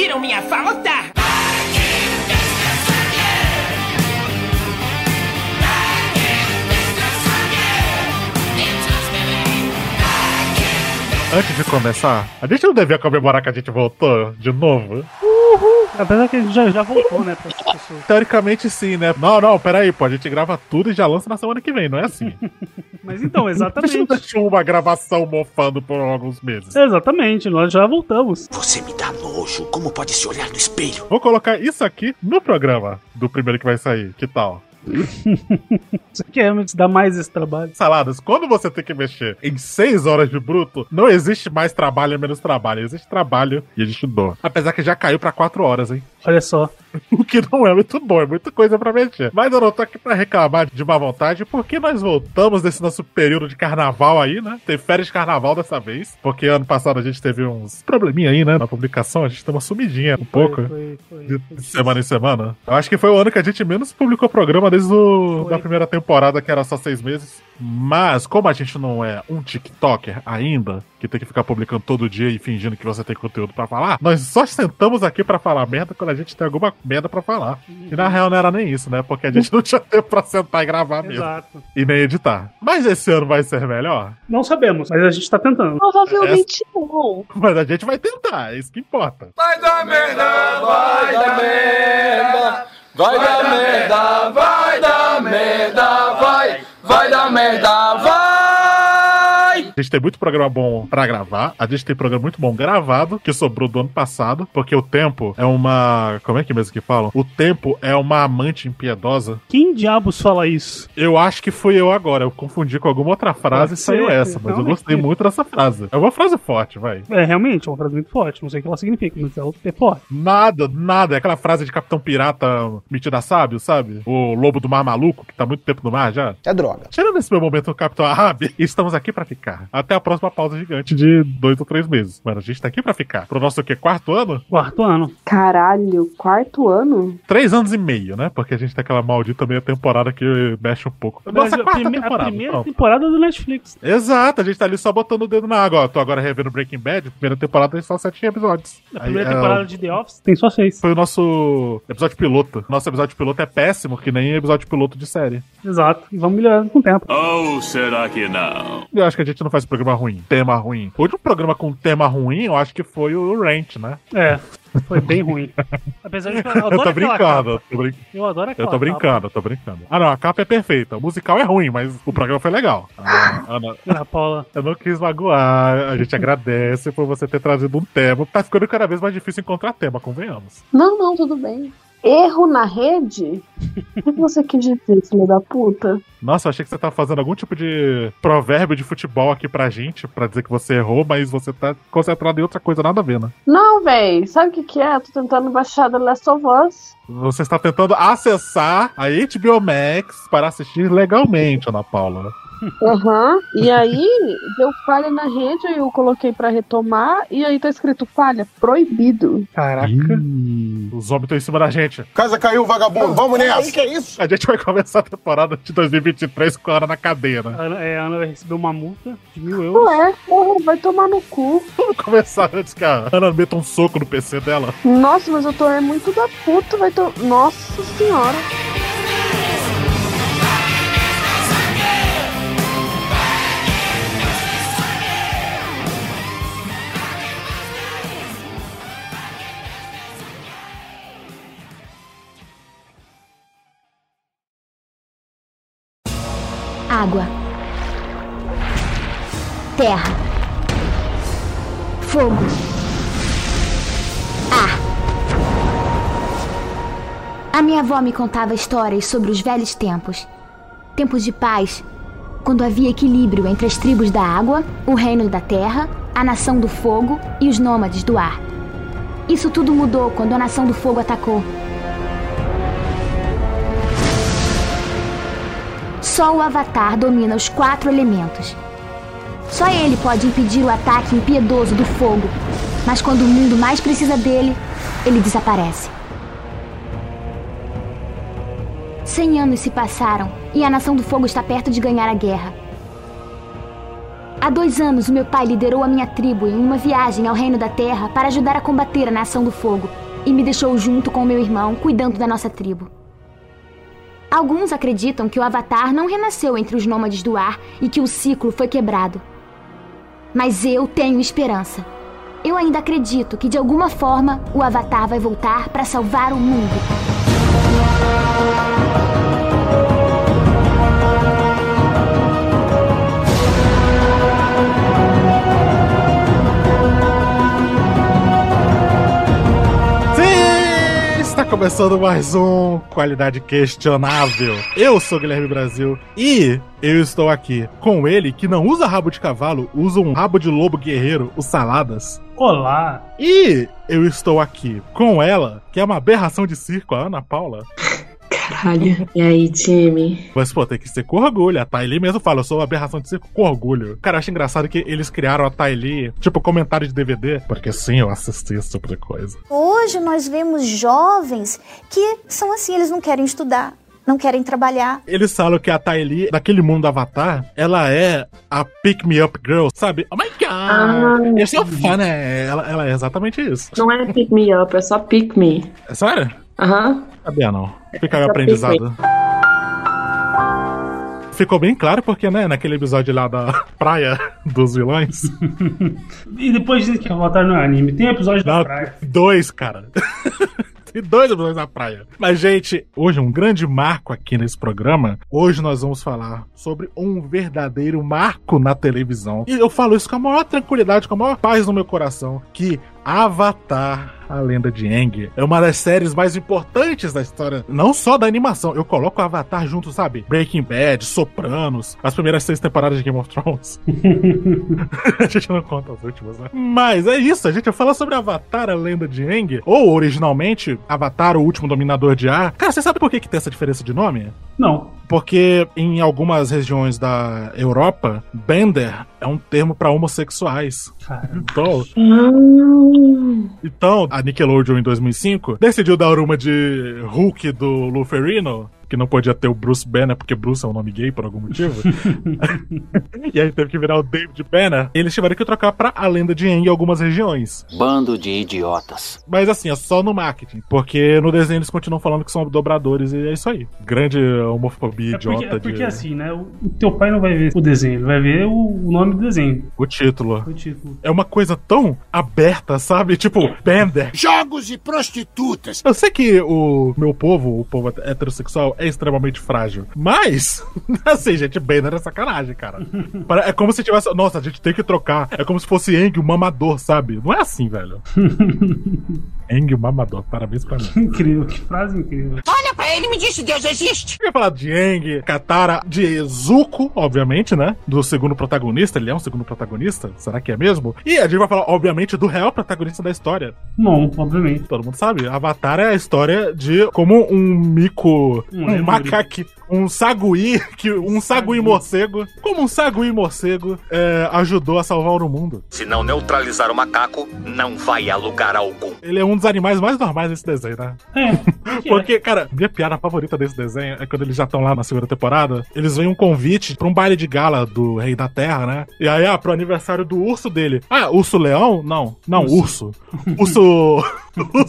sentiram minha falta? Antes de começar, a gente não devia comemorar que a gente voltou de novo? Apesar que a gente já, já voltou, né, pra essas pessoas. Teoricamente sim, né? Não, não, peraí, pô, a gente grava tudo e já lança na semana que vem, não é assim? Mas então, A gente não exatamente. deixou uma gravação mofando por alguns meses. Exatamente, nós já voltamos. Você me dá nojo. Como pode se olhar no espelho? Vou colocar isso aqui no programa do primeiro que vai sair. Que tal? Você quer realmente dar mais esse trabalho? Saladas, quando você tem que mexer em 6 horas de bruto, não existe mais trabalho e menos trabalho. Existe trabalho e a gente doa. Apesar que já caiu pra 4 horas, hein? Olha só. O que não é muito bom, é muita coisa pra mexer. Mas eu não tô aqui pra reclamar de má vontade, porque nós voltamos desse nosso período de carnaval aí, né? Tem férias de carnaval dessa vez, porque ano passado a gente teve uns probleminha aí, né? Na publicação, a gente deu uma sumidinha um pouco. Foi, foi, De foi. de semana em semana. Eu acho que foi o ano que a gente menos publicou programa desde o, da primeira temporada, que era só seis meses. Mas, como a gente não é um TikToker ainda, que tem que ficar publicando todo dia e fingindo que você tem conteúdo pra falar, nós só sentamos aqui pra falar merda quando a gente tem alguma merda pra falar. E na real não era nem isso, né? Porque a gente não tinha tempo pra sentar e gravar mesmo. Exato. E nem editar. Mas esse ano vai ser melhor? Não sabemos, mas a gente tá tentando. Provavelmente não. Mas a gente vai tentar, é isso que importa. Vai dar merda, vai dar merda. Vai dar merda, vai dar merda, vai. Vai dar merda, vai. A gente tem muito programa bom pra gravar. A gente tem programa muito bom gravado, que sobrou do ano passado, porque o tempo é uma. Como é que mesmo que falam? O tempo é uma amante impiedosa. Quem diabos fala isso? Eu acho que fui eu agora. Eu confundi com alguma outra frase e saiu essa, mas eu realmente. gostei muito dessa frase. É uma frase forte, vai. É, realmente, é uma frase muito forte. Não sei o que ela significa, mas ela é forte. Nada, nada. É aquela frase de Capitão Pirata metida sábio, sabe? O lobo do mar maluco, que tá muito tempo no mar já. É droga. Tirando esse meu momento, Capitão Ahab, estamos aqui pra ficar. Até a próxima pausa gigante de dois ou três meses. Mano, a gente tá aqui pra ficar. Pro nosso o quê? Quarto ano? Quarto ano. Caralho, quarto ano? Três anos e meio, né? Porque a gente tem aquela maldita meia temporada que mexe um pouco. Nossa, Mas a quarta prime- a temporada. primeira pronto. temporada do Netflix. Exato, a gente tá ali só botando o dedo na água. Ó, tô agora revendo Breaking Bad. Primeira temporada tem só sete episódios. A Aí, primeira é, temporada de The Office tem só seis. Foi o nosso episódio piloto. Nosso episódio piloto é péssimo, que nem episódio piloto de série. Exato. E vamos melhorando com o tempo. Ou será que não? Eu acho que a gente não faz programa ruim, tema ruim. O último programa com tema ruim, eu acho que foi o Rant, né? É, foi bem ruim. Apesar de que eu adoro Eu tô brincando, capa. eu tô, brin- Eu adoro aquela eu tô brincando, eu tô brincando. Ah, não, a capa é perfeita. O musical é ruim, mas o programa foi legal. Ah, Ana, capa. Ana Paula. eu não quis magoar. A gente agradece por você ter trazido um tema. Tá ficando cada vez mais difícil encontrar tema, convenhamos. Não, não, tudo bem. Erro na rede? O que você quis dizer, filho da puta? Nossa, eu achei que você tava fazendo algum tipo de provérbio de futebol aqui pra gente, pra dizer que você errou, mas você tá concentrado em outra coisa, nada a ver, né? Não, véi, sabe o que que é? Tô tentando baixar The Last of Us. Você está tentando acessar a HBO Max para assistir legalmente, Ana Paula. Aham. E aí, deu falha na rede, aí eu coloquei pra retomar, e aí tá escrito falha, proibido. Caraca. Ih, os homens estão em cima da gente. Casa caiu, vagabundo. Vamos nessa. que é isso? A gente vai começar a temporada de 2023 com a Ana na cadeia, né? A Ana, é, a Ana vai receber uma multa de mil euros. Ué, porra, vai tomar no cu. Vamos começar antes que a Ana meta um soco no PC dela. Nossa, mas eu tô é muito da puta, vai to... Nossa senhora. Água. Terra. Fogo. Ar. A minha avó me contava histórias sobre os velhos tempos. Tempos de paz, quando havia equilíbrio entre as tribos da água, o reino da terra, a nação do fogo e os nômades do ar. Isso tudo mudou quando a nação do fogo atacou. Só o Avatar domina os quatro elementos. Só ele pode impedir o ataque impiedoso do fogo. Mas quando o mundo mais precisa dele, ele desaparece. Cem anos se passaram e a Nação do Fogo está perto de ganhar a guerra. Há dois anos, o meu pai liderou a minha tribo em uma viagem ao Reino da Terra para ajudar a combater a Nação do Fogo e me deixou junto com meu irmão cuidando da nossa tribo. Alguns acreditam que o Avatar não renasceu entre os nômades do ar e que o ciclo foi quebrado. Mas eu tenho esperança. Eu ainda acredito que de alguma forma o Avatar vai voltar para salvar o mundo. Começando mais um Qualidade Questionável. Eu sou Guilherme Brasil e eu estou aqui com ele que não usa rabo de cavalo, usa um rabo de lobo guerreiro, o Saladas. Olá! E eu estou aqui com ela, que é uma aberração de circo, a Ana Paula. Caralho. E aí, time? Mas, pô, tem que ser com orgulho. A Tylee mesmo fala, eu sou uma aberração de circo com orgulho. Cara, eu acho engraçado que eles criaram a Tylee, tipo, comentário de DVD, porque sim, eu assisti esse tipo de coisa. Hoje nós vemos jovens que são assim, eles não querem estudar. Não querem trabalhar. Eles falam que a Tylee, daquele mundo do Avatar, ela é a Pick Me Up Girl, sabe? Oh my god! Ah, eu sou fã, né? Ela, ela é exatamente isso. Não é pick me up, é só pick me. É sério? Aham. Sabia não. Fica aí o aprendizado. Ficou bem claro porque, né, naquele episódio lá da praia dos vilões. E depois dizem que Avatar não é anime. Tem episódio da Não, praia. dois, cara. Tem dois episódios na praia. Mas, gente, hoje é um grande marco aqui nesse programa. Hoje nós vamos falar sobre um verdadeiro marco na televisão. E eu falo isso com a maior tranquilidade, com a maior paz no meu coração. Que Avatar, a lenda de Aang, é uma das séries mais importantes da história, não só da animação. Eu coloco Avatar junto, sabe? Breaking Bad, Sopranos, as primeiras seis temporadas de Game of Thrones. a gente não conta as últimas, né? Mas é isso, a gente vai falar sobre Avatar, a lenda de Aang, ou originalmente Avatar, o último dominador de ar. Cara, você sabe por que, que tem essa diferença de nome? Não. Porque em algumas regiões da Europa, Bender é um termo pra homossexuais. Caramba. Então, Hum. então, a Nickelodeon em 2005 decidiu dar uma de Hulk do Lou Ferrino, que não podia ter o Bruce Banner, porque Bruce é um nome gay por algum motivo. e aí teve que virar o David Banner. Eles tiveram que trocar pra A Lenda de Aang em algumas regiões. Bando de idiotas. Mas assim, é só no marketing. Porque no desenho eles continuam falando que são dobradores e é isso aí. Grande homofobia É porque, idiota é porque de. assim, né? O teu pai não vai ver o desenho, ele vai ver o, o nome do desenho. O título. O título. É uma coisa tão aberta, sabe? Tipo, Bender. Jogos e prostitutas. Eu sei que o meu povo, o povo heterossexual, é extremamente frágil. Mas, assim, gente, Banner é sacanagem, cara. É como se tivesse. Nossa, a gente tem que trocar. É como se fosse Eng, o mamador, sabe? Não é assim, velho. Eng, mamador. Parabéns pra mim. Incrível, que frase incrível. Olha pra ele e me disse Deus existe. Eu ia falar de Eng, Katara, de Zuko, obviamente, né? Do segundo protagonista. Ele é um segundo protagonista? Será que é mesmo? E a gente vai falar, obviamente, do real protagonista da história. Não, obviamente. Todo mundo sabe. Avatar é a história de como um mico, Um um. Um sagui, que, um sagui morcego, como um sagui morcego é, ajudou a salvar o mundo. Se não neutralizar o macaco, não vai a lugar algum. Ele é um dos animais mais normais desse desenho, né? É. Porque, cara, minha piada favorita desse desenho é quando eles já estão lá na segunda temporada, eles veem um convite pra um baile de gala do Rei da Terra, né? E aí, ah, pro aniversário do urso dele. Ah, urso leão? Não. Não, urso. Urso. urso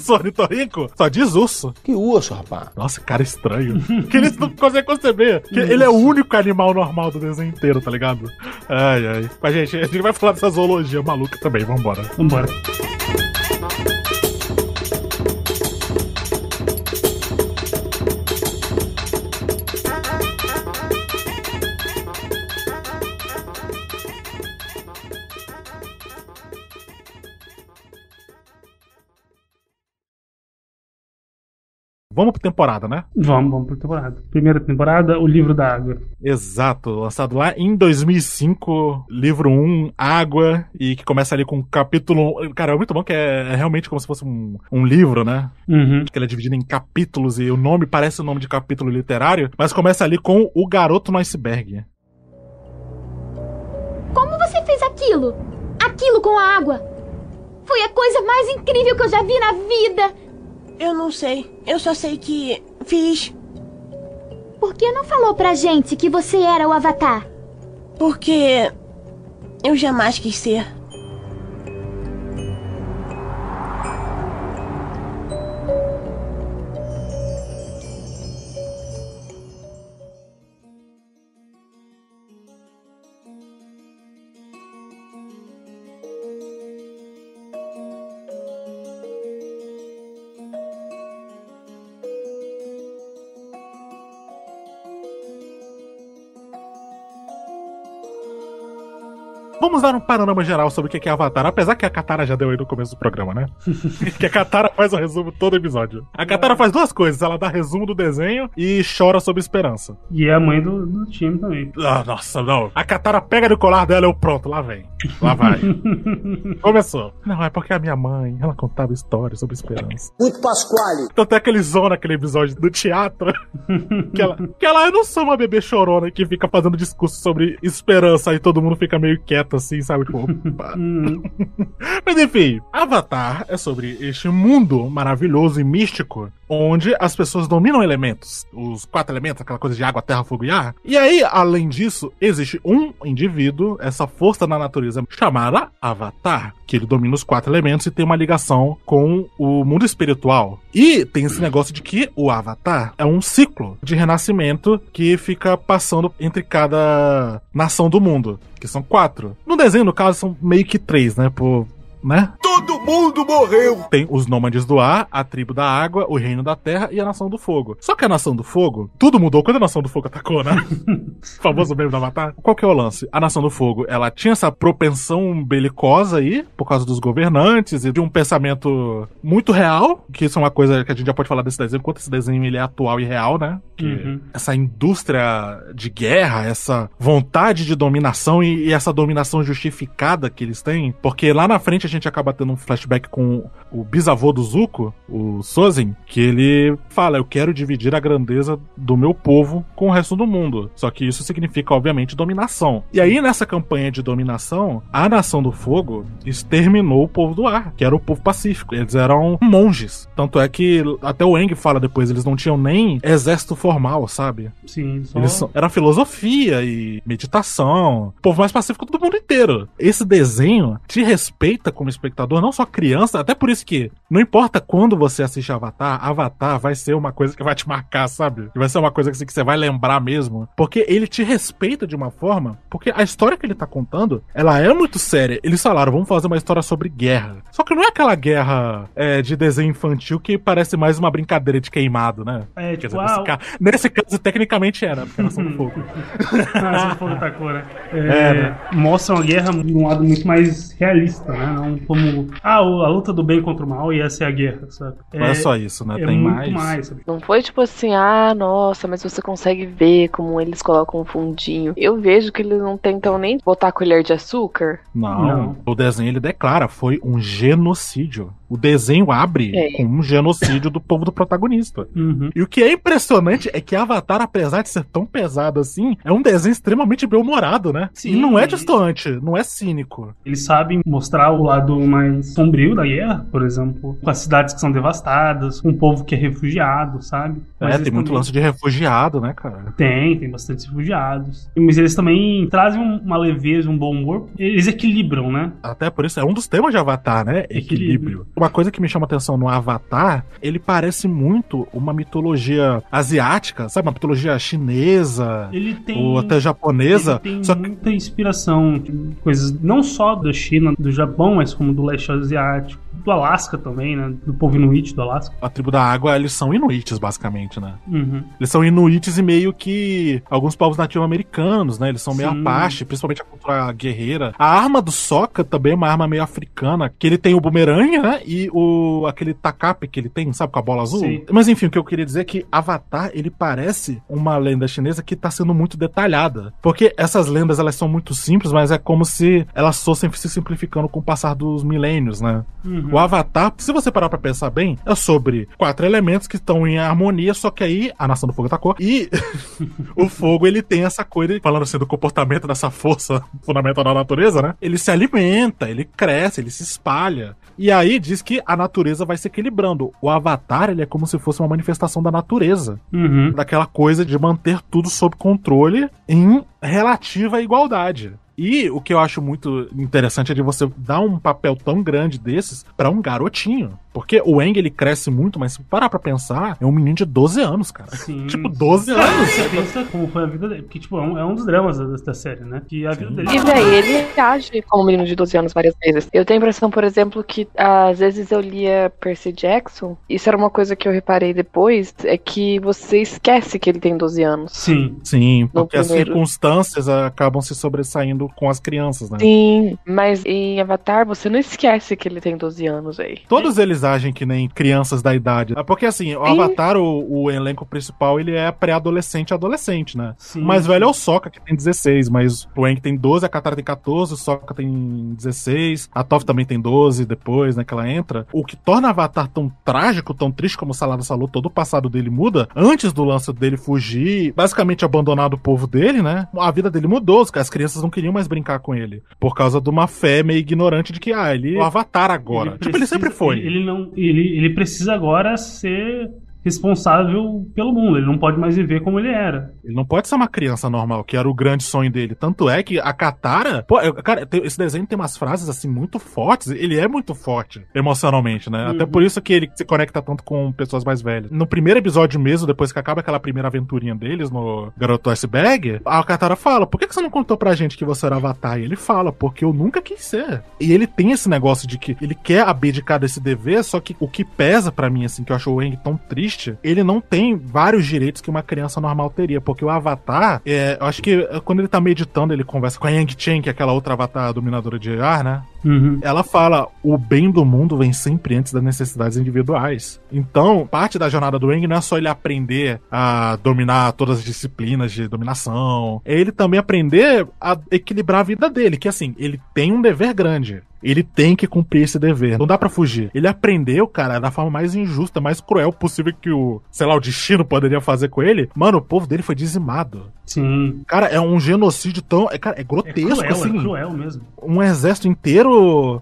ornitorrinco? Só diz urso. Que urso, rapaz. Nossa, cara estranho. que eles não conseguem conceber. Que ele é o único animal normal do desenho inteiro, tá ligado? Ai, ai. Mas, gente, a gente vai falar dessa zoologia maluca também, vambora. Vambora. Vamos pra temporada, né? Vamos, vamos pra temporada. Primeira temporada, o livro da água. Exato, lançado lá em 2005, livro 1, Água, e que começa ali com um capítulo. Cara, é muito bom que é, é realmente como se fosse um, um livro, né? Uhum. Que ele é dividido em capítulos e o nome parece o nome de capítulo literário, mas começa ali com O Garoto no Iceberg. Como você fez aquilo? Aquilo com a água? Foi a coisa mais incrível que eu já vi na vida! Eu não sei. Eu só sei que fiz. Por que não falou pra gente que você era o Avatar? Porque eu jamais quis ser. Vamos dar um panorama geral sobre o que é Avatar, apesar que a Katara já deu aí no começo do programa, né? que a Katara faz o resumo todo episódio. A Katara faz duas coisas, ela dá resumo do desenho e chora sobre esperança. E é a mãe do, do time também. Ah, nossa, não. A Katara pega no colar dela e eu pronto, lá vem. Lá vai. Começou. Não, é porque a minha mãe, ela contava histórias sobre esperança. Muito Pasquale. Tanto é que eles zoam naquele episódio do teatro. que ela, que ela, eu não sou uma bebê chorona que fica fazendo discurso sobre esperança e todo mundo fica meio quieto assim, sabe? Tipo, opa. Mas enfim, Avatar é sobre este mundo maravilhoso e místico onde as pessoas dominam elementos, os quatro elementos, aquela coisa de água, terra, fogo e ar. E aí, além disso, existe um indivíduo, essa força da natureza chamada Avatar, que ele domina os quatro elementos e tem uma ligação com o mundo espiritual. E tem esse negócio de que o Avatar é um ciclo de renascimento que fica passando entre cada nação do mundo, que são quatro. No desenho, no caso, são meio que três, né? Por né? Todo mundo morreu! Tem os nômades do ar, a tribo da água, o reino da terra e a nação do fogo. Só que a nação do fogo, tudo mudou quando a nação do fogo atacou, né? o famoso meme da Avatar. Qual que é o lance? A nação do fogo, ela tinha essa propensão belicosa aí, por causa dos governantes e de um pensamento muito real, que isso é uma coisa que a gente já pode falar desse desenho, quanto esse desenho ele é atual e real, né? Que Uhum. Essa indústria de guerra, essa vontade de dominação e, e essa dominação justificada que eles têm, porque lá na frente a gente acaba tendo um flashback com o bisavô do Zuko, o Sozin, que ele fala: Eu quero dividir a grandeza do meu povo com o resto do mundo. Só que isso significa, obviamente, dominação. E aí, nessa campanha de dominação, a Nação do Fogo exterminou o povo do ar, que era o povo pacífico. Eles eram monges. Tanto é que até o Eng fala depois, eles não tinham nem exército formal, sabe? Sim, só... Eles são, era filosofia e meditação. O povo mais pacífico do mundo inteiro. Esse desenho te respeita como espectador, não só criança, até por isso que não importa quando você assiste Avatar, Avatar vai ser uma coisa que vai te marcar, sabe? Vai ser uma coisa que, você vai lembrar mesmo. Porque ele te respeita de uma forma. Porque a história que ele tá contando, ela é muito séria. Eles falaram, vamos fazer uma história sobre guerra. Só que não é aquela guerra é, de desenho infantil que parece mais uma brincadeira de queimado, né? É, tipo, dizer, nesse, ah, ca- nesse caso, tecnicamente era, porque Nação do Fogo. Nação do Fogo atacou, né? É, É, né? Mostra uma guerra de um lado muito mais realista, né? Não como, ah, a luta do bem contra o mal e essa é a guerra, sabe? Não é só isso, né? É Tem muito mais. mais. sabe? Não foi tipo assim, ah, nossa, mas você consegue ver como eles colocam um fundinho. Eu vejo que eles não tentam nem botar colher de açúcar. Não, Não. o desenho ele declara, foi um genocídio. O desenho abre É. com um genocídio do povo do protagonista. Uhum. E o que é impressionante é que Avatar, apesar de ser tão pesado assim, é um desenho extremamente bem-humorado, né? Sim. E não é distante, não é cínico. Eles sabem mostrar o lado mais sombrio da guerra, por exemplo, com as cidades que são devastadas, com o povo que é refugiado, sabe? é, eles tem muito também- lance de refugiado, né, cara? Tem, tem bastante refugiados. Mas eles também trazem um- uma leveza, um bom humor. Eles equilibram, né? Até por isso é um dos temas de Avatar, né? Equilíbrio. Equilíbrio. Uma coisa que me chama atenção no Avatar, ele parece muito uma mitologia asiática, sabe? Uma mitologia chinesa, tem. ou até japonesa. Ele tem Só que muita inspiração de coisas não só da China, do Japão, mas como do leste asiático, do Alasca também, né? Do povo inuit do Alasca. a tribo da água, eles são inuites, basicamente, né? Uhum. Eles são inuites e meio que alguns povos nativo-americanos, né? Eles são meio Sim. apache, principalmente a cultura guerreira. A arma do Sokka também é uma arma meio africana, que ele tem o bumerangue, né? E o aquele tacape que ele tem, sabe, com a bola azul. Sim. Mas enfim, o que eu queria dizer é que Avatar, ele parece uma lenda chinesa que tá sendo muito detalhada. Porque essas lendas, elas são muito simples, mas é como se elas fossem se simplificando com o passar dos milênios, né? Uhum. O Avatar, se você parar pra pensar bem, é sobre quatro elementos que estão em harmonia, só que aí a Nação do Fogo atacou. E o fogo, ele tem essa coisa, falando assim do comportamento dessa força fundamental da natureza, né? Ele se alimenta, ele cresce, ele se espalha. E aí diz que a natureza vai se equilibrando. O Avatar, ele é como se fosse uma manifestação da natureza. Uhum. Daquela coisa de manter tudo sob controle em relativa igualdade. E o que eu acho muito interessante é de você dar um papel tão grande desses pra um garotinho. Porque o Eng ele cresce muito, mas se parar pra pensar, é um menino de 12 anos, cara. Sim. tipo, 12 Cara, anos. Você pensa como foi a vida dele. Porque, tipo, é um, é um dos dramas da, da série, né? Que a vida dele. E daí ele age como um menino de 12 anos várias vezes. Eu tenho a impressão, por exemplo, que às vezes eu lia Percy Jackson. Isso era uma coisa que eu reparei depois. É que você esquece que ele tem 12 anos. Sim. Sim, porque as circunstâncias acabam se sobressaindo com as crianças, né? Sim, mas em Avatar você não esquece que ele tem 12 anos aí. Todos eles agem que nem crianças da idade. É Porque assim, o Sim. Avatar, o, o elenco principal, ele é pré-adolescente e adolescente, né? Sim. O mais velho é o Sokka, que tem 16, mas o Aang tem 12, a Katara tem 14, o Sokka tem 16, a Toph também tem 12 depois, né, que ela entra. O que torna Avatar tão trágico, tão triste como o Salada falou, todo o passado dele muda, antes do lance dele fugir, basicamente abandonar o povo dele, né? A vida dele mudou, as crianças não queriam mais brincar com ele, por causa de uma fé meio ignorante de que, ah, ele é o Avatar agora. tipo, ele precisa- sempre foi. Ele, ele não, ele, ele precisa agora ser responsável pelo mundo. Ele não pode mais viver como ele era. Ele não pode ser uma criança normal, que era o grande sonho dele. Tanto é que a Katara. Pô, cara, esse desenho tem umas frases assim muito fortes. Ele é muito forte emocionalmente, né? Até por isso que ele se conecta tanto com pessoas mais velhas. No primeiro episódio mesmo, depois que acaba aquela primeira aventurinha deles no Garoto Iceberg, a Katara fala: Por que que você não contou pra gente que você era Avatar? E ele fala: Porque eu nunca quis ser. E ele tem esse negócio de que ele quer abdicar desse dever, só que o que pesa pra mim, assim, que eu acho o Aang tão triste, ele não tem vários direitos que uma criança normal teria. Porque o Avatar, é, eu acho que é, quando ele tá meditando, ele conversa com a Yang Chen, que é aquela outra Avatar dominadora de ar, né? Uhum. Ela fala: o bem do mundo vem sempre antes das necessidades individuais. Então, parte da jornada do Aang não é só ele aprender a dominar todas as disciplinas de dominação, é ele também aprender a equilibrar a vida dele, que assim, ele tem um dever grande. Ele tem que cumprir esse dever. Não dá pra fugir. Ele aprendeu, cara, da forma mais injusta, mais cruel possível que o, sei lá, o destino poderia fazer com ele. Mano, o povo dele foi dizimado. Sim. Cara, é um genocídio tão. É, cara, é É grotesco, cruel, assim é cruel mesmo. um exército inteiro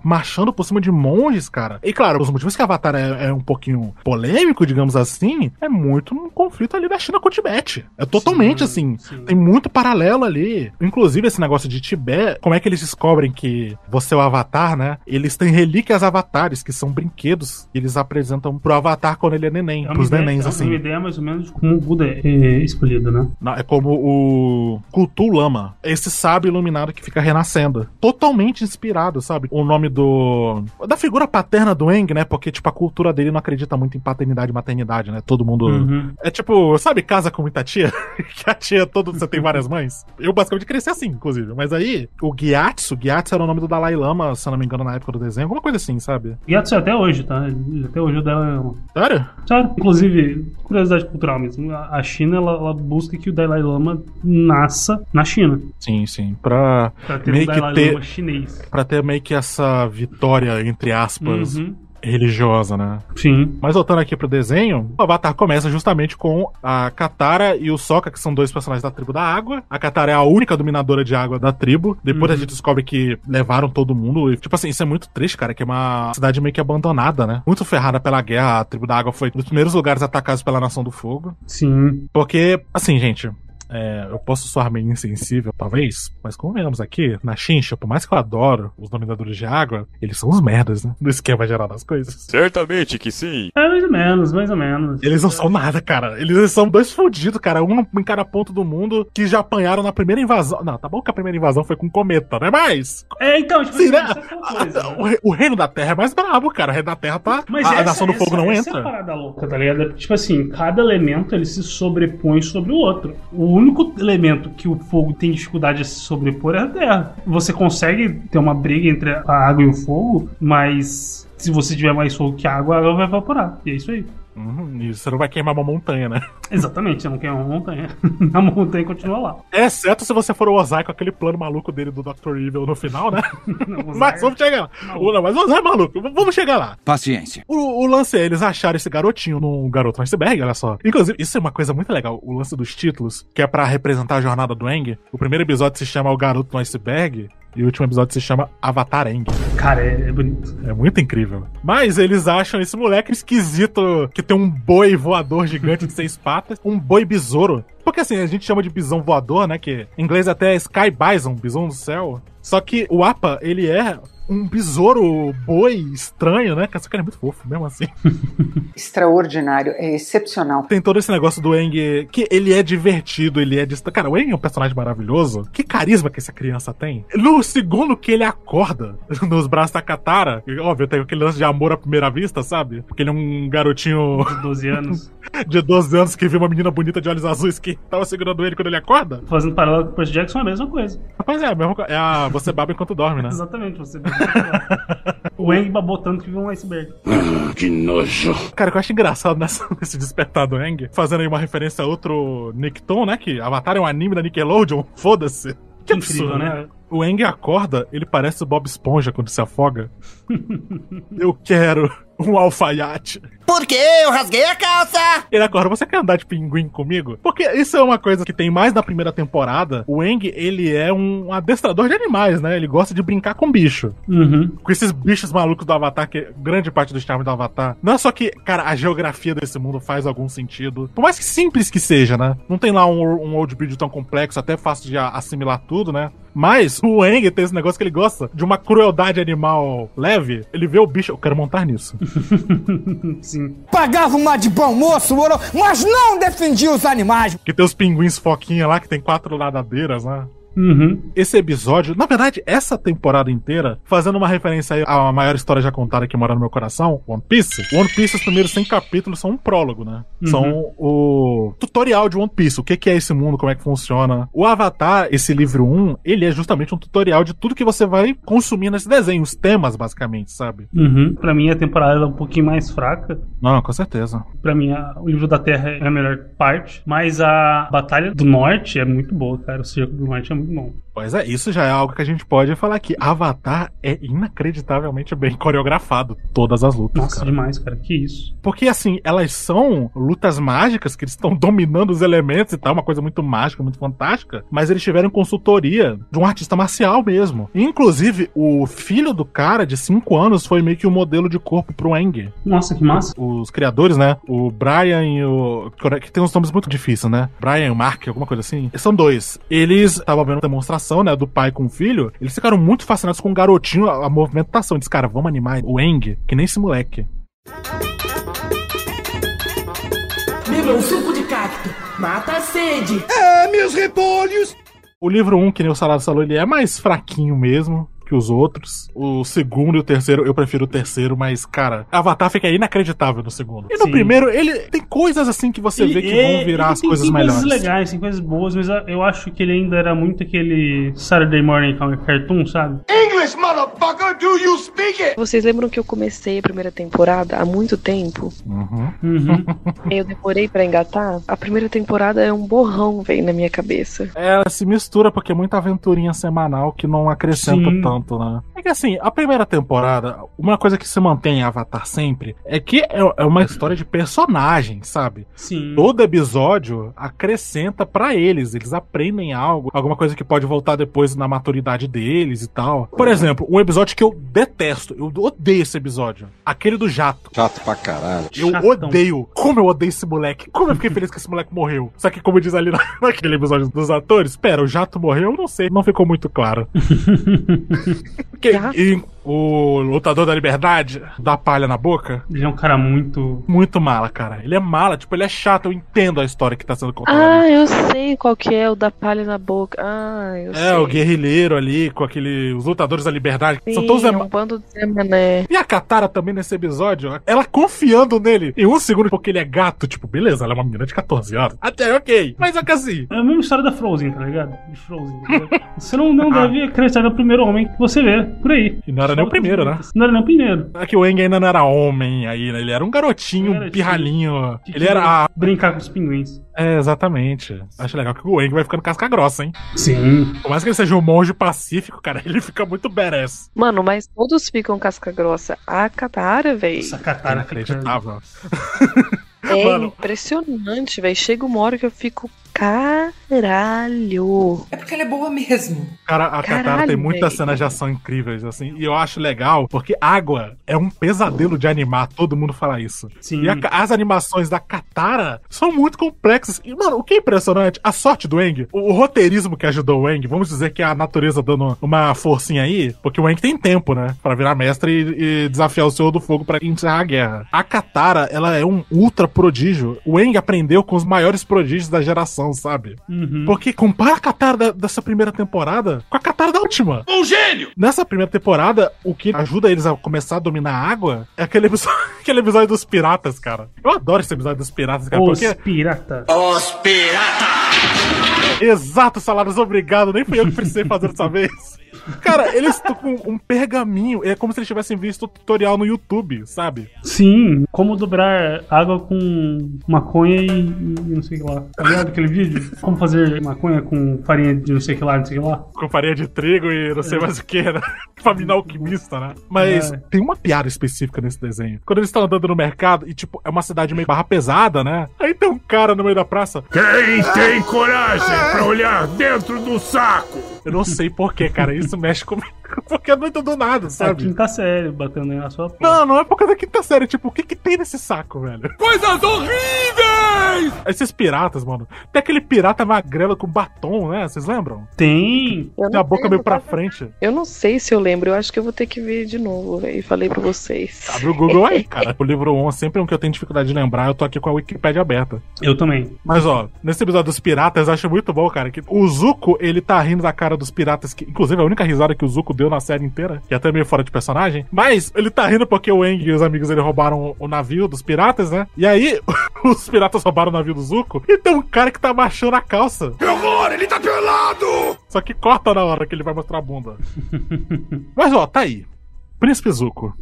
marchando por cima de monges, cara. E claro, os motivos que Avatar é, é um pouquinho polêmico, digamos assim, é muito um conflito ali da China com o Tibete. É totalmente assim. Tem muito paralelo ali. Inclusive, esse negócio de Tibete, como é que eles descobrem que você é o Avatar, né? Eles têm relíquias avatares, que são brinquedos que eles apresentam pro Avatar quando ele é neném, É pros ideia, nenéns, é assim. uma ideia mais ou menos de como o Buda é escolhido, né? Não, é como o Kultu Lama, esse sábio iluminado que fica renascendo. Totalmente inspirado, sabe? O nome do. da figura paterna do Eng, né? Porque, tipo, a cultura dele não acredita muito em paternidade e maternidade, né? Todo mundo. Uhum. É tipo, sabe, casa com muita tia? que a tia todo você tem várias mães? Eu basicamente cresci assim, inclusive. Mas aí, o Gyatso, Gyatso era o nome do Dalai Lama, se eu não me engano, na época do desenho, alguma coisa assim, sabe? Gyatso é até hoje, tá? Até hoje o dela é uma- Sério? Sério. Inclusive, curiosidade cultural mesmo. A China, ela, ela busca que o Dalai Lama nasça na China. Sim, sim. Pra, Pra ter meio um que Dalai ter. Lama chinês. Pra ter meio que essa vitória, entre aspas, Uhum. religiosa, né? Sim. Mas voltando aqui pro desenho, o Avatar começa justamente com a Katara e o Sokka, que são dois personagens da tribo da água. A Katara é a única dominadora de água da tribo. Depois Uhum. a gente descobre que levaram todo mundo. E, tipo assim, isso é muito triste, cara, que é uma cidade meio que abandonada, né? Muito ferrada pela guerra. A tribo da água foi um dos primeiros lugares atacados pela Nação do Fogo. Sim. Porque, assim, gente, é, eu posso soar meio insensível, talvez, mas como vemos aqui, na Xincha, por mais que eu adoro os dominadores de água, eles são os merdas, né? No esquema geral das coisas. Certamente que sim. É mais ou menos, mais ou menos. Eles não são nada, cara. Eles são dois fudidos, cara. Um em cada ponto do mundo que já apanharam na primeira invasão. Não, tá bom que a primeira invasão foi com cometa, né? Mas. É, então, tipo, Sim, assim, né? é coisa, né? O, re- o reino da terra é mais brabo, cara. O reino da terra tá. Mas a, a essa- nação do fogo essa- não essa É a entra. parada louca, tá ligado? Tipo assim, cada elemento ele se sobrepõe sobre o outro. O único elemento que o fogo tem dificuldade de se sobrepor é a terra. Você consegue ter uma briga entre a água e o fogo, mas se você tiver mais fogo que a água, a água vai evaporar. E é isso aí. Uhum, e você não vai queimar uma montanha, né? Exatamente, você não quer uma montanha. a montanha continua lá. Exceto se você for o Ozai com aquele plano maluco dele do Dr. Evil no final, né? Ozai mas vamos chegar lá. Não, mas o Ozai é maluco. Vamos chegar lá. Paciência. O, o lance é eles acharam esse garotinho num garoto no iceberg, olha só. Inclusive, isso é uma coisa muito legal, o lance dos títulos, que é pra representar a jornada do Eng. O primeiro episódio se chama O Garoto no Iceberg. E o último episódio se chama Avatar Eng. Cara, é, é bonito. É muito incrível. Mas eles acham esse moleque esquisito que tem um boi voador gigante de seis patas, um boi besouro. Porque assim, a gente chama de bisão voador, né? Que em inglês até é Sky Bison, bisão do céu. Só que o Apa, ele é um besouro boi estranho, né? Só que ele é muito fofo, mesmo assim. Extraordinário, é excepcional. Tem todo esse negócio do Eng, que ele é divertido, ele é distante. Cara, o Eng é um personagem maravilhoso. Que carisma que essa criança tem. No segundo que ele acorda nos braços da Katara, e, óbvio, tem aquele lance de amor à primeira vista, sabe? Porque ele é um garotinho. De 12 anos. de 12 anos que viu uma menina bonita de olhos azuis que tava segurando ele quando ele acorda. Fazendo paralelo com o Percy Jackson é a mesma coisa. Rapaz, é a mesma coisa. É a você baba enquanto dorme, né? Exatamente, você baba. O Eng babou tanto que viu um iceberg. Ah, que nojo. Cara, o que eu acho engraçado nessa, nesse despertar do Eng, fazendo aí uma referência a outro Nickton, né? Que Avatar é um anime da Nickelodeon. Foda-se. Que Incrível, absurdo, né? né? O Eng acorda, ele parece o Bob Esponja quando se afoga. eu quero um alfaiate. Por quê? Eu rasguei a calça! Ele acorda, você quer andar de pinguim comigo? Porque isso é uma coisa que tem mais na primeira temporada. O Eng, ele é um adestrador de animais, né? Ele gosta de brincar com bicho. Uhum. Com esses bichos malucos do Avatar, que é grande parte do charme do Avatar. Não é só que, cara, a geografia desse mundo faz algum sentido. Por mais que simples que seja, né? Não tem lá um, um old build tão complexo, até fácil de assimilar tudo, né? Mas o Eng tem esse negócio que ele gosta de uma crueldade animal leve. Ele vê o bicho, eu quero montar nisso. Sim. Pagava uma de bom moço, moro, mas não defendia os animais. Que tem os pinguins foquinha lá, que tem quatro nadadeiras, né? Uhum. Esse episódio, na verdade, essa temporada inteira, fazendo uma referência aí à maior história já contada que mora no meu coração, One Piece. One Piece, os primeiros 100 capítulos são um prólogo, né? Uhum. São o tutorial de One Piece, o que é esse mundo, como é que funciona. O Avatar, esse livro 1, ele é justamente um tutorial de tudo que você vai consumir nesse desenho, os temas, basicamente, sabe? Uhum. Pra mim, a temporada é um pouquinho mais fraca. Não, com certeza. Pra mim, o livro da Terra é a melhor parte. Mas a Batalha do Norte é muito boa, cara. O Circo do Norte é muito bom. Pois é, isso já é algo que a gente pode falar aqui. Avatar é inacreditavelmente bem coreografado, todas as lutas. Nossa, cara. demais, cara. Que isso. Porque, assim, elas são lutas mágicas, que eles estão dominando os elementos e tal, uma coisa muito mágica, muito fantástica, mas eles tiveram consultoria de um artista marcial mesmo. Inclusive, o filho do cara, de 5 anos, foi meio que o modelo de corpo pro Eng. Nossa, que massa. Os criadores, né? O Brian e o. que tem uns nomes muito difíceis, né? Brian e o Mark, alguma coisa assim. São dois. Eles estavam vendo a demonstração, né? Do pai com o filho. Eles ficaram muito fascinados com o garotinho, a, a movimentação. Eles, cara, vamos animar o Eng, que nem esse moleque. Beba um suco de cacto. Mata a sede. É, meus repolhos! O livro 1, um, que nem o Salário Salou, ele é mais fraquinho mesmo que os outros. O segundo e o terceiro, eu prefiro o terceiro, mas, cara, Avatar fica inacreditável no segundo. E no Sim. primeiro, ele tem coisas assim que você vê que vão virar as tem- coisas tem melhores. coisas legais, tem coisas boas, mas eu acho que ele ainda era muito aquele Saturday Morning Cartoon, sabe? English, motherfucker, do you speak it? Vocês lembram que eu comecei a primeira temporada há muito tempo? Uhum. Uhum. Eu demorei pra engatar? A primeira temporada é um borrão, velho, na minha cabeça. Ela se mistura porque é muita aventurinha semanal que não acrescenta Sim. tanto, né? É que assim, a primeira temporada, uma coisa que se mantém em Avatar sempre é que é, é uma história de personagens, sabe? Sim. Todo episódio acrescenta pra eles, eles aprendem algo, alguma coisa que pode voltar depois na maturidade deles e tal. Por exemplo, um episódio que eu detesto, eu odeio esse episódio, aquele do jato. Chato pra caralho. Eu Chatão. odeio. Como eu odeio esse moleque. Como eu fiquei feliz que esse moleque morreu. Só que, como diz ali na- naquele episódio dos atores, pera, o jato morreu? Eu não sei, não ficou muito claro. Que- e o lutador da liberdade dá palha na boca? Ele é um cara muito. Muito mala, cara. Ele é mala, tipo, ele é chato. Eu entendo a história que tá sendo contada. Ah, eu sei qual que é o da palha na boca. Ah, eu sei. É, o guerrilheiro ali, com aquele. Os lutadores da liberdade. São todos Sim, Zé- é um bando de Mané. E a Katara também nesse episódio, ela confiando nele em um segundo porque ele é gato, tipo, beleza, ela é uma menina de 14 anos. Até ok. Mas é que assim. É a mesma história da Frozen, tá ligado? De Frozen. tá ligado? Você não, não Ah. deve acreditar no primeiro homem você vê por aí. E não era nem o primeiro, né? Não era nem o primeiro. É que o Eng ainda não era homem aí, né? Ele era um garotinho, um pirralhinho. Ele era. a- Brincar com os pinguins. É, exatamente. Acho legal que o Eng vai ficando casca grossa, hein? Sim. Por mais que ele seja um monge pacífico, cara, ele fica muito badass. Mano, mas todos ficam casca grossa. A Katara, velho. Essa Katara Inacreditável. É Mano. impressionante, velho. Chega uma hora que eu fico. Caralho. É porque ela é boa mesmo. Cara, a Katara Caralho, tem muitas cenas de ação incríveis, assim, e eu acho legal, porque água é um pesadelo de animar, todo mundo fala isso. Sim. E a- as animações da Katara são muito complexas. E, mano, o que é impressionante, a sorte do Eng, o, o roteirismo que ajudou o Eng, vamos dizer que é a natureza dando uma forcinha aí, porque o Eng tem tempo, né, pra virar mestre e, e desafiar o Senhor do Fogo pra encerrar a guerra. A Katara, ela é um ultra prodígio. O Eng aprendeu com os maiores prodígios da geração, sabe? Uhum. Porque compara a Katara da- dessa primeira temporada com a Katara da última. Um gênio! Nessa primeira temporada, o que ajuda eles a começar a dominar a água é aquele episódio, aquele episódio dos piratas, cara. Eu adoro esse episódio dos piratas, cara, Os porque. pirata. Os piratas! Exato, Salários, obrigado. Nem fui eu que precisei fazer dessa vez. Cara, eles estão com um pergaminho. É como se eles tivessem visto o tutorial no YouTube, sabe? Sim, como dobrar água com maconha e, e não sei o que lá. Tá ligado aquele vídeo? Como fazer maconha com farinha de não sei o que lá, não sei o que lá. Com farinha de trigo e não sei É. mais o que, né? Famina alquimista, né? Mas É. tem uma piada específica nesse desenho. Quando eles estão andando no mercado e, tipo, é uma cidade meio barra pesada, né? Aí tem um cara no meio da praça. Quem tem coragem pra olhar dentro do saco? Eu não sei porquê, cara. Isso mexe comigo. Porque é muito do nada, É a sabe? quinta série batendo aí na sua porta. Não, não é por causa da quinta série. Tipo, o que que tem nesse saco, velho? Coisas horríveis! Esses piratas, mano. Tem aquele pirata magrelo com batom, né? Vocês lembram? Tem. Eu Tem a não boca meio pra frente. Eu não sei se eu lembro, eu acho que eu vou ter que ver de novo, velho. Falei pra vocês. Abre o Google aí, cara. O livro 1 sempre é um que eu tenho dificuldade de lembrar. Eu tô aqui com a Wikipédia aberta. Eu também. Mas ó, nesse episódio dos piratas, eu acho muito bom, cara, que o Zuko, ele tá rindo da cara dos piratas, que inclusive é a única risada que o Zuko deu na série inteira, que é até meio fora de personagem. Mas ele tá rindo porque o Eng e os amigos dele roubaram o navio dos piratas, né? E aí, os piratas roubaram o navio do Zuko e tem um cara que tá baixando a calça. Que horror! Ele tá pelado! Só que corta na hora que ele vai mostrar a bunda. Mas ó, tá aí. Príncipe Zuko.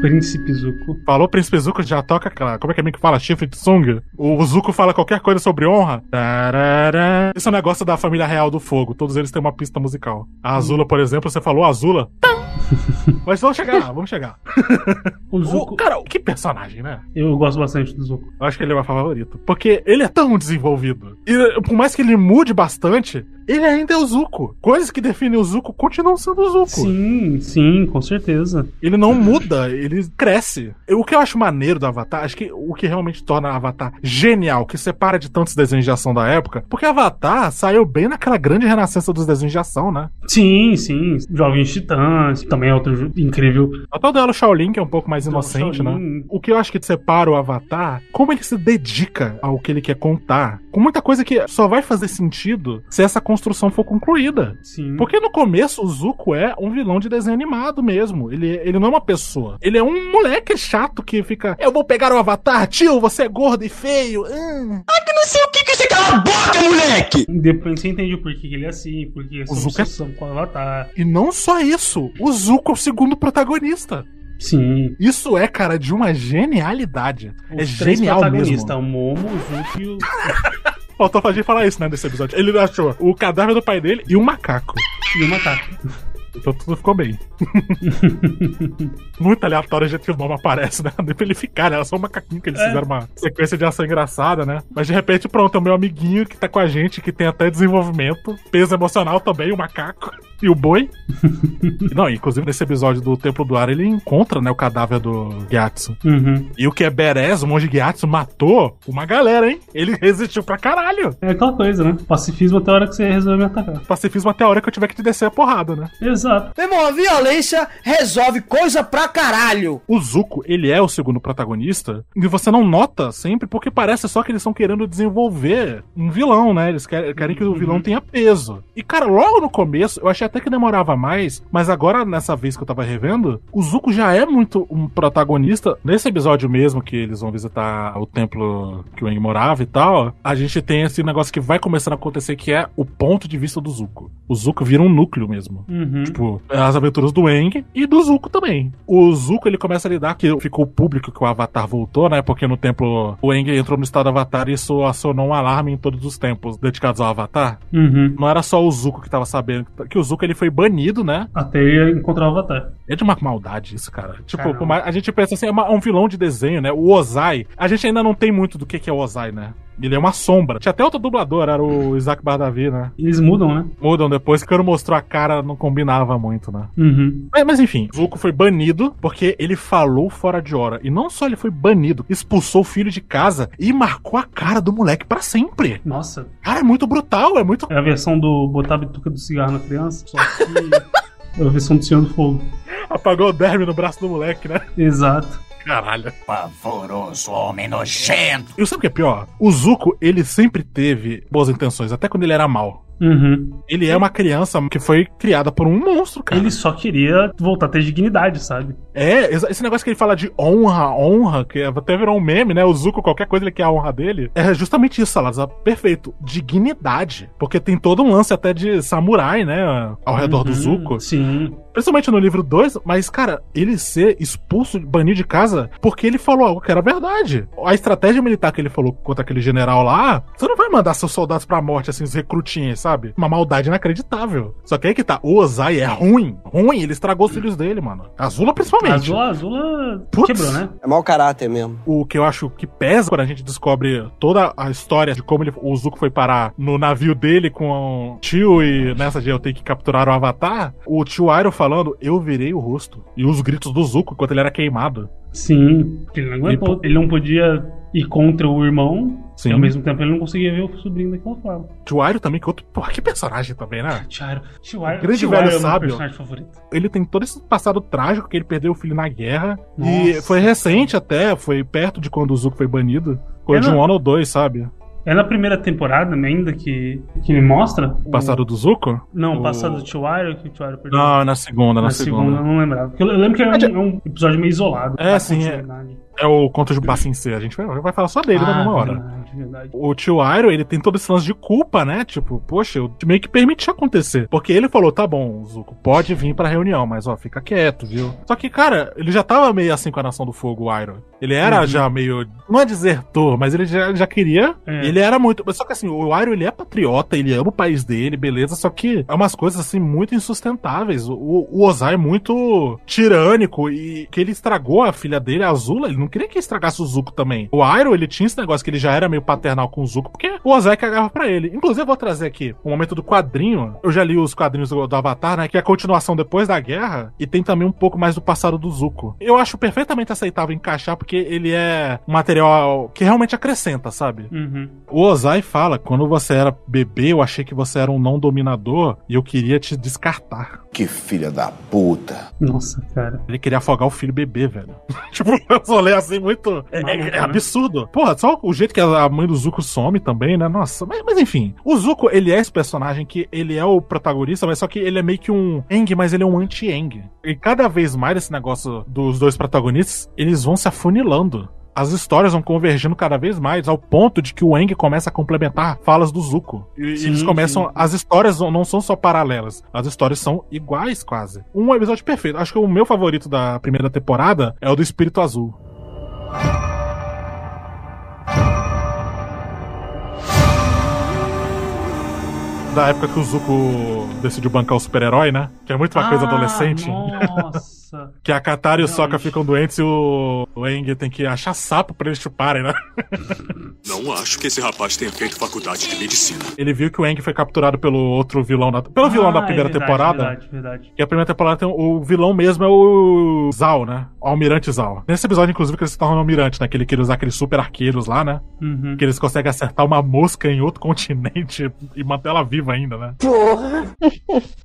Príncipe Zuko. Falou Príncipe Zuko, já toca aquela. Como é que é que fala? Chifre de Sung? O Zuko fala qualquer coisa sobre honra. Tarará. Esse é um negócio da família real do fogo. Todos eles têm uma pista musical. A Azula, por exemplo, você falou Azula. Mas vamos chegar lá, vamos chegar. O Zuko. O, cara, que personagem, né? Eu gosto bastante do Zuko. Eu acho que ele é meu favorito. Porque ele é tão desenvolvido. E por mais que ele mude bastante, ele ainda é o Zuko. Coisas que definem o Zuko continuam sendo o Zuko. Sim, sim, com certeza. Ele não muda, ele cresce. O que eu acho maneiro do Avatar, acho que o que realmente torna Avatar genial, que separa de tantos desenhos de ação da época, porque Avatar saiu bem naquela grande renascença dos desenhos de ação, né? Sim, sim. Jovens Titãs, também é outro incrível. Até o Duelo Shaolin, que é um pouco mais inocente, né? O que eu acho que separa o Avatar, como ele se dedica ao que ele quer contar. Com muita coisa que só vai fazer sentido se essa construção for concluída. Sim. Porque no começo o Zuko é um vilão de desenho animado mesmo. Ele, ele não é uma pessoa. Ele é um moleque chato que fica. Eu vou pegar o Avatar, tio, você é gordo e feio. hum." Ai, que não sei o que que você cala a boca, moleque! Depois você entende o porquê que ele é assim, porque essa O Zuko é- com o Avatar. E não só isso, o Zuko é o segundo protagonista. Sim. Isso é, cara, de uma genialidade. é Os três genial mesmo. o Momo, o Zuko e o... Faltou a gente falar isso, né, nesse episódio. Ele achou o cadáver do pai dele e um macaco. e o Macaco. Então tudo ficou bem. Muito aleatório o jeito que o nome aparece, né? Nem pra ele ficar, né? Era só um macaquinho que eles É. fizeram uma sequência de ação engraçada, né? Mas de repente, pronto, é o meu amiguinho que tá com a gente, que tem até desenvolvimento, peso emocional também, o macaco e o boi. Não, inclusive nesse episódio do Templo do Ar, ele encontra, né, o cadáver do Gyatso. Uhum. E o que é Beres, o monge Gyatso, matou uma galera, hein? Ele resistiu pra caralho. É aquela coisa, né? Pacifismo até a hora que você resolve me atacar. Pacifismo até a hora que eu tiver que te descer a porrada, né? Exato. Meu irmão, a violência resolve coisa pra caralho. O Zuko, ele é o segundo protagonista, e você não nota sempre, porque parece só que eles estão querendo desenvolver um vilão, né? Eles querem, querem que o vilão tenha peso. E, cara, logo no começo, eu achei até que demorava mais, mas agora, nessa vez que eu tava revendo, o Zuko já é muito um protagonista. Nesse episódio mesmo, que eles vão visitar o templo que o Aang morava e tal, a gente tem esse negócio que vai começando a acontecer, que é o ponto de vista do Zuko. O Zuko vira um núcleo mesmo. Uhum. Tipo, as aventuras do Aang e do Zuko também. O Zuko, ele começa a lidar, que ficou público que o Avatar voltou, né? Porque no templo, o Aang entrou no estado Avatar e isso acionou um alarme em todos os templos dedicados ao Avatar. Uhum. Não era só o Zuko que tava sabendo, que o Zuko Zuko ele foi banido, né? Até ele encontrar o Avatar. É de uma maldade isso, cara. Tipo, Caramba. a gente pensa assim, é é um vilão de desenho, né? O Ozai. A gente ainda não tem muito do que, que é o Ozai, né? Ele é uma sombra. Tinha até outro dublador, era o Isaac Bardavi, né? Eles mudam, né? Mudam depois, que quando mostrou a cara não combinava muito, né? Uhum. Mas, mas enfim, Zuko foi banido porque ele falou fora de hora. E não só ele foi banido, expulsou o filho de casa e marcou a cara do moleque pra sempre. Nossa. Cara, é muito brutal, é muito. É a versão do botar a bituca do cigarro na criança, só que a versão do Senhor do Fogo. Apagou o derme no braço do moleque, né? Exato. Caralho. Pavoroso homem nojento. E sabe o que é pior? O Zuko, ele sempre teve boas intenções, até quando ele era mal. Uhum. Ele é uma criança que foi criada por um monstro, cara. Ele só queria voltar a ter dignidade, sabe? É, esse negócio que ele fala de honra, honra, que até virou um meme, né? O Zuko, qualquer coisa ele quer a honra dele. É justamente isso, Salazar. Perfeito. Dignidade. Porque tem todo um lance até de samurai, né? Ao redor do Uhum, Zuko. Sim. Principalmente no livro 2, mas, cara, ele ser expulso, banido de casa, porque ele falou algo que era verdade. A estratégia militar que ele falou contra aquele general lá, você não vai mandar seus soldados pra morte, assim, os recrutinhos, sabe? Uma maldade inacreditável. Só que aí que tá, o Ozai é ruim. Ruim, ele estragou os filhos dele, mano. Azula principalmente. Azula, Azula Putz. quebrou, né? É mau caráter mesmo. O que eu acho que pesa quando a gente descobre toda a história de como ele, o Zuko foi parar no navio dele com o tio e nessa de eu ter que capturar o Avatar, o tio Iroh falando, eu virei o rosto. E os gritos do Zuko enquanto ele era queimado. Sim. Ele não aguentou. Ele não podia ir contra o irmão. Sim. E ao mesmo tempo ele não conseguia ver o sobrinho daquela forma. Tio Iroh também, que outro. Porra, que personagem também, né? Tio Iroh- Grande Tio velho é sábio. personagem favorito. Ele tem todo esse passado trágico que ele perdeu o filho na guerra. E Nossa. foi recente até, foi perto de quando o Zuko foi banido. É, de um ano ou dois, sabe? É na primeira temporada ainda que, que ele mostra. O passado do Zuko? Não, o passado do Iroh, que o Iroh perdeu. Não, é na segunda, na, segunda. eu não lembrava. Porque eu lembro que é um, é um episódio meio isolado. É, sim, é. É o conto de Bassin C. A gente vai, vai falar só dele Ah, numa hora. verdade, verdade. O tio Iroh, ele tem todo esse lance de culpa, né? Tipo, poxa, eu meio que permiti acontecer. Porque ele falou, tá bom, Zuko, pode vir pra reunião, mas ó, fica quieto, viu? Só que, cara, ele já tava meio assim com a Nação do Fogo, o Iroh. Ele era Uhum. já meio, não é desertor, mas ele já, já queria. É. Ele era muito, só que assim, o Iroh, ele é patriota, ele ama o país dele, beleza, só que é umas coisas assim muito insustentáveis. O, o Ozai é muito tirânico e que ele estragou a filha dele, a Azula, ele não queria que estragasse o Zuko também. O Iroh, ele tinha esse negócio que ele já era meio paternal com o Zuko, porque o Ozai cagava pra ele. Inclusive, eu vou trazer aqui um momento do quadrinho. Eu já li os quadrinhos do, do Avatar, né? Que é a continuação depois da guerra e tem também um pouco mais do passado do Zuko. Eu acho perfeitamente aceitável encaixar porque ele é um material que realmente acrescenta, sabe? Uhum. O Ozai fala: quando você era bebê, eu achei que você era um não dominador e eu queria te descartar. Que filha da puta. Nossa, cara. Ele queria afogar o filho bebê, velho. tipo, eu só leio assim muito. É, é- é absurdo. Porra, só o jeito que a mãe do Zuko some também, né? Nossa, mas, mas enfim. O Zuko, ele é esse personagem que ele é o protagonista, mas só que ele é meio que um Eng, mas ele é um anti-Eng. E cada vez mais esse negócio dos dois protagonistas, eles vão se afunilando. As histórias vão convergindo cada vez mais, ao ponto de que o Eng começa a complementar falas do Zuko. E Sim, eles começam. sim. As histórias não são só paralelas, as histórias são iguais quase. Um episódio perfeito. Acho que o meu favorito da primeira temporada é o do Espírito Azul. Da época que o Zuko decidiu bancar o super-herói, né? Que é muito uma coisa Ah, adolescente. Nossa. Que a Katara e o Sokka ficam doentes e o, o Aang tem que achar sapo pra eles chuparem, né? Não acho que esse rapaz tenha feito faculdade de medicina. Ele viu que o Aang foi capturado pelo outro vilão da, pelo vilão da Ah, é primeira verdade, temporada. Verdade, verdade. Que a primeira temporada tem o vilão mesmo é o Zal, né? O Almirante Zal. Nesse episódio, inclusive, que eles se tornam almirante, né? Que ele queria usar aqueles super arqueiros lá, né? Uhum. Que eles conseguem acertar uma mosca em outro continente e manter ela viva ainda, né? Porra!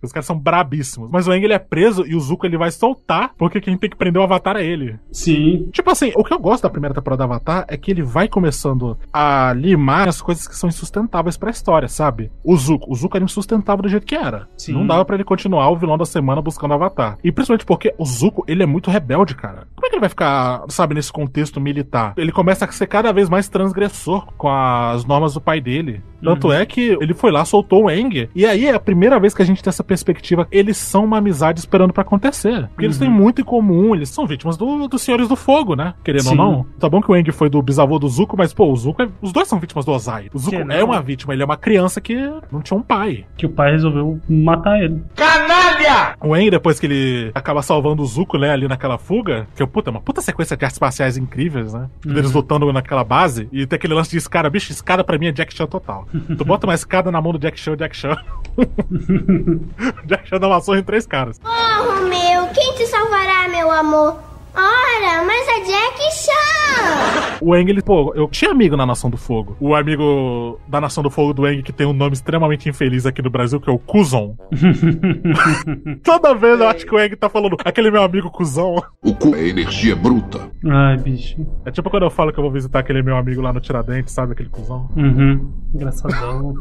Os caras são brabíssimos. Mas o Aang, ele é preso e o Zuko, ele vai soltar porque quem tem que prender o Avatar é ele. Sim. Tipo assim, o que eu gosto da primeira temporada do Avatar é que ele vai começando a limar as coisas que são insustentáveis pra história, sabe? O Zuko, o Zuko era insustentável do jeito que era. Sim. Não dava pra ele continuar o vilão da semana buscando o Avatar. E principalmente porque o Zuko, ele é muito rebelde, cara. Como é que ele vai ficar, sabe, nesse contexto militar? Ele começa a ser cada vez mais transgressor com as normas do pai dele. Tanto Uhum. é que ele foi lá, soltou o Aang. E aí é a primeira vez que a gente tem essa perspectiva. Eles são uma amizade esperando pra acontecer. Porque eles Uhum. têm muito em comum. Eles são vítimas do- dos Senhores do Fogo, né? Querendo Sim. ou não. Tá bom que o Aang foi do bisavô do Zuko, mas, pô, o Zuko é- Os dois são vítimas do Ozai. O Zuko Que não? é uma vítima. Ele é uma criança que não tinha um pai. Que o pai resolveu matar ele. Canalha! O Aang, depois que ele acaba salvando o Zuko, né, ali naquela fuga, que é puta, uma puta sequência de artes marciais incríveis, né? Uhum. Eles lutando naquela base, e tem aquele lance de escada. Bicho, escada pra mim é Jack Chan total. Tu bota uma escada na mão do Jack Chan, Jack Chan. Jack Chan dá uma surra em três caras. Oh, Romeu, quem te salvará, meu amor? Ora, mas é Jack Chan! O Aang, ele, pô, eu tinha amigo na Nação do Fogo. O amigo da Nação do Fogo do Aang, que tem um nome extremamente infeliz aqui no Brasil, que é o Kuzon. Toda vez eu acho que o Aang tá falando, aquele meu amigo Cuzão. O cu é energia bruta. Ai, bicho. É tipo quando eu falo que eu vou visitar aquele meu amigo lá no Tiradentes, sabe? Aquele cuzão. Uhum. Engraçadão.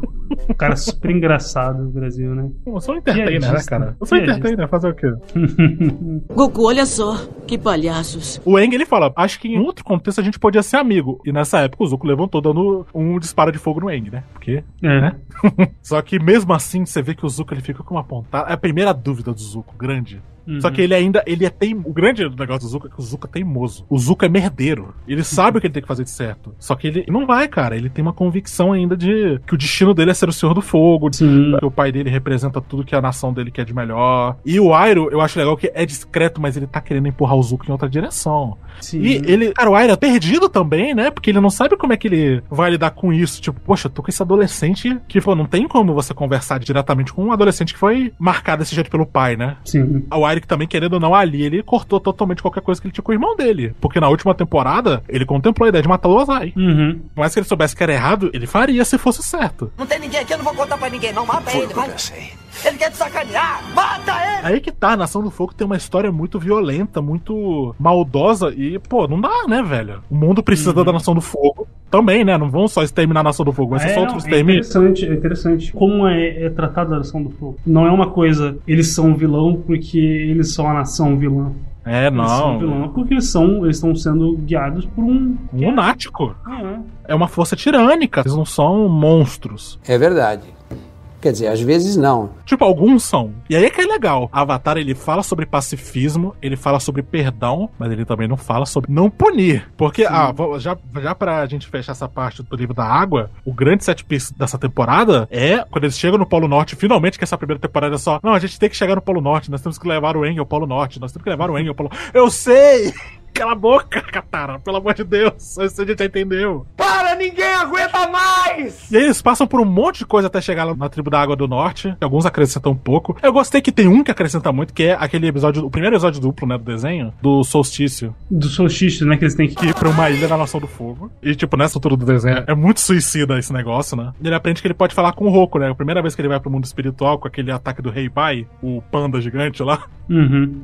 um cara super engraçado no Brasil, né? Eu sou um entertainer, né, cara? Eu sou Piadista. entertainer, fazer o quê? Goku, olha só, que palhaços. O Aang, ele fala, acho que em outro contexto a gente podia ser amigo. E nessa época o Zuko levantou dando um disparo de fogo no Aang, né? Porque, É. né? Só que mesmo assim, você vê que o Zuko ele fica com uma pontada. É a primeira dúvida do Zuko, grande. Uhum. Só que ele ainda, ele é teim... O grande negócio do Zuko é que o Zuko é teimoso. O Zuko é merdeiro. Ele sabe o que ele tem que fazer de certo. Só que ele não vai, cara. Ele tem uma convicção ainda de que o destino dele é ser o Senhor do Fogo. Sim. Que o pai dele representa tudo que a nação dele quer de melhor. E o Airo, eu acho legal que é discreto, mas ele tá querendo empurrar o Zuko em outra direção. Sim. E ele, cara, o Airo é perdido também, né? Porque ele não sabe como é que ele vai lidar com isso. Tipo, poxa, eu tô com esse adolescente que, pô, não tem como você conversar diretamente com um adolescente que foi marcado desse jeito pelo pai, né? Sim. O Airo que também, querendo ou não, ali, ele cortou totalmente qualquer coisa que ele tinha com o irmão dele. Porque na última temporada, ele contemplou a ideia de matar o Ozai. Uhum. Por mais que ele soubesse que era errado, ele faria se fosse certo. Não tem ninguém aqui, eu não vou contar pra ninguém, não. Mata ele, vai. Ele quer te sacanear. Mata ele! Aí que tá, a Nação do Fogo tem uma história muito violenta, muito maldosa e, pô, não dá, né, velho? O mundo precisa da Nação do Fogo também, né? Não vão só exterminar a Nação do Fogo, ser É, só não, outros é interessante, é interessante. Como é, é tratada a nação do fogo? Não é uma coisa, eles são vilão porque eles são a nação vilã. É, Eles são não. vilão porque eles são, eles estão sendo guiados por um. Um lunático. É. É uma força tirânica. Eles não são monstros. É verdade. Quer dizer, às vezes não. Tipo, alguns são. E aí é que é legal. Avatar, ele fala sobre pacifismo, ele fala sobre perdão, mas ele também não fala sobre não punir. Porque, ah, já, já pra gente fechar essa parte do livro da água, o grande set piece dessa temporada é quando eles chegam no Polo Norte, finalmente, que essa primeira temporada é só, não, a gente tem que chegar no Polo Norte, nós temos que levar o Aang ao Polo Norte, nós temos que levar o Aang ao Polo Eu sei! Cala a boca, Katara, pelo amor de Deus, isso a gente já entendeu. Para, ninguém aguenta mais! E aí eles passam por um monte de coisa até chegar na tribo da Água do Norte. Alguns acrescentam um pouco. Eu gostei que tem um que acrescenta muito, que é aquele episódio, o primeiro episódio duplo, né, do desenho, do solstício. Do solstício, né? Que eles têm que ir pra uma ilha da Nação do Fogo. E, tipo, nessa altura do desenho, é muito suicida esse negócio, né? Ele aprende que ele pode falar com o Roku, né? A primeira vez que ele vai pro mundo espiritual com aquele ataque do Rei Pai, o panda gigante lá. Uhum.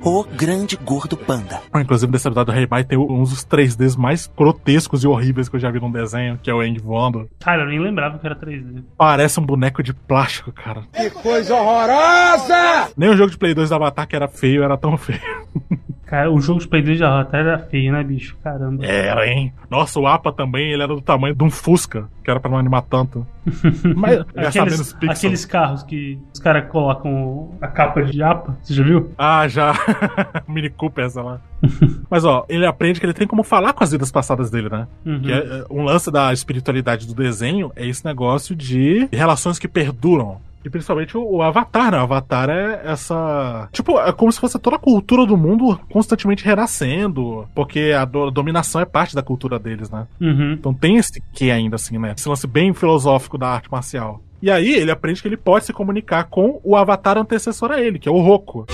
O grande gordo panda. Inclusive, nesse episódio do Rei Pai tem um dos 3Ds mais grotescos e horríveis que eu já vi num desenho, que é o Aang voando. Cara, eu nem lembrava que era 3D. Parece um boneco de plástico, cara. Que coisa horrorosa! Nem o jogo de Play 2 da Avatar, que era feio, era tão feio. Cara, o jogo de Play 2 de Avatar era feio, né, bicho? Caramba. Era, hein? Nossa, o APA também, ele era do tamanho de um Fusca, que era pra não animar tanto. Mas Aqueles, aqueles carros que os caras colocam a capa de APA, você já viu? Ah, já. Mini Cooper essa lá. Mas ó, ele aprende que ele tem como falar com as vidas passadas dele, né? Uhum. Que é, é, um lance da espiritualidade do desenho é esse negócio de relações que perduram. E principalmente o, o Avatar, né? O Avatar é essa. Tipo, é como se fosse toda a cultura do mundo constantemente renascendo. Porque a, do- a dominação é parte da cultura deles, né? Uhum. Então tem esse que ainda, assim, né? Esse lance bem filosófico da arte marcial. E aí ele aprende que ele pode se comunicar com o avatar antecessor a ele, que é o Roku.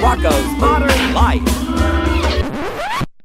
Rocco's Modern Life.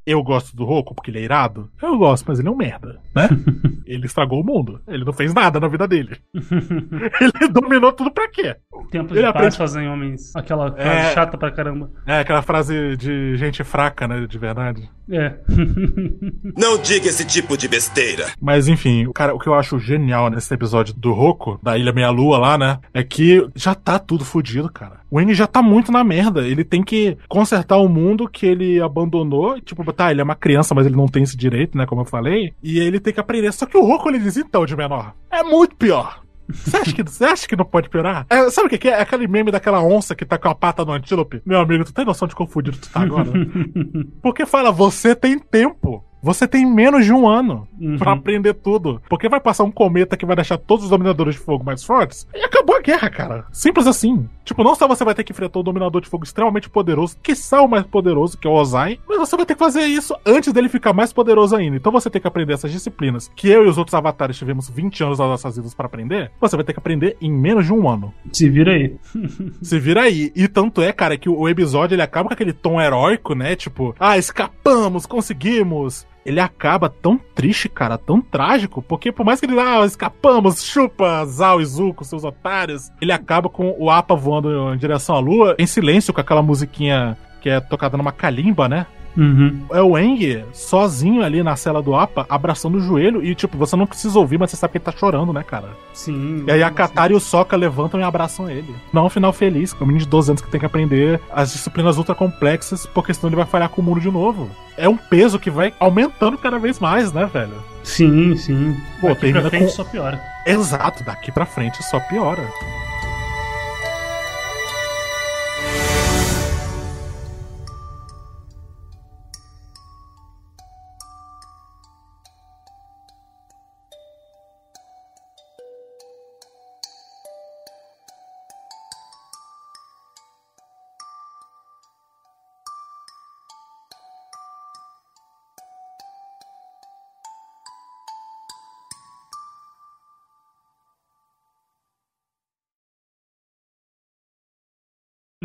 Eu gosto do Roku porque ele é irado. Eu gosto, mas ele é um merda, né? ele estragou o mundo. Ele não fez nada na vida dele. ele dominou tudo pra quê? Tempos Ele de aprende- paz fazem homens. Aquela frase É. chata pra caramba. É aquela frase de gente fraca, né? De verdade. É. Não diga esse tipo de besteira. Mas enfim, o cara, o que eu acho genial nesse episódio do Roku, da Ilha Meia Lua lá, né? É que já tá tudo fodido, cara. O N já tá muito na merda. Ele tem que consertar o mundo que ele abandonou. Tipo, tá, ele é uma criança, mas ele não tem esse direito, né? Como eu falei. E ele tem que aprender. Só que o Roku, ele diz, então, de menor, é muito pior. Você acha, que, você acha que não pode piorar? É, sabe o que que é? É aquele meme daquela onça que tá com a pata no antílope. Meu amigo, tu tem noção de quão fudido tu tá agora? Porque fala, você tem tempo. Você tem menos de um ano Uhum. pra aprender tudo. Porque vai passar um cometa que vai deixar todos os dominadores de fogo mais fortes e acabou a guerra, cara. Simples assim. Tipo, não só você vai ter que enfrentar um dominador de fogo extremamente poderoso, que é o mais poderoso, que é o Ozai, mas você vai ter que fazer isso antes dele ficar mais poderoso ainda. Então você tem que aprender essas disciplinas que eu e os outros avatares tivemos 20 anos das nossas vidas pra aprender. Você vai ter que aprender em menos de um ano. Se vira aí. Se vira aí. E tanto é, cara, que o episódio ele acaba com aquele tom heróico, né? Tipo, ah, escapamos, conseguimos. Ele acaba tão triste, cara, tão trágico, porque por mais que ele, ah, escapamos, chupa, Zal e Zuko, seus otários, ele acaba com o Apa voando em direção à lua, em silêncio, com aquela musiquinha que é tocada numa calimba, né? Uhum. É o Eng sozinho ali na cela do APA, abraçando o joelho, e tipo, você não precisa ouvir, mas você sabe que ele tá chorando, né, cara? Sim. E aí a Katara e o Sokka levantam e abraçam ele. Não é um final feliz, é um menino de 12 anos que tem que aprender as disciplinas ultra complexas, porque senão ele vai falhar com o mundo de novo. É um peso que vai aumentando cada vez mais, né, velho? Sim, sim. Pô, Daqui pra frente com- só piora. Exato, daqui pra frente só piora.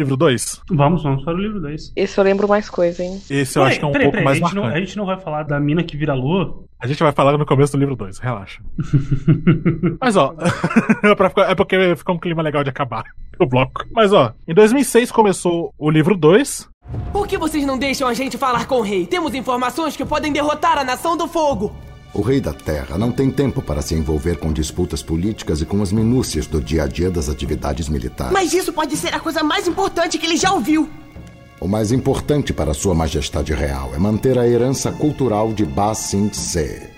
Livro 2? Vamos, vamos para o livro 2. Esse eu lembro mais coisa, hein? Esse eu acho que é um peraí, pouco peraí, mais a gente, não, marcante. a gente não vai falar da mina que vira lua? A gente vai falar no começo do livro 2, relaxa. Mas ó, é é porque fica um clima legal de acabar o bloco. Mas ó, em 2006 começou o livro 2. Por que vocês não deixam a gente falar com o rei? Temos informações que podem derrotar a Nação do Fogo. O rei da Terra não tem tempo para se envolver com disputas políticas e com as minúcias do dia a dia das atividades militares. Mas isso pode ser a coisa mais importante que ele já ouviu. O mais importante para Sua Majestade Real é manter a herança cultural de Ba Sing Se.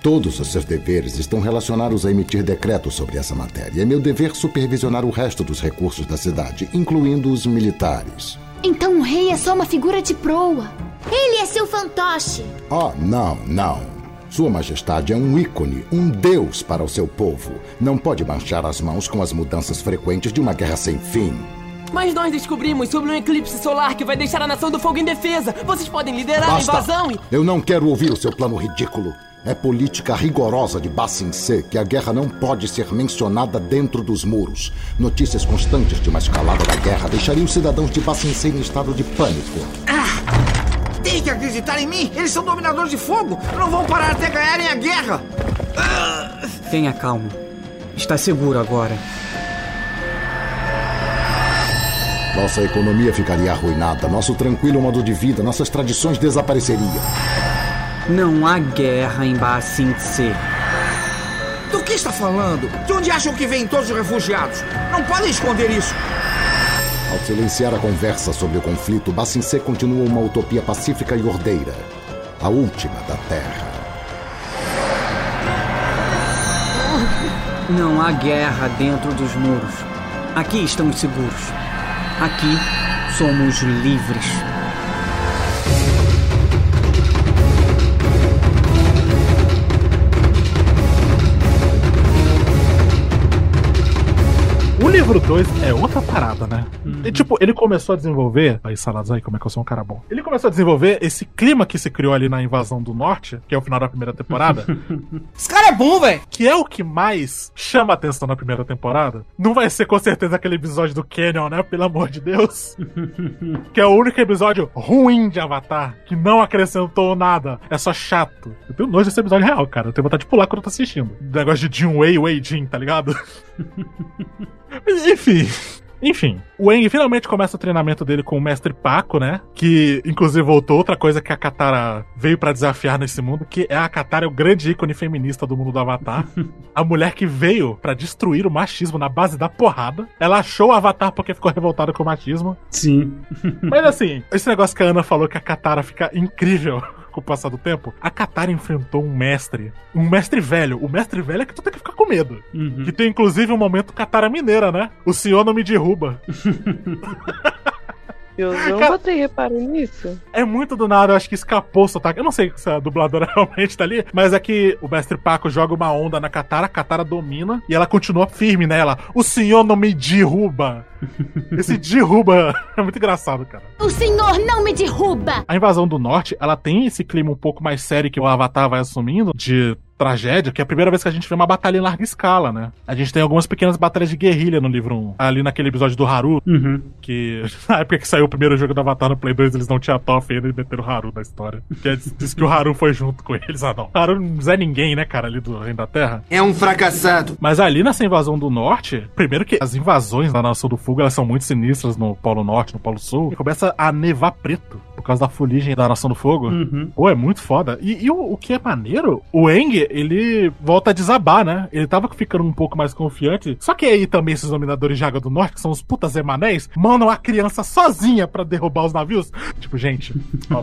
Todos os seus deveres estão relacionados a emitir decretos sobre essa matéria. É meu dever supervisionar o resto dos recursos da cidade, incluindo os militares. Então o rei é só uma figura de proa. Ele é seu fantoche. Oh, não, não. Sua Majestade é um ícone, um deus para o seu povo. Não pode manchar as mãos com as mudanças frequentes de uma guerra sem fim. Mas nós descobrimos sobre um eclipse solar que vai deixar a Nação do Fogo indefesa. Vocês podem liderar Basta. a invasão e... Eu não quero ouvir o seu plano ridículo. É política rigorosa de Bassincê que a guerra não pode ser mencionada dentro dos muros. Notícias constantes de uma escalada da guerra deixariam os cidadãos de Bassincê em estado de pânico. Tem que acreditar em mim! Eles são dominadores de fogo! Não vão parar até ganharem a guerra! Tenha calma. Está seguro agora. Nossa economia ficaria arruinada, nosso tranquilo modo de vida, nossas tradições desapareceriam. Não há guerra em Bacincê. Do que está falando? De onde acham que vêm todos os refugiados? Não podem esconder isso! Ao silenciar a conversa sobre o conflito, Bacincê continua uma utopia pacífica e ordeira. A última da Terra. Não há guerra dentro dos muros. Aqui estamos seguros. Aqui somos livres. Livro 2 é outra parada, né? E, tipo, ele começou a desenvolver. Aí, Saladas, aí, como é que eu sou um cara bom? Ele começou a desenvolver esse clima que se criou ali na invasão do norte, que é o final da primeira temporada. Esse cara é bom, velho! que é o que mais chama a atenção na primeira temporada. Não vai ser com certeza aquele episódio do Canyon, né? Pelo amor de Deus. que é o único episódio ruim de Avatar, que não acrescentou nada. É só chato. Eu tenho nojo desse episódio real, cara. Eu tenho vontade de pular quando eu tô assistindo. Negócio de Jin Wei, Wei Jin, tá ligado? Enfim. Enfim, o Eng finalmente começa o treinamento dele com o mestre Paco, né? Que inclusive voltou outra coisa que a Katara veio pra desafiar nesse mundo, que é a Katara é o grande ícone feminista do mundo do Avatar. a mulher que veio pra destruir o machismo na base da porrada. Ela achou o Avatar porque ficou revoltada com o machismo. Sim. Mas assim, esse negócio que a Ana falou que a Katara fica incrível com o passar do tempo, a Katara enfrentou um mestre, um mestre velho. O mestre velho é que tu tem que ficar com medo. Que tem inclusive um momento Katara mineira, né? O senhor não me derruba. Eu não Cara- botei reparo nisso. É muito do nada, eu acho que escapou o sotaque. Eu não sei se a dubladora realmente tá ali, mas é que o mestre Paco joga uma onda na Katara, a Katara domina e ela continua firme nela. O senhor não me derruba. Esse derruba é muito engraçado, cara. O senhor não me derruba! A invasão do norte, ela tem esse clima um pouco mais sério que o Avatar vai assumindo, de tragédia, que é a primeira vez que a gente vê uma batalha em larga escala, né? A gente tem algumas pequenas batalhas de guerrilha no livro 1. Ali naquele episódio do Haru, Uhum. que na época que saiu o primeiro jogo do Avatar no Play 2, eles não tinham ainda e meteram o Haru na história. Que é- diz que o Haru foi junto com eles. Ah, não. O Haru não é ninguém, né, cara, ali do Reino da Terra. É um fracassado. Mas ali nessa invasão do norte, primeiro que as invasões da Nação do Fogo, elas são muito sinistras no Polo Norte, no Polo Sul. E começa a nevar preto por causa da fuligem da Nação do Fogo. Uhum. Pô, é muito foda. E, e o, o que é maneiro, o Eng, ele volta a desabar, né? Ele tava ficando um pouco mais confiante. Só que aí também esses dominadores de água do norte, que são os putas emanéis, mandam a criança sozinha pra derrubar os navios. Tipo, gente, ó,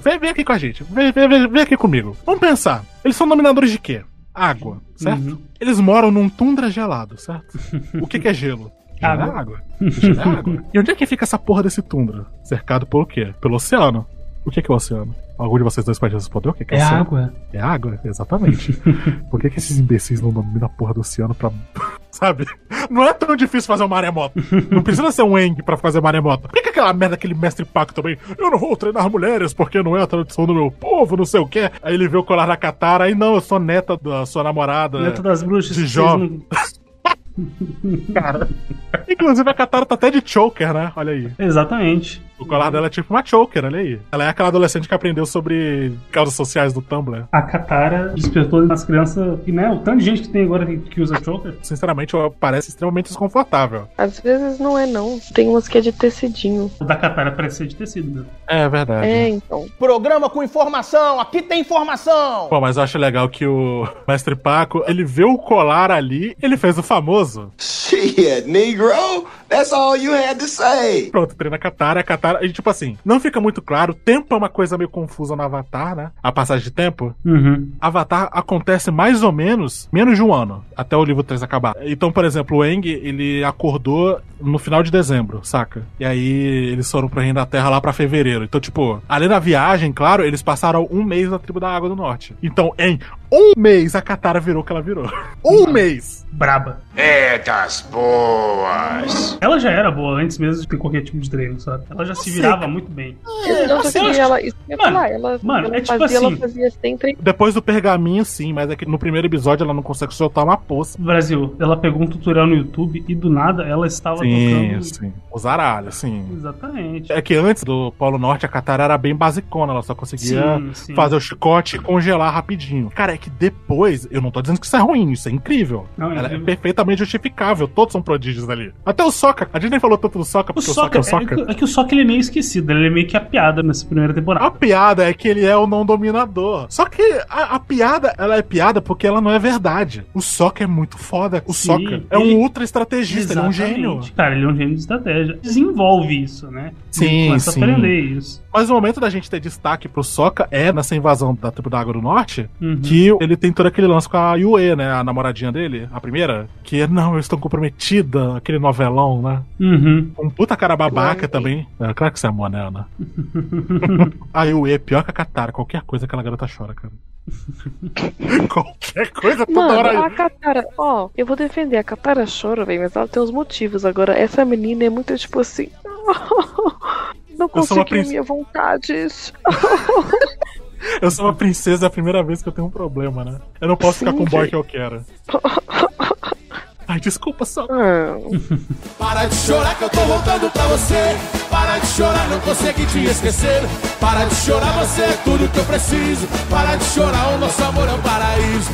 vem, vem aqui com a gente. Vem, vem, vem, aqui comigo. Vamos pensar. Eles são dominadores de quê? Água, certo? Eles moram num tundra gelado, certo? O que, que é gelo? Água. É água. Gelo é água. E onde é que fica essa porra desse tundra? Cercado pelo quê? Pelo oceano. O que, que é o oceano? Algum de vocês dois pode responder o que, que é, É água. É água, exatamente. Por que, que esses imbecis não dominam a porra do oceano pra. Sabe? Não é tão difícil fazer um maremoto. Não precisa ser um Eng pra fazer maremoto. Por que, que aquela merda, aquele mestre Paco também? Eu não vou treinar mulheres porque não é a tradição do meu povo, não sei o quê. Aí ele vê o colar da Katara, aí não, eu sou neta da sua namorada. Neto das bruxas. De Jó. não- Cara. Inclusive a Katara tá até de choker, né? Olha aí. Exatamente. O colar dela é tipo uma choker, olha aí. Ela é aquela adolescente que aprendeu sobre causas sociais do Tumblr. A Katara despertou nas crianças, e né, o tanto de gente que tem agora que, usa choker. Sinceramente, parece extremamente desconfortável. Às vezes não é, não. Tem umas que é de tecidinho. O da Katara parece ser de tecido mesmo. É verdade. É, então. Programa com informação, aqui tem informação. Pô, mas eu acho legal que o Mestre Paco, ele vê o colar ali, ele fez o famoso. Shit, Negro. That's all you had to say. Pronto, treina a Katara, a Katara. E tipo assim, não fica muito claro. Tempo é uma coisa meio confusa no Avatar, né? A passagem de tempo. Uhum. Avatar acontece mais ou menos menos de um ano, até o livro 3 acabar. Então, por exemplo, o Eng, ele acordou no final de dezembro, saca? E aí eles foram pro Reino da Terra lá pra fevereiro. Então, tipo, além da viagem, claro, eles passaram um mês na tribo da Água do Norte. Então, em um mês a Katara virou o que ela virou. Um mês! Braba. Etas boas. Ela já era boa antes mesmo de ter qualquer tipo de treino, sabe? Ela já se virava muito bem. Ela. Isso Mano, falar. Ela, mano, ela é tipo fazia, assim- ela fazia sempre. Depois do pergaminho, sim, mas é que no primeiro episódio ela não consegue soltar uma poça. Brasil, ela pegou um tutorial no YouTube e do nada ela estava Sim, tocando. sim. Os aralhos, sim. Exatamente. É que antes do Polo Norte, a Katara era bem basicona, ela só conseguia Sim, sim. fazer o chicote e congelar rapidinho. Cara, é que depois, eu não tô dizendo que isso é ruim, isso é incrível. Não, é ela é perfeitamente justificável, todos são prodígios ali. Até o Sokka, a gente nem falou tanto do Sokka, O porque o Sokka, Sokka é o é, Sokka. que, é que o Sokka ele é meio esquecido, ele é meio que a piada nessa primeira temporada. A piada é que ele é o não dominador. Só que a, a piada, ela é piada porque ela não é verdade. O Sokka é muito foda. O Sim, Sokka é ele- um ultra estrategista, ele é um gênio. Cara, ele é um gênio de estratégia. Desenvolve isso, né? Sim, começa sim. a aprender isso. Mas o momento da gente ter destaque pro Sokka é nessa invasão da tribo da Água do Norte, Uhum. que ele tem todo aquele lance com a Yue, né? A namoradinha dele, a primeira. Que é, não, eu estou comprometida, aquele novelão, né? Uhum. Um puta cara babaca também. É, claro que você amou, né, Ana? a Yue é pior que a Katara. Qualquer coisa aquela garota chora, cara. Qualquer coisa toda Mano, hora. a Katara, ó, eu vou defender. A Katara chora, velho, mas ela tem uns motivos. Agora, essa menina é muito tipo assim. Não consegui princ- minha vontades. Eu sou uma princesa é a primeira vez que eu tenho um problema, né? Eu não posso ficar com o boy que eu quero. Ai, desculpa só. Para de chorar que eu tô voltando pra você. Para de chorar, não consegui te esquecer. Para de chorar, você é tudo que eu preciso. Para de chorar, o nosso amor é um paraíso.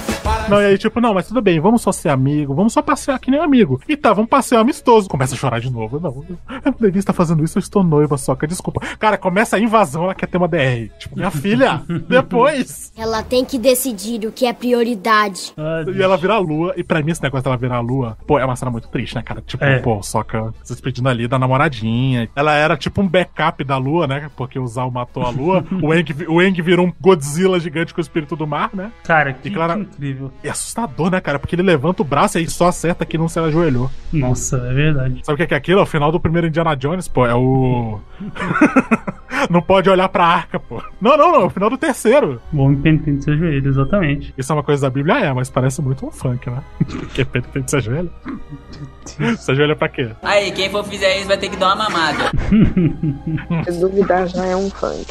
Não, e aí, tipo, não, mas tudo bem, vamos só ser amigo, vamos só passear que nem amigo. E tá, vamos passear amistoso. Começa a chorar de novo. Não, eu não devia estar fazendo isso, eu estou noiva, soca, desculpa. Cara, começa a invasão, ela quer ter uma DR. Tipo, minha filha, depois. Ela tem que decidir o que é prioridade. E ela vira a lua, e pra mim esse negócio dela virar a lua, pô, é uma cena muito triste, né, cara? Tipo, É. pô, Soca se despedindo ali da namoradinha. Ela era tipo um backup da lua, né? Porque o Zal matou a lua. o Eng, o Eng virou um Godzilla gigante com o espírito do mar, né? Cara, que, E clara- que incrível. É assustador, né, cara? Porque ele levanta o braço e aí só acerta que não se ajoelhou. Nossa, é verdade. Sabe o que é, que é aquilo? É o final do primeiro Indiana Jones, pô. É o. não pode olhar pra arca, pô. Não, não, não. É o final do terceiro. O homem penitente se ajoelha, exatamente. Isso é uma coisa da Bíblia? É, mas parece muito um funk, né? Porque penitente se ajoelha. Se ajoelha pra quê? Aí, quem for fizer isso vai ter que dar uma mamada. Se duvidar, já é um funk.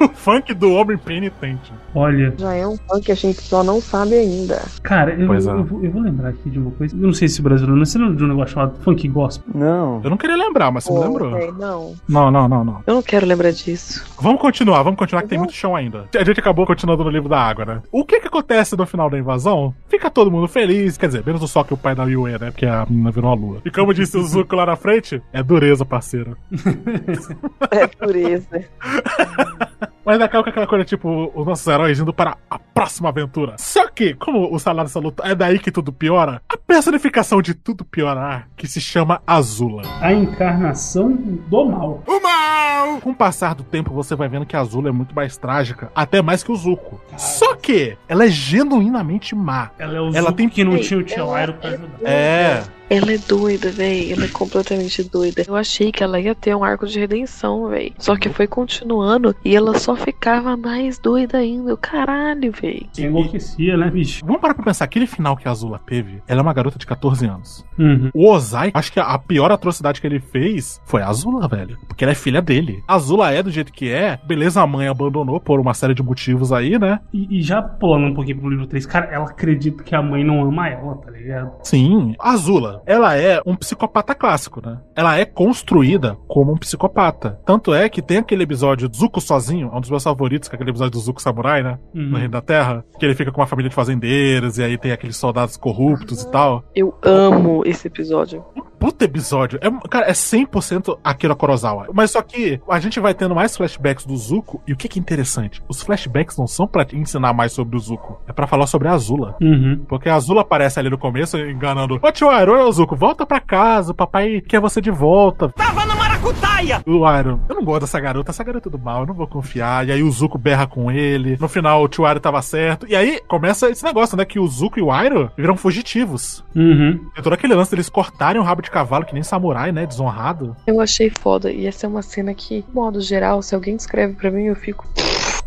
o funk do homem penitente. Olha. Já é um funk que a gente só não sabe ainda. Cara, eu, Pois é. eu vou, eu vou lembrar aqui de uma coisa. Eu não sei se brasileiro, você lembra de um negócio chamado funk gospel? Não. Eu não queria lembrar, mas você me Pô, lembrou. véi, não. Não, não, não, não. Eu não quero lembrar disso. Vamos continuar, vamos continuar que tem muito chão ainda. A gente acabou continuando no livro da água, né? O que que acontece no final da invasão? Fica todo mundo feliz, quer dizer, menos o Sokka e o pai da Yue, né? Porque a menina virou uma lua. E como disse o Zuko lá na frente, é dureza, parceiro. É pureza. Mas acaba com aquela coisa, tipo, os nossos heróis indo para a próxima aventura. Só que, como o salário dessa luta é daí que tudo piora, a personificação de tudo piorar, que se chama Azula. A encarnação do mal. O mal! Com o passar do tempo, você vai vendo que a Azula é muito mais trágica, até mais que o Zuko. Só que ela é genuinamente má. Ela é o Ela Zuko tem- que não tinha o tio ela Airo pra ajudar. É. Ela é doida, véi. Ela é completamente doida. Eu achei que ela ia ter um arco de redenção, véi. Só que foi continuando e ela só ficava mais doida ainda. Eu, Caralho, véi. Você enlouquecia, né, bicho? Vamos parar pra pensar, aquele final que a Azula teve, ela é uma garota de 14 anos. Uhum. O Ozai, acho que a pior atrocidade que ele fez foi a Azula, velho. Porque ela é filha dele. A Azula é do jeito que é. Beleza, a mãe abandonou por uma série de motivos aí, né? E, e já pulando um pouquinho pro livro 3, cara, ela acredita que a mãe não ama ela, tá ligado? Sim, a Azula, ela é um psicopata clássico, né? Ela é construída como um psicopata. Tanto é que tem aquele episódio do Zuko sozinho, é um dos meus favoritos, que é aquele episódio do Zuko Samurai, né? Uhum. No Reino da Terra. Que ele fica com uma família de fazendeiros, e aí tem aqueles soldados corruptos e tal. Eu amo esse episódio. Puta episódio. É, cara, é 100% Akira Kurosawa. Mas só que a gente vai tendo mais flashbacks do Zuko. E o que que é interessante? Os flashbacks não são pra te ensinar mais sobre o Zuko. É pra falar sobre a Azula. Uhum. Porque a Azula aparece ali no começo enganando. Ô tio Airo, ô Zuko, volta pra casa. O papai quer você de volta. Tava na maracutaia! O Airo, eu não gosto dessa garota. Essa garota é do mal, eu não vou confiar. E aí o Zuko berra com ele. No final o tio Airo tava certo. E aí começa esse negócio, né? Que o Zuko e o Airo viram fugitivos. Uhum. Tem todo aquele lance deles cortarem o rabo de cavalo, que nem samurai, né? Desonrado. Eu achei foda. E essa é uma cena que, de modo geral, se alguém escreve pra mim, eu fico.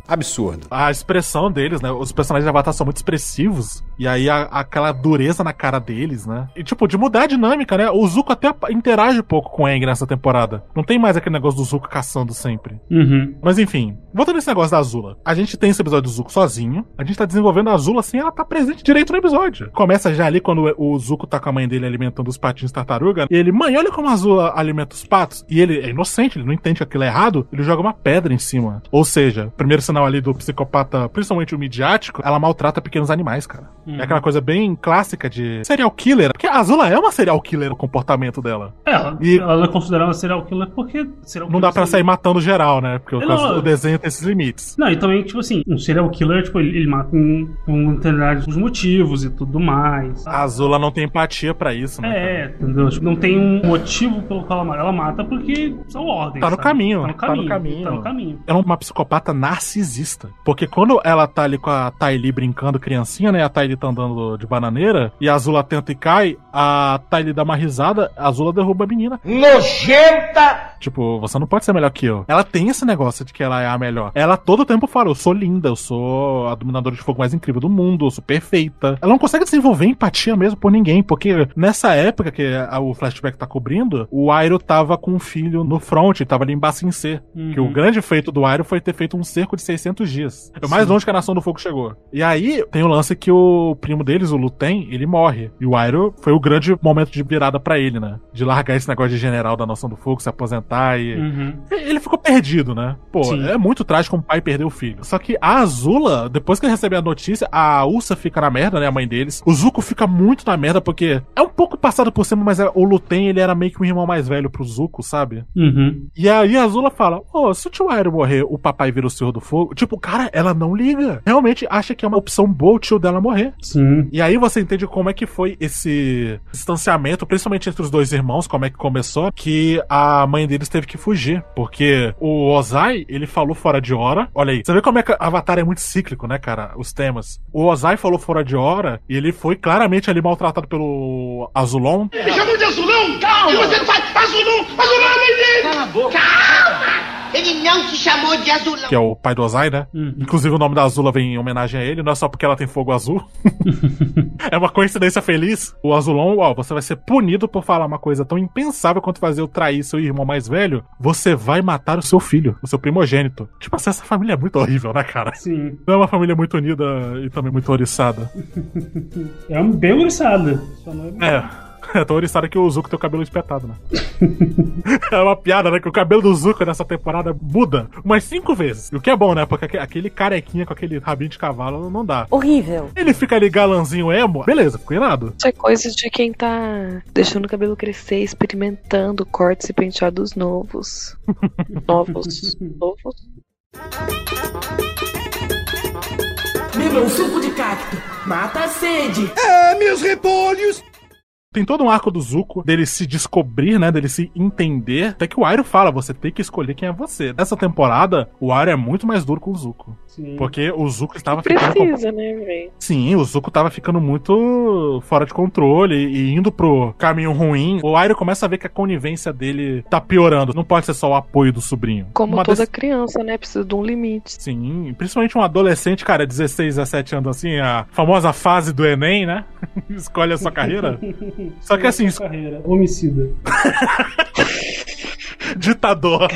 Absurdo. A expressão deles, né? Os personagens de Avatar são muito expressivos. E aí a- aquela dureza na cara deles, né? E tipo, de mudar a dinâmica, né? O Zuko até interage um pouco com o Aang nessa temporada. Não tem mais aquele negócio do Zuko caçando sempre. Uhum. Mas enfim, voltando nesse negócio da Azula. A gente tem esse episódio do Zuko sozinho. A gente tá desenvolvendo a Azula sem ela tá presente direito no episódio. Começa já ali quando o Zuko tá com a mãe dele alimentando os patinhos tartaruga. E ele, mãe, olha como a Azula alimenta os patos. E ele é inocente, ele não entende que aquilo é errado. Ele joga uma pedra em cima. Ou seja, primeiro sinal ali do psicopata, principalmente o midiático, ela maltrata pequenos animais, cara. Uhum. É aquela coisa bem clássica de serial killer. Porque a Azula é uma serial killer o comportamento dela. É, ela, E- ela é considerada serial killer porque serial Não dá pra sair matando geral, né? Porque o, Não, o desenho tem esses limites. Não, e também, tipo assim, um serial killer, tipo, ele, ele mata com, com determinados os motivos e tudo mais. A Azula não tem empatia pra isso, né? É, entendeu? Tipo, não tem um motivo pelo qual ela mata. Ela mata porque são ordens. Tá no sabe? caminho, Tá no tá no caminho. caminho. Tá no caminho. Ela é uma psicopata narcisista. Porque quando ela tá ali com a Tylee brincando criancinha, né? A Tylee tá andando de bananeira e a Azula tenta e cai, a Tylee dá uma risada, a Azula derruba a menina. Nojenta! Tipo, você não pode ser melhor que eu. Ela tem esse negócio de que ela é a melhor. Ela todo tempo fala, eu sou linda, eu sou a dominadora de fogo mais incrível do mundo, eu sou perfeita. Ela não consegue desenvolver empatia mesmo por ninguém, porque nessa época que o flashback tá cobrindo, o Airo tava com um filho no front, tava ali em Bacincê. Uhum. Que o grande feito do Airo foi ter feito um cerco de 600 dias. É o mais longe que a Nação do Fogo chegou. E aí tem o lance que o primo deles, o Luten, ele morre. E o Airo foi o grande momento de virada pra ele, né? De largar esse negócio de general da Nação do Fogo, se aposentar Uhum. Ele ficou perdido, né? Pô, Sim. é muito trágico um pai perder o filho. Só que a Azula, depois que ele recebe a notícia, a Ursa fica na merda, né? A mãe deles. O Zuko fica muito na merda, porque é um pouco passado por cima, mas é- o Luten, ele era meio que um irmão mais velho pro Zuko, sabe? Uhum. E aí a Azula fala: Ô, se o tio Airo morrer, o papai vira o Senhor do Fogo. Tipo, cara, ela não liga. Realmente acha que é uma opção boa o tio dela morrer. Sim. E aí você entende como é que foi esse distanciamento, principalmente entre os dois irmãos, como é que começou, que a mãe deles eles teve que fugir, porque o Ozai, ele falou fora de hora. Olha aí, você vê como é que Avatar é muito cíclico, né, cara? Os temas. O Ozai falou fora de hora e ele foi claramente ali maltratado pelo Azulon. Me chamou de azulão? Calma! E você não faz azulão? Azulão é mãe dele! Cala a boca! Calma! Ele não te chamou de azulão. Que é o pai do Ozai, né? Inclusive o nome da Azula vem em homenagem a ele, não é só porque ela tem fogo azul. é uma coincidência feliz. O Azulon, ó, você vai ser punido por falar uma coisa tão impensável quanto fazer eu trair seu irmão mais velho. Você vai matar o seu filho, o seu primogênito. Tipo assim, essa família é muito horrível, né, cara? Sim. Não é uma família muito unida e também muito oriçada. É um bem oriçada. É... É. Tão oriçada que o Zuko tem o cabelo espetado, né? é uma piada, né? Que o cabelo do Zuko nessa temporada muda umas cinco vezes. O que é bom, né? Porque aque- aquele carequinha com aquele rabinho de cavalo não dá. Horrível. Ele fica ali galanzinho emo, beleza, ficou irado. Isso é coisa de quem tá deixando o cabelo crescer, experimentando cortes e penteados novos. novos. novos. Beba um suco de cacto. Mata a sede. É, meus repolhos! Tem todo um arco do Zuko, dele se descobrir, né? Dele se entender. Até que o Airo fala, você tem que escolher quem é você. Nessa temporada, o Airo é muito mais duro com o Zuko. Sim. Porque o Zuko estava ficando... com- Precisa, né, velho? Sim, o Zuko tava ficando muito fora de controle e indo pro caminho ruim. O Airo começa a ver que a conivência dele tá piorando. Não pode ser só o apoio do sobrinho. Como Uma toda desse- criança, né? Precisa de um limite. Sim, principalmente um adolescente, cara, 16, 17 anos assim, a famosa fase do Enem, né? Escolhe a sua carreira. Só que assim, Carreira. Homicida. ditador.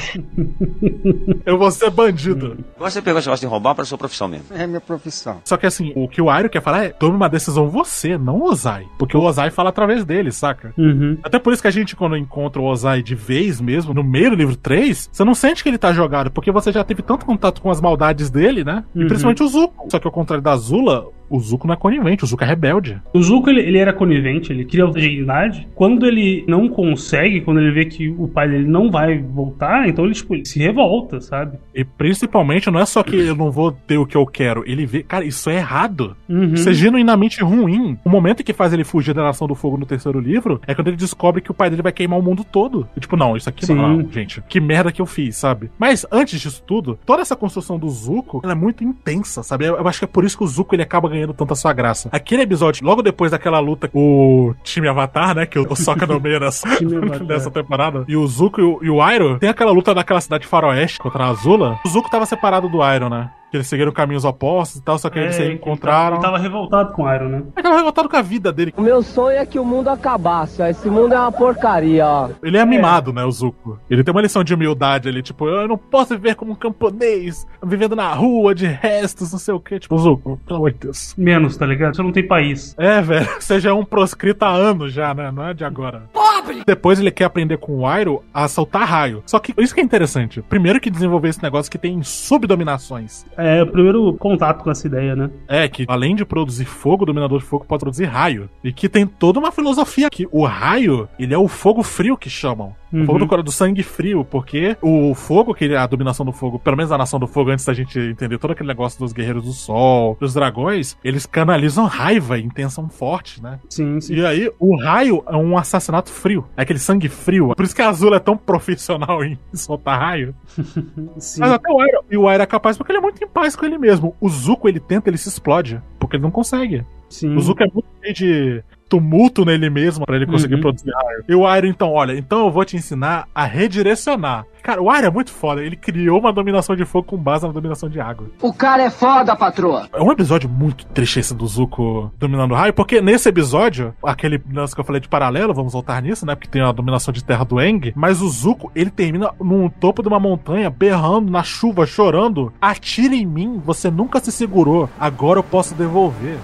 Eu vou ser bandido. Você pegou esse negócio de roubar pra sua profissão mesmo. É minha profissão. Só que assim, o que o Airo quer falar é: tome uma decisão você, não o Ozai. Porque o Ozai fala através dele, saca? Uhum. Até por isso que a gente, quando encontra o Ozai de vez mesmo, no meio do livro 3, você não sente que ele tá jogado, porque você já teve tanto contato com as maldades dele, né? E Uhum. principalmente o Zuko. Só que ao contrário da Zula, o Zuko não é conivente, o Zuko é rebelde. O Zuko, ele, ele era conivente, ele cria dignidade. Quando ele não consegue, quando ele vê que o pai dele não vai voltar, então ele, tipo, se revolta, sabe? E principalmente, não é só que eu não vou ter o que eu quero, ele vê, cara, isso é errado. Uhum. Isso é genuinamente ruim. O momento que faz ele fugir da Nação do Fogo no terceiro livro é quando ele descobre que o pai dele vai queimar o mundo todo. E, tipo, não, isso aqui Sim. não, não, gente. Que merda que eu fiz, sabe? Mas antes disso tudo, toda essa construção do Zuko, ela é muito intensa, sabe? Eu, eu acho que é por isso que o Zuko ele acaba ganhando tanta sua graça. Aquele episódio, logo depois daquela luta com o time Avatar, né? Que o, Sokka no meio nessa, nessa temporada. E o Zuko e e o Airo, tem aquela luta naquela cidade faroeste contra a Azula. O Zuko tava separado do Airo, né? Que eles seguiram caminhos opostos e tal, só que eles se É, encontraram. Ele tava revoltado com o Iron, né? Ele tava revoltado com a vida dele. O meu sonho é que o mundo acabasse, ó. Esse mundo é uma porcaria, ó. Ele é mimado, né, o Zuko. Ele tem uma lição de humildade ali, tipo, eu não posso viver como um camponês, vivendo na rua, de restos, não sei o quê. Tipo, Zuko, pelo amor de Deus. Menos, tá ligado? Você não tem país. É, velho, você já é um proscrito há anos já, né? Não é de agora. Pobre! Depois ele quer aprender com o Airo a soltar raio. Só que isso que é interessante. Primeiro que desenvolver esse negócio que tem subdominações. É o primeiro contato com essa ideia, né? É, que além de produzir fogo, o dominador de fogo pode produzir raio. E que tem toda uma filosofia que o raio, ele é o fogo frio que chamam. O fogo Uhum. do, cora- do sangue frio, porque o fogo, que a dominação do fogo, pelo menos a nação do fogo, antes da gente entender todo aquele negócio dos guerreiros do sol, dos dragões, eles canalizam raiva e intenção forte, né? Sim, sim. E aí, o raio é um assassinato frio. É aquele sangue frio. Por isso que a Azul é tão profissional em soltar raio. Sim. Mas até o Aira, e o Aira é capaz porque ele é muito em paz com ele mesmo. O Zuko, ele tenta, ele se explode. Porque ele não consegue. Sim. O Zuko é muito cheio de tumulto nele mesmo pra ele conseguir Uhum. produzir raio. E o Airo, então, olha, então eu vou te ensinar a redirecionar. Cara, o Airo é muito foda. Ele criou uma dominação de fogo com base na dominação de água. O cara é foda, patroa. É um episódio muito triste esse do Zuko dominando o raio, porque nesse episódio, aquele lance que eu falei de paralelo, vamos voltar nisso, né? Porque tem a dominação de terra do Eng, mas o Zuko, ele termina no topo de uma montanha, berrando na chuva, chorando. Atire em mim, você nunca se segurou, agora eu posso devolver.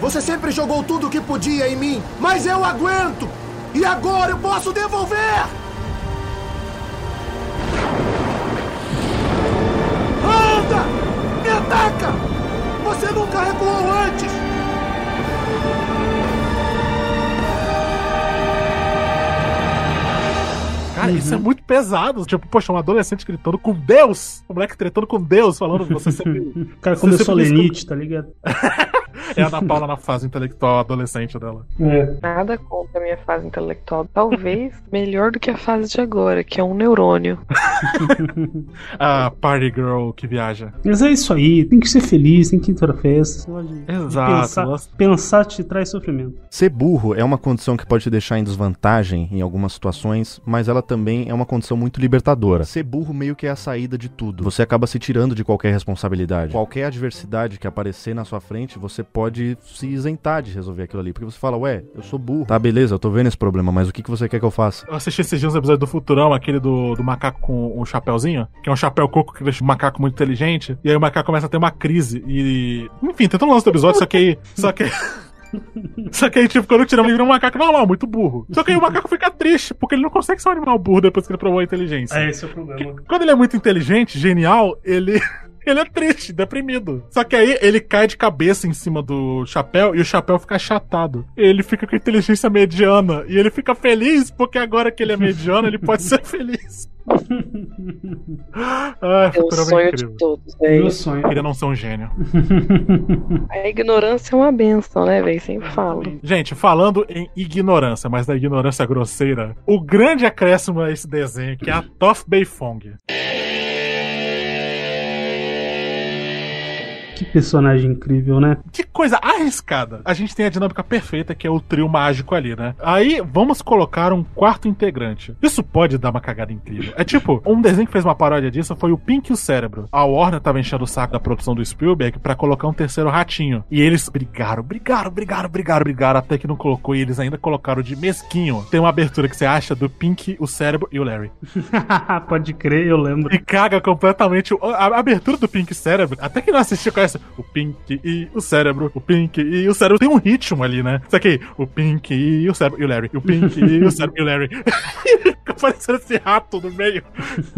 Você sempre jogou tudo o que podia em mim, mas eu aguento! E agora eu posso devolver! Anda! Me ataca! Você nunca recuou antes! Cara, isso é muito pesado. Tipo, poxa, um adolescente gritando com Deus. Um moleque tretando com Deus, falando você sempre. O cara comeu sempre solenite, tá ligado? É a Ana Paula na fase intelectual adolescente dela. Nada contra a minha fase intelectual. Talvez melhor do que a fase de agora, que é um neurônio. A party girl que viaja. Mas é isso aí, tem que ser feliz, tem que ir toda festa. Exato, Pensar, pensar te traz sofrimento. Ser burro é uma condição que pode te deixar em desvantagem em algumas situações, mas ela também é uma condição muito libertadora. Ser burro meio que é a saída de tudo. Você acaba se tirando de qualquer responsabilidade. Qualquer adversidade que aparecer na sua frente, você pode se isentar de resolver aquilo ali. Porque você fala, ué, eu sou burro. Tá, beleza, eu tô vendo esse problema, mas o que, que você quer que eu faça? Eu assisti esses dias um episódio do Futurão, aquele do, do macaco com o chapéuzinho, que é um chapéu coco que deixa o macaco muito inteligente, e aí o macaco começa a ter uma crise. E. Enfim, tem todo o lance do episódio, só que aí. Só que. Só que aí, tipo, quando tiramos, ele vira um macaco normal, muito burro. Só que aí o macaco fica triste, porque ele não consegue ser um animal burro depois que ele provou a inteligência. É, esse é o problema. Quando ele é muito inteligente, genial, ele. Ele é triste, deprimido. Só que aí ele cai de cabeça em cima do chapéu e o chapéu fica achatado. Ele fica com a inteligência mediana. E ele fica feliz porque agora que ele é mediano, ele pode ser feliz. ah, É o sonho incrível. de todos, velho. Meu sonho. Eu queria não ser um gênio. A ignorância é uma benção, né, velho? Sempre falo. Gente, falando em ignorância, mas da ignorância grosseira, o grande acréscimo a esse desenho, que é a Toph Beifong. Que personagem incrível, né? Que coisa arriscada. A gente tem a dinâmica perfeita, que é o trio mágico ali, né? Aí vamos colocar um quarto integrante. Isso pode dar uma cagada incrível. É tipo, um desenho que fez uma paródia disso foi o Pink e o Cérebro. A Warner tava enchendo o saco da produção do Spielberg pra colocar um terceiro ratinho. E eles brigaram, brigaram, brigaram, brigaram, brigaram, até que não colocou. E eles ainda colocaram de mesquinho. Tem uma abertura que você acha do Pink, o Cérebro e o Larry. Pode crer, eu lembro. E caga completamente a, abertura do Pink Cérebro. Até quem não assistiu o Pink e o Cérebro. O Pink e o Cérebro tem um ritmo ali, né? Isso aqui, o Pink e o Cérebro e o Larry. O Pink e o Cérebro e o Larry. Fica parecendo esse rato no meio.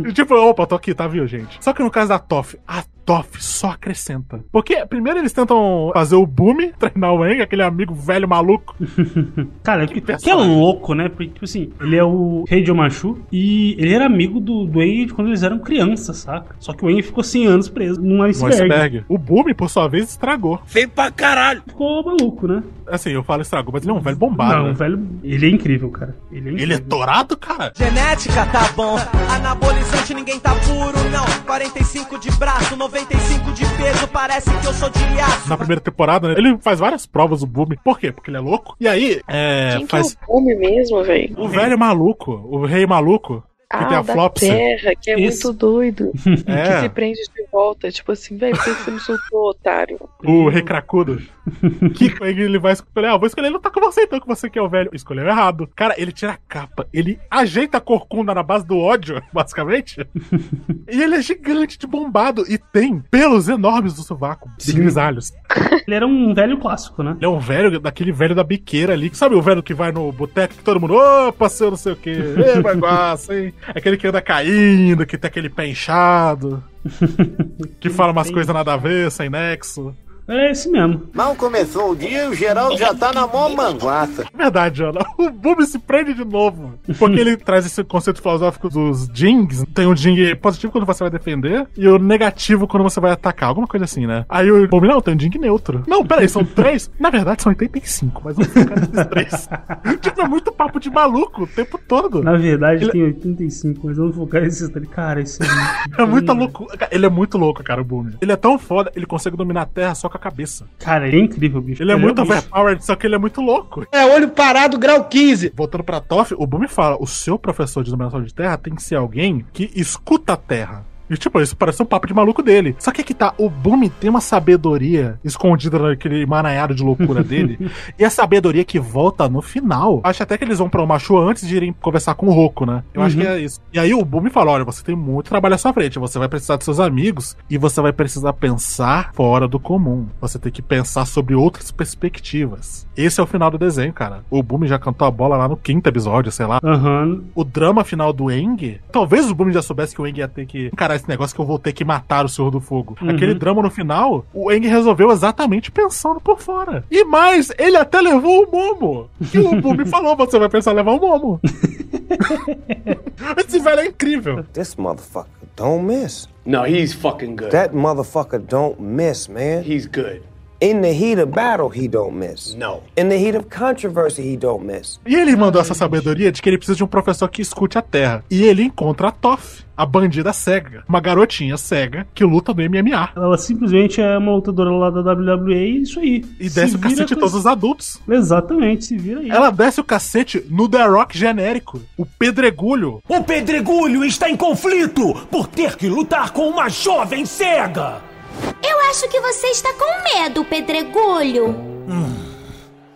E tipo, opa, tô aqui, tá, viu, gente? Só que no caso da Toff, a Toff só acrescenta. Porque primeiro eles tentam fazer o Boom, treinar o Eng, aquele amigo velho maluco. Cara, que, que é louco, né? Porque, tipo assim, ele é o rei de Omachu e ele era amigo do, do Wayne quando eles eram crianças, saca? Só que o Wayne ficou 100 anos preso num iceberg. iceberg. O Boom, por sua vez, estragou. Feio pra caralho. Ficou maluco, né? Assim, eu falo estragou, mas ele é um velho bombado. Não, né? o velho. Ele é incrível, cara. Ele é incrível. Ele é torado, cara? Genética tá bom, anabolizante ninguém tá puro não 45 de braço, 95 de peso, parece que eu sou de aço na primeira temporada, né? Ele faz várias provas, o Boom. Por quê? Porque ele é louco. E aí, é. Quem faz... que é o Boom mesmo, velho? O velho maluco, o rei maluco, Ah, tem a da Flopsy. terra, que é Isso. muito doido. É. Que se prende de volta. Tipo assim, velho, por que você me soltou, otário? O rei cracudo. que ele vai escolher, ah, vou escolher, ele não tá com você então, que você que é o velho. Escolheu errado. Cara, ele tira a capa, ele ajeita a corcunda na base do ódio, basicamente. e ele é gigante de bombado e tem pelos enormes no sovaco, de grisalhos. Ele era um velho clássico, né? Ele é um velho, daquele velho da biqueira ali. Sabe o velho que vai no boteco que todo mundo, opa, seu não sei o quê, ê, bagaço, hein? Aquele que anda caindo, que tem aquele pé inchado, que fala umas coisas nada a ver, sem nexo. É esse mesmo. Mal começou o dia e o Geraldo já tá na mó manguaça. Verdade, Ana. O Bob se prende de novo. Porque ele traz esse conceito filosófico dos jings. Tem um jing positivo quando você vai defender e o negativo quando você vai atacar. Alguma coisa assim, né? Aí o Bob, não, tem um jing neutro. Não, peraí, são três? Na verdade, são 85, mas vamos focar nesses três. tipo, é muito papo de maluco o tempo todo. Na verdade, Ele- tem 85, mas vamos focar nesses três. Cara, esse É muita loucura. Ele é muito louco, cara, o Boom. Ele é tão foda, ele consegue dominar a Terra só com a cabeça. Cara, ele é incrível, bicho. Ele é muito um bicho. overpowered, só que ele é muito louco. É olho parado, grau 15. Voltando pra Toff, o Boom fala: o seu professor de dominação de terra tem que ser alguém que escuta a terra. E, tipo, isso parece um papo de maluco dele. Só que aqui tá, o Boom tem uma sabedoria escondida naquele emaranhado de loucura dele. e a sabedoria que volta no final. Acho até que eles vão pra Machu antes de irem conversar com o Roku, né? Eu acho Uhum. que é isso. E aí o Boom fala: olha, você tem muito trabalho à sua frente. Você vai precisar de seus amigos e você vai precisar pensar fora do comum. Você tem que pensar sobre outras perspectivas. Esse é o final do desenho, cara. O Boom já cantou a bola lá no quinto episódio, sei lá. Aham. O drama final do Eng, talvez o Boom já soubesse que o Eng ia ter que encarar esse negócio que eu vou ter que matar o Senhor do Fogo. Uhum. Aquele drama no final, o Eng resolveu exatamente pensando por fora. E mais, ele até levou o Momo. Que o Boom falou, você vai pensar em levar o Momo. Esse velho é incrível. This motherfucker don't miss. No, he's fucking good. That motherfucker don't miss, man. He's good. In the heat of battle, he don't miss. No. In the heat of controversy, he don't miss. E ele mandou essa sabedoria de que ele precisa de um professor que escute a Terra. E ele encontra a Toff, a bandida cega. Uma garotinha cega que luta no MMA. Ela simplesmente é uma lutadora lá da WWE e isso aí. E desce o cacete de todos os adultos. Exatamente, se vira aí. Ela desce o cacete no The Rock genérico. O pedregulho. O pedregulho está em conflito por ter que lutar com uma jovem cega. Eu acho que você está com medo, Pedregulho. Hum.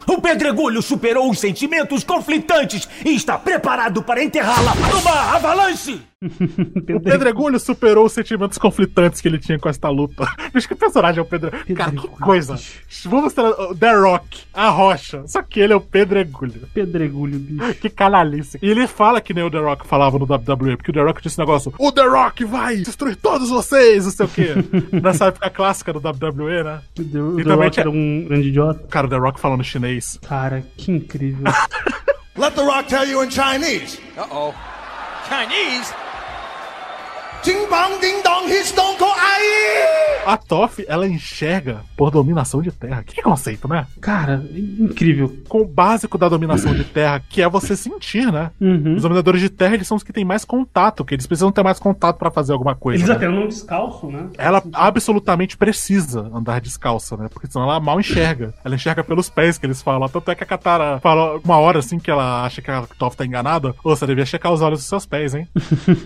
O Pedregulho superou os sentimentos conflitantes e está preparado para enterrá-la numa avalanche! o Pedregulho superou os sentimentos conflitantes que ele tinha com esta luta. Mas que personagem é o Pedregulho? Cara, que coisa. Vamos mostrar o The Rock, a rocha. Só que ele é o Pedregulho. Pedregulho, bicho. Que canalice. E ele fala que nem o The Rock falava no WWE, porque o The Rock disse um negócio: O The Rock vai destruir todos vocês, não sei o quê. Nessa época clássica do WWE, né? O The, o The Rock era um grande idiota. Cara, o The Rock falando chinês. Cara, que incrível. Let The Rock tell you in Chinese. Uh-oh. Chinese? Ding bang ding dong, Stone Cold aí! A Toff, ela enxerga por dominação de terra. Que conceito, né? Cara, incrível. Com o básico da dominação de terra, que é você sentir, né? Uhum. Os dominadores de terra, eles são os que têm mais contato, que eles precisam ter mais contato para fazer alguma coisa. Eles né? até andam descalço, né? Ela absolutamente precisa andar descalça, né? Porque senão ela mal enxerga. Ela enxerga pelos pés que eles falam. Tanto é que a Katara fala uma hora assim que ela acha que a Toff tá enganada. Ô, você devia checar os olhos dos seus pés, hein?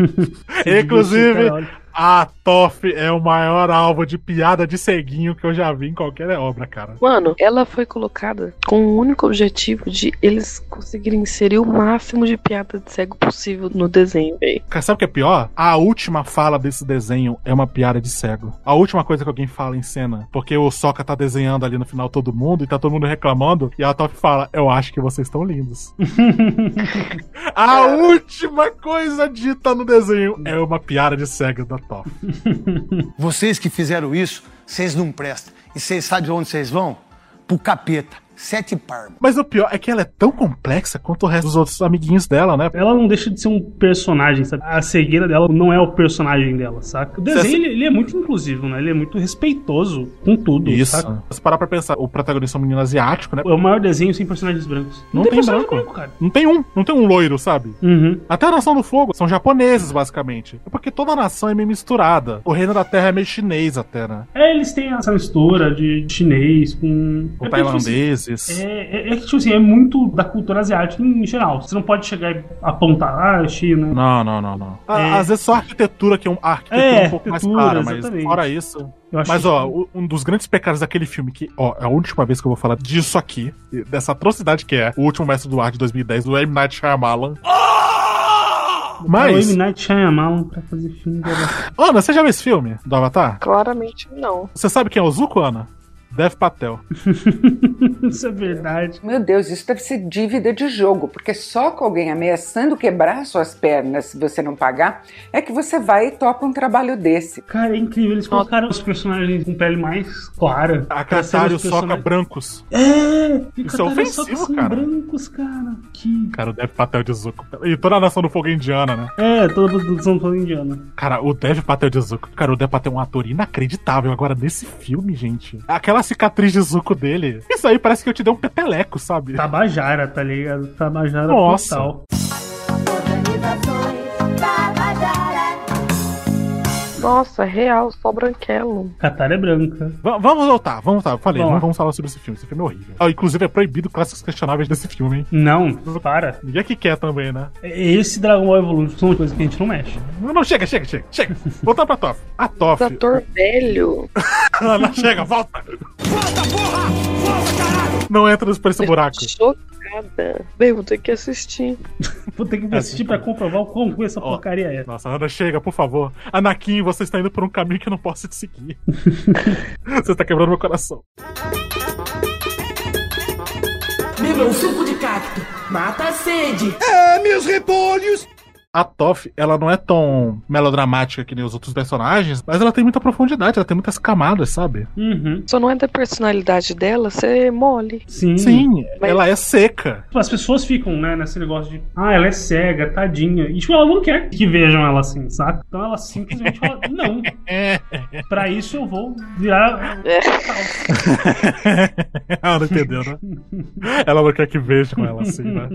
Inclusive. Can't. A Toff é o maior alvo de piada de ceguinho que eu já vi em qualquer obra, cara. Mano, ela foi colocada com o único objetivo de eles conseguirem inserir o máximo de piada de cego possível no desenho, velho. Sabe o que é pior? A última fala desse desenho é uma piada de cego. A última coisa que alguém fala em cena. Porque o Soca tá desenhando ali no final todo mundo e tá todo mundo reclamando. E a Toff fala: Eu acho que vocês estão lindos. a última coisa dita no desenho é uma piada de cego da Vocês que fizeram isso, vocês não prestam. E vocês sabem onde vocês vão? Pro capeta. Sete parmas. Mas o pior é que ela é tão complexa quanto o resto dos outros amiguinhos dela, né? Ela não deixa de ser um personagem, sabe? A cegueira dela não é o personagem dela, saca? O desenho, ele, ele, é muito inclusivo, né? Ele é muito respeitoso com tudo, Isso. saca? Se parar pra pensar, o protagonista é um menino asiático, né? É o maior desenho sem personagens brancos. Não, não tem, tem branco. branco. cara. Não tem um. Não tem um loiro, sabe? Uhum. Até a Nação do Fogo são japoneses, basicamente. É porque toda a nação é meio misturada. O Reino da Terra é meio chinês até, né? É, eles têm essa mistura de chinês com... Com é É, é, é que, tipo assim, é muito da cultura asiática em geral. Você não pode chegar e apontar, ah, é China. Não, não, não, não. É... Às vezes só a arquitetura que é um, a arquitetura é, um pouco mais clara, mas fora isso. Mas, ó, que... um dos grandes pecados daquele filme, que, ó, é a última vez que eu vou falar disso aqui, dessa atrocidade que é o último Mestre do Ar de 2010, do M. Night Shyamalan. Mas. O M. Night Shyamalan pra fazer filme Avatar. Ana, você já viu esse filme do Avatar? Claramente não. Você sabe quem é o Zuko, Ana? Dev Patel. isso é verdade. Meu Deus, isso deve ser dívida de jogo, porque só com alguém ameaçando quebrar suas pernas se você não pagar, é que você vai e topa um trabalho desse. Cara, é incrível. Eles colocaram os personagens com pele mais clara. A Katara e o Soca brancos. É! Isso é ofensivo, cara. brancos, cara. Que... Cara, o Dev Patel de Zuko. E toda a nação do fogo indiana, né? É, toda a nação do fogo indiana. Cara, o Dev Patel de Zuko. Cara, o Dev Patel é um ator inacreditável. Agora, nesse filme, gente. Aquela cicatriz de Zuko dele. Isso aí parece que eu te dei um peteleco, sabe? Tabajara, tá ligado? Tabajara Nossa. total. Nossa, real, só branquelo. Katara é branca. V vamos voltar, vamos voltar. Eu falei, vamos não vamos falar sobre esse filme. Esse filme é horrível. Ah, inclusive, é proibido clássicos questionáveis desse filme, hein? Não, para. Ninguém que quer também, né? Esse Dragon Ball Evolution são coisas que a gente não mexe. Não, não, chega, chega, chega. Chega. Voltar pra Toff. A Toff. Ator velho. não, não, chega, volta. Volta, porra! Volta, caralho! Não entra por esse buraco. Chocada. Bem, vou ter que assistir. vou ter que assistir pra comprovar o quão ruim essa oh, porcaria é. Nossa, Ana, chega, por favor. Anakin, você está indo por um caminho que eu não posso te seguir. você está quebrando meu coração. Beba um suco de cacto. Mata a sede. É, meus repolhos. A Toph, ela não é tão melodramática que nem os outros personagens, mas ela tem muita profundidade, ela tem muitas camadas, sabe? Uhum. Só não é da personalidade dela ser mole. Sim. Sim, ela é seca. As pessoas ficam, né, nesse negócio de, ah, ela é cega, tadinha. E, tipo, ela não quer que vejam ela assim, saca? Então ela simplesmente fala, não. Pra isso eu vou virar. ela não entendeu, né? Ela não quer que vejam ela assim, né?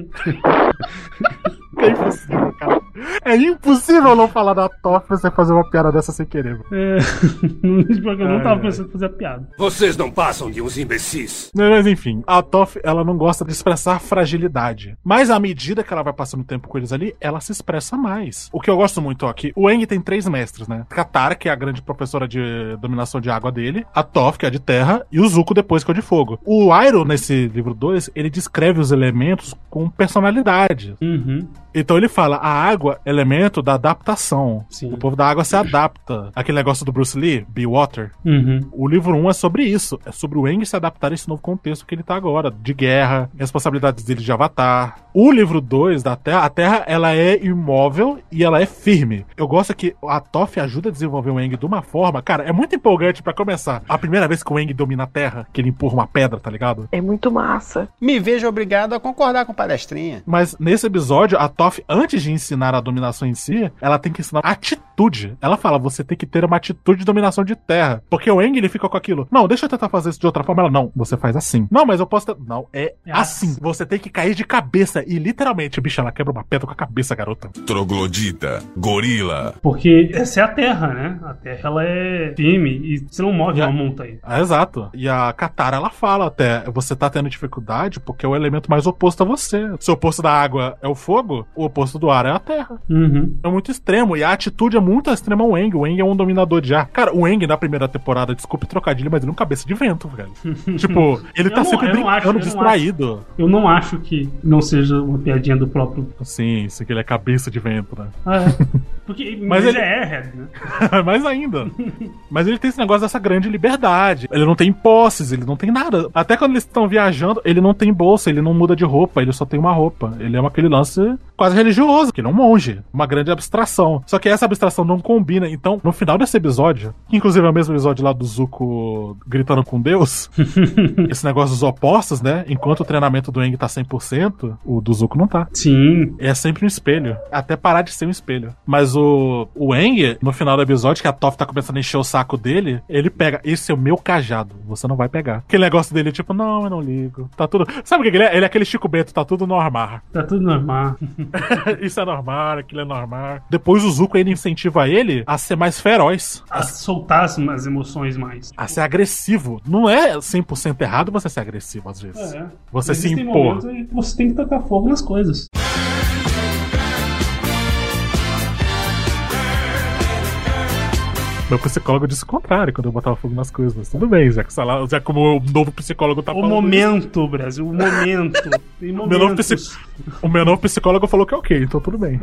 É impossível, cara. É impossível não falar da e você fazer uma piada dessa sem querer. Mano. É. Porque eu não tava pensando em fazer a piada. Vocês não passam de uns imbecis. Mas enfim, a Toph, ela não gosta de expressar fragilidade. Mas à medida que ela vai passando tempo com eles ali, ela se expressa mais. O que eu gosto muito aqui, o Aang tem três mestres, né? Katara, que é a grande professora de dominação de água dele, a Toph, que é a de terra, e o Zuko depois, que é o de fogo. O Iroh, nesse livro 2, ele descreve os elementos com personalidade. Uhum. Então ele fala, a água é elemento da adaptação. O povo da água se adapta. Aquele negócio do Bruce Lee, Be Water. Uhum. O livro 1 é sobre isso. É sobre o Aang se adaptar a esse novo contexto que ele tá agora. De guerra, responsabilidades dele de avatar. O livro 2 da Terra, a Terra, ela é imóvel e ela é firme. Eu gosto que a Toph ajuda a desenvolver o Aang de uma forma... Cara, é muito empolgante pra começar. A primeira vez que o Aang domina a Terra, que ele empurra uma pedra, tá ligado? É muito massa. Me vejo obrigado a concordar com o palestrinha. Mas nesse episódio, a Toph, antes de ensinar a dominação em si, ela tem que ensinar atitude. Ela fala, você tem que ter uma atitude de dominação de terra. Porque o Aang, ele fica com aquilo. Não, deixa eu tentar fazer isso de outra forma. Ela, não, você faz assim. Não, mas eu posso... ter- Não, é assim. Você tem que cair de cabeça. E literalmente, bicho, ela quebra uma pedra com a cabeça, garota. Troglodita, gorila. Porque essa é a Terra, né? A Terra, ela é firme e você não move uma montanha. Ah, exato. E a Katara, ela fala até, você tá tendo dificuldade porque é o elemento mais oposto a você. Se o oposto da água é o fogo, o oposto do ar é a terra. Uhum. É muito extremo. E a atitude é muito extrema ao Wang. O Wang é um dominador de ar. Cara, o Wang na primeira temporada, desculpe trocadilho, mas ele é um cabeça de vento, velho. tipo, ele Eu tá não- sempre acho- brincando, não distraído. acho- Eu não acho que não seja uma piadinha do próprio. Sim, isso que ele é cabeça de vento, né? Ah, é. Porque Mas mas ele ele- é Airhead, né? Mais ainda. Mas ele tem esse negócio dessa grande liberdade. Ele não tem posses, ele não tem nada. Até quando eles estão viajando, ele não tem bolsa, ele não muda de roupa, ele só tem uma roupa. Ele é aquele lance quase religioso, que é um monge. Uma grande abstração. Só que essa abstração não combina. Então, no final desse episódio, que inclusive é o mesmo episódio lá do Zuko gritando com Deus, esse negócio dos opostos, né? Enquanto o treinamento do Eng tá 100%, o do Zuko não tá. Sim. É sempre um espelho. Até parar de ser um espelho. Mas o, o Eng, no final do episódio, que a Toph tá começando a encher o saco dele, ele pega, esse é o meu cajado, você não vai pegar. Aquele negócio dele, tipo, não, eu não ligo. Tá tudo. Sabe o que que ele é? Ele é aquele Chico Bento, tá tudo normal. Tá tudo normal. Isso é normal, aquilo é normal. Depois o Zuko ainda incentiva ele a ser mais feroz. A soltar as, emoções mais. A ser agressivo. Não é 100% errado você ser agressivo às vezes. É. Você se impor. você tem que tacar fogo nas coisas. Meu psicólogo disse o contrário quando eu botava fogo nas coisas. Mas tudo bem, já que, sei lá, já como o novo psicólogo tá O falando. momento, Brasil, o momento. Tem O meu, novo momentos. psi- o meu novo psicólogo falou que é ok, então tudo bem.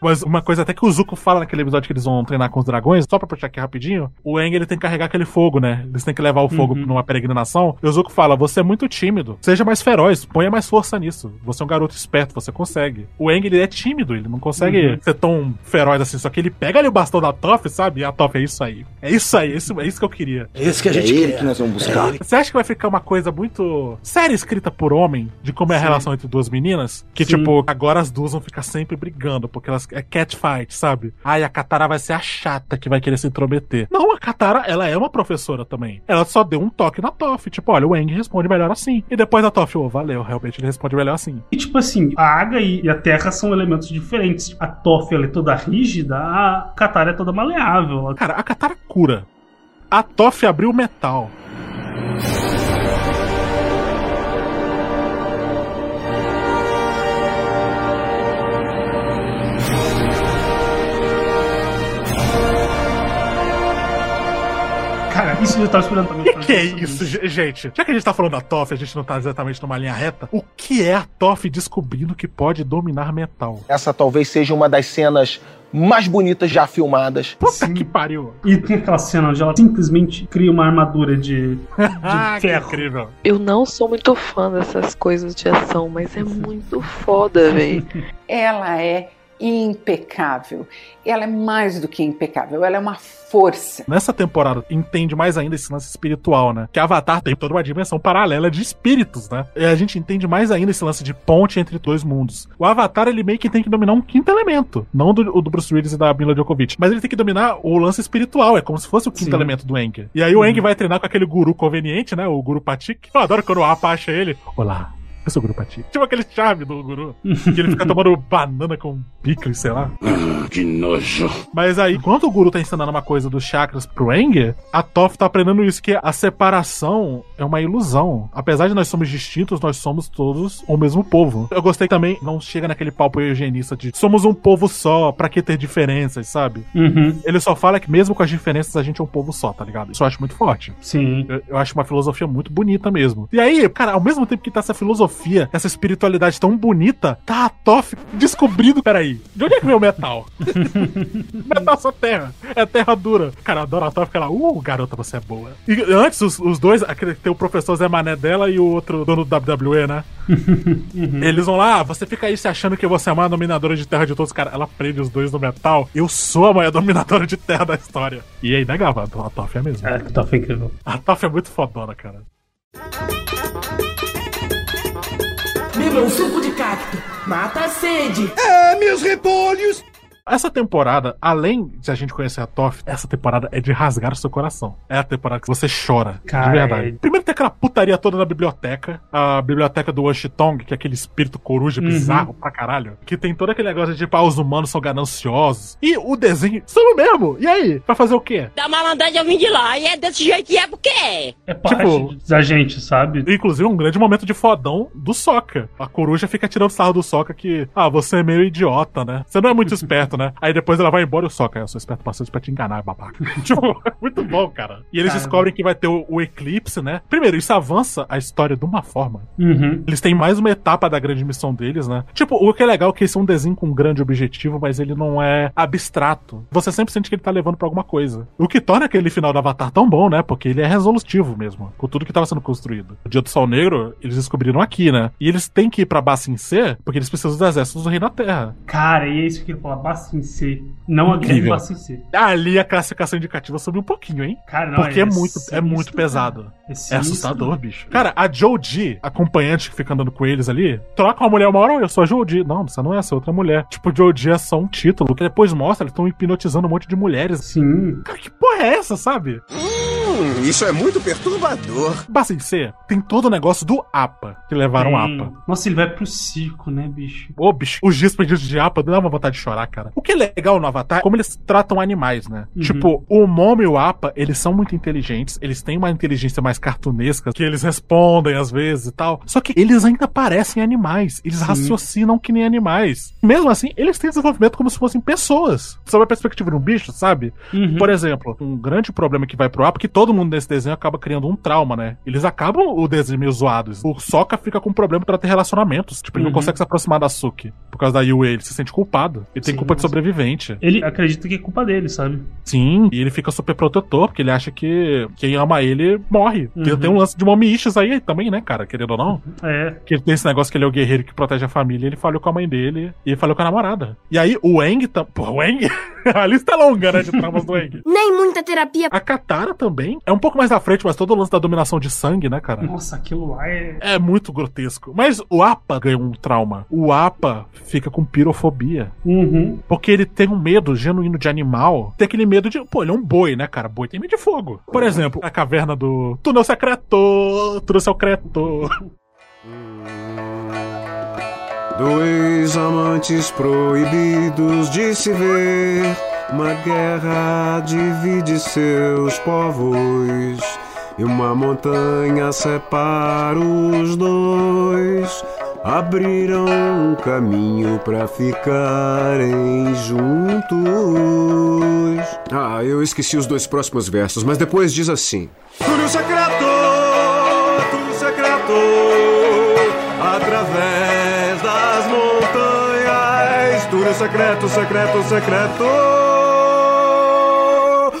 Mas uma coisa até que o Zuko fala naquele episódio que eles vão treinar com os dragões, só pra puxar aqui rapidinho, o Aang ele tem que carregar aquele fogo, né? Eles têm que levar o fogo numa peregrinação. E o Zuko fala: Você é muito tímido, seja mais feroz, ponha mais força nisso. Você é um garoto esperto, você consegue. O Aang ele é tímido, ele não consegue Uhum. ser tão feroz assim. Só que ele pega ali o bastão da Toph, sabe? E a Toph é isso aí. É isso aí, é isso, é isso que eu queria. É esse que a gente ele quer. nós vamos buscar. Você acha que vai ficar uma coisa muito séria escrita por homem de como é a Sim. relação entre duas meninas? Que, Sim. tipo, agora as duas vão ficar sempre brigando, porque elas é catfight, sabe? Ai, a Katara vai ser a chata que vai querer se intrometer. Não, a Katara, ela é uma professora também. Ela só deu um toque na Toph, tipo, olha, o Aang responde melhor assim. E depois a Toph, oh, valeu, realmente ele responde melhor assim. E tipo assim, a água e a terra são elementos diferentes. A Toff ela é toda rígida, a Katara é toda maleável. Cara, a Katara cura. A Toph abriu metal. Isso eu tava esperando também. O que é isso, ge- gente? Já que a gente tá falando da Toph, a gente não tá exatamente numa linha reta, o que é a Toph descobrindo que pode dominar metal? Essa talvez seja uma das cenas mais bonitas já filmadas. Puta que pariu. E tem aquela cena onde ela simplesmente cria uma armadura de, Ah, de que ferro. incrível. Eu não sou muito fã dessas coisas de ação, mas é muito foda, velho. Ela é impecável. Ela é mais do que impecável, ela é uma força. Nessa temporada, entende mais ainda esse lance espiritual, né? Que Avatar tem toda uma dimensão paralela de espíritos, né? E a gente entende mais ainda esse lance de ponte entre dois mundos. O Avatar, ele meio que tem que dominar um quinto elemento. Não do, o do Bruce Willis e da Mila Djokovic. Mas ele tem que dominar o lance espiritual. É como se fosse o quinto Sim. elemento do Eng. E aí o Eng vai treinar com aquele guru conveniente, né? O guru Patik. Eu adoro quando o Apa acha ele. Olá. Eu sou o Guru Patik. Tipo aquele chave do Guru. que ele fica tomando banana com picles, sei lá. que nojo. Mas aí, enquanto o Guru tá ensinando uma coisa dos chakras pro Eng, a Toph tá aprendendo isso, que a separação é uma ilusão. Apesar de nós somos distintos, nós somos todos o mesmo povo. Eu gostei também, não chega naquele papo eugenista de somos um povo só, pra que ter diferenças, sabe? Uhum. Ele só fala que mesmo com as diferenças a gente é um povo só, tá ligado? Isso eu acho muito forte. Sim. Eu, eu acho uma filosofia muito bonita mesmo. E aí, cara, ao mesmo tempo que tá essa filosofia, essa espiritualidade tão bonita, tá a Toph descobrindo. Peraí, de onde é que vem o metal? metal só terra. É terra dura. Cara, eu adoro a Toph, porque ela, uh, garota, você é boa. E antes, os, os dois, aquele, tem o professor Zé Mané dela e o outro dono do WWE, né? Eles vão lá, ah, você fica aí se achando que você é a maior dominadora de terra de todos. Cara, ela prende os dois no metal. Eu sou a maior dominadora de terra da história. E aí, negava, a Toph é mesmo. É, a Toph é incrível. A Toph é muito fodona, cara. Beba um suco de cacto. Mata a sede. É, meus repolhos! Essa temporada, além de a gente conhecer a Toph, essa temporada é de rasgar o seu coração. É a temporada que você chora, Cara, de verdade. é- Primeiro tem aquela putaria toda na biblioteca, a biblioteca do Washitong, que é aquele espírito coruja Uhum. bizarro pra caralho, que tem todo aquele negócio de tipo, ah, os humanos são gananciosos. E o desenho, somos mesmo! E aí? Vai fazer o quê? Da malandragem eu vim de lá, e é desse jeito que é porque é. É parte Tipo- da gente, sabe? Inclusive, um grande momento de fodão do Soca. A coruja fica tirando sarro do Soca que, ah, você é meio idiota, né? Você não é muito esperto, né? Aí depois ela vai embora e o Soca, eu sou esperto bastante pra te enganar, babaca. tipo, muito bom, cara. E eles Cara. descobrem que vai ter o, o eclipse, né? Primeiro, isso avança a história de uma forma. Uhum. Eles têm mais uma etapa da grande missão deles, né? Tipo, o que é legal é que esse é um desenho com um grande objetivo, mas ele não é abstrato. Você sempre sente que ele tá levando pra alguma coisa. O que torna aquele final do Avatar tão bom, né? Porque ele é resolutivo mesmo, com tudo que tava sendo construído. O Dia do Sol Negro, eles descobriram aqui, né? E eles têm que ir pra Bassin C, porque eles precisam dos exércitos do Rei da Terra. Cara, e é isso que eu ia falar, Bassin C. Não a grande Incrível. Bassin C. Ali a classificação indicativa subiu um pouquinho, hein? Cara, não, Porque é, é muito, é sinistro, muito cara. pesado. É É, assustador, bicho. Cara, a Joji, acompanhante que fica andando com eles ali, troca uma mulher uma hora, "Oi, eu sou a Joji. Não, você não é essa, é outra mulher. Tipo, Joji é só um título, que depois mostra, eles estão hipnotizando um monte de mulheres. Sim. Cara, que porra é essa, sabe? Hum, isso é muito perturbador. Bassin C tem todo o negócio do APA, que levaram o Tem. APA. Nossa, ele vai pro circo, né, bicho? Ô, bicho, os dias perdidos de APA dá uma vontade de chorar, cara. O que é legal no Avatar é como eles tratam animais, né? Uhum. Tipo, o Momo e o APA, eles são muito inteligentes, eles têm uma inteligência mais cartunesca, que eles respondem às vezes e tal. Só que eles ainda parecem animais. Eles Sim. raciocinam que nem animais. Mesmo assim, eles têm desenvolvimento como se fossem pessoas. Sob a perspectiva de um bicho, sabe? Uhum. Por exemplo, um grande problema que vai pro APA é que todo mundo nesse desenho acaba criando um trauma, né? Eles acabam o desenho meio zoados. O Sokka fica com problema pra ter relacionamentos. Tipo, ele não Uhum. consegue se aproximar da Suki. Por causa da Yue, ele se sente culpado. Ele tem Sim, culpa de sobrevivente. Ele acredita que é culpa dele, sabe? Sim, e ele fica super protetor, porque ele acha que quem ama ele morre. Uhum. tem um lance de mommy issues aí também, né, cara? Querendo ou não. É. Que ele tem esse negócio que ele é o guerreiro que protege a família. Ele falhou com a mãe dele e ele falhou com a namorada. E aí o Eng. Tam... Pô, o Eng. a lista é longa, né, de traumas do Eng. Nem muita terapia. A Katara também é um pouco mais à frente, mas todo o lance da dominação de sangue, né, cara? Nossa, aquilo lá é. É muito grotesco. Mas o Apa ganhou um trauma. O Apa fica com pirofobia. Uhum. Porque ele tem um medo genuíno de animal. Tem aquele medo de. Pô, ele é um boi, né, cara? Boi tem medo de fogo. Por exemplo, a caverna do. Túnel secreto! Túnel secreto! Dois amantes proibidos de se ver. Uma guerra divide seus povos. E uma montanha separa os dois. Abriram um caminho para ficarem juntos. Ah, eu esqueci os dois próximos versos, mas depois diz assim: Túnel secreto, túnel secreto, através das montanhas, livre secreto, secreto, secreto.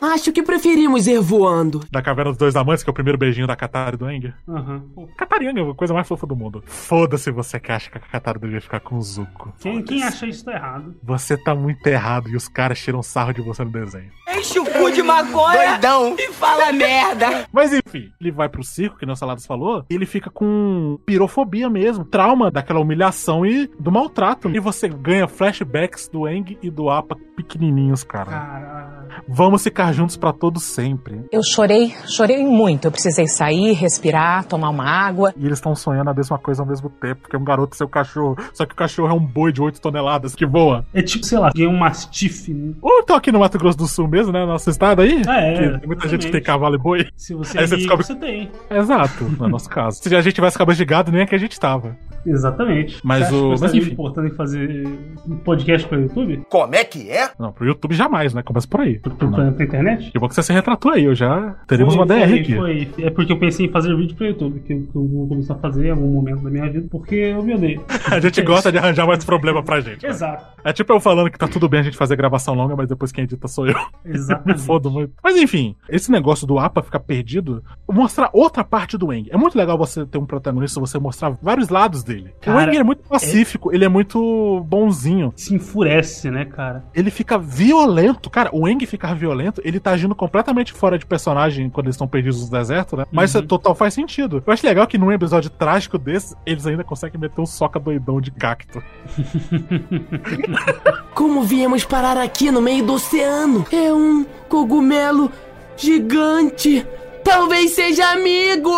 Acho que preferimos ir voando. Da Caverna dos Dois Amantes, que é o primeiro beijinho da Katara e do Eng. Aham. Katarianga é a coisa mais fofa do mundo. Foda-se você que acha que a Katara deveria ficar com o Zuko. Quem, quem acha isso tá errado? Você tá muito errado e os caras tiram sarro de você no desenho. Enche o cu de maconha Doidão. e fala merda. Mas enfim, ele vai pro circo, que nem o Saladas falou, e ele fica com pirofobia mesmo, trauma daquela humilhação e do maltrato. E você ganha flashbacks do Eng e do Appa pequenininhos, cara. Caralho. Vamos ficar juntos pra todo sempre. Eu chorei, chorei muito. Eu precisei sair, respirar, tomar uma água. E eles estão sonhando a mesma coisa ao mesmo tempo, porque um garoto é seu cachorro, só que o cachorro é um boi de 8 toneladas que voa. É tipo, sei lá, ganhei um mastife. né? Ou então aqui no Mato Grosso do Sul mesmo, né? Nosso estado aí. Ah, é, que tem muita exatamente. gente que tem cavalo e boi. Se você Aí é você rico, descobre- você tem. Exato, no é nosso caso. Se a gente tivesse cabeça de gado, nem é que a gente tava. Exatamente. Mas o- mas enfim. importando em fazer um podcast pro YouTube? Como é que é? Não, pro YouTube jamais, né? Começa por aí. Pra, pra internet? Que bom que você se retratou aí, eu já. Teremos Foi, uma DR foi, aqui. Foi. É porque eu pensei em fazer vídeo pro YouTube, que eu, que eu vou começar a fazer em algum momento da minha vida, porque eu me odeio. A gente gosta de arranjar mais problema pra gente. né? Exato. É tipo eu falando que tá tudo bem a gente fazer gravação longa, mas depois quem edita sou eu. Exatamente. Me fodo muito. Mas enfim, esse negócio do APA ficar perdido, mostrar outra parte do Eng. É muito legal você ter um protagonista, você mostrar vários lados dele. O Cara, Eng é muito pacífico, ele é muito bonzinho. Se enfurece, né, cara? Ele fica violento. Cara, o Eng ficar violento, ele tá agindo completamente fora de personagem quando eles estão perdidos no deserto, né? Mas Uhum. isso total faz sentido. Eu acho legal que num episódio trágico desse, eles ainda conseguem meter um soca doidão de cacto. Como viemos parar aqui no meio do oceano? É um cogumelo gigante. Talvez seja amigo!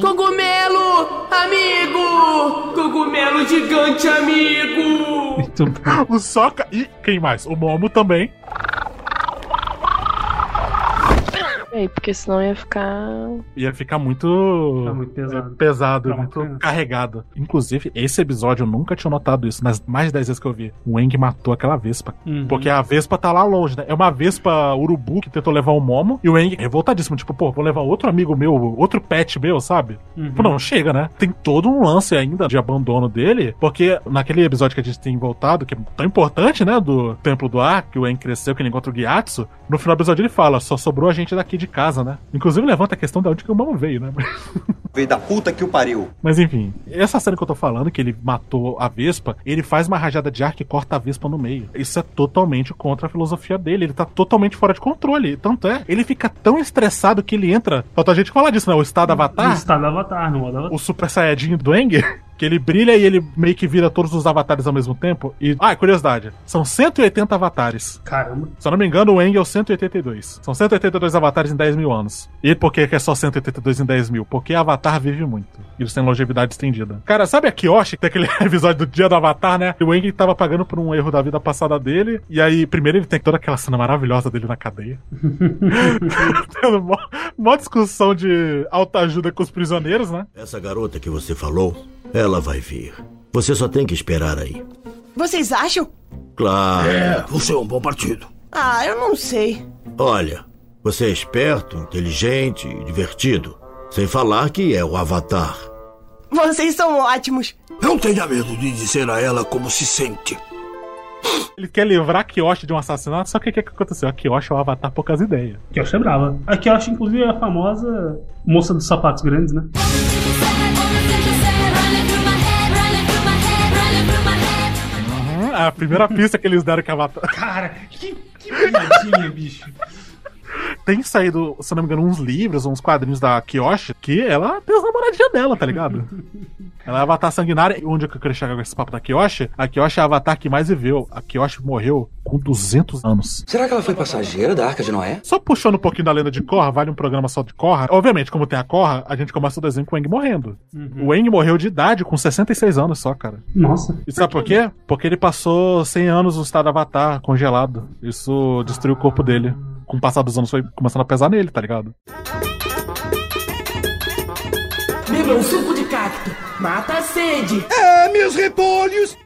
Cogumelo! Amigo! Cogumelo gigante amigo! o Soca e quem mais? O Momo também. É, porque senão ia ficar. Ia ficar muito. Tá muito pesado. é, pesado, muito criança. carregado. Inclusive, esse episódio eu nunca tinha notado isso, nas mais de 10 vezes que eu vi. O Eng matou aquela Vespa. Uhum. Porque a Vespa tá lá longe, né? É uma Vespa urubu que tentou levar o Momo. E o Eng revoltadíssimo, tipo, pô, vou levar outro amigo meu, outro pet meu, sabe? Uhum. Pô, não, chega, né? Tem todo um lance ainda de abandono dele. Porque naquele episódio que a gente tem voltado, que é tão importante, né? Do Templo do Ar, que o Eng cresceu, que ele encontra o Gyatso. No final do episódio ele fala: só sobrou a gente daqui de casa, né? Inclusive levanta a questão de onde que o Momo veio, né? Veio da puta que o pariu. Mas enfim, essa cena que eu tô falando, que ele matou a Vespa, ele faz uma rajada de ar que corta a Vespa no meio. Isso é totalmente contra a filosofia dele. Ele tá totalmente fora de controle. Tanto é, ele fica tão estressado que ele entra. Falta a gente falar disso, né? O estado Avatar. estado Avatar, no modo Avatar. O Super Saiyajin do Eng. Que ele brilha e ele meio que vira todos os avatares ao mesmo tempo. E. Ah, curiosidade. São 180 avatares. Caramba. Se eu não me engano, o Eng é o 182. São 182 avatares em 10 mil anos. E por que que é só 182 em 10 mil? Porque Avatar vive muito. E eles têm longevidade estendida. Cara, sabe a Kyoshi, que tem aquele episódio do dia do Avatar, né? O Eng tava pagando por um erro da vida passada dele. E aí, primeiro ele tem toda aquela cena maravilhosa dele na cadeia. Tendo mó, mó discussão de autoajuda com os prisioneiros, né? Essa garota que você falou, ela vai vir. Você só tem que esperar aí. Vocês acham? Claro. É, você é um bom partido. Ah, eu não sei. Olha, você é esperto, inteligente e divertido. Sem falar que é o Avatar. Vocês são ótimos. Não tenha medo de dizer a ela como se sente. Ele quer livrar a Kyoshi de um assassinato, só que o que, que aconteceu? A Kyoshi é o Avatar poucas ideias. Kyoshi é brava. A Kyoshi, inclusive, é a famosa moça dos sapatos grandes, né? A primeira pista que eles deram que a Avatar. Cara, que, que piadinha, bicho. Tem saído, se eu não me engano, uns livros, uns quadrinhos da Kyoshi, que ela tem as namoradinhas dela, tá ligado? ela é Avatar sanguinária. E onde eu quero chegar com esse papo da Kyoshi? A Kyoshi é a Avatar que mais viveu. A Kyoshi morreu com 200 anos. Será que ela foi passageira da Arca de Noé? Só puxando um pouquinho da lenda de Korra, vale um programa só de Korra. Obviamente, como tem a Korra, a gente começa o desenho com o Eng morrendo. Uhum. O Eng morreu de idade, com 66 anos só, cara. Nossa. E sabe por quê? Porque ele passou 100 anos no estado Avatar, congelado. Isso destruiu o corpo dele. Com o passar dos anos foi começando a pesar nele, tá ligado? Beba um suco de cacto. Mata a sede. É, meus repolhos.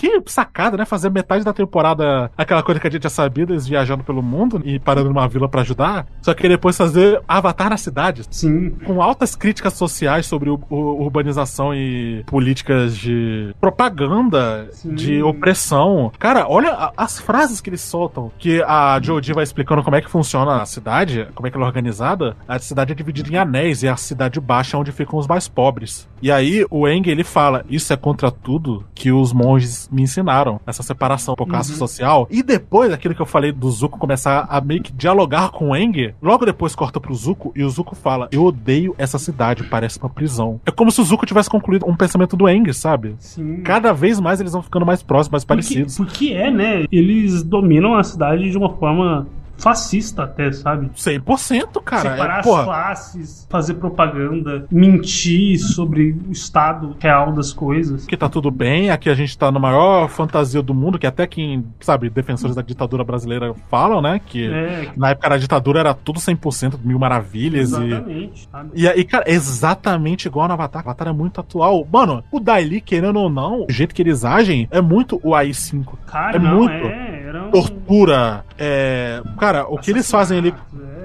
Que sacada, né? Fazer metade da temporada aquela coisa que a gente já sabia, eles viajando pelo mundo e parando numa vila pra ajudar. Só que depois fazer Avatar na cidade. Sim. Com altas críticas sociais sobre o, o- urbanização e políticas de propaganda, de opressão. Cara, olha a- as frases que eles soltam. Que a Jodie vai explicando como é que funciona a cidade, como é que ela é organizada. A cidade é dividida em anéis e a cidade baixa é onde ficam os mais pobres. E aí o Eng ele fala: Isso é contra tudo que os monges me ensinaram. Essa separação por classe Uhum. social. E depois daquilo que eu falei do Zuko começar a meio que dialogar com o Eng, logo depois corta pro Zuko e o Zuko fala: Eu odeio essa cidade, parece uma prisão. É como se o Zuko tivesse concluído um pensamento do Eng, sabe? Sim. Cada vez mais eles vão ficando mais próximos, mais parecidos. Porque é, né? Eles dominam a cidade de uma forma fascista até, sabe? 100%, cara. Separar É, as classes, fazer propaganda, mentir sobre o estado real das coisas. que tá tudo bem, aqui a gente tá na maior fantasia do mundo, que até quem, sabe, defensores da ditadura brasileira falam, né? Que É. na época da ditadura era tudo 100%, mil maravilhas e. Exatamente. sabe? E aí, cara, é exatamente igual no Avatar. Avatar é muito atual. Mano, o Daily, querendo ou não, o jeito que eles agem é muito o AI-5. Cara, é não, muito. é. Um... Tortura. É. Cara, o que eles fazem ali.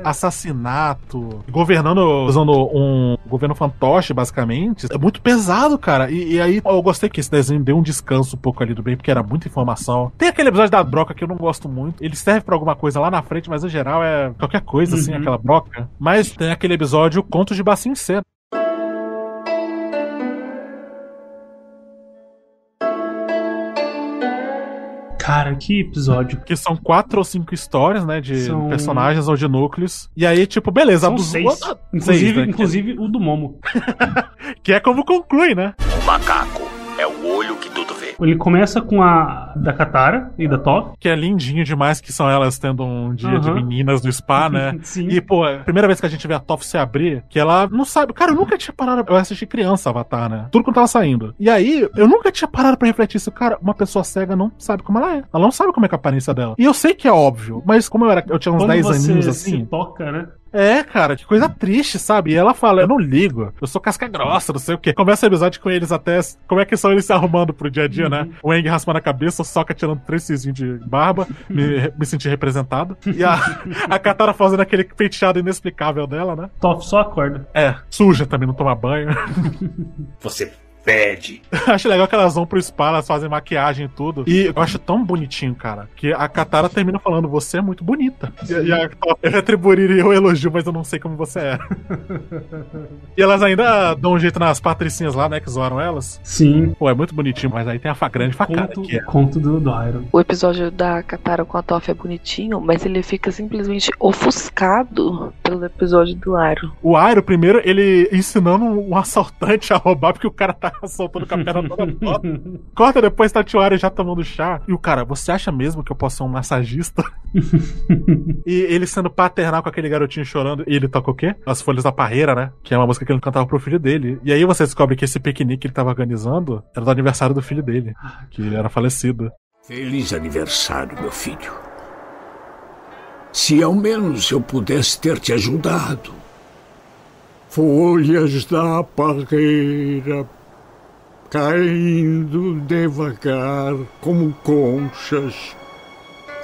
Assassinato, governando, usando um governo fantoche, basicamente, é muito pesado, cara. E, e aí eu gostei que esse desenho deu um descanso um pouco ali do bem, porque era muita informação. Tem aquele episódio da broca que eu não gosto muito. Ele serve pra alguma coisa lá na frente, mas no geral é qualquer coisa, assim, Uhum. aquela broca. Mas tem aquele episódio Contos de Bacin C. Cara, que episódio. Que são quatro ou cinco histórias, né? De São- personagens ou de núcleos. E aí, tipo, beleza. São seis. Inclusive, seis, né? inclusive o do Momo. Que é como conclui, né? O macaco o olho que tudo vê. Ele começa com a da Katara e da Top. Que é lindinho demais, que são elas tendo um dia de Aham. meninas no spa, né? Sim. E, pô, a primeira vez que a gente vê a Toph se abrir, que ela não sabe. Cara, eu nunca tinha parado. Eu assisti criança Avatar, né? Tudo quando tava saindo. E aí, eu nunca tinha parado pra refletir isso. Cara, uma pessoa cega não sabe como ela é. Ela não sabe como é que é a aparência dela. E eu sei que é óbvio, mas como eu era, eu tinha uns Quando 10 você aninhos se assim. toca, né? É, cara, que coisa triste, sabe? E ela fala, eu não ligo, eu sou casca grossa, não sei o quê. Começa o episódio com eles até. Como é que são eles se arrumando pro dia a dia, né? O Eng raspando a cabeça, o Sokka tirando três fiozinhos de barba, me, me senti representado. E a, a Katara fazendo aquele penteado inexplicável dela, né? Top só acorda. É, suja também, não toma banho. Você pede. acho legal que elas vão pro spa, elas fazem maquiagem e tudo. E eu acho tão bonitinho, cara, que a Katara termina falando, você é muito bonita. E, e a, eu retribuiria o elogio, mas eu não sei como você é. e elas ainda dão um jeito nas patricinhas lá, né, que zoaram elas. Sim. Pô, é muito bonitinho, mas aí tem a fa grande facada Conto, que é. conto do, do Iron. O episódio da Katara com a Toph é bonitinho, mas ele fica simplesmente ofuscado pelo episódio do Aro. O Airo, primeiro, ele ensinando um assaltante a roubar, porque o cara tá assaltando com a perna toda torta. Corta depois, tá o Airo já tomando chá. E o cara, você acha mesmo que eu posso ser um massagista? e ele sendo paternal com aquele garotinho chorando. E ele toca o quê? As Folhas da Parreira, né? Que é uma música que ele cantava pro filho dele. E aí você descobre que esse piquenique que ele tava organizando era do aniversário do filho dele, que ele era falecido. Feliz aniversário, meu filho. Se ao menos eu pudesse ter te ajudado. Folhas da parreira caindo devagar como conchas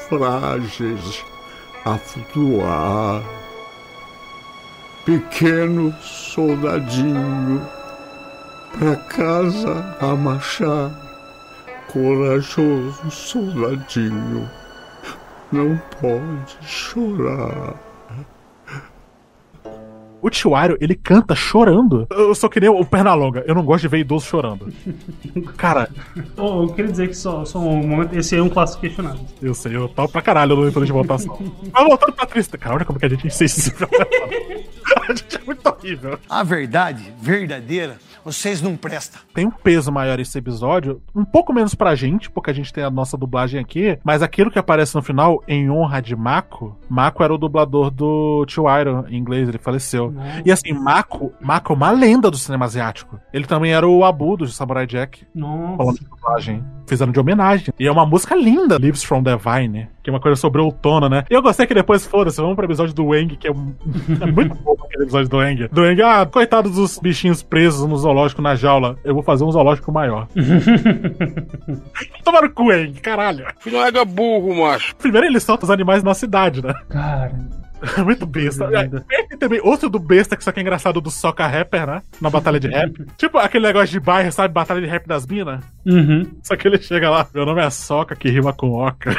frágeis a flutuar. Pequeno soldadinho pra casa a marchar. Corajoso soldadinho, não pode chorar. O Tiwario, ele canta chorando. Eu sou que nem o Pernalonga. Eu não gosto de ver idoso chorando. Cara, Oh, eu queria dizer que só, só um momento. Esse aí é um clássico questionável. eu sei, eu tava pra caralho no entrando de votação. Mas voltando pra triste. Cara, olha como que a gente é insensível. a gente é muito horrível. A verdade verdadeira, vocês não prestam. Tem um peso maior esse episódio, um pouco menos pra gente, porque a gente tem a nossa dublagem aqui, mas aquilo que aparece no final, em honra de Mako, Mako era o dublador do Tio Iron em inglês, ele faleceu. E assim, Mako, Mako é uma lenda do cinema asiático. Ele também era o Abu do Samurai Jack. Nossa. Falando de dublagem. Fizeram de homenagem. E é uma música linda, Lives from the Vine, que é uma coisa sobre outono, né? E eu gostei que depois, foda-se, vamos pro episódio do Wang, que é, um- é muito bom aquele episódio do Wang. Do Eng, ah, coitados dos bichinhos presos no zoológico na jaula. Eu vou fazer um zoológico maior. Tomaram cu, Eng, caralho. Filho é burro, macho. Primeiro ele solta os animais na cidade, né? Cara. Muito besta. Tem também outro do besta, que só que é engraçado, do Soca Rapper, né? Na batalha de rap. tipo aquele negócio de bairro, sabe? Batalha de rap das minas. Uhum. Só que ele chega lá, meu nome é Soca, que rima com Oca.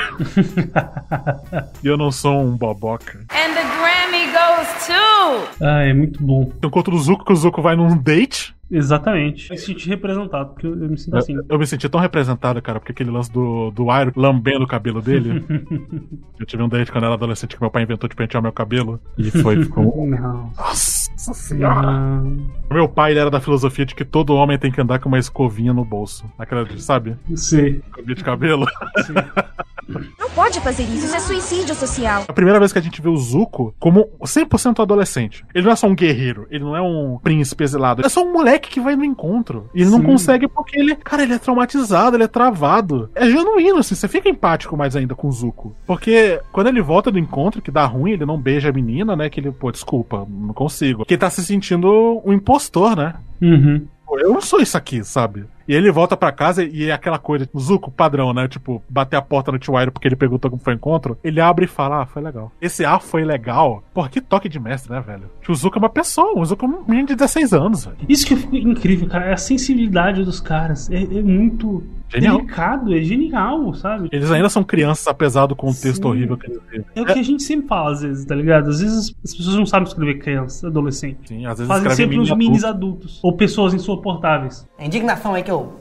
e eu não sou um boboca. And the Grammy goes to. Ah, é muito bom. Tem um conto do Zuko, que o Zuko vai num date. Exatamente. Eu me senti representado, porque eu, eu me sinto assim. Eu, eu, me senti tão representado, cara, porque aquele lance do, do Iron lambendo o cabelo dele. eu tive um date quando eu era adolescente que meu pai inventou de pentear meu cabelo. E foi, ficou. Não. Nossa senhora. Meu pai, ele era da filosofia de que todo homem tem que andar com uma escovinha no bolso. Aquela, sabe? Sim. Escovinha de cabelo. Sim. Não pode fazer isso, isso é suicídio social. A primeira vez que a gente vê o Zuko como 100% adolescente. Ele não é só um guerreiro, ele não é um príncipe exilado. É só um moleque que vai no encontro. E ele Sim. não consegue porque ele, cara, ele é traumatizado, ele é travado. É genuíno, assim, você fica empático mais ainda com o Zuko. Porque quando ele volta do encontro, que dá ruim, ele não beija a menina, né? Que ele, pô, desculpa, não consigo. Que ele tá se sentindo um impostor, né? Uhum. Eu não sou isso aqui, sabe? E ele volta pra casa e é aquela coisa, Zuko padrão, né? Tipo, bater a porta no T-Wire porque ele perguntou como foi o encontro. Ele abre e fala: Ah, foi legal. Esse ah, foi legal. Porra, que toque de mestre, né, velho? Que o Zuko é uma pessoa, o Zuko é um menino de 16 anos, velho. Isso que fico incrível, cara. É a sensibilidade dos caras. É, é muito. Genial. Delicado, é genial, sabe? Eles ainda são crianças, apesar do contexto Sim. horrível que eles vivem. É o que a gente sempre fala, às vezes, tá ligado? Às vezes as pessoas não sabem escrever criança, adolescente. Sim, às vezes Fazem sempre mini os minis adultos. Ou pessoas insuportáveis. A indignação é que eu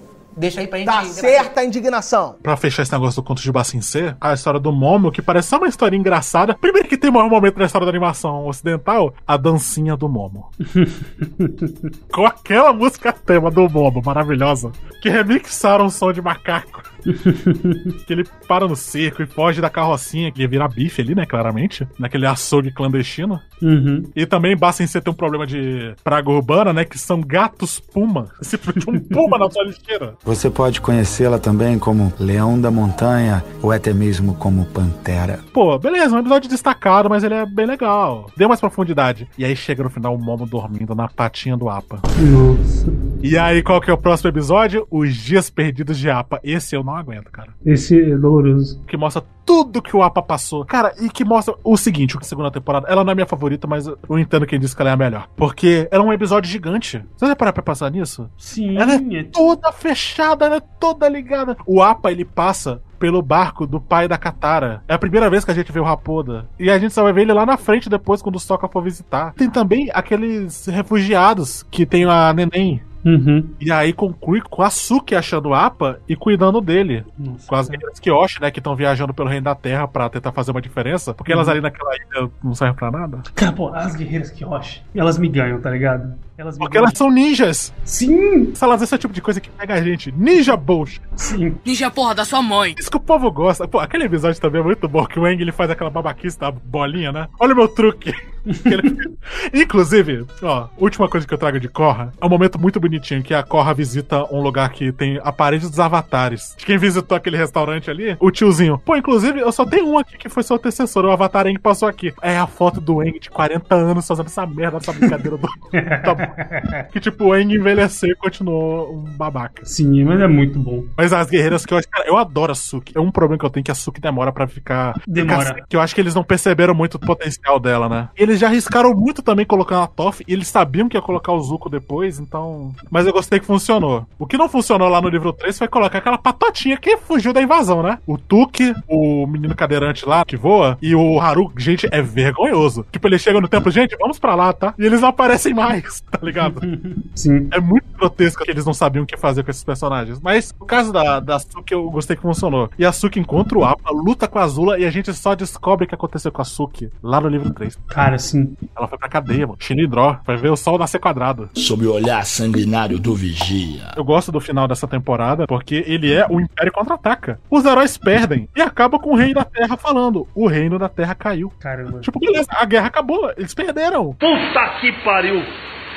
deixo aí pra gente. Tá certa a indignação. Pra fechar esse negócio do conto de Bassin C, a história do Momo, que parece só uma história engraçada. Primeiro que tem o maior momento da história da animação ocidental, a dancinha do Momo. Com aquela música tema do Momo, maravilhosa, que remixaram o som de macaco. que ele para no cerco e foge da carrocinha, que ia virar bife ali, né, claramente, naquele açougue clandestino. Uhum. E também basta em ser ter um problema de praga urbana, né, que são gatos puma. Se de um puma na sua lixeira. Você pode conhecê-la também como leão da montanha ou até mesmo como pantera. Pô, beleza, um episódio destacado, mas ele é bem legal. Deu mais profundidade. E aí chega no final o Momo dormindo na patinha do Apa. Nossa. E aí, qual que é o próximo episódio? Os Dias Perdidos de Apa. Esse eu não aguento, cara. Esse é doloroso. Que mostra tudo que o Apa passou. Cara, e que mostra o seguinte: a segunda temporada, ela não é minha favorita, mas eu entendo quem disse que ela é a melhor. Porque ela é um episódio gigante. Você vai parar pra passar nisso? Sim. Ela é toda fechada, ela é toda ligada. O Apa, ele passa pelo barco do pai da Katara. É a primeira vez que a gente vê o Rapoda. E a gente só vai ver ele lá na frente depois, quando o Sokka for visitar. Tem também aqueles refugiados que tem a Neném. Uhum. E aí conclui com a Suki achando o Apa e cuidando dele. Nossa, com as guerreiras Kyoshi, né? Que estão viajando pelo reino da Terra pra tentar fazer uma diferença. Porque elas Uhum. ali naquela ilha não servem pra nada. Cara, pô, as guerreiras Kyoshi, elas me ganham, tá ligado? Elas me Porque elas são ninjas. Sim! Salas, esse é o tipo de coisa que pega a gente. Ninja bullshit. Sim. Ninja porra da sua mãe. Isso que o povo gosta. Pô, aquele episódio também é muito bom, que o Eng ele faz aquela babaquice da bolinha, né? Olha o meu truque. Que. Inclusive, ó, última coisa que eu trago de Korra é um momento muito bonitinho que a Korra visita um lugar que tem a parede dos avatares. De quem visitou aquele restaurante ali, o tiozinho. Pô, inclusive, eu só tenho um aqui que foi seu antecessor, o Avatar Eng passou aqui. É a foto do Eng de 40 anos fazendo essa merda, essa brincadeira do. tá. Que tipo, o Eng envelheceu e continuou um babaca. Sim, mas é muito bom. Mas as guerreiras que eu acho. Cara, eu adoro a Suki. É um problema que eu tenho que a Suki demora pra ficar. Demora. ficar- Que eu acho que eles não perceberam muito o potencial dela, né? Eles já arriscaram muito também colocando a Toff e eles sabiam que ia colocar o Zuko depois, então. Mas eu gostei que funcionou. O que não funcionou lá no livro 3 foi colocar aquela patotinha que fugiu da invasão, né? O Tuki, o menino cadeirante lá que voa, e o Haru, gente, é vergonhoso. Tipo, ele chega no templo, gente, vamos pra lá, tá? E eles não aparecem mais, tá ligado? Sim. É muito grotesco que eles não sabiam o que fazer com esses personagens. Mas no caso da, da Suki, eu gostei que funcionou. E a Suki encontra o Apa, luta com a Azula e a gente só descobre o que aconteceu com a Suki lá no livro 3. Cara, sim. Ela foi pra cadeia, mano. Shinidró. Vai ver o sol nascer quadrado. Sob o olhar sanguinário do vigia. Eu gosto do final dessa temporada porque ele é o Império contra-ataca. Os heróis perdem e acaba com o Rei da Terra falando: o reino da Terra caiu. Caramba. Tipo, beleza, a guerra acabou, eles perderam. Puta que pariu!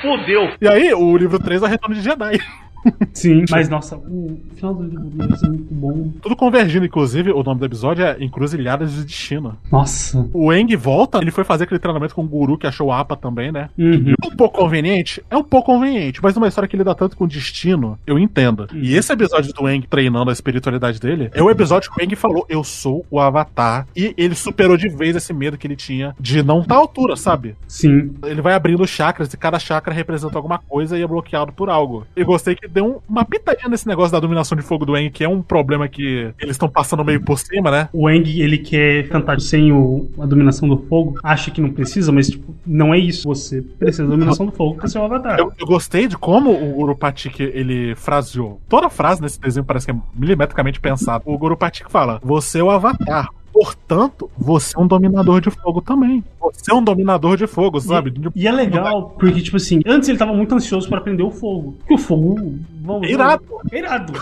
Fudeu! E aí, o livro 3 é o Retorno de Jedi. Sim, mas nossa, o final do livro é muito bom. Tudo convergindo, inclusive, o nome do episódio é Encruzilhadas de Destino. Nossa. O Eng volta, ele foi fazer aquele treinamento com o guru que achou o APA também, né? Uhum. É um pouco conveniente? É um pouco conveniente, mas numa história que lida tanto com destino, eu entendo. Uhum. E esse episódio do Eng treinando a espiritualidade dele é o episódio que o Eng falou: Eu sou o Avatar. E ele superou de vez esse medo que ele tinha de não estar à altura, sabe? Sim. Ele vai abrindo chakras e cada chakra representa alguma coisa e é bloqueado por algo. Eu gostei que deu um- uma pitadinha nesse negócio da dominação de fogo do Eng, que é um problema que eles estão passando meio por cima, né? O Eng, ele quer cantar sem o- a dominação do fogo, acha que não precisa, mas tipo, não é isso. Você precisa da dominação do fogo pra ser um avatar. Eu, eu gostei de como o Guru Patik ele fraseou. Toda frase nesse desenho parece que é milimetricamente pensado. O Guru Patik fala: Você é o Avatar. Portanto, você é um dominador de fogo também. Você é um dominador de fogo, sabe? E é legal, porque, tipo assim, antes ele tava muito ansioso pra aprender o fogo. Porque o fogo. Vamos, É irado. É irado.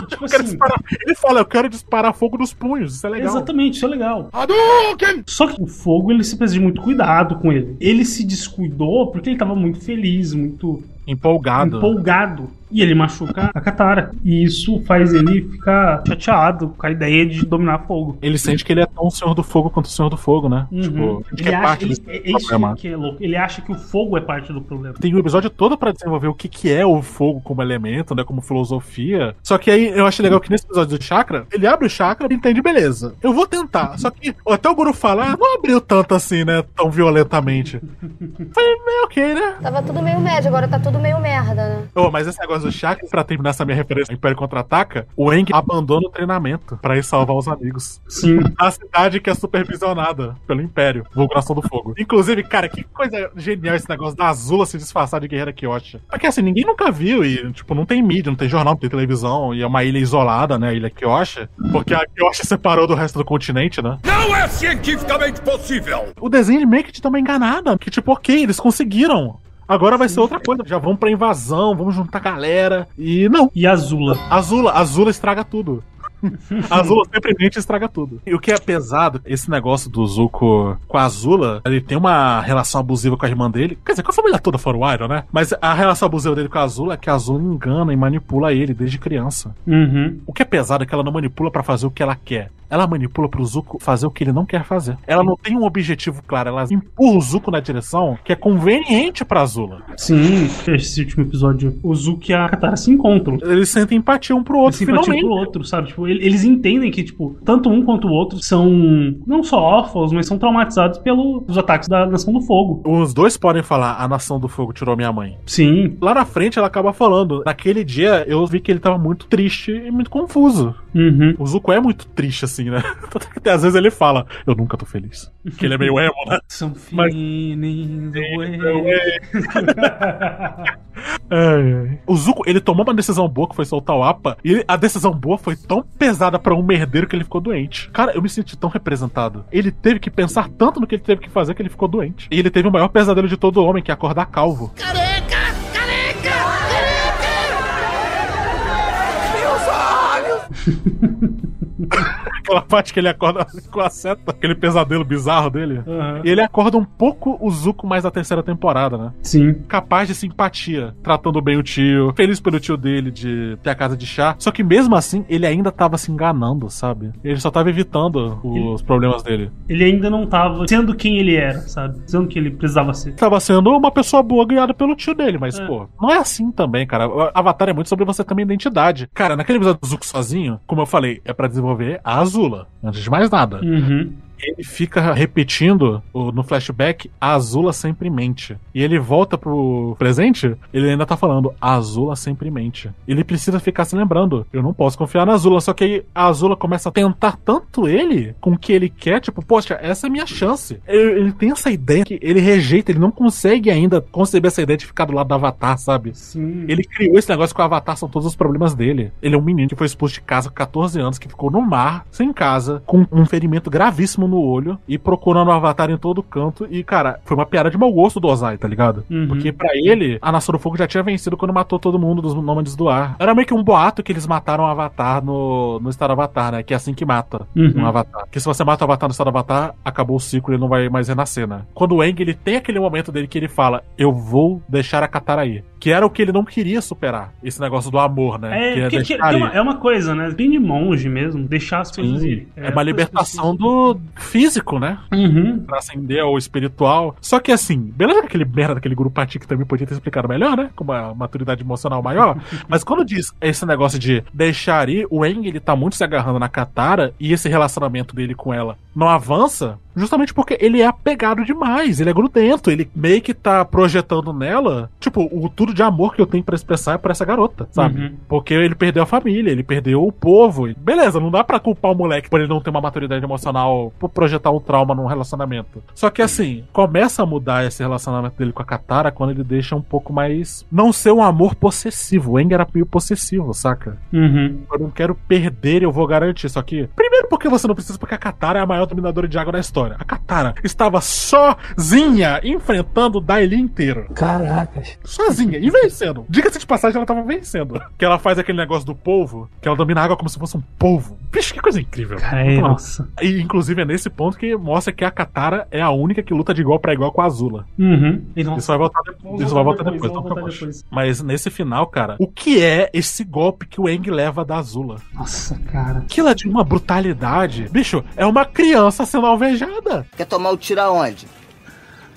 E, tipo assim, Ele fala: Eu quero disparar fogo nos punhos. Isso é legal. Exatamente, isso é legal. Só que o fogo, ele se precisa de muito cuidado com ele. Ele se descuidou porque ele tava muito feliz, muito Empolgado. empolgado. E ele machuca a Katara. E isso faz ele ficar chateado com a ideia de dominar fogo. Ele sente que ele é tão o Senhor do Fogo quanto o Senhor do Fogo, né? Uhum. Tipo, que Ele é acha, parte ele, desse é isso problema. que é louco. Ele acha que o fogo é parte do problema. Tem um episódio todo pra desenvolver o que, que é o fogo como elemento, né? Como filosofia. Só que aí eu acho legal que nesse episódio do chakra, ele abre o chakra e entende, beleza. Eu vou tentar. Só que até o Guru falar, ah, não abriu tanto assim, né? Tão violentamente. Falei, meio ok, né? Tava tudo meio médio, agora tá tudo meio merda, né? Oh, mas esse negócio do chakra, pra terminar essa minha referência ao Império Contra-Ataca, o Eng abandona o treinamento pra ir salvar os amigos. Sim. A cidade que é supervisionada pelo Império, Vulguração do Fogo. Inclusive, cara, que coisa genial esse negócio da Azula se disfarçar de guerreira Kyoshi. Porque assim, ninguém nunca viu e, tipo, não tem mídia, não tem jornal, não tem televisão, e é uma ilha isolada, né, a ilha Kyoshi, porque a Kyoshi separou do resto do continente, né? Não é cientificamente possível! O desenho ele meio que te dá uma enganada, que tipo, ok, eles conseguiram. Agora vai ser outra coisa. Já vamos pra invasão, vamos juntar galera. E não. E Azula? Azula, Azula estraga tudo. Azula simplesmente estraga tudo. E o que é pesado, esse negócio do Zuko com a Azula, ele tem uma relação abusiva com a irmã dele. Quer dizer, com a família toda fora o Iron, né? Mas a relação abusiva dele com a Azula é que a Azula engana e manipula ele desde criança. Uhum. O que é pesado é que ela não manipula pra fazer o que ela quer. Ela manipula pro Zuko fazer o que ele não quer fazer. Ela não tem um objetivo claro, ela empurra o Zuko na direção que é conveniente pra Azula. Sim, esse último episódio, o Zuko e a Katara se encontram. Eles sentem empatia um pro outro, Eles finalmente. pro outro, sabe? Tipo, eles entendem que, tipo, tanto um quanto o outro são não só órfãos, mas são traumatizados pelos ataques da Nação do Fogo. Os dois podem falar: a Nação do Fogo tirou minha mãe. Sim. Lá na frente ela acaba falando. Naquele dia eu vi que ele tava muito triste e muito confuso. Uhum. O Zuko é muito triste, assim, né? Que às vezes ele fala: Eu nunca tô feliz. Que ele é meio emo, né? Some Mas-. Ai, ai. O Zuko, ele tomou uma decisão boa que foi soltar o APA, e a decisão boa foi tão pesada pra um merdeiro que ele ficou doente. Cara, eu me senti tão representado. Ele teve que pensar tanto no que ele teve que fazer que ele ficou doente. E ele teve o maior pesadelo de todo homem, que é acordar calvo. Aquela parte que ele acorda com a seta, aquele pesadelo bizarro dele. Uhum. E ele acorda um pouco o Zuko mais da terceira temporada, né? Sim. Capaz de simpatia, tratando bem o tio, feliz pelo tio dele de ter a casa de chá. Só que mesmo assim, ele ainda tava se enganando, sabe? Ele só tava evitando os problemas dele. Ele ainda não tava sendo quem ele era, sabe? Sendo que ele precisava ser. Tava sendo uma pessoa boa guiada pelo tio dele, mas, É. pô, não é assim também, cara. O Avatar é muito sobre você ter uma identidade. Cara, naquele episódio do Zuko sozinho, como eu falei, é pra desenvolver a Antes de mais nada. Uhum. Ele fica repetindo no flashback a Azula sempre mente. E ele volta pro presente, ele ainda tá falando a Azula sempre mente. Ele precisa ficar se lembrando, eu não posso confiar na Azula. Só que aí a Azula começa a tentar tanto ele com o que ele quer, tipo, poxa, essa é a minha chance. Ele, ele tem essa ideia que ele rejeita, ele não consegue ainda conceber essa ideia de ficar do lado do Avatar, sabe? Sim. Ele criou esse negócio que o Avatar são todos os problemas dele. Ele é um menino que foi expulso de casa com 14 anos, que ficou no mar, sem casa, com um ferimento gravíssimo no olho e procurando o Avatar em todo canto. E, cara, foi uma piada de mau gosto do Ozai, tá ligado? Uhum. Porque pra ele, a Nação do Fogo já tinha vencido quando matou todo mundo dos Nômades do Ar. Era meio que um boato que eles mataram o Avatar no, no estado Avatar, né? Que é assim que mata Uhum. um Avatar. Que se você mata o Avatar no estado Avatar, acabou o ciclo e ele não vai mais renascer, né? Quando o Aang, ele tem aquele momento dele que ele fala, eu vou deixar a Katara aí. Que era o que ele não queria superar. Esse negócio do amor, né? É, que porque- que- que é, uma, ir. é uma coisa, né? Bem de monge mesmo, deixar as coisas Sim, irem. é uma libertação do físico, né? Uhum. Pra ascender ao espiritual. Só que assim, beleza que aquele merda daquele grupo Pati que também podia ter explicado melhor, né? Com uma maturidade emocional maior. Mas quando diz esse negócio de deixar ir, o Eng ele tá muito se agarrando na Katara e esse relacionamento dele com ela não avança. Justamente porque ele é apegado demais, ele é grudento, ele meio que tá projetando nela, tipo, o tudo de amor que eu tenho pra expressar é por essa garota, sabe? Uhum. Porque ele perdeu a família, ele perdeu o povo. Beleza, não dá pra culpar o moleque por ele não ter uma maturidade emocional, por projetar um trauma num relacionamento. Só que assim, começa a mudar esse relacionamento dele com a Katara quando ele deixa um pouco mais. Não ser um amor possessivo. O Eng era meio possessivo, saca? Uhum. Eu não quero perder, eu vou garantir. Só que, primeiro, porque você não precisa, porque a Katara é a maior dominadora de água da história. A Katara estava sozinha enfrentando o Daily inteiro. Caracas. Sozinha, e vencendo. Diga-se de passagem, ela tava vencendo. Que ela faz aquele negócio do polvo, que ela domina a água como se fosse um polvo. Bicho, que coisa incrível. Bom. nossa. E, inclusive, é nesse ponto que mostra que a Katara é a única que luta de igual pra igual com a Azula. Uhum. Isso vai voltar depois. Isso vai voltar depois, depois, voltar preocupe. depois. Mas nesse final, cara, o que é esse golpe que o Eng leva da Azula? Nossa, cara. Aquilo é de uma brutalidade. Bicho, é uma criança sendo alvejada. Quer tomar o tiro aonde?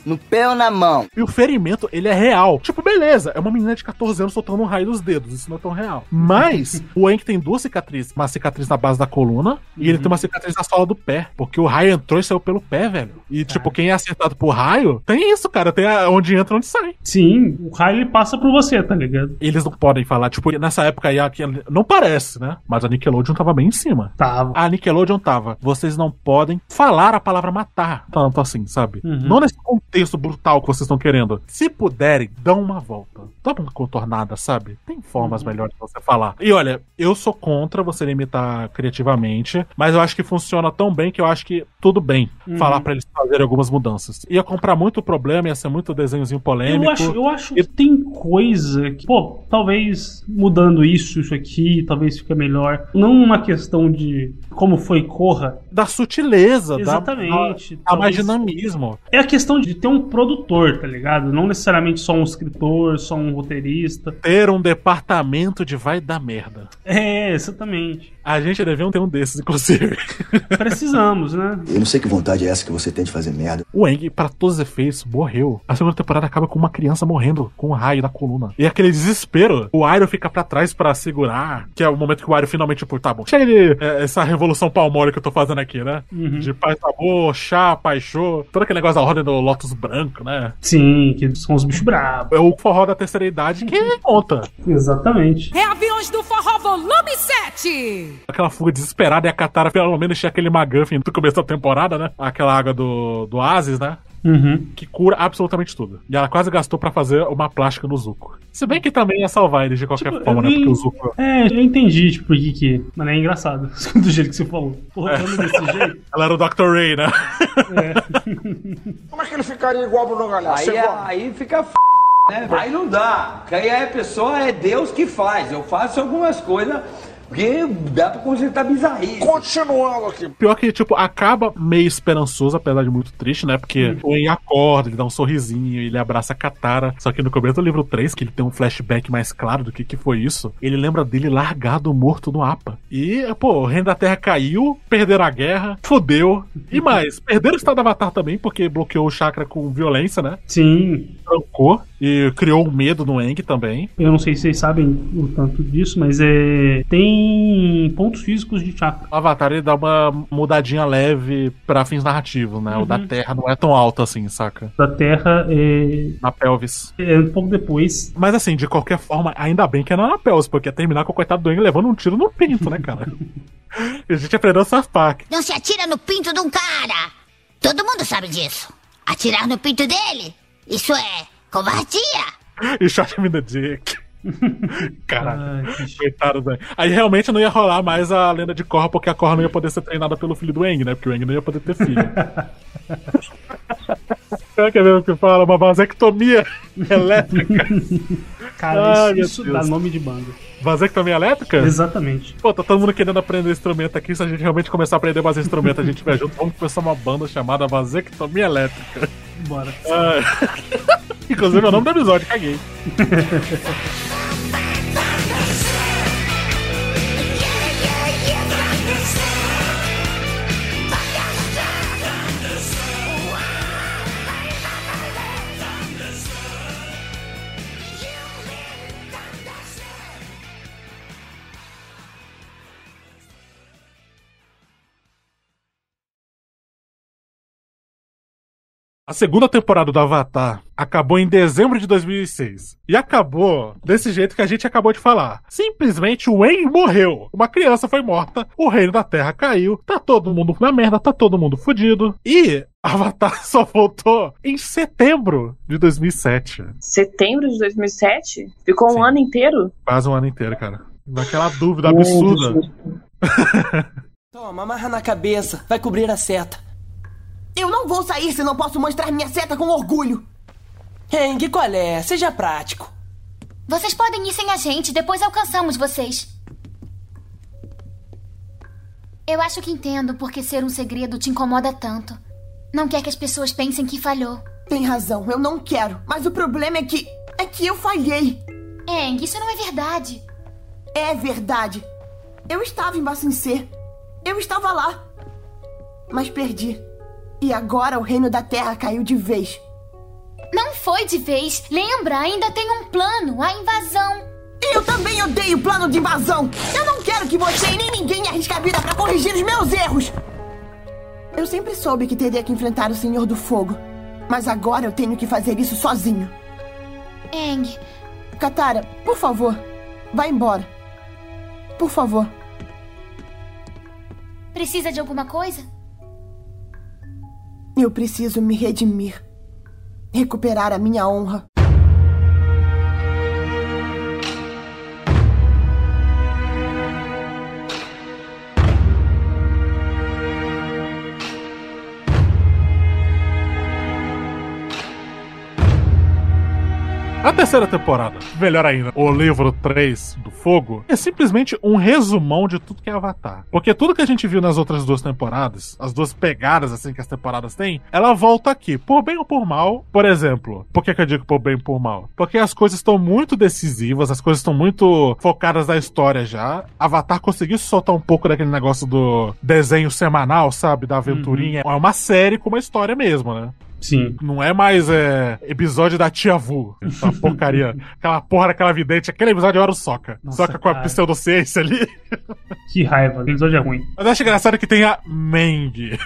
No pé ou na mão? E o ferimento, ele é real. Tipo, beleza, é uma menina de 14 anos soltando um raio dos dedos. Isso não é tão real. Mas o Enk tem duas cicatrizes. Uma cicatriz na base da coluna e ele tem uma cicatriz na sola do pé. Porque o raio entrou e saiu pelo pé, velho. E, tipo, quem é acertado por raio, tem isso, cara. Tem onde entra e onde sai. Sim, o raio ele passa por você, tá ligado? Eles não podem falar. Tipo, nessa época aí, aqui, não parece, né? Mas a Nickelodeon tava bem em cima. Tava. A Nickelodeon tava. Vocês não podem falar a palavra matar. Tanto assim, sabe? Uhum. Não nesse contexto brutal que vocês estão querendo. Se puderem, dão uma volta. Dá uma contornada, sabe? Tem formas melhores de você falar. E olha, eu sou contra você limitar criativamente, mas eu acho que funciona tão bem que eu acho que tudo bem Uhum. falar pra eles fazerem algumas mudanças. Ia comprar muito problema, ia ser muito desenhozinho polêmico. Eu acho, eu acho que tem coisa que, pô, talvez mudando isso, isso aqui, talvez fique melhor. Não uma questão de como foi corra. Da sutileza, da- Exatamente. da, da mais Talvez- dinamismo. É a questão de ter um produtor, tá ligado? Não necessariamente só um escritor, só um roteirista. Ter um departamento de vai dar merda. É, exatamente. A gente deveria ter um desses, inclusive. Precisamos, né? Eu não sei que vontade é essa que você tem de fazer merda. O Eng, para todos os efeitos, morreu. A segunda temporada acaba com uma criança morrendo com um raio na coluna. E aquele desespero, o Iroh fica pra trás pra segurar, que é o momento que o Iroh finalmente, tipo, tá bom. Chega de é, essa revolução palmole que eu tô fazendo aqui, né? Uhum. De paz, amor, chá, paixão, todo aquele negócio da ordem do Lotus branco, né? Sim, que são os bichos bravos. É o forró da terceira idade que conta. Exatamente. É Aviões do Forró Volume 7! Aquela fuga desesperada e a Katara pelo menos tinha aquele McGuffin no começo da temporada, né? Aquela água do, do Oasis, né? Uhum. Que cura absolutamente tudo. E ela quase gastou pra fazer uma plástica no Zuko. Se bem que também ia salvar ele de qualquer forma, né? eu- Porque o Zuko. É, eu entendi, tipo, por que que. Mas é engraçado, do jeito que você falou. Porra, falando desse jeito. Ela era o Dr. Ray, né? Como é que ele ficaria igual Bruno Galhaço? Aí, aí fica f... né? Aí não dá. Porque aí a pessoa é Deus que faz. Eu faço algumas coisas porque dá pra consertar bizarrice. Continuando aqui. Pior que, tipo, acaba meio esperançoso, apesar de muito triste, né? Porque o En acorda, ele dá um sorrisinho, ele abraça a Katara. Só que no começo do livro 3, que ele tem um flashback mais claro do que, que foi isso, ele lembra dele largado morto no APA. E, pô, o reino da Terra caiu, perderam a guerra, fodeu. E mais, perderam o estado do Avatar também, porque bloqueou o chakra com violência, né? Sim. Trancou. E criou um medo no Eng também. Eu não sei se vocês sabem o tanto disso, mas é. Tem pontos físicos de chakra. O Avatar ele dá uma mudadinha leve pra fins narrativos, né? O da Uhum. Terra não é tão alto assim, saca? Da Terra é. Na pelvis. É um pouco depois. Mas assim, de qualquer forma, ainda bem que é na pelvis, porque ia terminar com o coitado do Eng levando um tiro no pinto, né, cara? a gente aprendeu a surfar. Não se atira no pinto de um cara. Todo mundo sabe disso. Atirar no pinto dele, isso é covardia. E shot me the dick. Caralho, coitado, velho. Aí realmente não ia rolar mais a lenda de Korra, porque a Korra não ia poder ser treinada pelo filho do Eng, né? Porque o Eng não ia poder ter filho. Será que é mesmo que fala? Uma vasectomia elétrica. Cara, Ai, isso, isso dá nome de banda. Vasectomia elétrica? Exatamente. Pô, tá todo mundo querendo aprender instrumento aqui. Se a gente realmente começar a aprender mais instrumento, a gente vai junto. Vamos começar uma banda chamada Vasectomia Elétrica. Bora. Ah. Inclusive é o nome do episódio, caguei. A segunda temporada do Avatar acabou em dezembro de 2006. E acabou desse jeito que a gente acabou de falar. Simplesmente o Aang morreu. Uma criança foi morta, o reino da Terra caiu, tá todo mundo na merda, tá todo mundo fudido. E Avatar só voltou em setembro de 2007. Setembro de 2007? Ficou um ano inteiro? Quase um ano inteiro, cara. Naquela dúvida absurda. Toma, amarra na cabeça. Vai cobrir a seta. Eu não vou sair se não posso mostrar minha seta com orgulho. Heng, qual é? Seja prático. Vocês podem ir sem a gente, depois alcançamos vocês. Eu acho que entendo porque ser um segredo te incomoda tanto. Não quer que as pessoas pensem que falhou. Tem razão, eu não quero. Mas o problema é que. é que eu falhei. Eng, isso não é verdade. É verdade. Eu estava em Bacincê. Eu estava lá. Mas perdi. E agora o reino da terra caiu de vez. Não foi de vez. Lembra, ainda tem um plano a invasão. Eu também odeio o plano de invasão. Eu não quero que você e nem ninguém arrisque a vida para corrigir os meus erros. Eu sempre soube que teria que enfrentar o Senhor do Fogo. Mas agora eu tenho que fazer isso sozinho. Eng. Katara, por favor, vá embora. Por favor. Precisa de alguma coisa? Eu preciso me redimir. Recuperar a minha honra. A terceira temporada, melhor ainda, o livro 3 do Fogo, é simplesmente um resumão de tudo que é Avatar. Porque tudo que a gente viu nas outras duas temporadas, as duas pegadas assim que as temporadas têm, ela volta aqui, por bem ou por mal. Por exemplo, por que, que eu digo por bem ou por mal? Porque as coisas estão muito decisivas, as coisas estão muito focadas na história já. Avatar conseguiu soltar um pouco daquele negócio do desenho semanal, sabe? Da aventurinha. É uma série com uma história mesmo, né? Sim. Não é mais é, episódio da Tia Vu. Essa porcaria. aquela porra daquela vidente. Aquele episódio era o Soca. Nossa, Soca com a cara. pseudociência ali. Que raiva, o episódio é ruim. Mas acho engraçado que tem a Meng.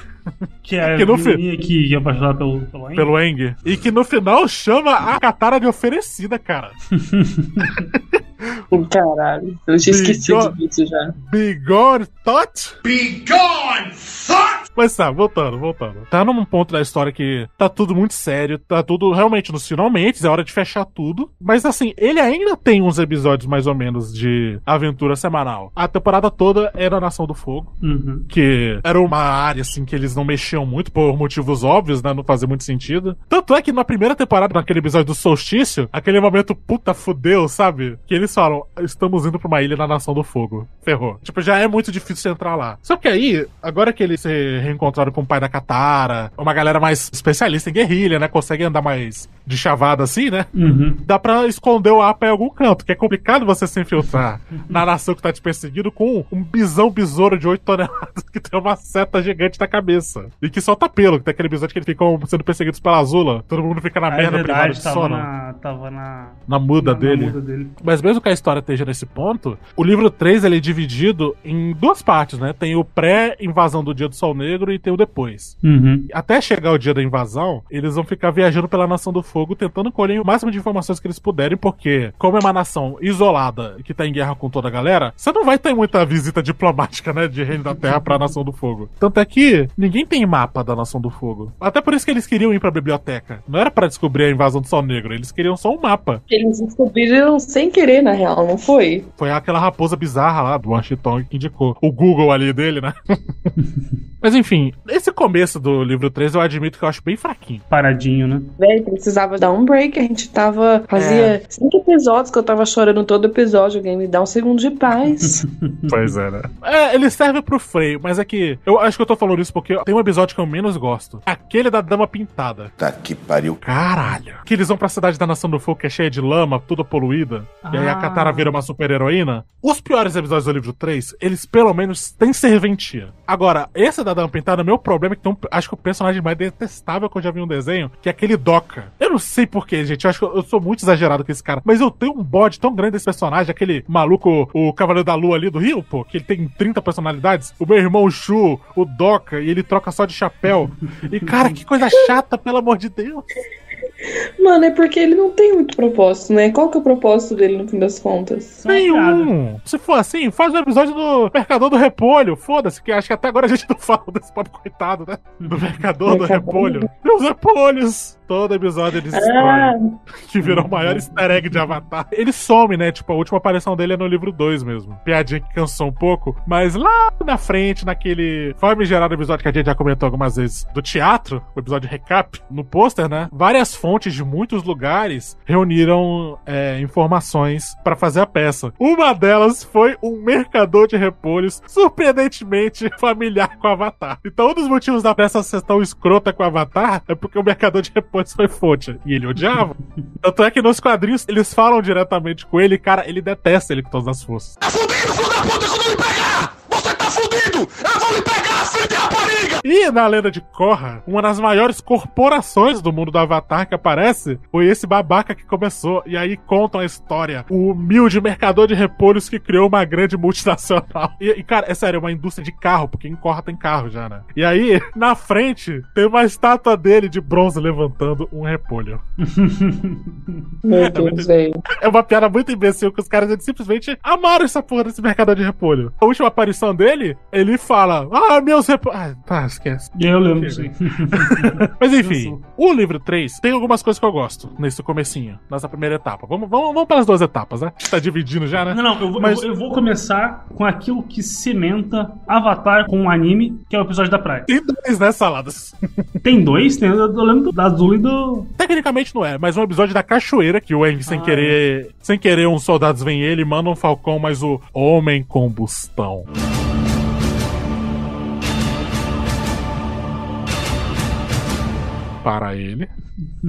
Que é Que a no fi- que é apaixonada pelo, pelo Aang. Pelo Eng. E que no final chama a Katara de oferecida, cara. Caralho, eu tinha esquecido disso já. Bigone Thought? Bigone Thought! Mas tá, voltando, voltando. Tá num ponto da história que tá tudo muito sério, tá tudo realmente nos finalmente, é hora de fechar tudo. Mas assim, ele ainda tem uns episódios mais ou menos de aventura semanal. A temporada toda era a Nação do Fogo, Uhum. que era uma área assim que eles não mexiam muito por motivos óbvios, né? Não fazia muito sentido. Tanto é que na primeira temporada, naquele episódio do solstício, aquele momento puta fudeu, sabe? Que eles falam, estamos indo pra uma ilha na Nação do Fogo. Ferrou. Tipo, já é muito difícil entrar lá. Só que aí, agora que eles se reencontraram com o pai da Katara, uma galera mais especialista em guerrilha, né? Consegue andar mais de chavada assim, né? Uhum. Dá pra esconder o APA em algum canto, que é complicado você se infiltrar na nação que tá te perseguindo com um bisão besouro de 8 toneladas que tem uma seta gigante na cabeça. E que solta pelo, que tem aquele episódio que eles ficam sendo perseguidos pela Azula. Todo mundo fica na é merda privada verdade, de tava sono. na, tava na, Na muda na- na dele. muda dele. Mas mesmo que a história esteja nesse ponto, o livro 3 ele é dividido em duas partes, né? Tem o pré-invasão do Dia do Sol Negro e tem o depois. Uhum. Até chegar o dia da invasão, eles vão ficar viajando pela Nação do Fogo tentando colher o máximo de informações que eles puderem, porque, como é uma nação isolada que tá em guerra com toda a galera, você não vai ter muita visita diplomática, né, de Reino da Terra pra Nação do Fogo. Tanto é que ninguém tem mapa da Nação do Fogo. Até por isso que eles queriam ir pra biblioteca. Não era pra descobrir a invasão do Sol Negro, eles queriam só um mapa. Eles descobriram sem querer, na real, não foi? Foi aquela raposa bizarra lá do Washington que indicou. O Google ali dele, né? Mas enfim, esse começo do livro 3 eu admito que eu acho bem fraquinho. Paradinho, né? Véi, precisava dar um break. A gente tava. Fazia É. cinco episódios que eu tava chorando todo episódio. Alguém me dá um segundo de paz. Pois é, né? É, ele serve pro freio, mas é que eu acho que eu tô falando isso porque tem um episódio que eu menos gosto. Aquele da Dama Pintada. Tá que pariu. Caralho. Que eles vão pra cidade da Nação do Fogo, que é cheia de lama, toda poluída. E aí a Ah. Katara vira uma super-heroína. Os piores episódios do livro 3, eles pelo menos têm serventia. Agora, esse da Dama Pintada, meu problema é que tem um, acho que o personagem mais detestável que eu já vi um desenho, que é aquele Doca. Eu não sei porquê, gente. Eu acho que eu, sou muito exagerado com esse cara. Mas eu tenho um bode tão grande desse personagem, aquele maluco, o Cavaleiro da Lua ali do Rio, pô, que ele tem 30 personalidades. O meu irmão o Shu, o Doca, e ele troca só de chapéu. E, cara, que coisa chata, pelo amor de Deus. Mano, é porque ele não tem muito propósito, né? Qual que é o propósito dele no fim das contas? Nenhum. Se for assim, faz um episódio do Mercador do Repolho. Foda-se, que acho que até agora a gente não fala desse pobre coitado, né? Do Mercador do Repolho. Meus repolhos! Todo episódio eles Ah. Que virou o maior easter egg de Avatar. Ele some, né? Tipo, a última aparição dele é no livro 2 mesmo. Piadinha que cansou um pouco. Mas lá na frente, naquele famigerado episódio que a gente já comentou algumas vezes do teatro, o episódio recap, no pôster, né? Várias fontes de muitos lugares reuniram é, informações pra fazer a peça. Uma delas foi um mercador de repolhos surpreendentemente familiar com o Avatar. Então, um dos motivos da peça ser tão escrota com o Avatar é porque o mercador de repolhos foi fonte. E ele odiava. Tanto é que nos quadrinhos eles falam diretamente com ele, e, cara, ele detesta ele com todas as forças. Eu vou lhe pegar, filho de! E na lenda de Korra, uma das maiores corporações do mundo do Avatar que aparece foi esse babaca que começou. E aí contam a história. O humilde mercador de repolhos que criou uma grande multinacional. E, e, cara, é sério, é uma indústria de carro, porque em Korra tem carro já, né? E aí, na frente, tem uma estátua dele de bronze levantando um repolho. Meu Deus, velho. É uma piada muito imbecil que os caras eles simplesmente amaram essa porra desse mercador de repolho. A última aparição dele, ele fala: Ah, meus repolhos. Ah, tá, esquece. Eu lembro, sim. Mas enfim, o livro 3 tem algumas coisas que eu gosto nesse comecinho, nessa primeira etapa. Vamos, vamos, vamos para as duas etapas, né? Tá dividindo já, né? Não, não, eu, vou- Mas eu, eu vou começar com aquilo que cimenta Avatar com o anime, que é o episódio da praia. tem dois, né, saladas? Tem dois? Tem, eu lembro da Azul e do. Tecnicamente não é, mas um episódio da cachoeira que o Eng, sem Ah, querer, sem querer, uns soldados vêm ele mandam um falcão, mas o homem combustão. Para ele.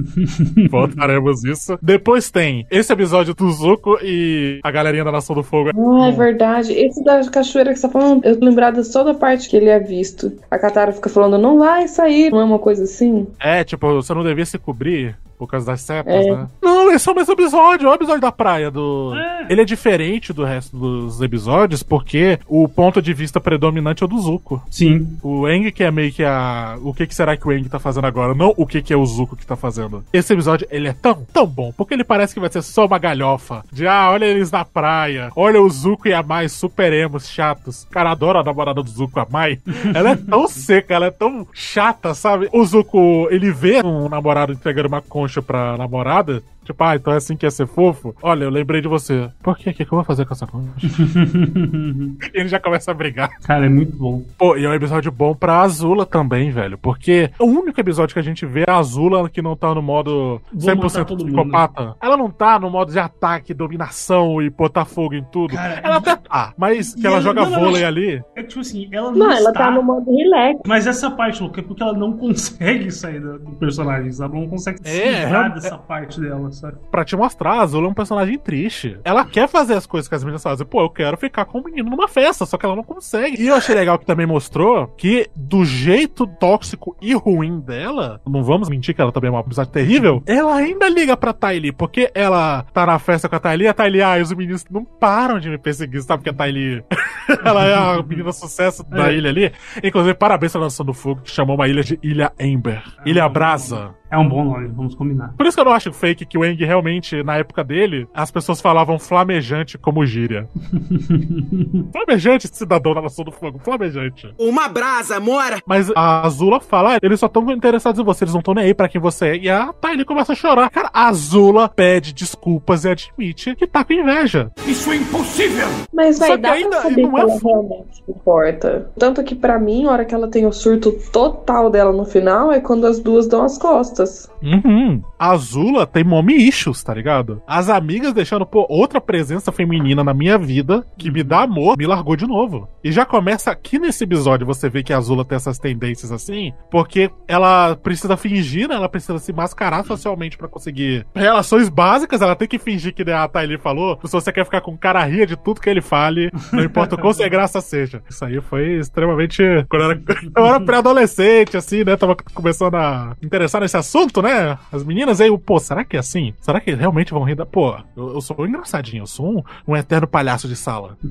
Voltaremos isso. Depois tem esse episódio do Zuko e a galerinha da Nação do Fogo. Ah, é verdade. Esse da cachoeira que você tá falando, eu tô lembrada só da parte que ele é visto. A Katara fica falando, não vai sair, não é uma coisa assim? É, tipo, você não devia se cobrir por causa das setas, É. né? Não, esse é o mesmo episódio, é o episódio da praia do. Ele é diferente do resto dos episódios porque o ponto de vista predominante é o do Zuko. Sim. O Eng que é meio que a. O que, que será que o Eng tá fazendo agora? Não o que, que é o Zuko que tá fazendo. Esse episódio, ele é tão, tão bom, porque ele parece que vai ser só uma galhofa. De ah, olha eles na praia, olha o Zuko e a Mai super emos, chatos. Cara, adoro a namorada do Zuko, a Mai. Ela é tão seca, ela é tão chata, sabe? O Zuko, ele vê um namorado entregando uma concha pra namorada. Tipo, ah, então é assim que ia ser fofo? Olha, eu lembrei de você. Por quê? O que, que eu vou fazer com essa concha? e ele já começa a brigar. Cara, é muito bom. Pô, e é um episódio bom pra Azula também, velho. Porque o único episódio que a gente vê é a Azula que não tá no modo Vou matar 100% todo mundo. psicopata. Ela não tá no modo de ataque, dominação e botar fogo em tudo. ela até tá, mas que ela, ela- joga não, vôlei não. ali. É tipo assim, ela não, Não, ela está... tá no modo relax. Mas essa parte, Luca, é porque ela não consegue sair do, personagem, sabe? Ela não consegue se É, livrar é- dessa parte dela, sabe? Pra te mostrar, a Azula é um personagem triste. Ela quer fazer as coisas que as meninas fazem. Pô, eu quero ficar com o menino numa festa, só que ela não consegue. E eu achei legal que também mostrou que, do jeito tóxico e ruim dela, não vamos mentir que ela também é uma amizade terrível, ela ainda liga pra Tylee, porque ela tá na festa com a Tylee, a Tylee, ah, os meninos não param de me perseguir, sabe? Porque a Tylee, ela é a menina sucesso da É. ilha ali. Inclusive, parabéns pra Nação do Fogo, que chamou uma ilha de Ilha Ember. Ilha Brasa. É um bom nome, vamos combinar. Por isso que eu não acho fake que o Eng realmente, na época dele, as pessoas falavam flamejante como gíria. flamejante, cidadão da Nação do Fogo, flamejante. Uma brasa, mora! Mas a Azula fala, "Ah, eles só estão interessados em você, eles não estão nem aí pra quem você é. E a Thaili começa a chorar. Cara, a Azula pede desculpas e admite que tá com inveja. Isso é impossível! Mas vai Só que dar ainda pra saber não que é realmente importa. Tanto que pra mim, a hora que ela tem o surto total dela no final é quando as duas dão as costas. Uhum. A Azula tem mommy issues, tá ligado? As amigas deixando, pô, outra presença feminina na minha vida que me dá amor, me largou de novo. E já começa aqui nesse episódio você vê que a Azula tem essas tendências assim, porque ela precisa fingir, né? Ela precisa se mascarar socialmente pra conseguir relações básicas, ela tem que fingir que né, a Thaili falou, se você quer ficar com cara ria de tudo que ele fale, não importa o quão sem graça seja. Isso aí foi extremamente... Quando eu era, eu era pré-adolescente, assim, né? Tava começando a interessar nesse assunto, né? As meninas aí, pô, será que é assim? Será que realmente vão rir da... Pô, eu, eu sou engraçadinho, eu sou um, um eterno palhaço de sala.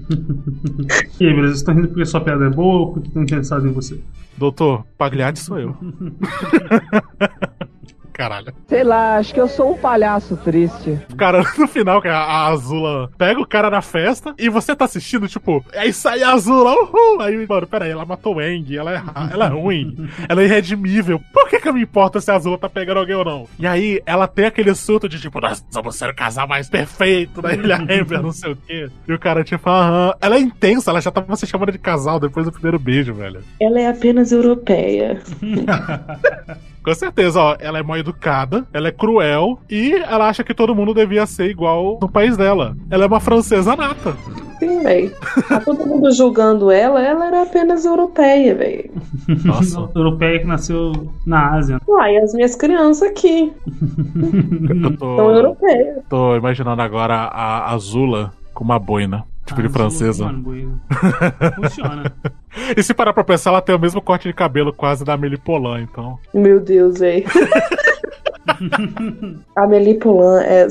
E aí, beleza? Vocês estão rindo porque sua piada é boa ou porque estão interessados em você? Doutor, Pagliatti sou eu. Caralho. Sei lá, acho que eu sou um palhaço triste. Cara, no final, que a, a Azula pega o cara na festa e você tá assistindo, tipo, é isso aí, Azula, uhul! Aí, mano, peraí, ela matou o Eng, ela é, ela é ruim, ela é irredimível. Por que que eu me importo se a Azula tá pegando alguém ou não? E aí, ela tem aquele surto de, tipo, nós vamos ser o casal mais perfeito da Ilha Amber, não sei o quê. E o cara, tipo, aham. Ela é intensa, ela já tava se chamando de casal depois do primeiro beijo, velho. Ela é apenas europeia. Com certeza, ó, ela é mal educada, ela é cruel e ela acha que todo mundo devia ser igual no país dela. Ela é uma francesa nata. Sim, véi. Tá todo mundo julgando ela, ela era apenas europeia, véi. Nossa. Europeia que nasceu na Ásia. Uai, as minhas crianças aqui Eu tô, são europeias. tô imaginando agora a Azula com uma boina. Tipo de francesa. Mano. Funciona. E se parar pra pensar, ela tem o mesmo corte de cabelo quase da Amélie Polan, então. Meu Deus, véi. Amélie Poulain é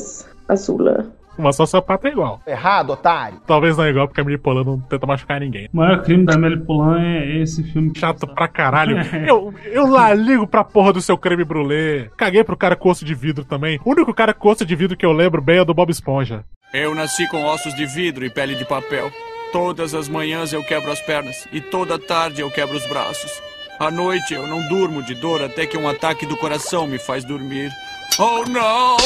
azula. Uma sociopata é igual. Errado, otário. Talvez não é igual, porque a Amélie Polan não tenta machucar ninguém. O maior crime da Amélie Poulain é esse filme. Chato pra caralho. Eu, eu lá ligo pra porra do seu creme brulee. Caguei pro cara com osso de vidro também. O único cara com osso de vidro que eu lembro bem é do Bob Esponja. Eu nasci com ossos de vidro e pele de papel. Todas as manhãs eu quebro as pernas e toda tarde eu quebro os braços. À noite eu não durmo de dor até que um ataque do coração me faz dormir. Oh não!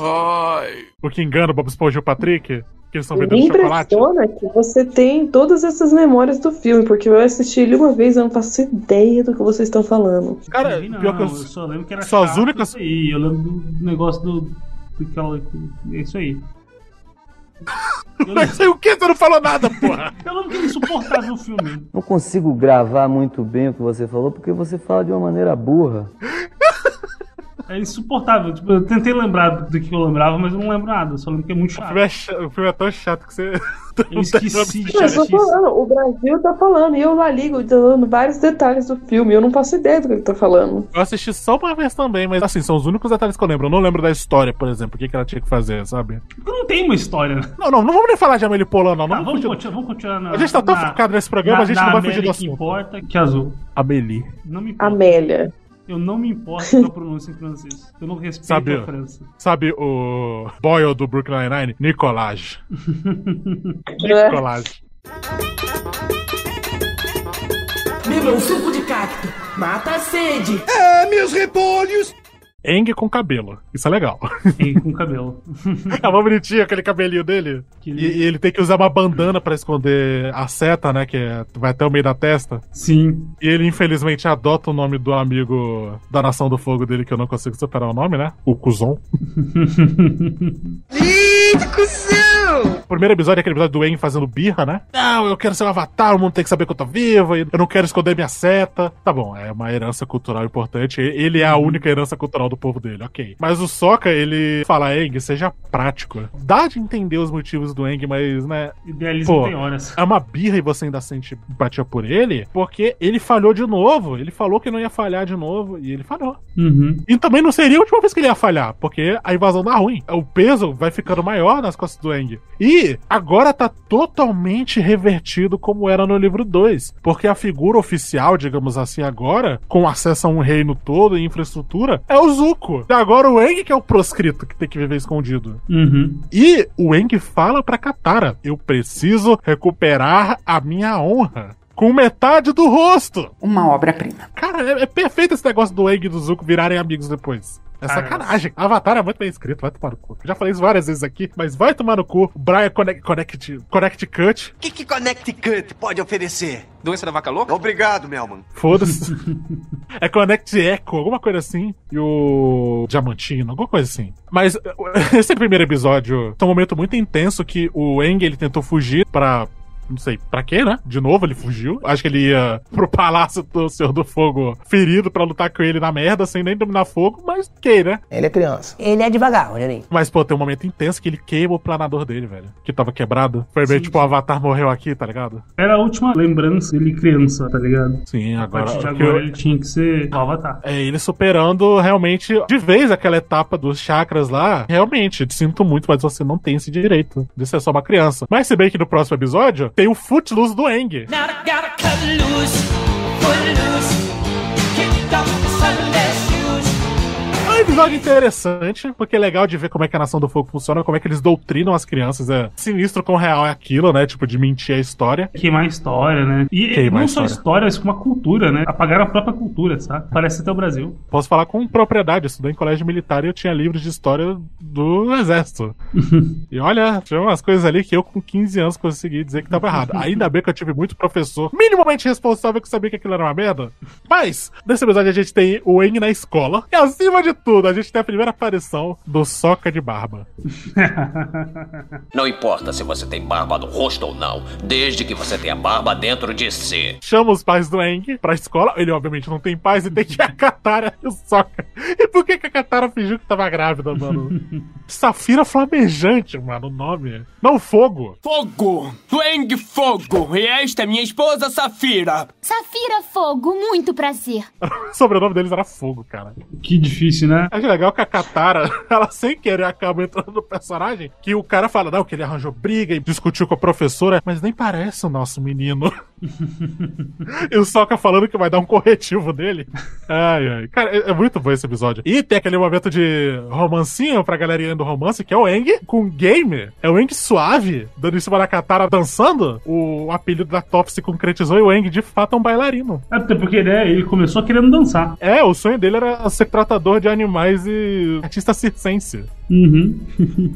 Ai. O que engana o Bob Esponja e o Patrick? Que eles estão Me vendendo chocolate? impressiona que você tem todas essas memórias do filme, porque eu assisti ele uma vez e eu não faço ideia do que vocês estão falando. Cara, Não, pior que eu, eu só lembro que era só as chato únicas- aí. Eu lembro do negócio do. daquela. É isso aí. Mas o que? Você não falou nada, porra! Eu que ele insuportável o filme. Não consigo gravar muito bem o que você falou porque você fala de uma maneira burra. É insuportável. Tipo, eu tentei lembrar do que eu lembrava, mas eu não lembro nada. Eu só lembro que é muito O chato. filme é, o filme é tão chato que você. Eu esqueci Não, eu tô falando, o Brasil tá falando, e eu lá ligo dando vários detalhes do filme, eu não faço ideia do que ele tá falando. Eu assisti só uma vez também, mas assim, são os únicos detalhes que eu lembro. Eu não lembro da história, por exemplo, o que, que ela tinha que fazer, sabe? Porque não tem uma história. né? Não, não, não vamos nem falar de Amelie Polan, não. não Tá, vamos vamos, continuar, vamos continuar na. A gente tá tão na- focado nesse programa, na- a gente não vai fugir do Amélie que assunto. importa que é azul. Amelie. Não me importa. Amélia. Eu não me importo com a pronúncia em francês. Eu não respeito Sabe, a França. sabe o Boyle do Brooklyn Nine-Nine? Nicolage. Nicolage. Beba um suco de cacto. Mata a sede. É, meus repolhos. Eng com cabelo. Isso é legal. Eng com cabelo. É mó bonitinho aquele cabelinho dele. E, e ele tem que usar uma bandana pra esconder a seta, né? Que é- vai até o meio da testa. Sim. E ele, infelizmente, adota o nome do amigo da Nação do Fogo dele, que eu não consigo superar o nome, né? O Kuzon. O primeiro episódio é aquele episódio do Eng fazendo birra, né? Não, eu quero ser um avatar, o mundo tem que saber que eu tô vivo, eu não quero esconder minha seta. Tá bom, é uma herança cultural importante. Ele é a única herança cultural do povo dele, ok. Mas o Sokka, ele fala, Eng, seja prático. Dá de entender os motivos do Eng, mas, né... Idealismo Pô, tem horas. é uma birra e você ainda sente empatia por ele, porque ele falhou de novo. Ele falou que não ia falhar de novo e ele falhou. Uhum. E também não seria a última vez que ele ia falhar, porque a invasão dá ruim. O peso vai ficando maior nas costas do Eng. E agora tá totalmente revertido como era no livro 2. Porque a figura oficial, digamos assim, agora, com acesso a um reino todo e infraestrutura, é o Zuko. E agora o Aang que é o proscrito que tem que viver escondido. Uhum. E o Aang fala pra Katara: Eu preciso recuperar a minha honra. Com metade do rosto. Uma obra-prima. Cara, é, é perfeito esse negócio do Aang e do Zuko virarem amigos depois. É Ah, sacanagem. Avatar é muito bem escrito, vai tomar no cu. Já falei isso várias vezes aqui, mas vai tomar no cu. Brian Connect, Connect, Connect Cut. O que, que Connect Cut pode oferecer? Doença da vaca louca? Obrigado, Melman. Foda-se. é Connect Echo, alguma coisa assim. E o Diamantino, alguma coisa assim. Mas esse primeiro episódio é um momento muito intenso que o Eng ele tentou fugir pra não sei pra quê, né? De novo ele fugiu. Acho que ele ia pro palácio do Senhor do Fogo ferido pra lutar com ele na merda, sem nem dominar fogo, mas que, né? Ele é criança. Ele é devagar, Rogerinho. Mas, pô, tem um momento intenso que ele queima o planador dele, velho. Que tava quebrado. Foi meio tipo o Avatar morreu aqui, tá ligado? Era a última lembrança dele criança, tá ligado? Sim, A agora. partir de agora eu- ele tinha que ser o Avatar. É ele superando realmente de vez aquela etapa dos chakras lá. Realmente, te sinto muito, mas você não tem esse direito de ser só uma criança. Mas se bem que no próximo episódio tem o Footloose do Eng. Now I gotta cut loose, foot episódio interessante, porque é legal de ver como é que a Nação do Fogo funciona, como é que eles doutrinam as crianças. É sinistro com real é aquilo, né? Tipo, de mentir a história. Queimar a história, né? E Queimar não só história. história, mas como uma cultura, né? Apagaram a própria cultura, sabe? Parece até o Brasil. Posso falar com propriedade, eu estudei em colégio militar e eu tinha livros de história do exército. e olha, tinha umas coisas ali que eu com 15 anos consegui dizer que tava errado. Ainda bem que eu tive muito professor minimamente responsável que sabia que aquilo era uma merda. Mas, nesse episódio a gente tem o Eng na escola. E acima de tudo, a gente tem a primeira aparição do Soca de Barba. Não importa se você tem barba no rosto ou não, desde que você tenha barba dentro de si. Chama os pais do Eng pra escola. Ele, obviamente, não tem pais e tem que a Katara e o Soca. E por que, que a Katara fingiu que tava grávida, mano? Safira Flamejante, mano, o nome. Não, Fogo. Fogo! Twang Fogo! E esta é minha esposa Safira! Safira Fogo, muito prazer. O sobrenome deles era Fogo, cara. Que difícil, né? Acho legal que a Katara, ela sem querer acaba entrando no personagem, que o cara fala, não, que ele arranjou briga e discutiu com a professora, mas nem parece o nosso menino. e o Sokka falando que vai dar um corretivo nele. Ai, ai. Cara, é, é muito bom esse episódio. E tem aquele momento de romancinho pra galerinha do romance, que é o Eng com game. É o Eng suave, dando em cima da Katara dançando. O apelido da Top se concretizou e o Eng de fato é um bailarino. É, até porque né, ele começou querendo dançar. É, o sonho dele era ser tratador de animais e artista circense. Uhum.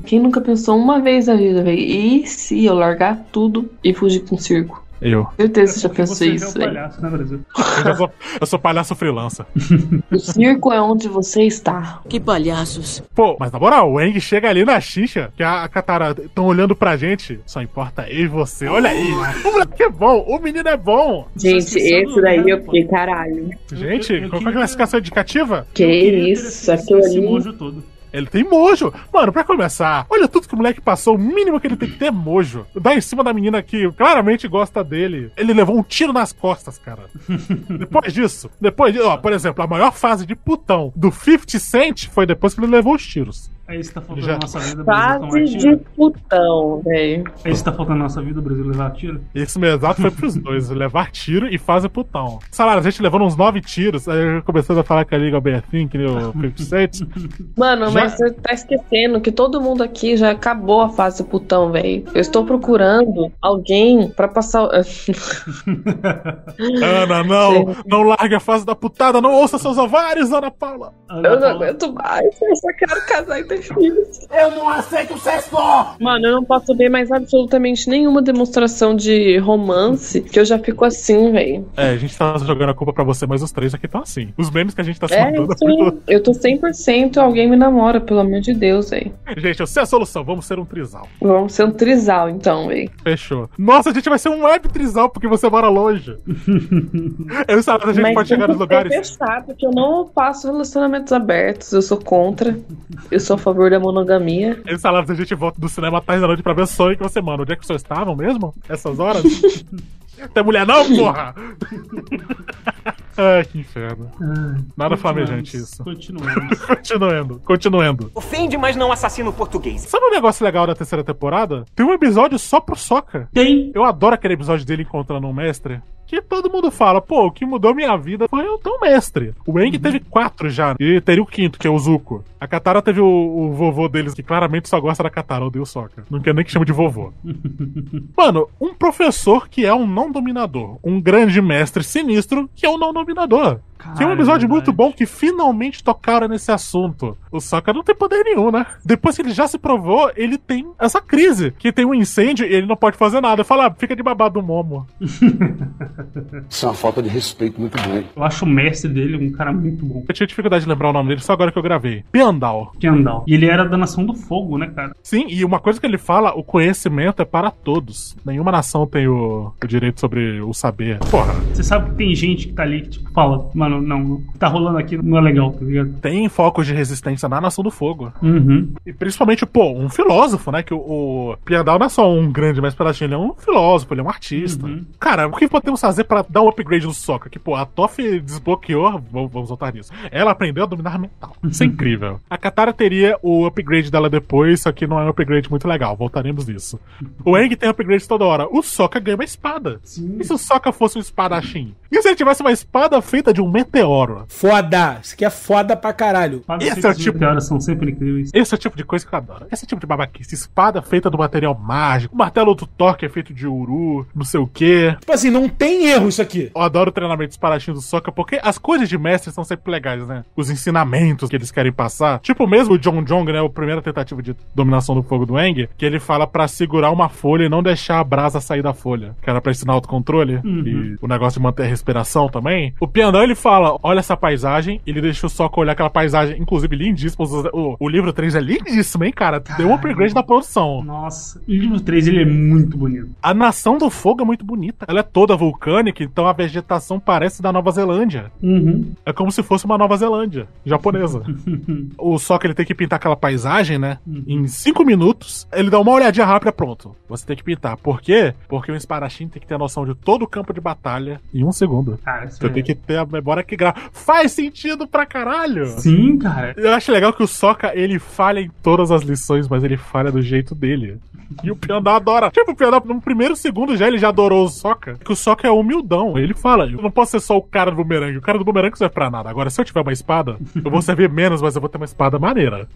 Quem nunca pensou uma vez na vida, velho? E se eu largar tudo e fugir com o circo? Eu. Certeza que você já pensou Você isso, é um palhaço, né, Brasil? Eu, já sou, eu sou palhaço freelancer. O circo é onde você está. Que palhaços. Pô, mas na moral, o Eng chega ali na xixa, que a Katara estão olhando pra gente. Só importa eu e você. Olha aí. O moleque é bom, o menino é bom. Gente, esse daí eu fiquei caralho. Gente, qual é a classificação indicativa? Que isso, aquilo Esse ali. mojo todo. Ele tem mojo. Mano, pra começar, olha tudo que o moleque passou. O mínimo que ele tem que ter é mojo. Dá em cima da menina que claramente gosta dele. Ele levou um tiro nas costas, cara. depois disso, depois disso, ó, por exemplo, a maior fase de putão do 50 Cent foi depois que ele levou os tiros. É isso que tá faltando Já- na nossa vida, Brasil tomar Fase de putão, velho. É isso que tá faltando na nossa vida, Brasil levar tiro. Esse meu exato foi pros dois, levar tiro e fazer putão. Salário, a gente levando uns nove tiros, aí começando a falar que a Liga Bertin, que nem o 50 Cent. Mano, Já- mas você tá esquecendo que todo mundo aqui já acabou a fase putão, velho. Eu estou procurando alguém pra passar. o- Ana, não! Não largue a fase da putada, não ouça seus ovários, Ana Paula! Eu não aguento mais, eu só quero casar e ter. Eu não aceito sexo! Mano, eu não posso ver mais absolutamente nenhuma demonstração de romance que eu já fico assim, velho. É, a gente tá jogando a culpa pra você, mas os três aqui estão assim. Os memes que a gente tá se É, mandando. isso aí. Eu tô 100% alguém me namora, pelo amor de Deus, velho. Gente, eu sei a solução, vamos ser um trisal. Vamos ser um trisal, então, velho. Fechou. Nossa, a gente vai ser um web trisal porque você mora longe. eu sabe, a gente Mas pode chegar nos que ser lugares. fechado, que eu não faço relacionamentos abertos, eu sou contra. Eu sou a favor da monogamia. Eles falaram que a gente volta do cinema tarde da noite pra ver sonho que você, mano. Onde é que vocês estavam mesmo? Essas horas? Tem mulher não, porra? Ai, que inferno. Nada flamejante isso. Continuando. continuando, continuando. Ofende, mas não assassina o português. Sabe um negócio legal da terceira temporada? Tem um episódio só pro Soca. Tem. Eu adoro aquele episódio dele encontrando um mestre. Que todo mundo fala, pô, o que mudou minha vida foi eu um mestre. O Eng teve quatro já. E teria o quinto, que é o Zuko. A Katara teve o, o vovô deles, que claramente só gosta da Katara, odeia o Sokka. Não quer nem que chame de vovô. Mano, um professor que é um não dominador. Um grande mestre sinistro que é um não dominador dominador. Tem um episódio muito bom que finalmente tocaram nesse assunto. O Sokka não tem poder nenhum, né? Depois que ele já se provou, ele tem essa crise. Que tem um incêndio e ele não pode fazer nada. Fala, ah, fica de babado do Momo. Isso é uma falta de respeito muito grande. Eu acho o mestre dele um cara muito bom. Eu tinha dificuldade de lembrar o nome dele, só agora que eu gravei. Piandal. Piandal. E ele era da Nação do Fogo, né, cara? Sim, e uma coisa que ele fala, o conhecimento é para todos. Nenhuma nação tem o, o direito sobre o saber. Porra. Você sabe que tem gente que tá ali que, tipo, fala, mano, não, o que tá rolando aqui não é legal, tá ligado? Tem focos de resistência na Nação do Fogo. Uhum. E principalmente, pô, um filósofo, né? Que o, o Piandal não é só um grande mestre espadachim, ele é um filósofo, ele é um artista. Uhum. Cara, o que podemos fazer para dar um upgrade no Sokka? Que, pô, a Toph desbloqueou, vamos, voltar nisso. Ela aprendeu a dominar mental. Isso é incrível. A Katara teria o upgrade dela depois, só que não é um upgrade muito legal. Voltaremos nisso. O Aang tem upgrade toda hora. O Sokka ganha uma espada. Sim. E se o Sokka fosse um espadachim? E se ele tivesse uma espada feita de um meteoro? Foda! Isso aqui é foda pra caralho. Esse é o tipo. são sempre incríveis. Esse é o tipo de coisa que eu adoro. Esse é o tipo de babaquice. Espada feita do material mágico. O martelo do Thor que é feito de uru, não sei o quê. Tipo assim, não tem erro isso aqui. Eu adoro o treinamento dos espadachim do Sokka, porque as coisas de mestre são sempre legais, né? Os ensinamentos que eles querem passar. Tipo mesmo o John Jong, né? A primeira tentativa de dominação do fogo do Eng, que ele fala pra segurar uma folha e não deixar a brasa sair da folha. Que era pra ensinar autocontrole. Uhum. E o negócio de manter a respiração também. O Piandão, ele fala, olha essa paisagem. Ele o Sokka olhar aquela paisagem, inclusive lindíssima. O, o livro 3 é lindíssimo, hein, cara? Deu um upgrade da produção. Nossa, o livro 3 ele é muito bonito. A Nação do Fogo é muito bonita. Ela é toda vulcânica, então a vegetação parece da Nova Zelândia. Uhum. É como se fosse uma Nova Zelândia japonesa. o Sokka ele tem que pintar aquela paisagem, né? Em cinco minutos, ele dá uma olhadinha rápida, pronto. Você tem que pintar. Por quê? Porque o espadachim tem que ter a noção de todo o campo de batalha em um segundo. Cara, Você é- tem que ter a memória que grava. Faz sentido pra caralho! Sim, cara. Eu acho legal que o Sokka, ele falha em todas as lições, mas ele falha do jeito dele. E o Piandá adora. Tipo, o Piandá, no primeiro segundo já, ele já adorou o Sokka. Que o Sokka é humildão. Ele fala, eu não posso ser só o cara do bumerangue. O cara do bumerangue não serve pra nada. Agora, se eu tiver uma espada, eu vou servir menos, mas eu vou ter uma espada maneira.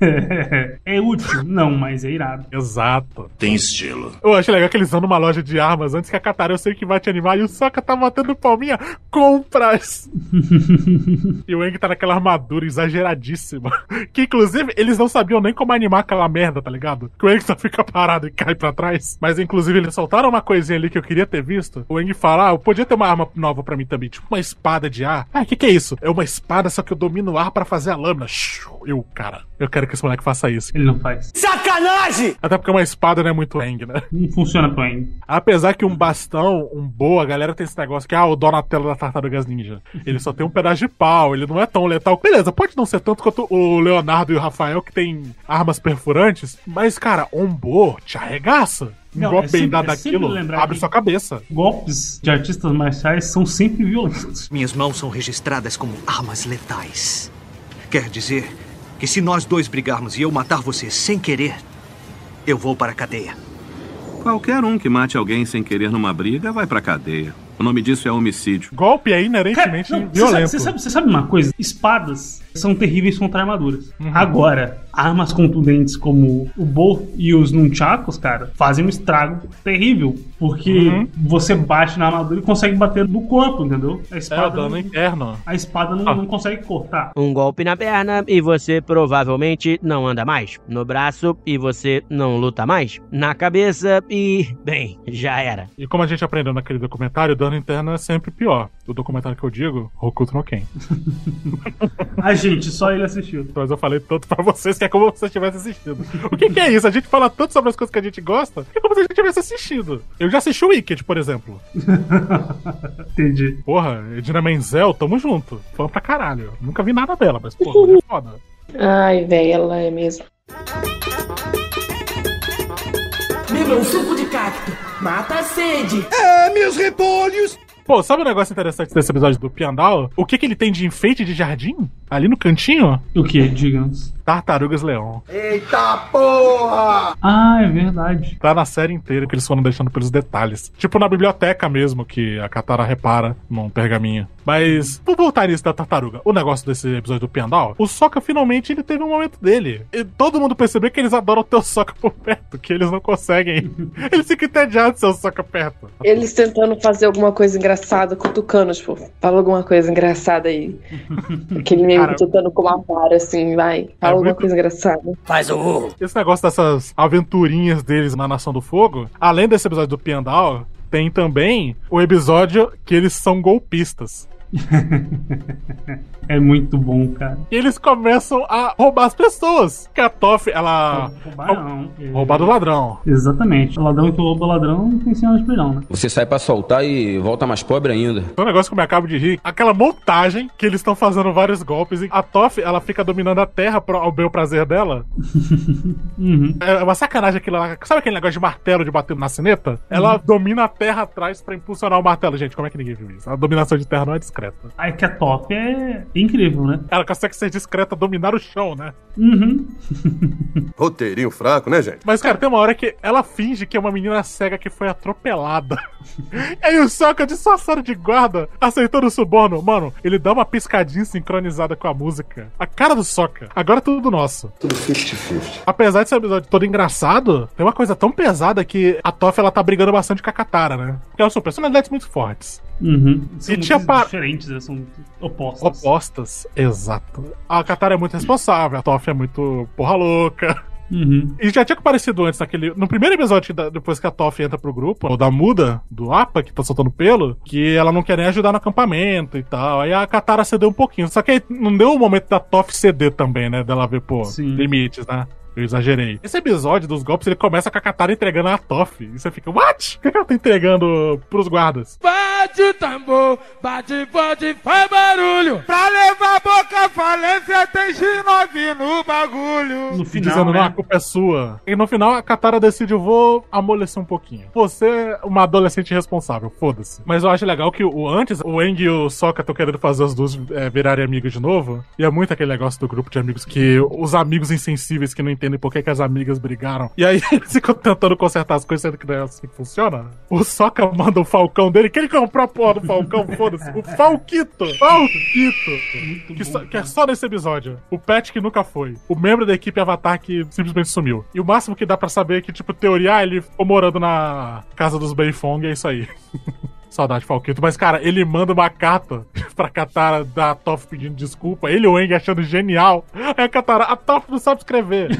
é útil? Não, mas é irado. Exato. Tem estilo. Eu achei legal que eles vão numa loja de armas antes que a Katara, eu sei que vai te animar, e o Sokka tá batendo palminha. Compras! e o Eng tá naquela armadura exageradíssima. Que inclusive eles não sabiam nem como animar aquela merda, tá ligado? Que o Eng só fica parado e cai pra trás. Mas inclusive eles soltaram uma coisinha ali que eu queria ter visto. O Eng fala: Ah, eu podia ter uma arma nova pra mim também, tipo uma espada de ar. Ah, o que, que é isso? É uma espada, só que eu domino o ar pra fazer a lâmina. Eu, cara, eu quero que esse moleque faça isso. Ele não faz. Sacanagem! Até porque uma espada não é muito Eng, né? Não funciona pro Eng. Apesar que um bastão, um boa, a galera tem esse negócio que, ah, o Donatello da Tartarugas Ninja. Ele só tem um pedaço de pau, ele não é tão letal. Beleza, pode não ser tanto quanto o Leonardo e o Rafael, que tem armas perfurantes, mas, cara, um bo te arregaça. Um Não, golpe é bem sempre- dado é daquilo, abre sua cabeça. Golpes de artistas marciais são sempre violentos. Minhas mãos são registradas como armas letais. Quer dizer que se nós dois brigarmos e eu matar você sem querer, eu vou para a cadeia. Qualquer um que mate alguém sem querer numa briga vai pra cadeia. O nome disso é homicídio. Golpe é inerentemente Não, você, sabe, violento. você, sabe, você sabe uma coisa? Espadas são terríveis contra armaduras. Uhum. Agora, armas contundentes como o Bo e os Nunchakos, cara, fazem um estrago terrível. Porque Uhum. você bate na armadura e consegue bater no corpo, entendeu? A É, espada, dano não, interno. a espada não, não consegue cortar. Um golpe na perna e você provavelmente não anda mais. No braço e você não luta mais. Na cabeça e, bem, já era. E como a gente aprendeu naquele documentário, o dano interno é sempre pior. O documentário que eu digo, Hokuto no Ken. A gente, só ele assistiu. Mas eu falei tanto pra vocês que é como se vocês tivessem assistido. O que, que é isso? A gente fala tanto sobre as coisas que a gente gosta, que é como se a gente tivesse assistido. Eu já assisti o Wicked, por exemplo. Entendi. Porra, Edina Menzel, tamo junto. Fã pra caralho. Nunca vi nada dela, mas porra, ela é foda. Ai, velho, ela é mesmo. Beba um suco de cacto. Mata a sede. É, meus repolhos! Pô, sabe um negócio interessante desse episódio do Piandal? O que que ele tem de enfeite de jardim? Ali no cantinho? O que, digamos? Tartarugas Leão. Eita porra! Ah, é verdade. Tá na série inteira que eles foram deixando pelos detalhes. Tipo na biblioteca mesmo, que a Katara repara num pergaminho. Mas, vou voltar nisso da tartaruga. O negócio desse episódio do Piandal, o Sokka finalmente ele teve um momento dele. E todo mundo percebeu que eles adoram ter o Sokka por perto, que eles não conseguem. eles ficam entediados de ser o Sokka perto. Eles tentando fazer alguma coisa engraçada, cutucando, tipo, fala alguma coisa engraçada aí. Aquele meio Cara, cutucando com uma vara, assim, vai. Fala alguma muito- coisa engraçada. Faz o Esse negócio dessas aventurinhas deles na Nação do Fogo, além desse episódio do Piandal, tem também o episódio que eles são golpistas. É muito bom, cara. E eles começam a roubar as pessoas. Que a Toff, ela. Roubar não. Roubar do ladrão. Exatamente. O ladrão que rouba ladrão não tem sinal de perdão, né? Você sai pra soltar e volta mais pobre ainda. Um negócio que eu me acabo de rir. Aquela montagem que eles estão fazendo vários golpes. E a Toff, ela fica dominando a terra pro, ao bel prazer dela. Uhum. É uma sacanagem aquilo lá. Sabe aquele negócio de martelo de bater na sineta? Ela domina a terra atrás pra impulsionar o martelo. Gente, como é que ninguém viu isso? A dominação de terra não é discreta. Aí que a top é incrível, né? Ela consegue ser discreta, dominar o chão, né? Uhum. Roteirinho fraco, né, gente? Mas, cara, tem uma hora que ela finge que é uma menina cega que foi atropelada. e aí o Sokka, disfarçado de guarda, aceitando o suborno. Mano, ele dá uma piscadinha sincronizada com a música. A cara do Sokka. Agora é tudo nosso. Tudo 50-50. Apesar de ser um episódio todo engraçado, tem uma coisa tão pesada que a Toff, ela tá brigando bastante com a Katara, né? Porque elas são personalidades muito fortes. Uhum. São E tinha muito par- diferentes, né? são opostas. Opostas, exato. A Katara é muito responsável, a Toff é muito porra louca. Uhum. E já tinha aparecido antes naquele. No primeiro episódio, da- depois que a Toff entra pro grupo, o da muda, do APA, que tá soltando pelo, que ela não quer nem ajudar no acampamento e tal. Aí a Katara cedeu um pouquinho. Só que aí não deu o momento da Toff ceder também, né? Dela ver, pô, limites, né? Eu exagerei. Esse episódio dos golpes, ele começa com a Katara entregando a Toff. E você fica, what? O que que ela tá entregando pros guardas? Bate o tambor, bate, bate, faz barulho. Pra levar a boca à falência tem X9 no bagulho. No dizendo, não, a culpa é sua. E no final, a Katara decide, eu vou amolecer um pouquinho. Você é uma adolescente responsável, foda-se. Mas eu acho legal que o antes, o Eng e o Sokka estão querendo fazer os dois é, virarem amigos de novo. E é muito aquele negócio do grupo de amigos que os amigos insensíveis que não entendem por que, que as amigas brigaram. E aí eles ficam tentando consertar as coisas, sendo que não é assim que funciona. O Sokka manda o falcão dele, que ele comprou a porra do falcão, foda-se. O Falquito! Falquito! Que, só- que é só nesse episódio. O Pet que nunca foi. O membro da equipe Avatar que simplesmente sumiu. E o máximo que dá pra saber é que, tipo, teoria, ah, ele ficou morando na casa dos Beifong, é isso aí. Saudade, Falquito. Mas, cara, ele manda uma carta pra Katara da Toff pedindo desculpa. Ele e o Eng achando genial. Aí a Katara, a Toff não sabe escrever.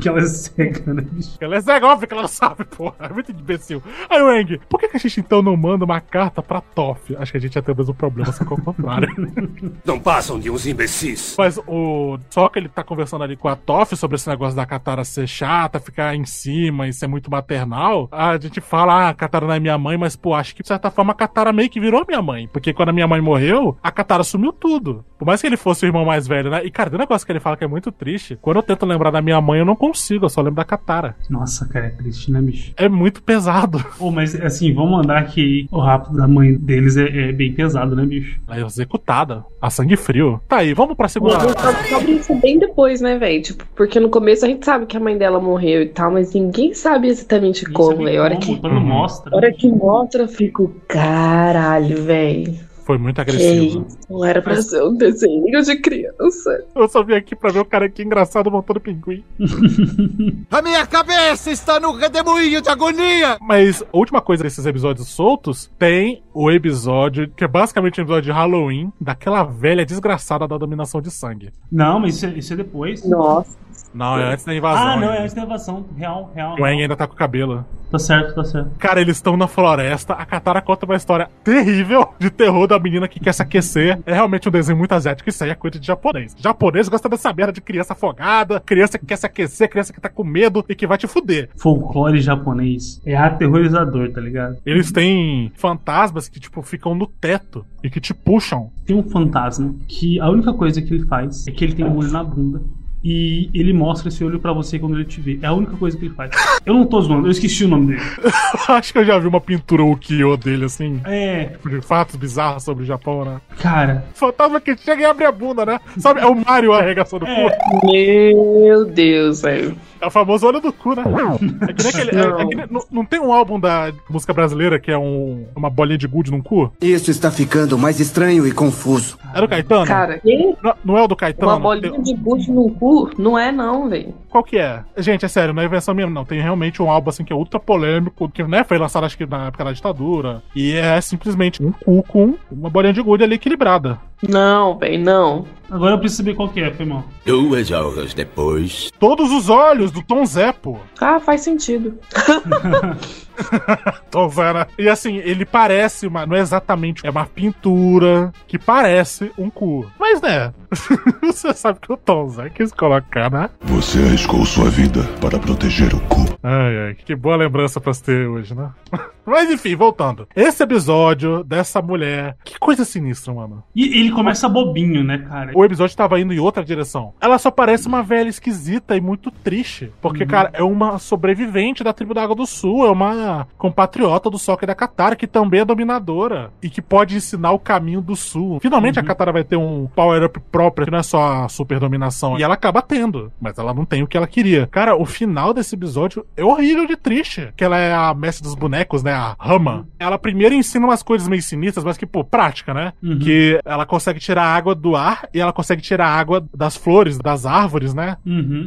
Que ela é cega, né, bicho? Ela é cega, óbvio que ela não sabe, porra. É muito imbecil. Aí o Eng, por que, que a gente então não manda uma carta pra Toff? Acho que a gente ia ter o mesmo problema, só que ao contrário. Não passam de uns imbecis. Mas o. Só que ele tá conversando ali com a Toff sobre esse negócio da Katara ser chata, ficar em cima e ser muito maternal. A gente fala, ah, a Katara não é minha mãe, mas, pô, acho que de certa forma a Katara meio que virou minha mãe. Porque quando a minha mãe morreu, a Katara sumiu tudo. Por mais que ele fosse o irmão mais velho, né? E, cara, tem um negócio que ele fala que é muito triste. Quando eu tento lembrar da minha mãe, eu não consigo, eu só lembro da Katara. Nossa, cara, é triste, né, bicho? É muito pesado. Pô, mas assim, vamos mandar que o rapto da mãe deles é, é bem pesado, né, bicho? Ela é executada. A sangue frio. Tá aí, vamos pra segunda. A gente descobre isso bem depois, né, velho? Tipo, porque no começo a gente sabe que a mãe dela morreu e tal, mas ninguém sabe exatamente como, velho. A hora que, Quando mostra. a hora que mostra, eu fico, caralho, velho. Foi muito agressivo. isso? Não era pra ser um desenho de criança. Eu só vim aqui pra ver o cara aqui engraçado montando pinguim. A minha cabeça está no redemoinho de agonia. Mas a última coisa desses episódios soltos tem o episódio, que é basicamente um episódio de Halloween, daquela velha desgraçada da dominação de sangue. Não, mas isso é, isso é depois. Nossa. Não, é antes da invasão. Ah, não, é ainda. antes da invasão. Real, real. O Aang ainda tá com o cabelo. Tá certo, tá certo. Cara, eles estão na floresta, a Katara conta uma história terrível de terror da menina que quer se aquecer. É realmente um desenho muito asiático, isso aí é coisa de japonês. Japonês gosta dessa merda de criança afogada, criança que quer se aquecer, criança que tá com medo e que vai te fuder. Folclore japonês é aterrorizador, tá ligado? Eles têm fantasmas que, tipo, ficam no teto e que te puxam. Tem um fantasma que a única coisa que ele faz é que ele tem um olho na bunda e ele mostra esse olho pra você quando ele te vê. É a única coisa que ele faz. Eu não tô zoando, eu esqueci o nome dele. Acho que eu já vi uma pintura ukiyo dele, assim. É. Tipo, de fatos bizarros sobre o Japão, né? Cara. Fantasma que chega e abre a bunda, né? Sabe? É o Mario arregaçando o cu. Meu Deus, velho. É o famoso olho do cu, né? É que nem aquele, é- é que nem- não, não tem um álbum da música brasileira que é um, uma bolinha de gude num cu? Isso está ficando mais estranho e confuso. É do Caetano? Cara, quem? Não, não é o do Caetano? Uma bolinha de gude no cu? Não é não, velho. Qual que é? Gente, é sério, não é invenção minha, não. Tem realmente um álbum assim que é ultra polêmico, que né, foi lançado acho que na época da ditadura. E é simplesmente um cu com uma bolinha de gude ali equilibrada. Não, velho, não. Agora eu preciso saber qual que é, foi mal. Duas horas depois. Todos os olhos do Tom Zé, pô. Ah, faz sentido. Tom Zé, né? E assim, ele parece uma. Não é exatamente. É uma pintura que parece um cu. Mas né. Você sabe que o Tom Zé quis colocar, né? Você arriscou sua vida para proteger o cu. Ai, ai, que boa lembrança pra se ter hoje, né? Mas enfim, voltando. Esse episódio dessa mulher. Que coisa sinistra, mano. E ele começa bobinho, né, cara? O episódio tava indo em outra direção. Ela só parece uma velha esquisita e muito triste. Porque, cara, é uma sobrevivente da tribo da Água do Sul. É uma compatriota do Sokka e da Katara, que também é dominadora. E que pode ensinar o caminho do Sul. Finalmente a Katara vai ter um power-up próprio, que não é só a super dominação. E ela acaba tendo. Mas ela não tem o que ela queria. Cara, o final desse episódio é horrível de triste. Que ela é a mestre dos bonecos, né? A Rama. Ela primeiro ensina umas coisas meio sinistras, mas que, pô, prática, né? Que ela consegue tirar água do ar e ela consegue tirar água das flores, das árvores, né?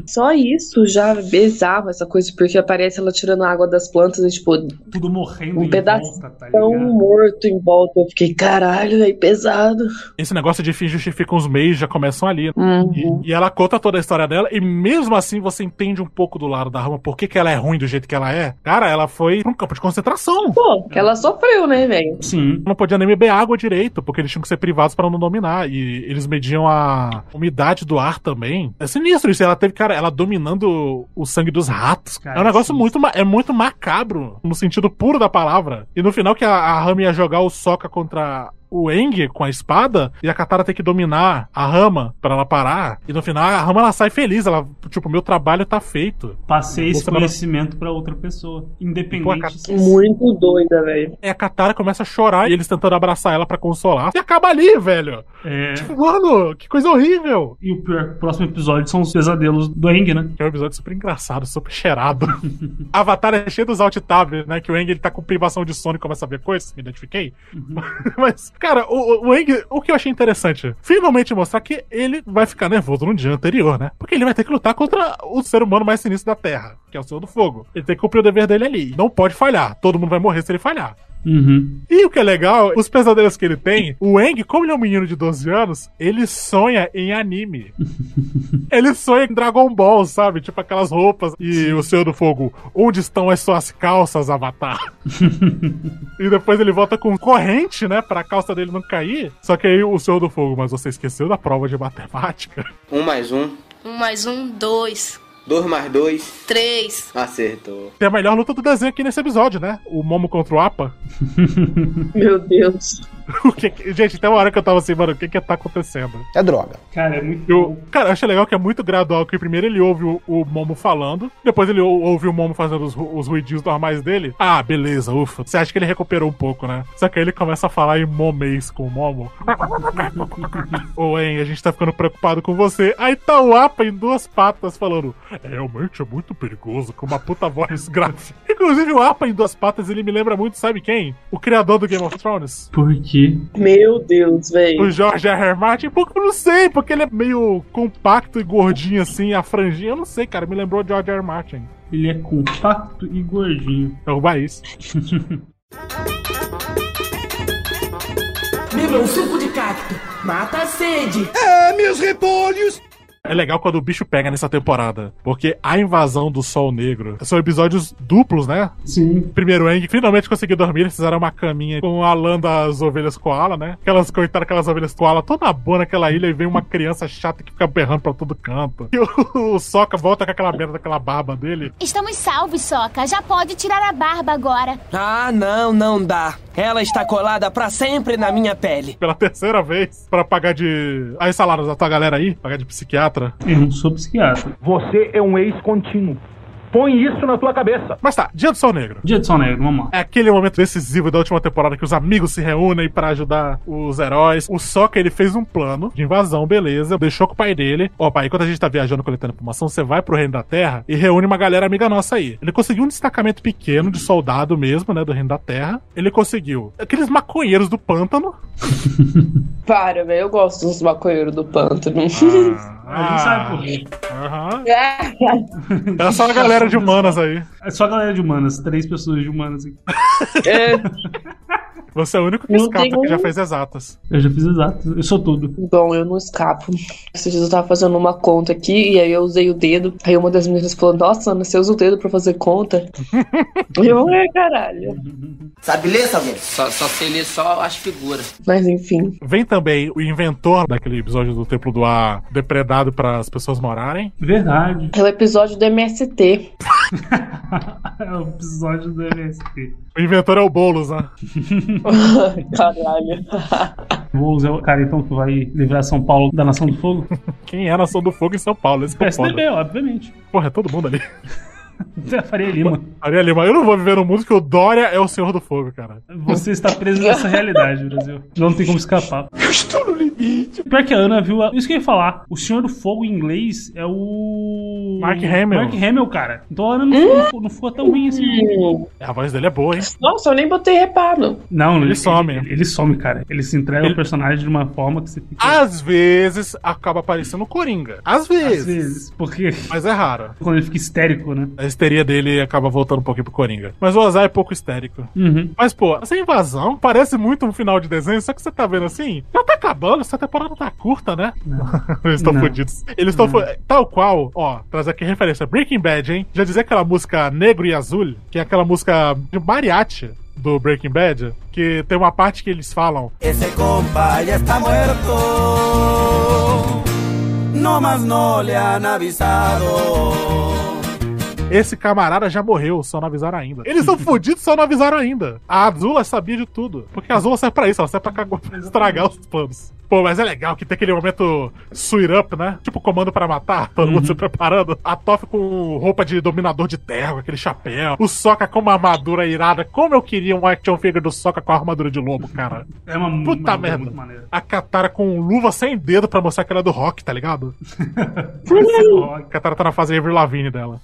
Só isso já besava essa coisa, porque aparece ela tirando água das plantas e, tipo, Tudo morrendo um pedaço tá tão morto em volta. Eu fiquei, caralho, velho, pesado. Esse negócio de fim justifica os meios já começam ali. Uhum. E, e ela conta toda a história dela, e mesmo assim você entende um pouco do lado da Rama, por que, que ela é ruim do jeito que ela é. Cara, ela foi pra um campo de concentração. Pô, que ela sofreu, né, velho? Sim. Não podia nem beber água direito, porque eles tinham que ser privados para não dominar. E eles mediam a umidade do ar também. É sinistro isso. Ela teve, cara, ela dominando o sangue dos ratos. Cara, é um negócio sim. muito, é muito macabro, no sentido puro da palavra. E no final que a, a Rama ia jogar o Sokka contra o Eng com a espada e a Katara tem que dominar a Rama pra ela parar. E no final a Rama ela sai feliz, ela, tipo, meu trabalho tá feito. Passei esse conhecimento pra outra pessoa. Independente. se- Muito doida, velho. É a Katara começa a chorar e eles tentando abraçar ela pra consolar. E acaba ali, velho. É. Tipo, mano, que coisa horrível. E o pior, o próximo episódio são os pesadelos do Eng, né? Que é um episódio super engraçado, super cheirado. Avatar é cheio dos alt tab, né? Que o Eng ele tá com privação de sono e começa a ver coisas, me identifiquei. Mas, cara, o, o Eng, o que eu achei interessante, finalmente mostrar que ele vai ficar nervoso no dia anterior, né? Porque ele vai ter que lutar contra o ser humano mais sinistro da Terra, que é o Senhor do Fogo. Ele tem que cumprir o dever dele ali. Não pode falhar. Todo mundo vai morrer se ele falhar. Uhum. E o que é legal, os pesadelos que ele tem, o Eng, como ele é um menino de 12 anos, ele sonha em anime. ele sonha em Dragon Ball, sabe? Tipo aquelas roupas e o Senhor do Fogo, onde estão as suas calças, Avatar? e depois ele volta com corrente, né, pra calça dele não cair. Só que aí o Senhor do Fogo, mas você esqueceu da prova de matemática? Um mais um. Um mais um, dois. Dois mais dois. Três. Acertou. Tem a melhor luta do desenho aqui nesse episódio, né? O Momo contra o Apa. Meu Deus. Que Gente, tem uma hora que eu tava assim, mano, o que que tá acontecendo? É droga. Cara, é muito. Eu, cara, eu achei legal que é muito gradual, que primeiro ele ouve o, o Momo falando, depois ele ou- ouve o Momo fazendo os, os ruidinhos normais dele. Ah, beleza, ufa. Você acha que ele recuperou um pouco, né? Só que aí ele começa a falar em momês com o Momo. Ô, hein, a gente tá ficando preocupado com você. Aí tá o Apa em duas patas falando, "É, realmente é muito perigoso, com uma puta voz grave. Inclusive o Apa em duas patas, ele me lembra muito, sabe quem? O criador do Game of Thrones. Por quê? Meu Deus, velho. O George R. R. Martin, porque eu não sei, porque ele é meio compacto e gordinho assim, a franjinha, eu não sei, cara, me lembrou de George R. R. Martin. Ele é compacto e gordinho. É o Baís. Beba um suco de cacto. Mata a sede. É, meus repolhos! É legal quando o bicho pega nessa temporada, porque a invasão do Sol Negro são episódios duplos, né? Sim. Primeiro, o Aang finalmente conseguiu dormir, eles fizeram uma caminha com a lã das ovelhas koala, né? Aquelas, coitadas, aquelas ovelhas koala toda boa naquela ilha e vem uma criança chata que fica berrando pra todo canto. E o, o Sokka volta com aquela merda daquela barba dele. Estamos salvos, Soca. Já pode tirar a barba agora. Ah, não, não dá. Ela está colada pra sempre na minha pele. Pela terceira vez, pra pagar de. Aí, salários da tua galera aí, pagar de psiquiatra. Psiquiatra. Eu não sou psiquiatra. Você é um ex contínuo. Põe isso na tua cabeça. Mas tá, Dia do Sol Negro. Dia do Sol Negro, vamos lá. É aquele momento decisivo da última temporada que os amigos se reúnem pra ajudar os heróis. O Sokka, ele fez um plano de invasão, beleza. Deixou com o pai dele. Ó, pai, enquanto a gente tá viajando coletando informação, você vai pro Reino da Terra e reúne uma galera amiga nossa aí. Ele conseguiu um destacamento pequeno de soldado mesmo, né, do Reino da Terra. Ele conseguiu aqueles maconheiros do pântano. Para, velho. Eu gosto dos maconheiros do pântano. A gente sabe por quê. Aham. É só a galera de humanas aí. É só a galera de humanas, três pessoas de humanas aqui. Você é o único que Não escapa tem que já fez exatas. Eu já fiz exato, eu sou tudo. Bom, eu não escapo. Esses dias eu tava fazendo uma conta aqui e aí eu usei o dedo. Aí uma das meninas falou: Nossa, Ana, você usa o dedo pra fazer conta? eu, é caralho. Sabe ler, Salgueiro? Só, só sei ler só as figuras. Mas enfim. Vem também o inventor daquele episódio do Templo do Ar depredado para as pessoas morarem. Verdade. É o episódio do MST. É o episódio do MST. O inventor é o Boulos, né? Caralho. Vou usar o cara então que vai livrar São Paulo da Nação do Fogo? Quem é a Nação do Fogo em São Paulo? Esse é o foda. PSDB, obviamente. Porra, é todo mundo ali. Faria Lima. Faria Lima, eu não vou viver num mundo que o Dória é o Senhor do Fogo, cara. Você está preso nessa realidade, Brasil. Não tem como escapar. Eu estou no limite. Pior que a Ana viu. a- Isso que eu ia falar. O Senhor do Fogo em inglês é o. Mark Hamill. Mark Hamill, cara. Então a Ana não, Hum? ficou, não ficou tão ruim assim. A voz dele é boa, hein? Nossa, eu nem botei reparo. Não, Ele some. Ele, ele some, cara. Ele se entrega ao personagem de uma forma que você fica. Às vezes acaba aparecendo o Coringa. Às vezes. Às vezes. Porque Mas é raro. quando ele fica histérico, né? A histeria dele acaba voltando um pouquinho pro Coringa. Mas o Ozai é pouco histérico. Uhum. Mas, pô, essa invasão parece muito um final de desenho, só que você tá vendo assim, já tá acabando, essa temporada tá curta, né? Eles estão fodidos. Eles estão Tal qual, ó, traz aqui referência. Breaking Bad, hein? Já dizia aquela música Negro e Azul, que é aquela música de mariachi do Breaking Bad, que tem uma parte que eles falam. Ese compa ya está muerto. No más no le han avisado. Esse camarada já morreu, só não avisaram ainda. Eles são fodidos, só não avisaram ainda. A Azula sabia de tudo. Porque a Azula serve pra isso, ela serve pra, cagar- pra estragar os planos. Pô, mas é legal que tem aquele momento suit up, né? Tipo comando pra matar, todo mundo se preparando. A Toff com roupa de dominador de terra, com aquele chapéu. O Soca com uma armadura irada. Como eu queria um action figure do Soca com a armadura de lobo, cara. É uma Puta uma- merda. muito maneira. A Katara com luva sem dedo pra mostrar que ela é do rock, tá ligado? a Katara tá na fase Avril Lavigne dela.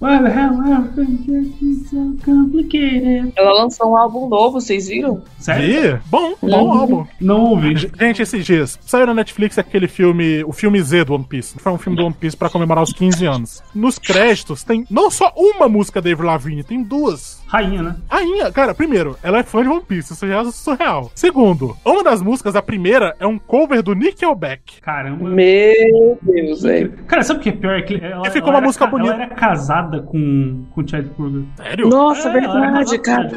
Ela lançou um álbum novo, vocês viram? Sério? E, bom, bom álbum. Não ouvi. Gente, esses dias, saiu na Netflix aquele filme, o filme Z do One Piece. Foi um filme do One Piece pra comemorar os 15 anos. Nos créditos tem não só uma música da Avril Lavigne, tem duas. Rainha, né? Rainha, cara, primeiro, ela é fã de One Piece, isso já é surreal. Segundo, uma das músicas, a primeira, é um cover do Nickelback. Caramba. Meu Deus, velho. Cara, sabe o que é pior? É que ela, E ficou ela uma era música ca- bonita. Ela era casada com, com o Chad Kruger. Sério? Nossa, É, verdade, cara.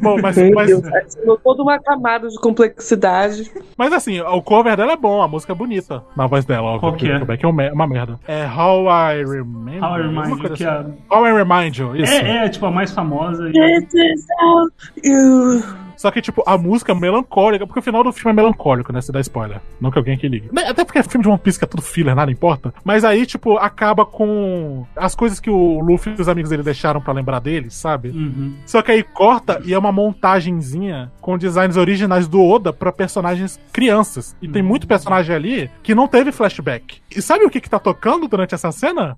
Bom, mas, mas, Deus, adicionou toda uma camada de complexidade. mas assim, o cover dela é bom, a música é bonita na voz dela. óbvio, Qual que é? Nickelback é uma uma merda. É How I Remember. How I Remind You, que assim. é, How I Remind You, isso. é, é, tipo, a mais famosa. This is how you... Só que, tipo, a música é melancólica, porque o final do filme é melancólico, né? Se dá spoiler. Não que alguém aqui ligue. Até porque é filme de One Piece que é tudo filler, nada importa. Mas aí, tipo, acaba com as coisas que o Luffy e os amigos dele deixaram pra lembrar deles, sabe? Uhum. Só que aí corta e é uma montagenzinha com designs originais do Oda pra personagens crianças. E tem muito personagem ali que não teve flashback. E sabe o que que tá tocando durante essa cena?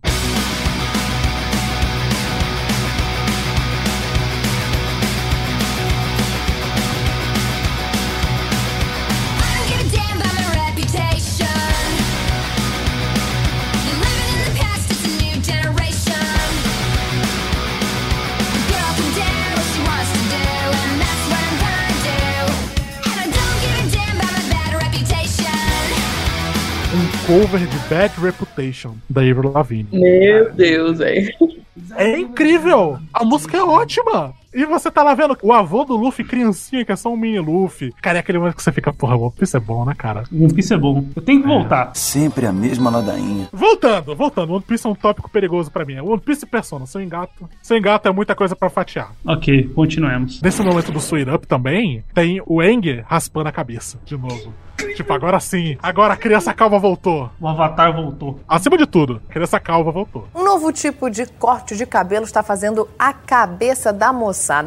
Cover de Bad Reputation, da Avril Lavigne. Meu Deus, velho. É incrível! A música é ótima! E você tá lá vendo o avô do Luffy, criancinha, que é só um mini Luffy. Cara, é aquele momento que você fica, porra, One Piece é bom, né, cara? One Piece é bom. Eu tenho que voltar. Sempre a mesma ladainha. Voltando, voltando. One Piece é um tópico perigoso pra mim. One Piece e Persona, seu engato. Seu engato é muita coisa pra fatiar. Ok, continuemos. Nesse momento do Sweet Up também, tem o Eng raspando a cabeça, de novo. Tipo, agora sim. Agora a criança calva voltou. O Avatar voltou. Acima de tudo, a criança calva voltou. Um novo tipo de corte de cabelo está fazendo a cabeça da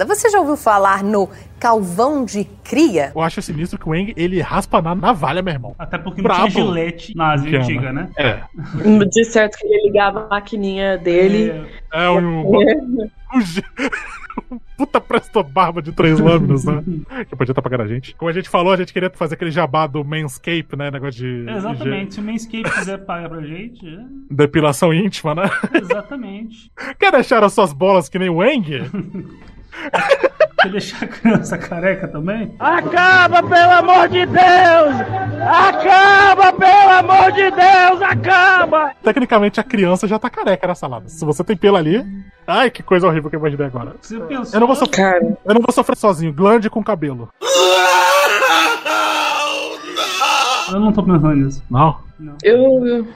Você já ouviu falar no calvão de cria? Eu acho sinistro que o Eng, ele raspa na navalha, meu irmão. Até porque não tinha gilete na Ásia antiga, né? É. De certo que ele ligava a maquininha dele. É, é um... um puta presto barba de três lâminas, né? que podia estar pagando a gente. Como a gente falou, a gente queria fazer aquele jabá do Manscape, né? Negócio de. Exatamente. De... Se o Manscape quiser pagar pra gente. É... Depilação íntima, né? Exatamente. Quer deixar as suas bolas que nem o Eng? Quer deixar a criança careca também? Acaba, pelo amor de Deus! Acaba, pelo amor de Deus! Acaba! Tecnicamente, a criança já tá careca na salada. Se você tem pelo ali. Ai, que coisa horrível que eu imaginei agora. Você pensou... Eu não vou sofrer. Cara. Eu não vou sofrer sozinho. Glande com cabelo. Eu não tô pensando nisso. Não? Não. Eu. eu...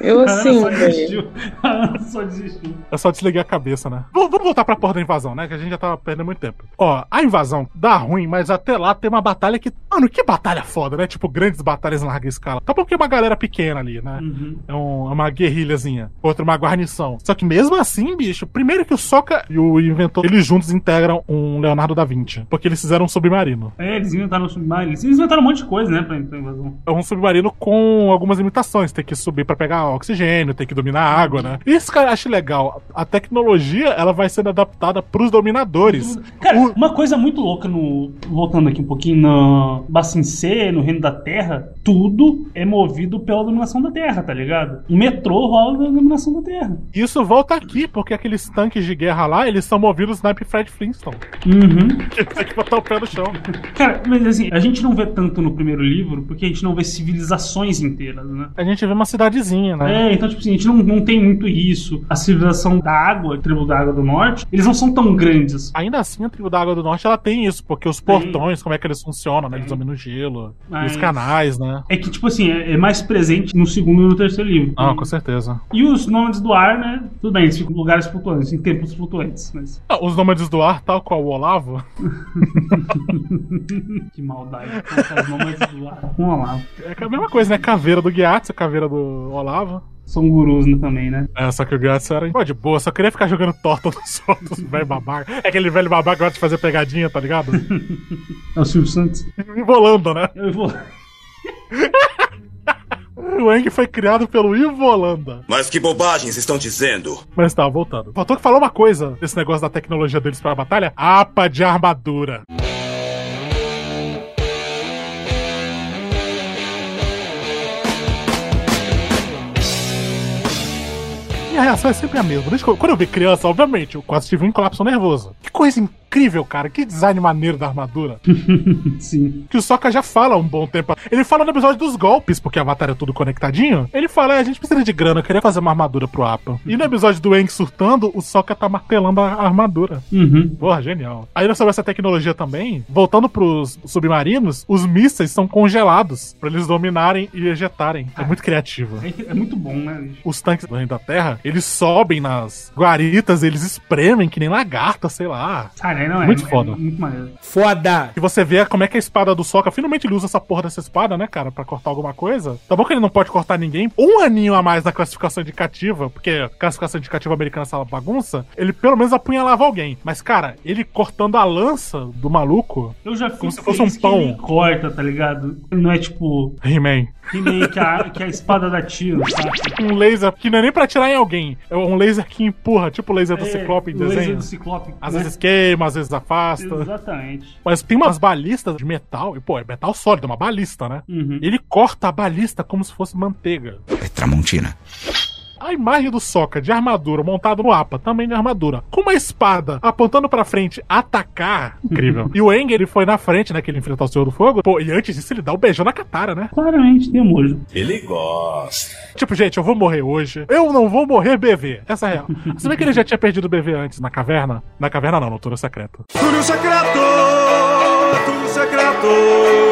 Eu assim, velho. só desistiu. É só desligar a cabeça, né? V vamos voltar pra porra da invasão, né? Que a gente já tava perdendo muito tempo. Ó, a invasão dá ruim, mas até lá tem uma batalha que. Mano, que batalha foda, né? Tipo, grandes batalhas em larga escala. Tá porque é uma galera pequena ali, né? Uhum. É, um, é uma guerrilhazinha. Outra, uma guarnição. Só que mesmo assim, bicho, primeiro que o Soca e o inventor, eles juntos integram um Leonardo da Vinci. Porque eles fizeram um submarino. É, eles inventaram um submarino. Eles inventaram um monte de coisa, né? Pra, pra invasão. É um submarino com algumas limitações. Tem que subir pra pegar oxigênio, tem que dominar a água, né? Isso, cara, eu acho legal. A tecnologia, ela vai sendo adaptada pros dominadores. Cara, o... uma coisa muito louca no. Voltando aqui um pouquinho no Bassin C, no Reino da Terra, tudo é movido pela dominação da Terra, tá ligado? O metrô rola da dominação da Terra. Isso volta aqui, porque aqueles tanques de guerra lá, eles são movidos Snipe Fred Flintstone. Uhum. Tem que botar o pé no chão. Cara, mas assim, a gente não vê tanto no primeiro livro, porque a gente não vê civilizações inteiras, né? A gente vê uma cidadezinha, né? É, então, tipo assim, a gente não, não tem muito isso. A civilização da água, a tribo da água do norte, eles não são tão grandes. Ainda assim, a tribo da água do norte, ela tem isso, porque os portões, como é que eles funcionam, né? Eles dominam o gelo, Mas- os canais, né? É que, tipo assim, é, é mais presente no segundo e no terceiro livro. Ah, com certeza. E os nômades do ar, né? Tudo bem, eles ficam em lugares flutuantes, em templos flutuantes. Mas... Ah, Os nômades do ar, tal qual o Olavo, que maldade. os nômades do ar com o Olavo. é a mesma coisa, né? Caveira do Gyatso, caveira do Olavo. São gurus né, também, né? É, só que o Gyatso era pô, de boa, só queria ficar jogando torta nos outros, velho babaca. É aquele velho babaca que gosta de fazer pegadinha, tá ligado? É o Silvio Santos. Envolando, né? Eu vou. O Eng foi criado pelo Ivo Holanda. Mas que bobagens estão dizendo? Mas tá, voltando. Faltou que falou uma coisa desse negócio da tecnologia deles pra batalha: APA de armadura. Minha reação é sempre a mesma. Desde quando eu vi criança, obviamente, eu quase tive um colapso nervoso. Que coisa incrível, cara. Que design maneiro da armadura. Sim. Que o Sokka já fala há um bom tempo. Ele fala no episódio dos golpes, porque a Avatar é tudo conectadinho. Ele fala, é, a gente precisa de grana, eu queria fazer uma armadura pro Appa. E no episódio do Aang surtando, o Sokka tá martelando a armadura. Uhum. Porra, genial. Aí sobre essa tecnologia também, voltando pros submarinos, os mísseis são congelados pra eles dominarem e ejetarem. É muito criativo. É, é muito bom, né? Os tanques da Terra, eles sobem nas guaritas, eles espremem que nem lagarta, sei lá. Cara, não é. Muito é- foda. é muito maneiro. Foda! E você vê como é que a espada do Sokka, finalmente ele usa essa porra dessa espada, né, cara, pra cortar alguma coisa. Tá bom que ele não pode cortar ninguém. Um aninho a mais na classificação indicativa, porque classificação indicativa americana é essa bagunça, ele pelo menos apunhalava alguém. Mas, cara, ele cortando a lança do maluco, Eu já fico como se fosse um pão. ele corta, tá ligado? Não é tipo. He-Man. Que nem que a, que a espada dá tiro, sabe? Um laser que não é nem pra atirar em alguém. É um laser que empurra, tipo o laser do É, Ciclope em o laser desenho. do Ciclope, Às né? vezes queima, às vezes afasta. Exatamente. Mas tem umas balistas de metal, e pô, é metal sólido, é uma balista, né? Uhum. Ele corta a balista como se fosse manteiga. É Tramontina. A imagem do Soca de armadura, montado no APA, também de armadura, com uma espada apontando pra frente, atacar, incrível. e o Eng, ele foi na frente, né, que ele enfrentou o Senhor do Fogo, pô, e antes disso ele dá o um beijão na Katara, né? Claramente, tem emoji. Ele gosta. Tipo, gente, eu vou morrer hoje. Eu não vou morrer BV. Essa é a real. Você vê que ele já tinha perdido o BV antes, na caverna? Na caverna não, no Túnel Secreto. Túnel Secreto! Túnel Secreto!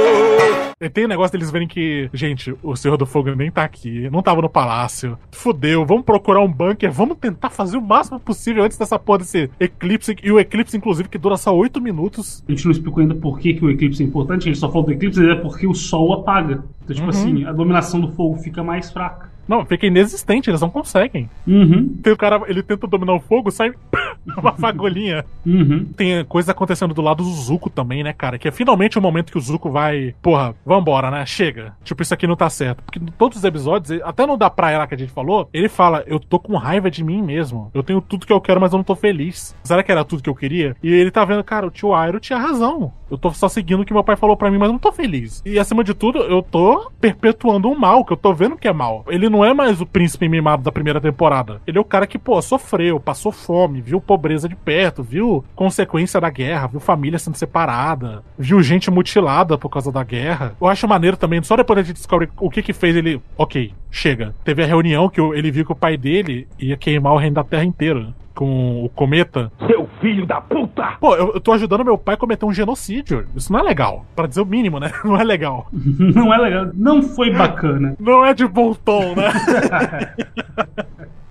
Tem o negócio deles verem que, gente, o Senhor do Fogo nem tá aqui, não tava no palácio. Fudeu, vamos procurar um bunker, vamos tentar fazer o máximo possível antes dessa porra desse eclipse. E o eclipse, inclusive, que dura só 8 minutos. A gente não explicou ainda por que, que o eclipse é importante, a gente só falou do eclipse, é porque o sol apaga. Então, tipo Uhum. assim, a dominação do fogo fica mais fraca. Não, fica inexistente, eles não conseguem. Uhum. Tem o cara, ele tenta dominar o fogo, sai uma fagulhinha. Uhum. Tem coisa acontecendo do lado do Zuko também, né, cara? Que é finalmente o momento que o Zuko vai. Porra, vambora, né? Chega. Tipo, isso aqui não tá certo. Porque em todos os episódios, até no da praia lá que a gente falou, ele fala: Eu tô com raiva de mim mesmo. Eu tenho tudo que eu quero, mas eu não tô feliz. Será que era tudo que eu queria? E ele tá vendo, cara, o tio Airo tinha razão. Eu tô só seguindo o que meu pai falou pra mim, mas não tô feliz. E acima de tudo, eu tô perpetuando um mal, que eu tô vendo que é mal. Ele não é mais o príncipe mimado da primeira temporada. Ele é o cara que, pô, sofreu, passou fome, viu pobreza de perto, viu consequência da guerra, viu família sendo separada, viu gente mutilada por causa da guerra. Eu acho maneiro também, só depois a gente descobre o que que fez ele. Ok, chega. Teve a reunião que ele viu que o pai dele ia queimar o reino da terra inteira. Com o cometa. Seu filho da puta! Pô, eu, eu tô ajudando meu pai a cometer um genocídio. Isso não é legal. Pra dizer o mínimo, né? Não é legal. Não é legal. Não foi bacana. Não é de bom tom, né?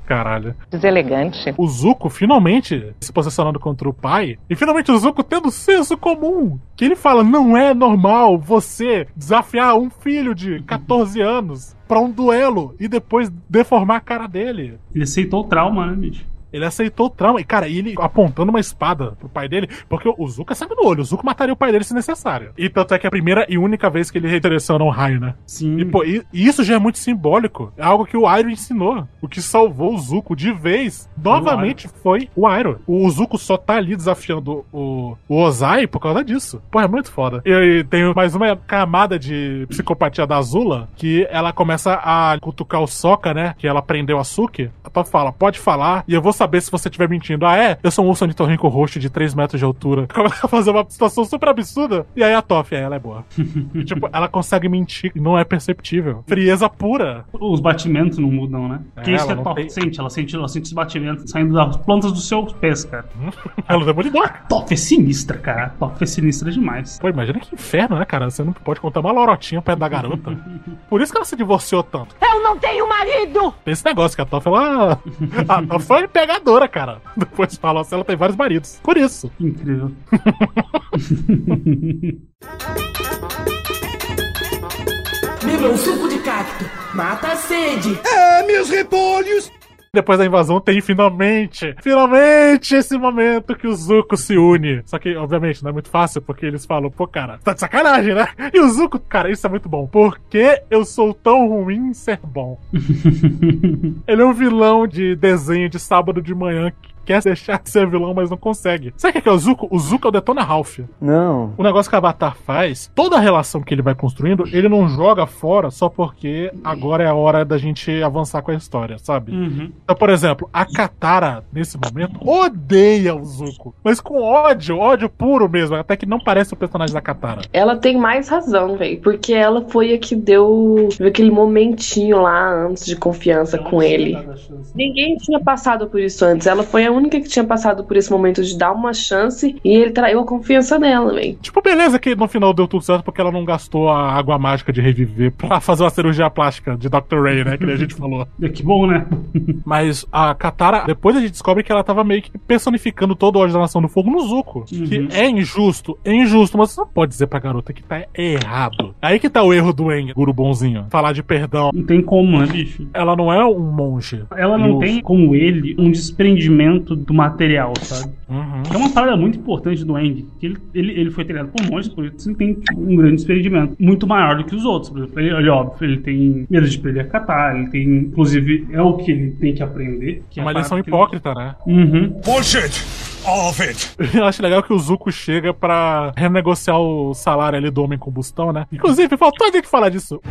Caralho. Deselegante. O Zuko finalmente se posicionando contra o pai. E finalmente o Zuko tendo senso comum. Que ele fala: não é normal você desafiar um filho de 14 anos pra um duelo e depois deformar a cara dele. Ele aceitou o trauma, né, bicho? Ele aceitou o trauma. E, cara, ele apontando uma espada pro pai dele, porque o Zuko sangue no olho. O Zuko mataria o pai dele se necessário. E tanto é que é a primeira e única vez que ele redireciona um raio, né? Sim. E, pô, e, e isso já é muito simbólico. É algo que o Airo ensinou. O que salvou o Zuko de vez, novamente, foi o Airo. O Zuko só tá ali desafiando o, o Ozai por causa disso. Pô, é muito foda. E, e tem mais uma camada de psicopatia da Azula, que ela começa a cutucar o Sokka, né? Que ela prendeu a Suki. A Toph fala, pode falar, e eu vou saber se você estiver mentindo. Ah, é? Eu sou um urso ornitorrinco roxo de 3 metros de altura. Começa a fazer uma situação super absurda. E aí a é, ela é boa. E, tipo, ela consegue mentir, e não é perceptível. Frieza pura. Os batimentos não mudam, né? Porque É, isso que ela a Top tem- sente. Ela sente, ela sente os batimentos saindo das plantas dos seus pés, cara. Ela é demolidor. Top é sinistra, cara. A Top é sinistra demais. Pô, imagina que inferno, né, cara? Você não pode contar uma lorotinha perto da garota. Por isso que ela se divorciou tanto. Eu não tenho marido! Tem esse negócio que a Toff, ela. A Toff foi pegadora, cara. Depois fala assim, ela tem vários maridos. Por isso. Incrível. Um suco de cacto. Mata a sede. É, meus repolhos! Depois da invasão tem finalmente, finalmente esse momento que o Zuko se une. Só que, obviamente, não é muito fácil, porque eles falam, pô, cara, tá de sacanagem, né? E o Zuko, cara, isso é muito bom. Por que eu sou tão ruim em ser bom? Ele é um vilão de desenho de sábado de manhã que quer deixar de ser vilão, mas não consegue. Sabe o que é, que é o Zuko? O Zuko é o Detona Ralph. Não. O negócio que a Avatar faz, toda a relação que ele vai construindo, ele não joga fora só porque agora é a hora da gente avançar com a história, sabe? Uhum. Então, por exemplo, a Katara, nesse momento, odeia o Zuko. Mas com ódio, ódio puro mesmo. Até que não parece o personagem da Katara. Ela tem mais razão, velho. Porque ela foi a que deu deu aquele momentinho lá antes de confiança com ele. Ninguém tinha passado por isso antes. Ela foi a única que tinha passado por esse momento de dar uma chance e ele traiu a confiança nela, velho. Tipo, beleza que no final deu tudo certo porque ela não gastou a água mágica de reviver pra fazer uma cirurgia plástica de Dr. Ray, né? Que a gente falou. Que bom, né? Mas a Katara, depois a gente descobre que ela tava meio que personificando todo o ódio da Nação do Fogo no Zuko. Que é injusto, é injusto, mas você não pode dizer pra garota que tá errado. Aí que tá o erro do Eng, guru bonzinho. Falar de perdão. Não tem como, né, bicho? Ela não é um monge. Ela não tem, como ele, um desprendimento do material, sabe? Uhum. É uma parada muito importante do Eng. Que ele, ele, ele foi treinado por monges, por isso ele tem um grande desprendimento. Muito maior do que os outros. Por exemplo, ele, ele, óbvio, ele tem medo de perder a Katar, ele tem, inclusive, é o que ele tem que aprender. Que é Uma lição que ele- hipócrita, né? Uhum. Bullshit! All of it! Eu acho legal que o Zuko chega pra renegociar o salário ali do homem combustão, né? Inclusive, faltou alguém que falar disso.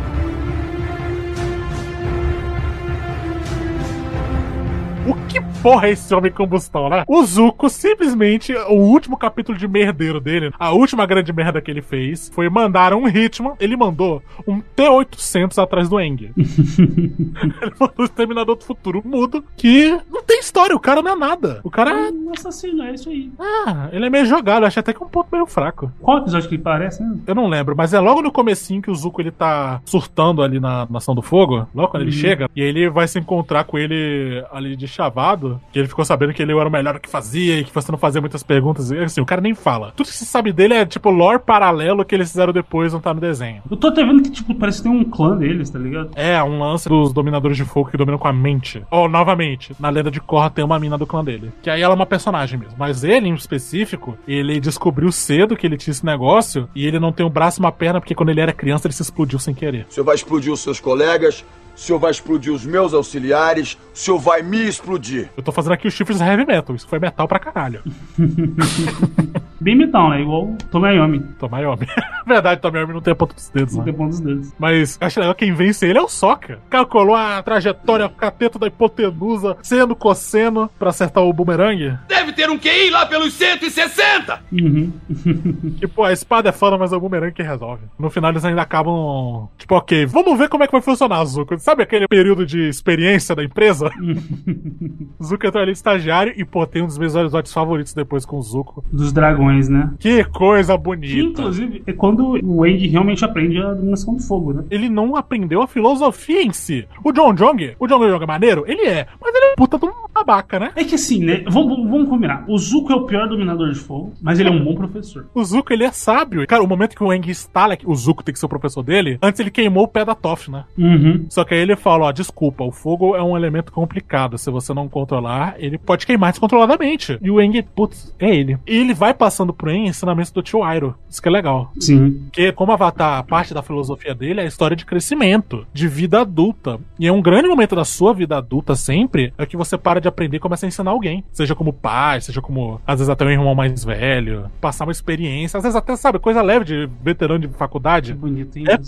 O que porra é esse homem combustão, né? O Zuko simplesmente, o último capítulo de merdeiro dele, a última grande merda que ele fez, foi mandar um Hitman, ele mandou um T-800 atrás do Eng. ele mandou o Exterminador do Futuro mudo, que não tem história, o cara não é nada. O cara é... Um assassino, é isso aí. Ah, ele é meio jogado, eu achei até que é um ponto meio fraco. Qual episódio que ele parece, né? Eu não lembro, mas é logo no comecinho que o Zuko ele tá surtando ali na Nação do Fogo, logo quando ele Uhum. chega, e aí ele vai se encontrar com ele ali de chavado, que ele ficou sabendo que ele era o melhor que fazia e que você não fazia muitas perguntas. E assim, o cara nem fala. Tudo que se sabe dele é tipo lore paralelo que eles fizeram depois, não tá no desenho. Eu tô até vendo que, tipo, parece que tem um clã deles, tá ligado? É, um lance dos dominadores de fogo que dominam com a mente. Ó, novamente, na lenda de Korra tem uma mina do clã dele. Que aí ela é uma personagem mesmo. Mas ele, em específico, ele descobriu cedo que ele tinha esse negócio e ele não tem um braço e uma perna porque quando ele era criança ele se explodiu sem querer. O senhor vai explodir os seus colegas, o senhor vai explodir os meus auxiliares, o senhor vai me explodir. Eu tô fazendo aqui os chifres heavy metal. Isso foi metal pra caralho. Bem metal, né? Igual Tomayomi. Tomayomi. Verdade, Tomayomi não tem a ponta dos dedos, Não né? tem ponto dos dedos. Mas acho legal quem vence ele é o Soca. Calculou a trajetória, o cateto da hipotenusa, sendo cosseno pra acertar o bumerangue. Deve ter um QI lá pelos 160! Uhum. Tipo, a espada é foda, mas é o bumerangue que resolve. No final eles ainda acabam. Tipo, ok, vamos ver como é que vai funcionar, Zuko. Sabe aquele período de experiência da empresa? Zuko entrou ali de estagiário e, pô, tem um dos meus episódios favoritos depois com o Zuko. Dos dragões, né? Que coisa Que, bonita. inclusive, é quando o Wang realmente aprende a dominação do fogo, né? Ele não aprendeu a filosofia em si. O John Jong, o John Jong é maneiro? Ele é. Mas ele é puta de um babaca, né? É que assim, né? Vamos, vamos combinar. O Zuko é o pior dominador de fogo, mas ele é um bom professor. O Zuko, ele é sábio. Cara, o momento que o Aang instala que o Zuko tem que ser o professor dele, antes ele queimou o pé da Toph, né? Uhum. Só que aí ele fala, ó, desculpa, o fogo é um elemento complicado. Se você não controlar, ele pode queimar descontroladamente. E o Aang, putz, é ele. E ele vai passando pro Aang ensinamentos do tio Iroh. Isso que é legal. Sim. Porque como Avatar, parte da filosofia dele é a história de crescimento, de vida adulta. E é um grande momento da sua vida adulta sempre, é que você para de aprender e começa a ensinar alguém. Seja como pai, seja como, às vezes até um irmão mais velho. Passar uma experiência, às vezes até, sabe, coisa leve de veterano de faculdade. Bonito, hein? É,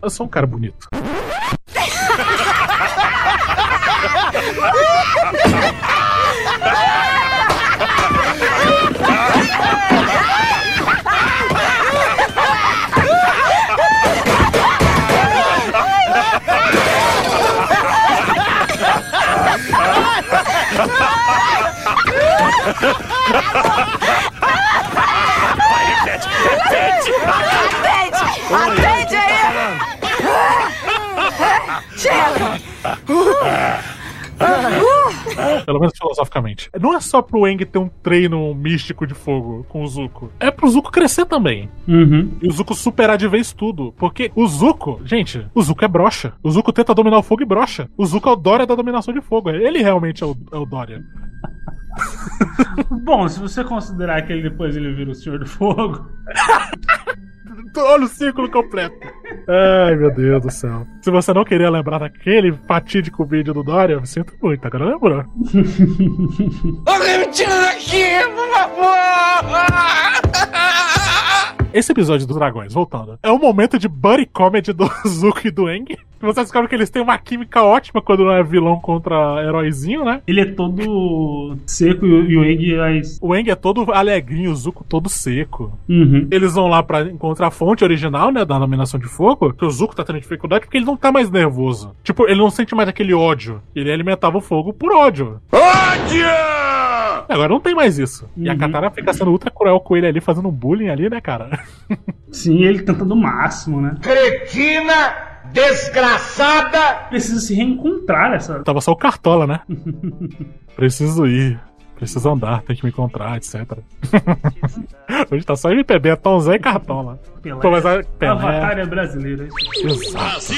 eu sou um cara bonito. Atende aí! Chega! Pelo menos filosoficamente. Não é só pro Eng ter um treino místico de fogo com o Zuko. É pro Zuko crescer também. Uhum. E o Zuko superar de vez tudo. Porque o Zuko, gente, o Zuko é brocha. O Zuko tenta dominar o fogo e brocha. O Zuko é o Dória da dominação de fogo. Ele realmente é o, é o Dória. Bom, se você considerar que ele depois ele vira o Senhor do Fogo. Olha o círculo completo. Ai, meu Deus do céu. Se você não queria lembrar daquele fatídico vídeo do Dória, eu sinto muito, agora lembrou. Alguém me tira daqui, por favor! Esse episódio dos dragões, voltando, é um momento de buddy comedy do Zuko e do Eng. Você descobre que eles têm uma química ótima quando não é vilão contra heróizinho, né? Ele é todo seco e o Eng é. O Eng é todo alegrinho, o Zuko todo seco. Uhum. Eles vão lá pra encontrar a fonte original, né, da dominação de fogo, que o Zuko tá tendo dificuldade porque ele não tá mais nervoso. Tipo, ele não sente mais aquele ódio. Ele alimentava o fogo por ódio. Ódio! Agora não tem mais isso. E a Uhum. Katara fica sendo ultra cruel com ele ali, fazendo um bullying ali, né, cara? Sim, ele tentando o máximo, né? Cretina! Desgraçada! Precisa se reencontrar essa. Tava só o Cartola, né? Preciso ir. Preciso andar, tem que me encontrar, etc. Hoje tá só MPB, é Tom Zé e Cartola. Pelé. Pô, mas a, Pelé. É hein? Exato.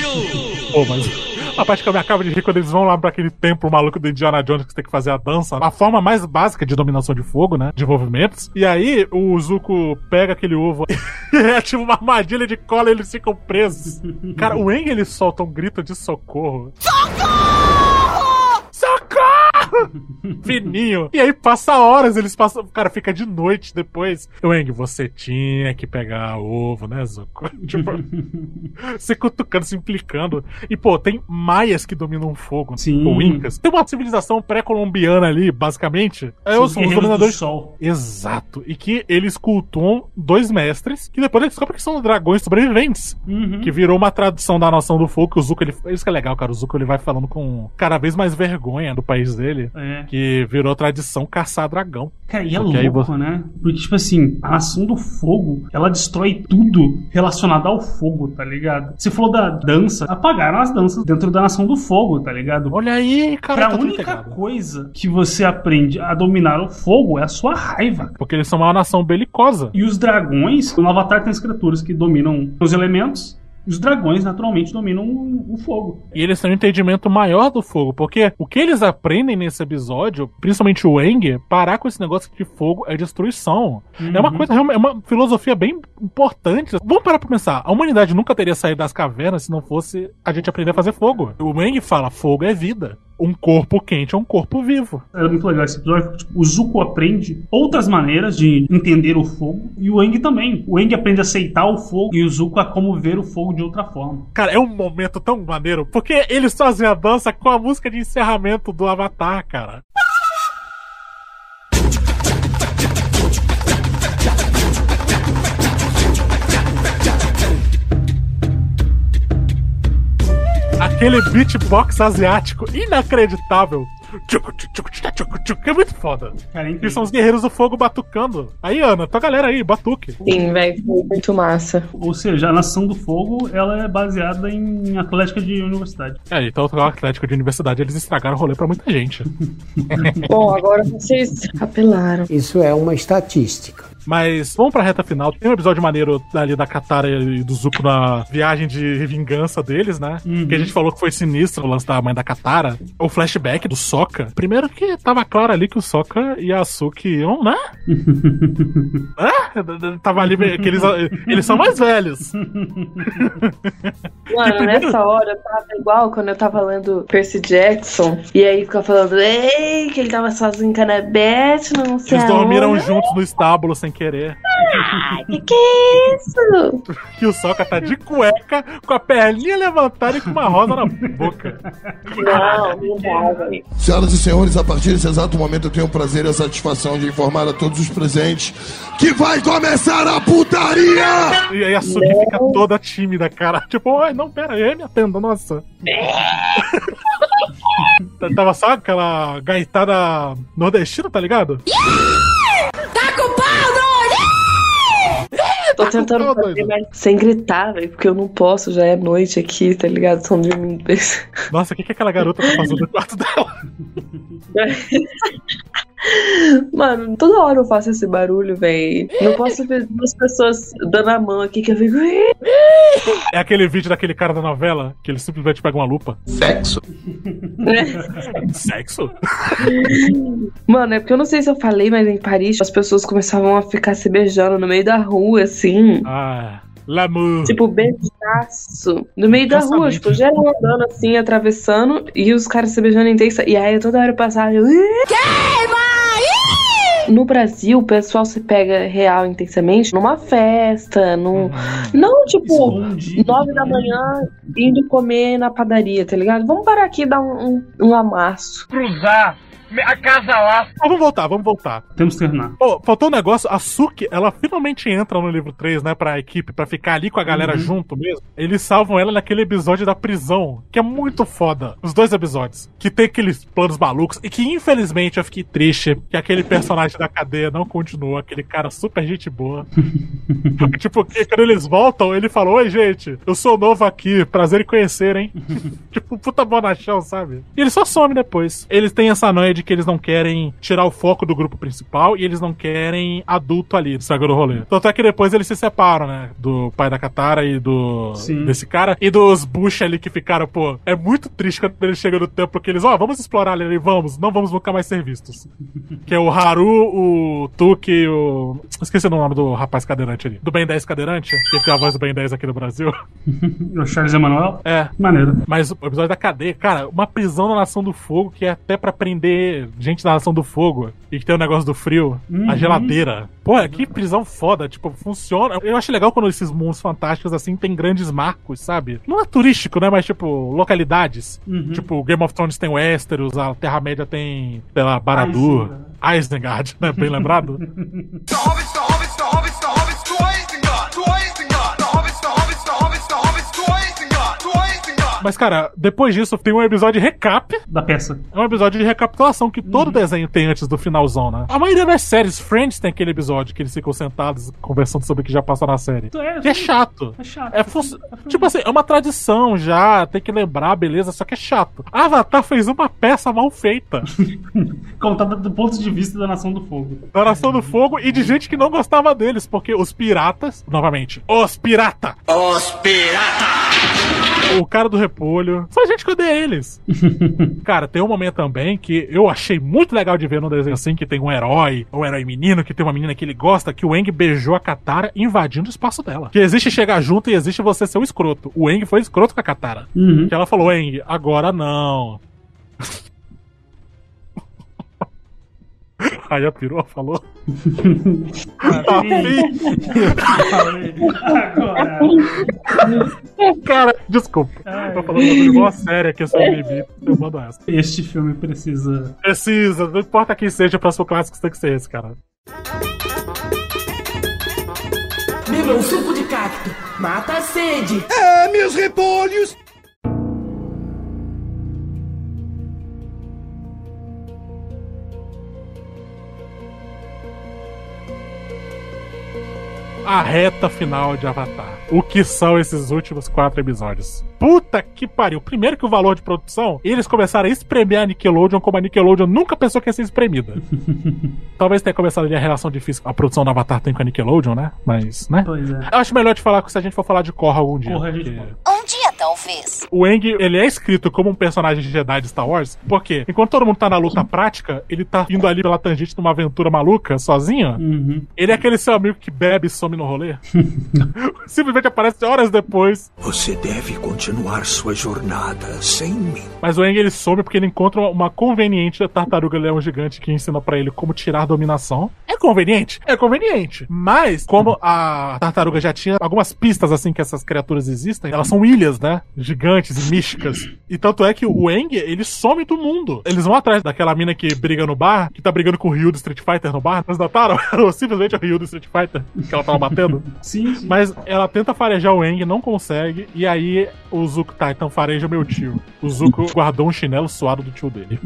Pô, mas a parte que eu me acabo de rir quando eles vão lá pra aquele templo maluco do Indiana Jones que você tem que fazer a dança, a forma mais básica de dominação de fogo, né? De movimentos. E aí o Zuko pega aquele ovo e é tipo uma armadilha de cola e eles ficam presos. Cara, o Eng ele solta um grito de socorro. Socorro! Fininho. E aí passa horas, eles passam. Cara, fica de noite depois. O Eng, você tinha que pegar ovo, né, Zuko? tipo, se cutucando, se implicando. E, pô, tem maias que dominam o fogo. Sim. Ou incas. Tem uma civilização pré-colombiana ali, basicamente. É, os, os dominadores. do sol. Exato. E que eles cultuam dois mestres, que depois eles descobrem que são dragões sobreviventes. Uhum. Que virou uma tradução da noção do fogo, que o Zuko, ele, isso que é legal, cara. O Zuko, ele vai falando com cada vez mais vergonha do país dele. É. Que virou tradição caçar dragão. Cara, e é Porque louco, você- né? Porque, tipo assim, a nação do fogo, ela destrói tudo relacionado ao fogo, tá ligado? Você falou da dança, apagaram as danças dentro da nação do fogo, tá ligado? Olha aí, cara. Tá tudo única coisa que você aprende a dominar o fogo é a sua raiva. Porque eles são uma nação belicosa. E os dragões, no Avatar tem as criaturas que dominam os elementos. Os dragões, naturalmente, dominam o o fogo. E eles têm um entendimento maior do fogo. Porque o que eles aprendem nesse episódio, principalmente o Eng, parar com esse negócio de fogo é destruição. É uma Uhum. coisa, é uma filosofia bem importante. Vamos parar pra pensar. A humanidade nunca teria saído das cavernas se não fosse a gente aprender a fazer fogo. O Eng fala: fogo é vida. Um corpo quente é um corpo vivo. Era muito legal esse episódio. Tipo, o Zuko aprende outras maneiras de entender o fogo. E o Eng também. O Eng aprende a aceitar o fogo e o Zuko a como ver o fogo de outra forma. Cara, é um momento tão maneiro, porque eles fazem a dança com a música de encerramento do Avatar, cara. Aquele beatbox asiático inacreditável. Tchucu, É muito foda. Cara, é incrível. são os guerreiros do fogo batucando. Aí, Ana, tua galera aí, batuque. Sim, velho, foi muito massa. Ou seja, a Nação do Fogo ela é baseada em atlética de universidade. É, então o Atlético de Universidade, eles estragaram o rolê pra muita gente. Bom, agora vocês apelaram. Isso é uma estatística. Mas vamos pra reta final. Tem um episódio maneiro ali da Katara e do Zuko na viagem de vingança deles, né? Que a gente falou que foi sinistro o lance da mãe da Katara. O flashback do Sokka. Primeiro que tava claro ali que o Sokka e a Suki iam, né? né? Tava ali que eles, eles são mais velhos. Mano, primeiro- nessa hora eu tava igual quando eu tava lendo Percy Jackson. E aí fica falando, ei, que ele tava sozinho com a não sei Eles dormiram aonde. juntos no estábulo sem querer. Ai, que que é isso? Que o Sokka tá de cueca, com a perninha levantada e com uma rosa na boca. Não, não dá, velho. Senhoras e senhores, a partir desse exato momento eu tenho o prazer e a satisfação de informar a todos os presentes que vai começar a putaria! E aí a Suki fica toda tímida, cara. Tipo, ai, não, pera aí, me atenda, nossa. Tava só aquela gaitada nordestina, tá ligado? Tá com pau, Tô tentando fazer, mas sem gritar, velho, porque eu não posso, já é noite aqui, tá ligado? Estão dormindo. Nossa, o que, que aquela garota tá fazendo no quarto dela? Mano, toda hora eu faço esse barulho, velho. Não posso ver duas pessoas dando a mão aqui que eu fico. É aquele vídeo daquele cara da novela que ele simplesmente pega uma lupa. Sexo. Sexo? Mano, é porque eu não sei se eu falei, mas em Paris as pessoas começavam a ficar se beijando no meio da rua, assim. Ah, l'amour. Tipo, beijaço. No meio da rua, tipo, geral andando assim, atravessando, e os caras se beijando intensa. E aí toda hora eu passava. eu, Queima! No Brasil, o pessoal se pega real intensamente numa festa, num. Não, tipo, nove da manhã indo comer na padaria, tá ligado? Vamos parar aqui e dar um, um, um amasso. Cruzar. A casa lá. vamos voltar, vamos voltar. Temos que terminar. Pô, faltou um negócio. A Suki, ela finalmente entra no livro 3, né, pra equipe, pra ficar ali com a galera Uhum. junto mesmo. Eles salvam ela naquele episódio da prisão, que é muito foda. Os dois episódios. Que tem aqueles planos malucos. E que, infelizmente, eu fiquei triste que aquele personagem da cadeia não continuou. Aquele cara super gente boa. tipo, que quando eles voltam, ele falou: Oi, gente, eu sou novo aqui, prazer em conhecer, hein? tipo, puta bonachão, sabe? E ele só some depois. Eles têm essa noia de que eles não querem tirar o foco do grupo principal e eles não querem adulto ali, estragando o rolê. Tanto é que depois eles se separam, né? Do pai da Katara e do. Sim. desse cara. E dos Bush ali que ficaram, pô. É muito triste quando eles chegam no templo que eles, ó, vamos explorar ali, vamos, não vamos nunca mais ser vistos. que é o Haru, o Tuki e o. Esqueci o nome do rapaz cadeirante ali. Do Ben 10 cadeirante, que tem a voz do Ben 10 aqui no Brasil. o Charles Emanuel? É. Maneiro. Mas o episódio da cadeia, cara, uma prisão na Nação do Fogo que é até pra prender ter gente da Nação do Fogo e que tem o negócio do frio, Uhum. a geladeira. Pô, que prisão foda, tipo, funciona. Eu acho legal quando esses mundos fantásticos, assim, tem grandes marcos, sabe? Não é turístico, né? Mas, tipo, localidades. Uhum. Tipo, Game of Thrones tem Westeros, a Terra-média tem, sei lá, Baradur, Isengard, né? Bem lembrado? Mas, cara, depois disso tem um episódio de recap. Da peça. É um episódio de recapitulação que Uhum. todo desenho tem antes do finalzão, né? A maioria das séries, Friends tem aquele episódio que eles ficam sentados conversando sobre o que já passou na série. É, Que é chato. É chato. É fun- Tipo assim, é uma tradição já, tem que lembrar, beleza, só que é chato. Avatar fez uma peça mal feita. Contada do ponto de vista da Nação do Fogo. da Nação do Fogo e de gente que não gostava deles, porque os piratas, novamente, os pirata! Os pirata! O cara do repolho, só gente que odeia eles. cara, tem um momento também que eu achei muito legal de ver no desenho assim, que tem um herói, um herói menino, que tem uma menina que ele gosta, que o Eng beijou a Katara invadindo o espaço dela. Que existe chegar junto e existe você ser o escroto. O Eng foi escroto com a Katara. Uhum. Que ela falou, Eng, agora não. Aí a perua falou. Tá Cara, desculpa. Tô falando de uma boa série que eu sou Bibi, eu mando essa. Este filme precisa. Precisa, não importa quem seja, o próximo clássico tem que ser esse, cara. Beba um suco de cacto. Mata a sede. É, meus repolhos! A reta final de Avatar. O que são esses últimos quatro episódios? Puta que pariu. Primeiro que o valor de produção, eles começaram a espremer a Nickelodeon como a Nickelodeon nunca pensou que ia ser espremida. Talvez tenha começado ali a relação difícil que a produção do Avatar tem com a Nickelodeon, né? Mas, né? Pois é. Eu acho melhor de falar se a gente for falar de Korra algum dia. Korra a gente porque- Um dia, talvez. O Aang, ele é escrito como um personagem de Jedi de Star Wars, porque enquanto todo mundo tá na luta prática, ele tá indo ali pela tangente numa aventura maluca, sozinho. Uhum. Ele é aquele seu amigo que bebe e some no rolê. Simplesmente aparece horas depois. Você deve continuar sua jornada sem mim. Mas o Aang, ele some porque ele encontra uma conveniente tartaruga leão gigante que ensina pra ele como tirar dominação. É conveniente? É conveniente. Mas, como a tartaruga já tinha algumas pistas assim que essas criaturas existem, elas são ilhas, né? Gigantes e místicas. E tanto é que o Aang, ele some do mundo. Eles vão atrás daquela mina que briga no bar, que tá brigando com o Ryu do Street Fighter no bar. Vocês notaram? Era simplesmente o Ryu do Street Fighter que ela tava batendo. Sim, sim. Mas ela tenta farejar o Aang, não consegue. E aí o Zuko tá, então fareja meu tio. O Zuko guardou um chinelo suado do tio dele.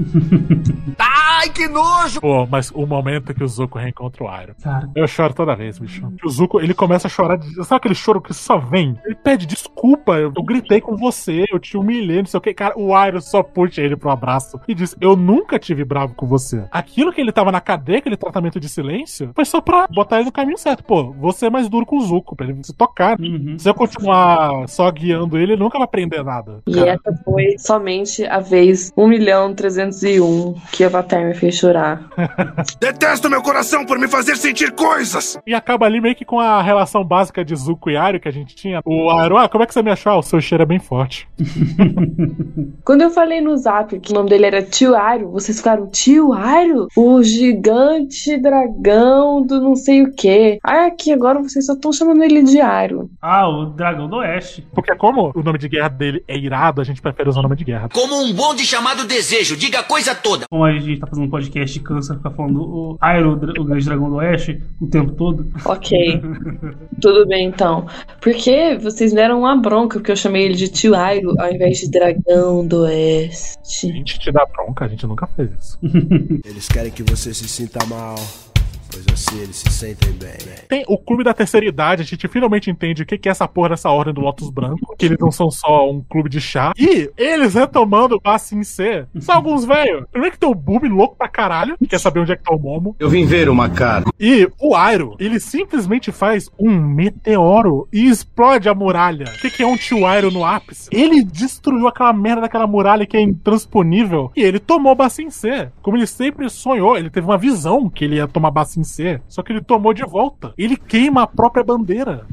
Ai, que nojo! Pô, mas o momento que o Zuko reencontra o. Cara. Eu choro toda vez, bicho. O Zuko, ele começa a chorar. De... Sabe aquele choro que só vem? Ele pede desculpa. Eu, eu gritei com você, eu te humilhei, não sei o que. Cara, o Iroh só puxa ele pro abraço e diz: Eu nunca tive bravo com você. Aquilo que ele tava na cadeia, aquele tratamento de silêncio, foi só pra botar ele no caminho certo. Pô, você é mais duro com o Zuko, pra ele se tocar. Se eu continuar só guiando ele, ele nunca vai aprender nada. E essa foi somente a vez 1 milhão 301 que Avatar me fez chorar. Detesto meu coração por me fazer sentir coisas! E acaba ali meio que com a relação básica de Zuko e Airo que a gente tinha. O Airo, ah, como é que você me achou? Ah, o seu cheiro é bem forte. Quando eu falei no zap que o nome dele era Tio Airo, vocês ficaram, Tio Airo? O gigante dragão do não sei o que. Ah, aqui agora vocês só estão chamando ele de Airo. Ah, o Dragão do Oeste. Porque como o nome de guerra dele é irado, a gente prefere usar o nome de guerra. Como um bonde chamado desejo, diga a coisa toda. Como a gente tá fazendo um podcast e cansa ficar falando o Airo, o grande dragão do Oeste, o tempo todo. Ok. Tudo bem então. Porque vocês deram uma bronca porque eu chamei ele de Tio Airo ao invés de Dragão do Oeste. A gente te dá bronca, a gente nunca fez isso. Eles querem que você se sinta mal, pois assim eles se sentem bem. Tem o clube da terceira idade, a gente finalmente entende o que que é essa porra dessa ordem do Lotus Branco, que eles não são só um clube de chá. E eles retomando o assim ser, são alguns velho. Primeiro que tem o Boob louco pra caralho, que quer saber onde é que tá o Momo. Eu vim ver o macaco. E o Airo, ele simplesmente faz um meteoro e explode a muralha. O que, que é um tio Airo no ápice? Ele destruiu aquela merda daquela muralha que é intransponível e ele tomou Bassin C. Como ele sempre sonhou, ele teve uma visão que ele ia tomar Bassin vencer, só que ele tomou de volta. Ele queima a própria bandeira.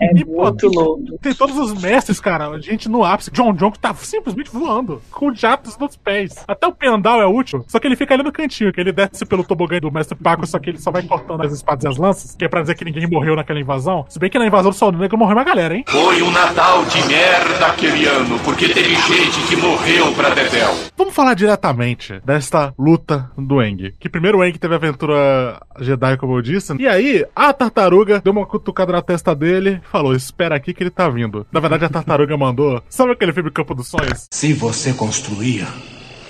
É E, pô, muito tem, louco. tem todos os mestres, cara. A gente no ápice. John John que tá simplesmente voando. Com jatos nos pés. Até o Pendal é útil. Só que ele fica ali no cantinho, que ele desce pelo tobogã do mestre Paco, só que ele só vai cortando as espadas e as lanças. Que é pra dizer que ninguém morreu naquela invasão. Se bem que na invasão do Sol Negro morreu uma galera, hein? Foi um Natal de merda aquele ano, porque teve gente que morreu pra Dedel. Vamos falar diretamente desta luta do Eng. Que primeiro o Eng teve a aventura Jedi, como eu disse. E aí, a tartaruga deu uma cutucada na testa dele e falou: Espera aqui que ele tá vindo. Na verdade, a tartaruga mandou. Sabe aquele filme Campo dos Sonhos? Se você construir,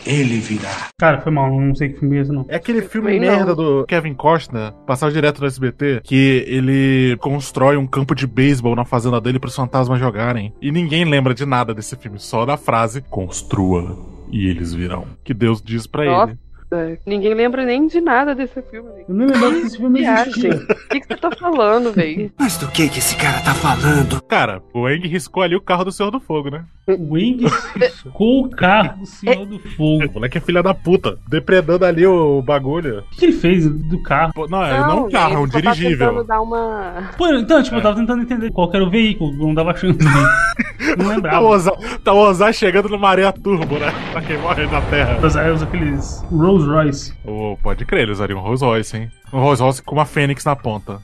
ele virá. Cara, foi mal, não sei que filme é esse, não. É aquele filme Também não. merda do Kevin Costner, passava direto no SBT, que ele constrói um campo de beisebol na fazenda dele pros fantasmas jogarem. E ninguém lembra de nada desse filme, só da frase: Construa e eles virão. Que Deus diz pra Nossa, ele. ninguém lembra nem de nada desse filme. velho. Eu nem lembrava que esse filme existia. O que, que você tá falando, velho? Mas do que que esse cara tá falando? Cara, o Eng riscou ali o carro do Senhor do Fogo, né? O Wing ficou o carro do Senhor do Fogo. O moleque é filha da puta, depredando ali o bagulho. O que que ele fez do carro? Pô, não, é não um carro, é um tá dirigível. dar uma... Pô, então, tipo, eu tava tentando entender qual que era o veículo, não tava achando. não Tá o lembrava. Tá o Ozai chegando no Maré Turbo, né? Pra quem morre na Terra. Aí usa aqueles Rolls Royce. Oh, pode crer, eles usariam Rolls Royce, hein? Um Rolls Royce com uma fênix na ponta.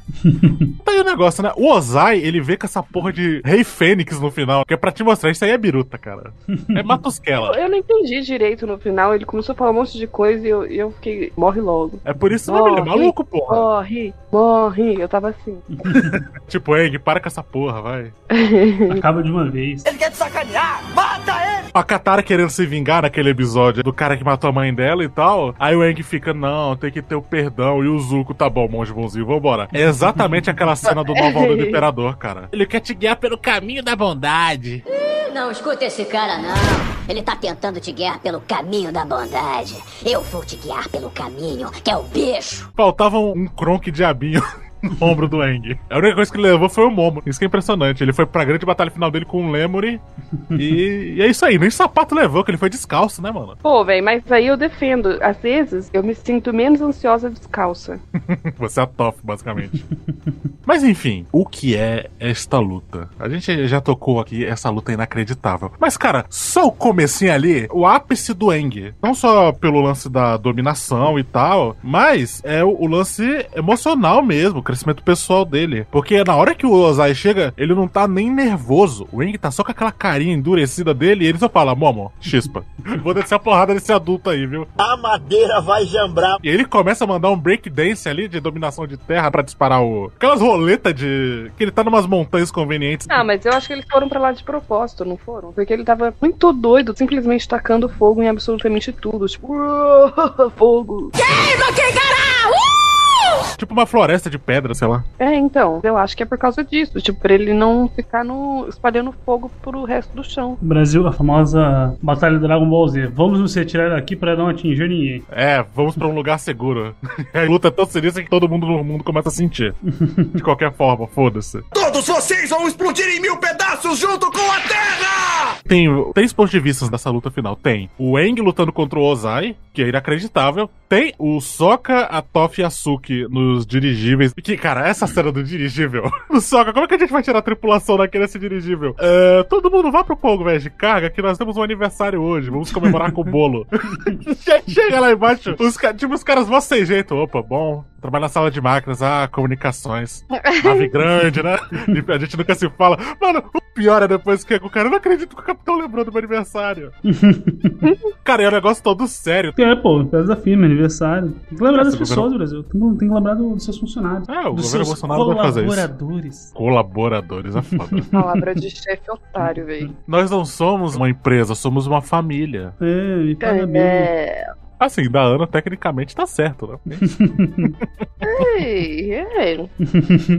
tá aí o negócio, né? O Ozai, ele vê com essa porra de Rei Fênix no final, que é pra te mostrar, isso aí é biruta, cara. É Matusquela. Eu não entendi direito no final. Ele começou a falar um monte de coisa e eu, eu fiquei. Morre logo. É por isso que ele é maluco, porra. Morre, morre. Eu tava assim. Tipo, Eng, para com essa porra, vai. Acaba de uma vez. Ele quer te sacanear? Mata ele! A Katara querendo se vingar naquele episódio do cara que matou a mãe dela e tal. Aí o Eng fica, não, tem que ter o perdão. E o Zuko, tá bom, monge bonzinho, vambora. É exatamente aquela cena do Nova Onda do Imperador, cara. Ele quer te guiar pelo caminho da bondade. Não escuta esse cara, não. Ele tá tentando te guiar pelo caminho da bondade. Eu vou te guiar pelo caminho, que é o bicho. Faltava um, um diabinho. No ombro do Eng. A única coisa que ele levou foi o Momo. Isso que é impressionante. Ele foi pra grande batalha final dele com o Lemuri. e, e é isso aí. Nem sapato levou, que ele foi descalço, né, mano? Pô, velho, mas aí eu defendo. Às vezes eu me sinto menos ansiosa descalça. Você é a Toff, basicamente. Mas enfim, o que é esta luta? A gente já tocou aqui, essa luta é inacreditável. Mas, cara, só o comecinho ali, o ápice do Eng. Não só pelo lance da dominação e tal, mas é o, o lance emocional mesmo, crescimento pessoal dele. Porque na hora que o Ozai chega, ele não tá nem nervoso. O Eng tá só com aquela carinha endurecida dele e ele só fala, Momo, chispa. Vou descer a porrada desse adulto aí, viu? A madeira vai jambrar. E ele começa a mandar um breakdance ali de dominação de terra pra disparar o. Aquelas roletas de. que ele tá numas montanhas convenientes. Ah, mas eu acho que eles foram pra lá de propósito, não foram? Porque ele tava muito doido, simplesmente tacando fogo em absolutamente tudo. Tipo, "Uou, fogo. Queima! Tipo uma floresta de pedra, sei lá. É, então, eu acho que é por causa disso. Tipo, pra ele não ficar no, espalhando fogo pro resto do chão. Brasil, a famosa Batalha do Dragon Ball Z. Vamos nos retirar daqui pra não atingir ninguém. É, vamos pra um lugar seguro. a luta é tão sinistra que todo mundo no mundo começa a sentir. De qualquer forma, foda-se. Todos vocês vão explodir em mil pedaços junto com a Terra! Tem três pontos de vista dessa luta final. Tem o Eng lutando contra o Ozai, que é inacreditável. Tem o Sokka, a Toph e a Suki nos dirigíveis. Que, cara, essa cena do dirigível. o Sokka, como é que a gente vai tirar a tripulação daquele dirigível? É, todo mundo vá pro Pogo, velho, de carga, que nós temos um aniversário hoje. Vamos comemorar com o bolo. Chega lá embaixo, os, tipo, os caras vão sem jeito. Opa, bom. Trabalha na sala de máquinas, ah, comunicações. Nave grande, né? E a gente nunca se fala. Mano, o pior é depois que o cara, eu não acredito que o capitão lembrou do meu aniversário. cara, é um negócio todo sério. É, pô, festa da firma, aniversário. Tem que lembrar das Esse pessoas, Brasil. Tem que, tem que lembrar do- dos seus funcionários. É, o dos governo seus Bolsonaro vai fazer isso. colaboradores. Colaboradores, é foda. Palavra de chefe otário, velho. Nós não somos uma empresa, somos uma família. É, paga bem. É. Assim, da Ana, tecnicamente, tá certo, né? Ei, é.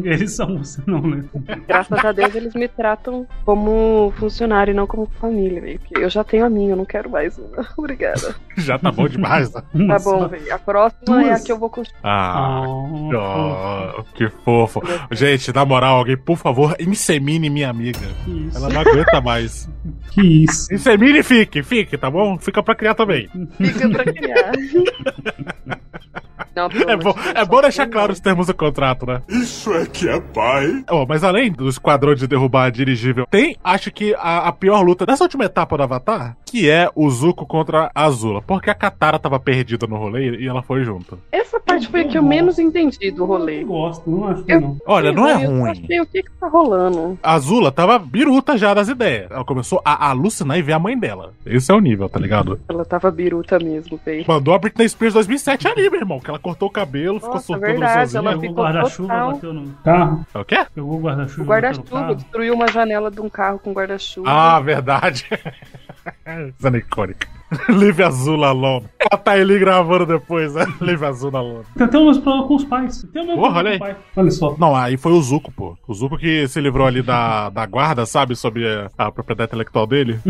Eles são, você não, né? Graças a Deus eles me tratam como funcionário e não como família, velho. Porque eu já tenho a minha, eu não quero mais. uma. Obrigada. Já tá bom demais, né? Tá bom, velho. A próxima é a que eu vou construir. Ah, oh, que fofo. Gente, na moral, alguém, por favor, insemine minha amiga. Ela não aguenta mais. Que isso? Insemine e fique, fique, tá bom? Fica pra criar também. Fica pra criar. yeah. Não, É bom, é bom deixar claro os termos do contrato, né? Isso é que é pai. Ó, mas além do esquadrão de derrubar dirigível, tem, acho que, a, a pior luta dessa última etapa do Avatar, que é o Zuko contra a Azula. Porque a Katara tava perdida no rolê e ela foi junto. Essa parte foi a que eu menos entendi do rolê. Eu gosto, não acho que Eu- não. Olha, não é Eu ruim. achei o que que tá rolando. A Azula tava biruta já das ideias. Ela começou a alucinar e ver a mãe dela. Esse é o nível, tá ligado? Ela tava biruta mesmo, véi. Mandou a Britney Spears 2007 ali, meu irmão. Que ela cortou o cabelo, ficou verdade, sozinha. ela Pegou o guarda-chuva, bateu no carro. É o quê? Pegou o guarda-chuva. O guarda-chuva destruiu uma janela de um carro com guarda-chuva. Ah, verdade. Cena icônica. Live Azul alone. A Thaili gravando depois, né? Live Azul alone. Tem até umas problemas com os pais. Tem o mesmo Porra, olha aí. Olha só. Não, aí foi o Zuko, pô. O Zuko que se livrou ali da, da guarda, sabe? Sobre a, a propriedade intelectual dele.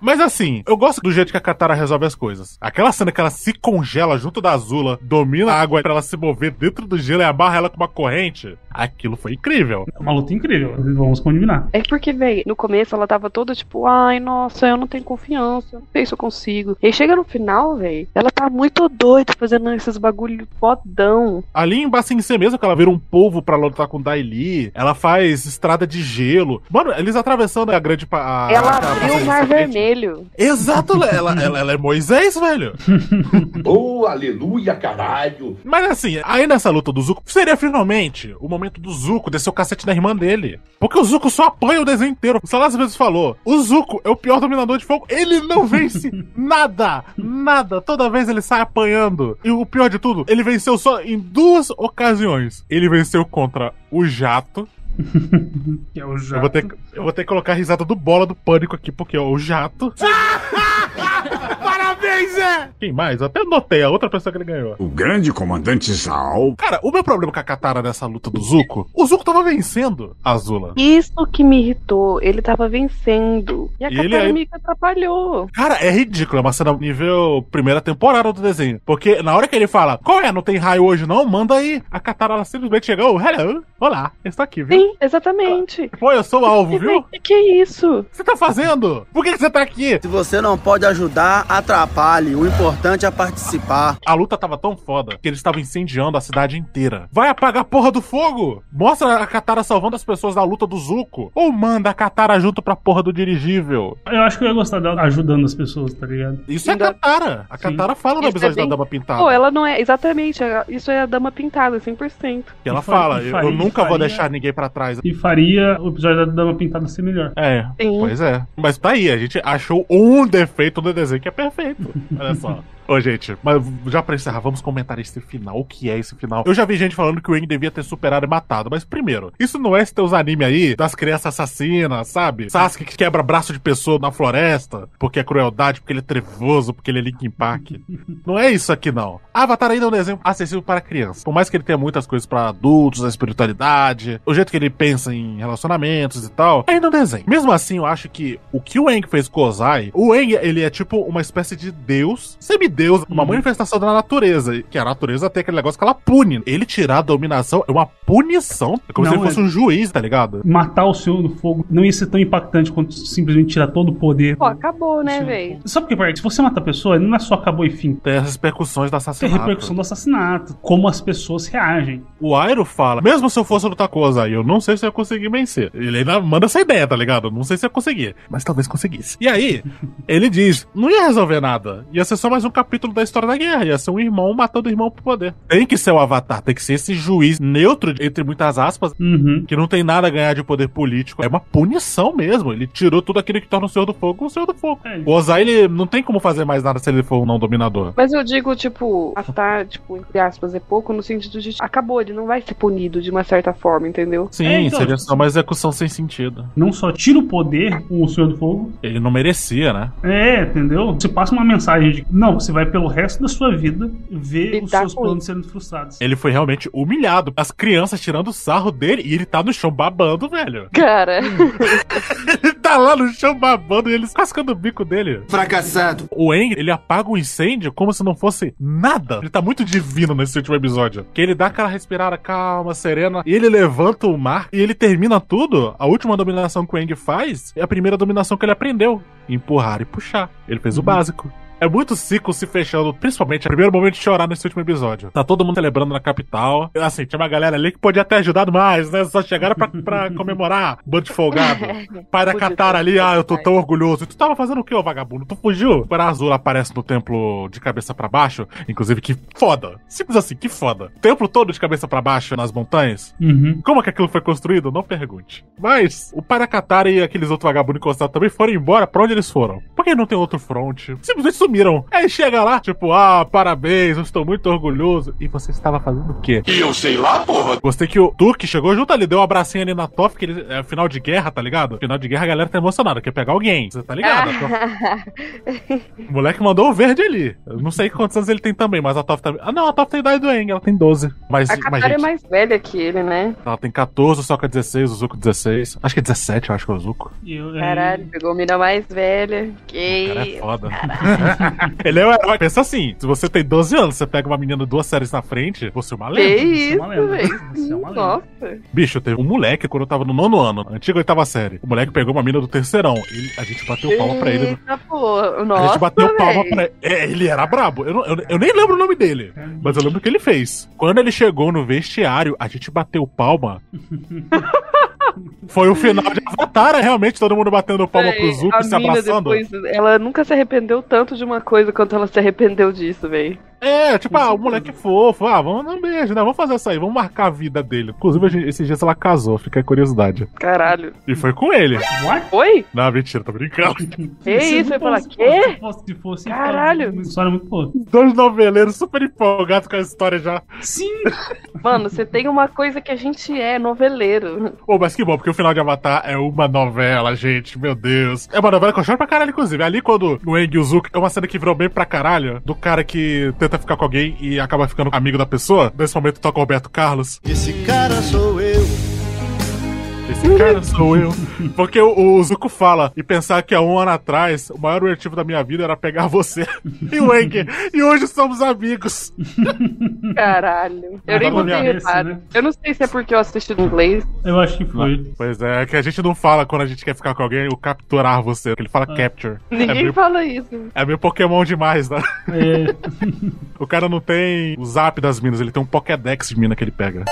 Mas assim, eu gosto do jeito que a Katara resolve as coisas. Aquela cena que ela se congela junto da Azula, domina a água pra ela se mover dentro do gelo e amarra ela com uma corrente. Aquilo foi incrível. É uma luta incrível. Vamos combinar. É porque, véi, no começo ela tava toda tipo, ai, nossa, eu não tenho confiança, eu não sei se eu consigo. E aí chega no final, véi, ela tá muito doida fazendo esses bagulho fodão. Ali em Bassin-C mesmo, que ela vira um polvo pra lutar com Daili. Ela faz estrada de gelo. Mano, eles atravessando a grande... A, ela aquela abriu o mar vermelho. Exato, ela, ela, ela é Moisés, velho. Oh, aleluia, caralho. Mas assim, aí nessa luta do Zuko, seria finalmente o momento do Zuko descer o cacete na irmã dele. Porque o Zuko só apanha o desenho inteiro. O Salas vezes falou: o Zuko é o pior dominador de fogo. Ele não vence nada, nada. Toda vez ele sai apanhando. E o pior de tudo, ele venceu só em duas ocasiões. Ele venceu contra o Jato. É o Eu vou, ter, eu vou ter que colocar a risada do bola do pânico aqui, porque é o Jato. Parabéns, Zé! Quem mais? Eu até notei a outra pessoa que ele ganhou. O grande comandante Zal. Cara, o meu problema com a Katara nessa luta do Zuko, o Zuko tava vencendo a Azula. Isso que me irritou. Ele tava vencendo. E a E Katara aí- me atrapalhou. Cara, é ridículo, é uma cena nível primeira temporada do desenho. Porque na hora que ele fala, qual é? Não tem raio hoje não? Manda aí. A Katara ela simplesmente chegou, hello, olá, eu estou aqui, viu? Sim, exatamente. Pô, eu sou o alvo, viu? Que que é isso? O que você tá fazendo? Por que, que você tá aqui? Se você não pode ajudar, atrapalhe. O importante é participar. A luta tava tão foda que eles estavam incendiando a cidade inteira. Vai apagar a porra do fogo! Mostra a Katara salvando as pessoas da luta do Zuko. Ou manda a Katara junto pra porra do dirigível. Eu acho que eu ia gostar dela ajudando as pessoas, tá ligado? Isso é a Katara. A Katara fala no Isso episódio é bem- da Dama Pintada. Pô, ela não é. Exatamente, é- isso é a dama pintada, 100%. Que ela E fala, e eu, faria- eu nunca vou faria- deixar ninguém pra trás. E faria o episódio da Dama Pintada ser melhor. É, Sim. pois é. Mas tá aí, a gente achou um defeito no desenho que é perfeito. Olha só. Ô, gente, mas já pra encerrar, vamos comentar esse final. O que é esse final? Eu já vi gente falando que o Aang devia ter superado e matado, mas primeiro, isso não é esse teus anime aí das crianças assassinas, sabe? Sasuke que quebra braço de pessoa na floresta, porque é crueldade, porque ele é trevoso, porque ele é Linkin Park. não é isso aqui, não. Avatar ainda é um desenho acessível para crianças. Por mais que ele tenha muitas coisas pra adultos, a espiritualidade, o jeito que ele pensa em relacionamentos e tal, ainda é um desenho. Mesmo assim, eu acho que o que o Aang fez com o Ozai, o Aang, ele é tipo uma espécie de deus, semideus, uma manifestação da natureza, que a natureza tem aquele negócio que ela pune. Ele tirar a dominação é uma punição. É como se Não, ele fosse é- um juiz, tá ligado? Matar o Senhor do Fogo não ia ser tão impactante quanto simplesmente tirar todo o poder. Pô, acabou, né, velho? Sabe por quê, Parque? Se você mata a pessoa, não é só acabou e fim. Tem as repercussões do Tem assassinato. repercussão do assassinato. Como as pessoas reagem. O Airo fala, mesmo se eu fosse lutar com o Ozai, eu não sei se eu ia conseguir vencer. Ele ainda manda essa ideia, tá ligado? Não sei se eu ia conseguir, mas talvez conseguisse. E aí, ele diz, não ia resolver nada. Ia ser só mais um capítulo da história da guerra. Ia ser um irmão matando o irmão pro poder. Tem que ser o Avatar, tem que ser esse juiz neutro, entre muitas aspas, Uhum. que não tem nada a ganhar de poder político. É uma punição mesmo. Ele tirou tudo aquilo que torna o Senhor do Fogo o Senhor do Fogo. É. O Ozai, ele não tem como fazer mais nada se ele for um não dominador. Mas eu digo, tipo, matar, tipo, entre aspas, é pouco no sentido de acabou, ele não vai ser punido de uma certa forma, entendeu? Sim, É, então, seria só uma execução sem sentido. Não só tira o poder com o Senhor do Fogo. Ele não merecia, né? É, entendeu? Você passa uma mensagem de não, você vai pelo resto da sua vida ver os Lidar seus planos sendo frustrados. Ele foi realmente humilhado. As crianças tirando sarro dele e ele tá no chão babando, velho. Cara. ele tá lá no chão babando e eles cascando o bico dele. Fracassado. O Aang, ele apaga o incêndio como se não fosse nada. Ele tá muito divino nesse último episódio. Que ele dá aquela respirada calma, serena, e ele levanta o mar e ele termina tudo. A última dominação que o Aang faz é a primeira dominação que ele aprendeu. Empurrar e puxar. Ele fez o básico. É muito ciclo se fechando, principalmente no primeiro momento de chorar nesse último episódio. Tá todo mundo celebrando na capital. Assim, tinha uma galera ali que podia ter ajudado mais, né? Só chegaram pra, pra comemorar. Bando de folgado. Pai da Katara ali, ah, eu tô tão orgulhoso. E tu tava fazendo o que, ô vagabundo? Tu fugiu? O Azul aparece no templo de cabeça pra baixo. Inclusive, que foda. Simples assim, que foda. Templo todo de cabeça pra baixo nas montanhas. Uhum. Como que aquilo foi construído? Não pergunte. Mas o pai da Katara e aqueles outros vagabundos encostados também foram embora. Pra onde eles foram? Por que não tem outro front? Simplesmente sumiram. Aí chega lá, tipo, ah, parabéns, eu estou muito orgulhoso. E você estava fazendo o quê? E eu sei lá, porra. Gostei que o Turk chegou junto ali, deu um abracinho ali na Toff, que ele, é final de guerra, tá ligado? Final de guerra a galera tá emocionada, quer pegar alguém, você tá ligado? o moleque mandou o verde ali. Eu não sei quantos anos ele tem também, mas a Toff também. Ah, não, a Toff tem idade do Eng, ela tem 12. Mas, A mas Katara é mais velha que ele, né? ela tem 14, o Soka 16, o Zuko 16. Acho que é 17, eu acho que é o Zuko. Caralho, pegou mina mais velha. Que O cara é foda. ele é o herói. Pensa assim: se você tem 12 anos, você pega uma menina duas séries na frente, você é uma Que lenda. isso, velho. é Nossa. Bicho, teve um moleque quando eu tava no nono ano, antiga oitava série. O moleque pegou uma mina do terceirão. Ele- a gente bateu palma pra ele. Eita, pô. A Nossa, gente bateu palma véi. pra ele. É, ele era brabo. Eu, não- eu- eu nem lembro o nome dele, mas eu lembro o que ele fez. Quando ele chegou no vestiário, a gente bateu palma. Foi o final de Avatar, é realmente todo mundo batendo palma pro Véi, Zuko e se abraçando. depois, ela nunca se arrependeu tanto de uma coisa quanto ela se arrependeu disso, velho. É, tipo, ah, o moleque é fofo, ah, vamos dar um beijo, né? Vamos fazer isso aí, vamos marcar a vida dele. Inclusive, esses dias ela casou, fica a curiosidade. Caralho. E foi com ele. Foi? Não, mentira, tô brincando. Que isso? Eu ia falar, quê? Se fosse, se fosse Caralho. Uma história muito boa. Dois noveleiros super empolgados com a história já. Sim! Mano, você tem uma coisa que a gente é, noveleiro. Pô, mas que bom, porque o final de Avatar é uma novela, gente, meu Deus. É uma novela que eu choro pra caralho, inclusive. Ali, quando o Eng e o Zuko, é uma cena que virou bem pra caralho, do cara que tenta ficar com alguém e acaba ficando amigo da pessoa. Nesse momento toca o Roberto Carlos. Esse cara sou eu. Esse cara sou eu. Porque o, o Zuko fala, e pensar que há um ano atrás, o maior objetivo da minha vida era pegar você e o Eng. E hoje somos amigos. Caralho. Eu nem botei minha reparo. né? Eu não sei se é porque eu assisti em inglês. Eu acho que foi. Pois é, é que a gente não fala quando a gente quer ficar com alguém, o capturar você. Ele fala capture. Ninguém é meio, fala isso. é meio Pokémon demais, né? É. o cara não tem o zap das minas, ele tem um Pokédex de mina que ele pega.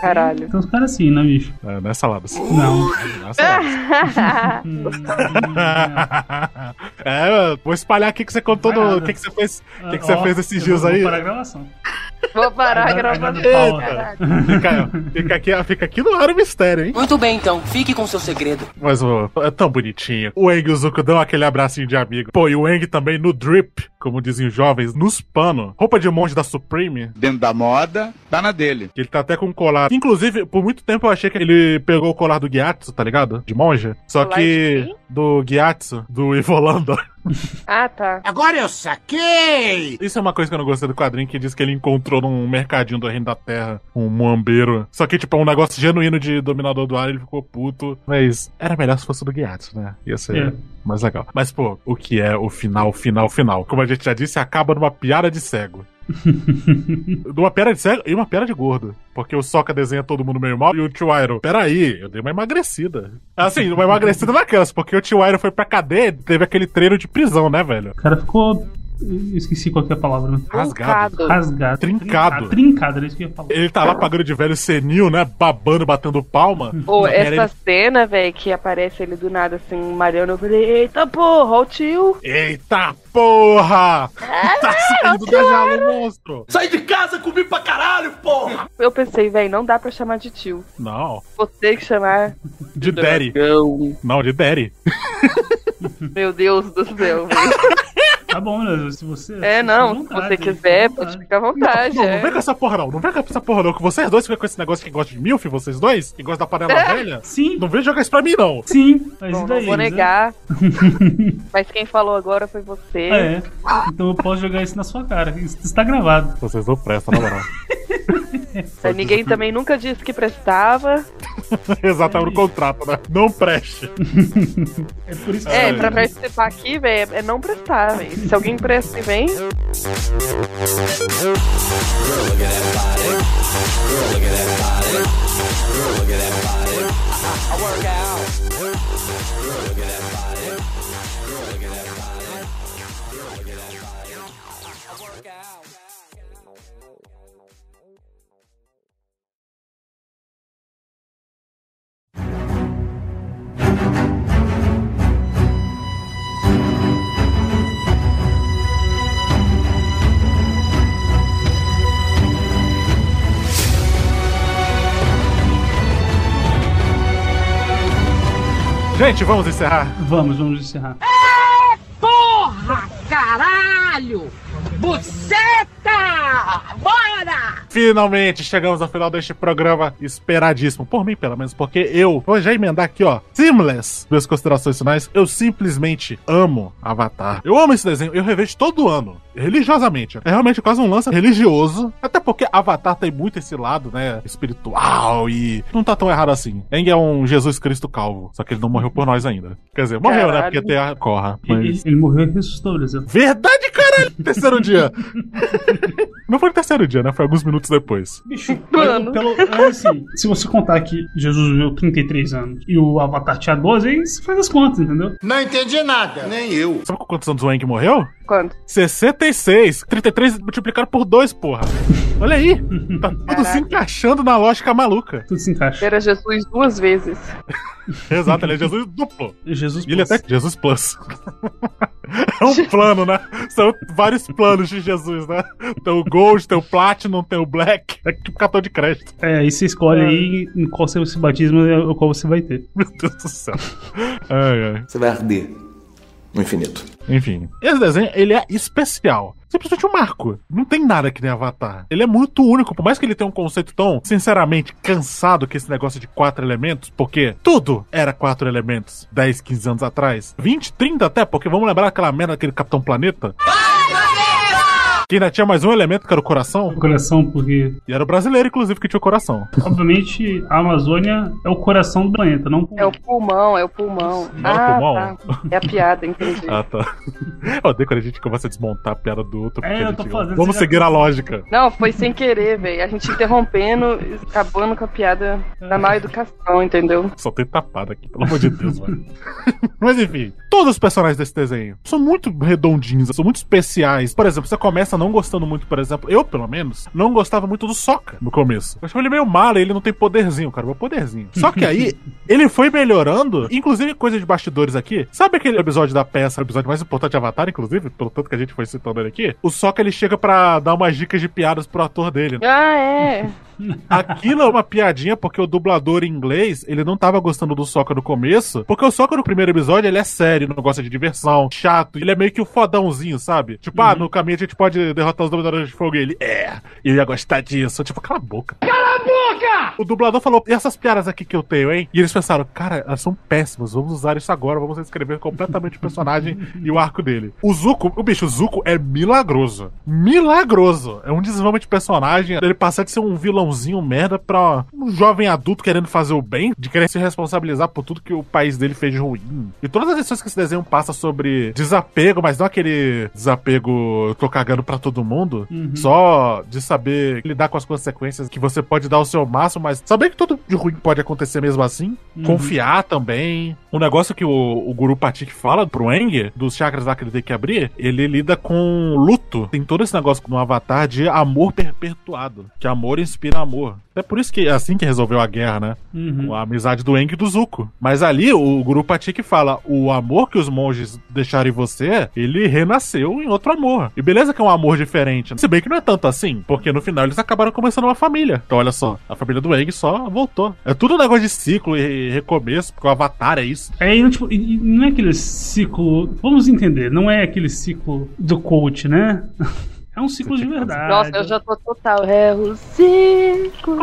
Caralho. Tem uns caras assim, né, bicho? É, não é saladas. Não. Não é saladas. é, vou espalhar aqui que você contou no. O que, que você fez? O que, que você fez esses dias aí? Vou parar a gravação. Vou parar a gravação. Caralho. Fica, fica aqui, fica aqui no ar o mistério, hein? Muito bem, então. Fique com seu segredo. Mas ô, é tão bonitinho. O Eng e o Zuko dão aquele abracinho de amigo. Pô, e o Eng também no drip, como dizem os jovens, nos pano. Roupa de monge da Supreme. Dentro da moda, tá na dele. Ele tá até com um colar. Inclusive, por muito tempo eu achei que ele pegou o colar do Gyatso, tá ligado? De monge. Só Colar que. Do Gyatso, do Ivolanda. Ah, tá. Agora eu saquei! Isso é uma coisa que eu não gostei do quadrinho, que diz que ele encontrou num mercadinho do Reino da Terra um muambeiro. Só que, tipo, é um negócio genuíno de dominador do ar, ele ficou puto. Mas era melhor se fosse do Gyatso, né? Ia ser É. mais legal. Mas, pô, o que é o final, final, final? Como a gente já disse, acaba numa piada de cego. Numa piada de cego e uma piada de gordo. Porque o Soca desenha todo mundo meio mal e o Tio Iroh, peraí, eu dei uma emagrecida. Assim, uma emagrecida naquelas, porque o Tio Iroh foi pra cadeia e teve aquele treino de prisão, né, velho? O cara ficou. Eu Esqueci qual que é a palavra. né? Rasgado. Rasgado. Trincado. Trincado, era isso que eu ia falar. Ele tá lá pagando de velho senil, né? Babando, batendo palma. Ô, Não quer essa cena, velho, que aparece ele do nada assim, malhando, eu falei, eita porra, o tio. Eita porra! tá saindo da jaula, monstro! Sai de casa, comi pra caralho, porra! Eu pensei, velho, não dá pra chamar de tio. Não, Vou ter que chamar de Daddy. dragão. Não, de Daddy. Meu Deus do céu, velho. Tá bom, né? Se você. É, não, se você quiser, pode ficar à vontade. Não, não é. vem com essa porra, não. Não vem com essa porra, não. Que vocês dois ficam com esse negócio que gostam de milf, vocês dois? Que gostam da panela É. velha? Sim. Não vem jogar isso pra mim, não. Sim, mas Não, e daí? não vou né? negar. Mas quem falou agora foi você. É. Então eu posso jogar isso na sua cara. Isso está gravado. Vocês não prestam, na moral. É, Ninguém também nunca disse que prestava. Exato, tava no contrato, né? Não preste. É por isso É, pra participar aqui, velho, é não prestar, velho. Se alguém presta e vem. Gente, vamos encerrar. Vamos, vamos encerrar. Porra, caralho! Buceta! Bora! Finalmente chegamos ao final deste programa esperadíssimo. Por mim, pelo menos, porque eu vou já emendar aqui, ó. Seamless, minhas considerações finais. Eu simplesmente amo Avatar. Eu amo esse desenho, eu revejo todo ano. Religiosamente. É realmente quase um lance religioso. Até porque Avatar tem muito esse lado, né? Espiritual e. Não tá tão errado assim. Eng é um Jesus Cristo calvo. Só que ele não morreu por nós ainda. Quer dizer, morreu, né? Caralho. Porque tem a Korra. Ele, Mas... ele morreu e ressuscitou, Brasil. Verdade, caralho! Terceiro dia. Não foi no terceiro dia, né? Foi alguns minutos depois. Bicho, pelo, pelo, é assim, se você contar que Jesus viveu 33 anos e o Avatar tinha 12, aí você faz as contas, entendeu? Não entendi nada. Nem eu. Sabe com quantos anos o Eng morreu? Quanto? 66. 33 multiplicado por 2, porra. Olha aí. Tá tudo se encaixando na lógica maluca. Tudo se encaixa. Era Jesus duas vezes. Exato, ele é Jesus duplo. Jesus E ele até Jesus Plus. É um plano, né? São vários planos de Jesus, né? Tem o Gold, tem o Platinum, tem o Black. É tipo cartão de crédito. É, aí você escolhe aí em qual seu esse batismo é o qual você vai ter. Meu Deus do céu. Ai, ai. Você vai arder no infinito. Enfim, esse desenho, ele é especial. Simplesmente um marco. Não tem nada que nem Avatar. Ele é muito único, por mais que ele tenha um conceito tão, sinceramente, cansado que esse negócio de quatro elementos, porque tudo era quatro elementos 10, 15 anos atrás. 20, 30 até, porque vamos lembrar aquela merda daquele Capitão Planeta? Que ainda tinha mais um elemento que era o coração. O coração, porque. E era o brasileiro, inclusive, que tinha o coração. Obviamente, a Amazônia é o coração do planeta, não É o pulmão, é o pulmão. Não o ah, pulmão? tá. É a piada, entendi. Ah, tá. Eu odeio quando a gente começa a desmontar a piada do outro. É, eu tô gente- fazendo, Vamos você já seguir a lógica. Não, foi sem querer, velho. A gente interrompendo, acabando com a piada da má educação, entendeu? Só tem tapada aqui, pelo amor de Deus, mano. Mas enfim, todos os personagens desse desenho são muito redondinhos, são muito especiais. Por exemplo, você começa não gostando muito, por exemplo, eu pelo menos, não gostava muito do Sokka no começo. Eu achava ele meio mala, ele não tem poderzinho, cara, meu poderzinho. Só que aí, ele foi melhorando, inclusive coisa de bastidores aqui. Sabe aquele episódio da peça, o episódio mais importante de Avatar, inclusive, pelo tanto que a gente foi citando ele aqui? O Sokka ele chega pra dar umas dicas de piadas pro ator dele. Ah, é. Aquilo é uma piadinha porque o dublador em inglês, ele não tava gostando do Sokka no começo, porque o Sokka no primeiro episódio, ele é sério, não gosta de diversão, chato, ele é meio que o fodãozinho, sabe? Tipo, ah, no caminho a gente pode derrotar os dominadores de fogo, e ele, é, eu ia gostar disso. Tipo, cala a boca. Cala a boca! O dublador falou, e essas piadas aqui que eu tenho, hein? E eles pensaram, cara, elas são péssimas, vamos usar isso agora, vamos escrever completamente o personagem e o arco dele. O Zuko, o bicho, o Zuko é milagroso. Milagroso. É um desenvolvimento de personagem, ele passar de ser um vilãozinho merda pra um jovem adulto querendo fazer o bem, de querer se responsabilizar por tudo que o país dele fez de ruim. E todas as lições que esse desenho passa sobre desapego, mas não aquele desapego eu tô cagando pra todo mundo, Uhum. só de saber lidar com as consequências que você pode dar o seu máximo, mas saber que tudo de ruim pode acontecer mesmo assim. Uhum. Confiar também. Um negócio que o, o Guru Patik fala pro Eng, dos chakras lá que ele tem que abrir, ele lida com luto. Tem todo esse negócio no Avatar de amor perpetuado. Que amor inspira amor. É por isso que é assim que resolveu a guerra, né? Uhum. Com a amizade do Eng e do Zuko. Mas ali o Guru Patik fala: o amor que os monges deixaram em você, ele renasceu em outro amor. E beleza que é um amor diferente. Se bem que não é tanto assim, porque no final eles acabaram começando uma família. Então olha só, a família do Eng só voltou. É tudo um negócio de ciclo e recomeço, porque o Avatar é isso. É, e, tipo, e não é aquele ciclo. Vamos entender, não é aquele ciclo do coach, né? É um ciclo de verdade. Nossa, eu já tô total. É o ciclo.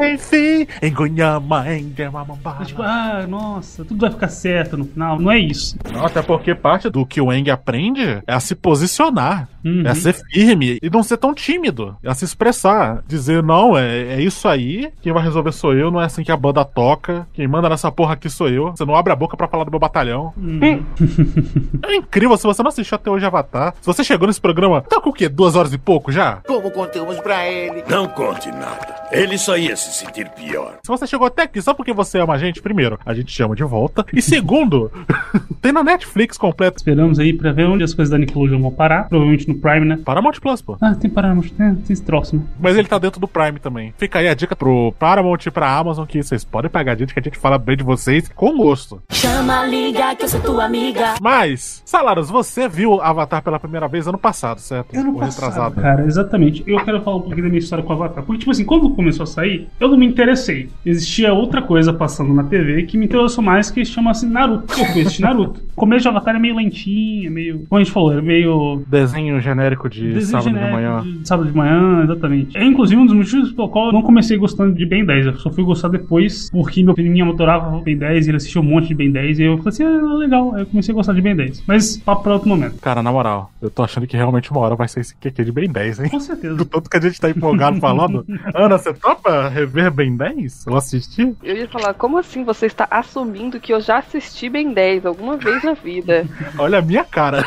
Enfim, engonhama, engamamambá. Tipo, ah, nossa, tudo vai ficar certo no final. Não é isso. Não, até porque parte do que o Eng aprende é a se posicionar, Uhum. é a ser firme e não ser tão tímido, é a se expressar, dizer não, é, é isso aí, quem vai resolver sou eu, não é assim que a banda toca, quem manda nessa porra aqui sou eu, você não abre a boca pra falar do meu batalhão. Uhum. É incrível, se você não assistiu até hoje Avatar, se você chegou nesse programa, tá com o quê? Duas horas e pouco já? Como contamos pra ele? Não conte nada. Ele só ia se sentir pior. Se você chegou até aqui só porque você ama a gente, primeiro, a gente chama de volta. E segundo, tem na Netflix completo. Esperamos aí pra ver onde as coisas da Nickelodeon vão parar. Provavelmente no Prime, né? Paramount Plus, pô. Ah, tem Paramount, tem, tem esse troço, né? Mas ele tá dentro do Prime também. Fica aí a dica pro Paramount e pra Amazon que vocês podem pagar a gente, que a gente fala bem de vocês com gosto. Chama, liga, que eu sou tua amiga. Mas, Salaros, você viu Avatar pela primeira vez ano passado, certo? Ano Ou passado, cara, exatamente. Eu quero falar um pouquinho da minha história com o Avatar. Porque, tipo assim, quando começou a sair, eu não me interessei. Existia outra coisa passando na TV que me interessou mais, que chama-se Naruto. Eu assistir Naruto. O começo de Avatar é meio lentinho, é meio. Como a gente falou, é meio. Desenho genérico de Desenho sábado genérico de manhã. de sábado de manhã, exatamente. É inclusive um dos motivos pelo qual eu não comecei gostando de Ben 10. Eu só fui gostar depois, porque meu priminho adorava Ben 10 e ele assistiu um monte de Ben 10. E eu falei assim: ah, legal. Aí eu comecei a gostar de Ben 10. Mas papo pra outro momento. Cara, na moral, eu tô achando que realmente uma hora vai ser esse QQ de Ben 10, hein? Com certeza. Do tanto que a gente tá empolgado falando. Ana, você topa rever Ben 10? Eu assisti? Eu ia falar, como assim você está assumindo que eu já assisti Ben 10 alguma vez na vida? Olha a minha cara.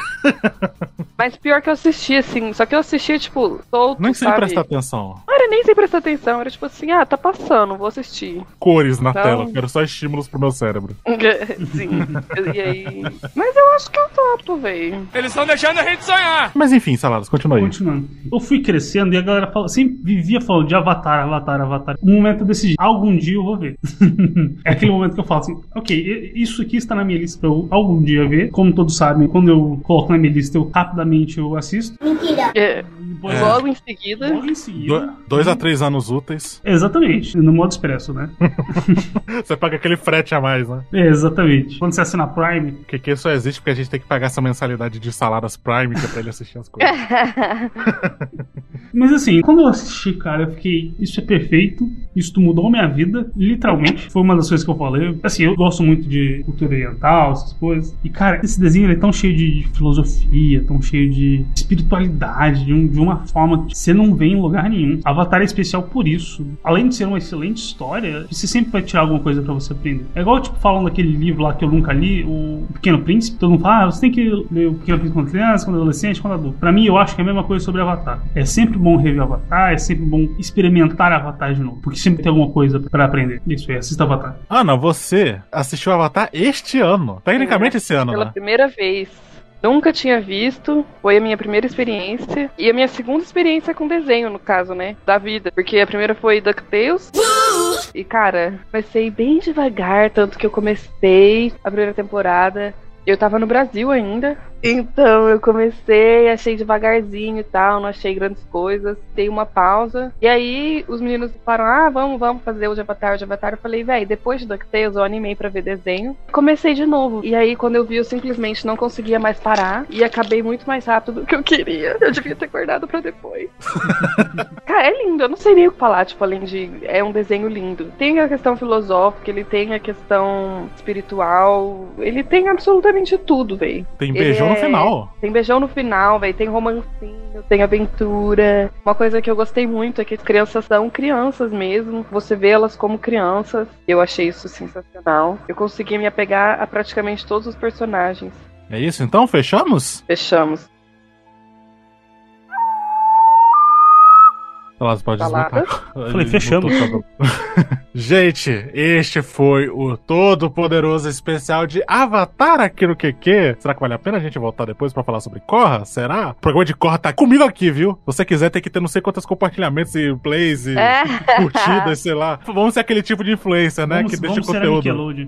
Mas pior que eu assisti, assim, só que eu assisti, tipo, solto, Nem sem sabe? prestar atenção. Não era nem sem prestar atenção, era tipo assim, ah, tá passando, vou assistir. Cores na Então- tela, quero só estímulos pro meu cérebro. Sim, e aí... Mas eu acho que eu topo, véi. Eles estão deixando a gente sonhar. Mas enfim, Salados, continua aí. Continuando. Eu fui crescendo e a galera fala, sempre vivia falando de Avatar, Avatar, Avatar. Um momento eu decidi, algum dia eu vou ver. é aquele momento que eu falo assim, ok, isso aqui está na minha lista pra eu algum dia ver. Como todos sabem, quando eu coloco na minha lista, eu rapidamente eu assisto. Mentira. É, Depois- Logo em seguida. Logo em seguida. Do- dois a três anos úteis. Exatamente, no modo expresso, né? Você paga aquele frete a mais, né? É, exatamente. Quando você assina Prime. Que que só existe porque a gente tem que pagar essa mensalidade de saladas Prime que é pra ele assistir as coisas. Mas assim, quando eu assisti, cara, eu fiquei, isso é perfeito, isso mudou minha vida, literalmente. Foi uma das coisas que eu falei. Assim, eu gosto muito de cultura oriental, essas coisas. E, cara, esse desenho ele é tão cheio de, filosofia, tão cheio de espiritualidade, de, um- de uma forma que você não vê em lugar nenhum. Avatar é especial por isso. Além de ser uma excelente história, você sempre vai tirar alguma coisa pra você aprender. É igual, tipo, falam daquele livro lá que eu nunca li, O Pequeno Príncipe. Todo mundo fala, ah, você tem que ler O Pequeno Príncipe quando criança, quando adolescente, quando adulto. Pra mim, eu acho que é a mesma coisa sobre Avatar. É sempre bom rever Avatar, é sempre bom experimentar Avatar de novo, porque sempre tem alguma coisa pra aprender. Isso aí, assista Avatar. Ana, você assistiu Avatar este ano. Tecnicamente esse ano, Pela né? primeira vez. Nunca tinha visto, foi a minha primeira experiência. E a minha segunda experiência com desenho, no caso, né? Da vida. Porque a primeira foi DuckTales. E, cara, comecei bem devagar, tanto que eu comecei a primeira temporada. Eu tava no Brasil ainda. Então eu comecei, achei devagarzinho e tal, não achei grandes coisas. Dei uma pausa. E aí os meninos falaram: ah, vamos, vamos fazer o de Avatar, o de Avatar. Eu falei, véi, depois de DuckTales eu animei pra ver desenho. Comecei de novo. E aí quando eu vi, eu simplesmente não conseguia mais parar. E acabei muito mais rápido do que eu queria. Eu devia ter guardado pra depois. Cara, é lindo, eu não sei nem o que falar, tipo, além de. É um desenho lindo. Tem a questão filosófica, ele tem a questão espiritual, ele tem absolutamente tudo, véi. Tem Ele beijão no é- final. Tem beijão no final, véi. Tem romancinho, tem aventura. Uma coisa que eu gostei muito é que as crianças são crianças mesmo. Você vê elas como crianças. Eu achei isso sensacional. Eu consegui me apegar a praticamente todos os personagens. É isso então? Fechamos? Fechamos. Elas podem Salada. desmutar. Falei, fechamos. Gente, este foi o todo poderoso especial de Avatar aqui no QQ. Será que vale a pena a gente voltar depois pra falar sobre Corra? Será? O programa de Corra tá comigo aqui, viu? Se você quiser, tem que ter não sei quantos compartilhamentos e plays e É. curtidas, sei lá. Vamos ser aquele tipo de influencer, né? Vamos, que deixa a conteúdo. Nickelodeon.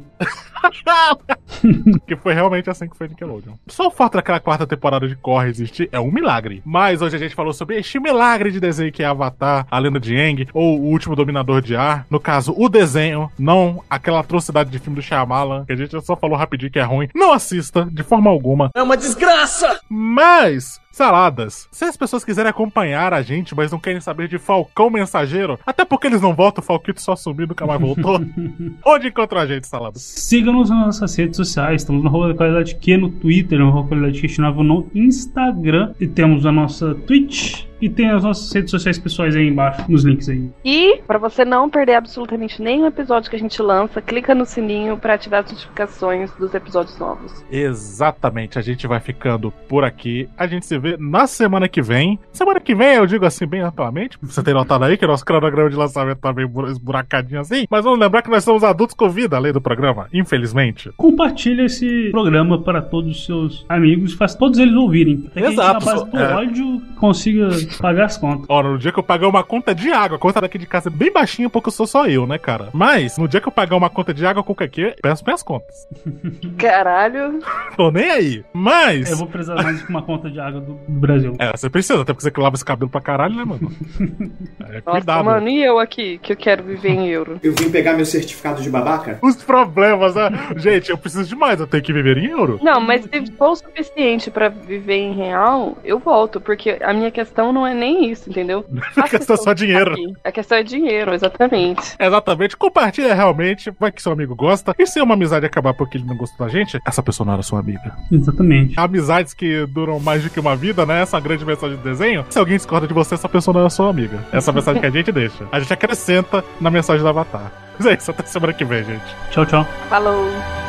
que foi realmente assim que foi Nickelodeon. Só o fato daquela quarta temporada de Corre existir é um milagre. Mas hoje a gente falou sobre este milagre de desenho que é Avatar, a lenda de Aang, ou o último dominador de ar. No caso, o desenho, não aquela atrocidade de filme do Shyamalan, que a gente só falou rapidinho que é ruim. Não assista, de forma alguma. É uma desgraça! Mas, Saladas. Se as pessoas quiserem acompanhar a gente, mas não querem saber de Falcão Mensageiro, até porque eles não voltam, o Falquito só sumiu nunca mais voltou. Onde encontrou a gente, Saladas? Siga-nos nas nossas redes sociais. Estamos no Rua da Qualidade Q no Twitter, no Rua da Qualidade Questionável no Instagram. E temos a nossa Twitch. E tem as nossas redes sociais pessoais aí embaixo, nos links aí. E, para você não perder absolutamente nenhum episódio que a gente lança, clica no sininho para ativar as notificações dos episódios novos. Exatamente, a gente vai ficando por aqui. A gente se vê na semana que vem. Semana que vem, eu digo assim, bem amplamente. Você tem notado aí que o nosso cronograma de lançamento tá meio esburacadinho assim. Mas vamos lembrar que nós somos adultos com vida, além do programa, infelizmente. Compartilha esse programa para todos os seus amigos, faz todos eles ouvirem. Até que a gente, Exato, na base do é. ódio, consiga pagar as contas. Ora, no dia que eu pagar uma conta de água, a conta daqui de casa é bem baixinha, porque eu sou só eu, né, cara? Mas, no dia que eu pagar uma conta de água com qualquer, peço minhas contas. Caralho. Tô nem aí. Mas. Eu vou precisar mais de uma conta de água do, do Brasil. É, você precisa, até porque você que lava esse cabelo pra caralho, né, mano? É, Nossa, cuidado. mano, e eu aqui, que eu quero viver em euro? Eu vim pegar meu certificado de babaca? Os problemas, né? Gente, eu preciso de mais, eu tenho que viver em euro. Não, mas se for o suficiente pra viver em real, eu volto, porque a minha questão não é nem isso, entendeu? A questão é só dinheiro. Aqui. A questão é dinheiro, exatamente. Exatamente, compartilha realmente, vai que seu amigo gosta. E se uma amizade acabar porque ele não gostou da gente, essa pessoa não era sua amiga. Exatamente. Amizades que duram mais do que uma vida, né? Essa é a grande mensagem do desenho. Se alguém discorda de você, essa pessoa não é sua amiga. Essa é a mensagem que a gente deixa. A gente acrescenta na mensagem do Avatar. Mas é isso, até semana que vem, gente. Tchau, tchau. Falou.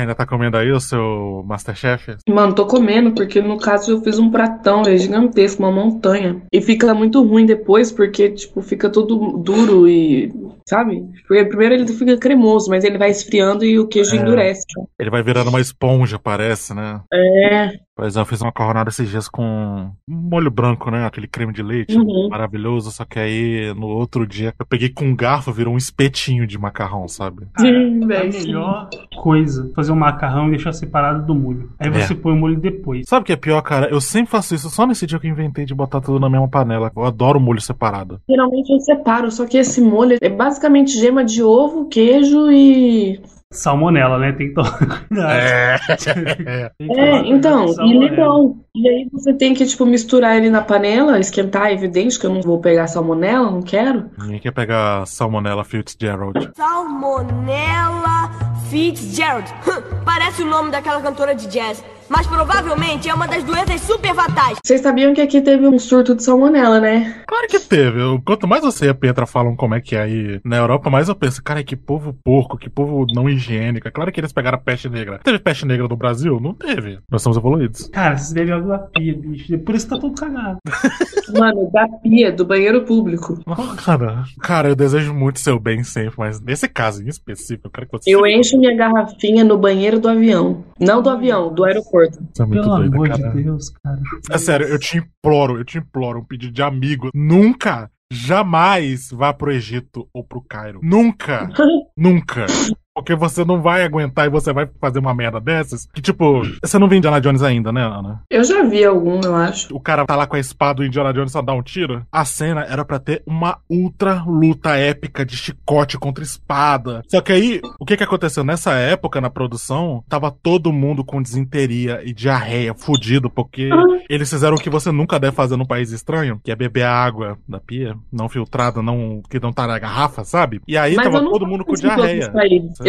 Ainda tá comendo aí o seu Masterchef? Mano, tô comendo, porque no caso eu fiz um pratão, é gigantesco, uma montanha. E fica muito ruim depois, porque, tipo, fica tudo duro e. Sabe? Porque primeiro ele fica cremoso, mas ele vai esfriando e o queijo É. endurece. Ele vai virando uma esponja, parece, né? É. Pois é, eu fiz uma macarronada esses dias com molho branco, né? Aquele creme de leite Uhum. maravilhoso. Só que aí, no outro dia, eu peguei com um garfo, virou um espetinho de macarrão, sabe? Sim, a velho. sim. melhor coisa, fazer um macarrão e deixar separado do molho. Aí você É. põe o molho depois. Sabe o que é pior, cara? Eu sempre faço isso só nesse dia que eu inventei de botar tudo na mesma panela. Eu adoro molho separado. Geralmente eu separo, só que esse molho é basicamente gema de ovo, queijo e. Salmonela, né? Tem que tomar cuidado. É. Tem que tomar É, então, e salmonela. limão. E aí você tem que, tipo, misturar ele na panela, esquentar, é evidente que eu não vou pegar salmonela, não quero. Ninguém quer pegar Salmonella Fitzgerald. Salmonella Fitzgerald. Parece o nome daquela cantora de jazz, mas provavelmente é uma das doenças super fatais. Vocês sabiam que aqui teve um surto de salmonela, né? Claro que teve. Eu- Quanto mais você e a Petra falam como é que é aí na Europa, mais eu penso, cara, que povo porco, que povo não higiênico. É claro que eles pegaram a peste negra. Teve peste negra no Brasil? Não teve. Nós somos evoluídos. Cara, você bebe água da pia, bicho. Por isso tá todo cagado. Mano, da pia, do banheiro público. Cara, cara, eu desejo muito seu bem sempre, mas nesse caso em específico, eu quero que você. Eu encho minha garrafinha no banheiro do avião. Não do avião, do aeroporto. É muito Pelo doida, amor cara. de Deus, cara. É sério, eu te imploro, eu te imploro, um pedido de amigo. Nunca, jamais vá pro Egito ou pro Cairo. Nunca, nunca. Porque você não vai aguentar e você vai fazer uma merda dessas. Que tipo, você não viu Indiana Jones ainda, né, Ana? Eu já vi algum, eu acho. O cara tá lá com a espada, o Indiana Jones só dá um tiro. A cena era pra ter uma ultra luta épica de chicote contra espada. Só que aí, o que que aconteceu? Nessa época, na produção, tava todo mundo com desinteria e diarreia, fudido, porque eles fizeram o que você nunca deve fazer num país estranho, que é beber a água da pia, não filtrada, não que não tá na garrafa, sabe? E aí Mas tava todo mundo com diarreia.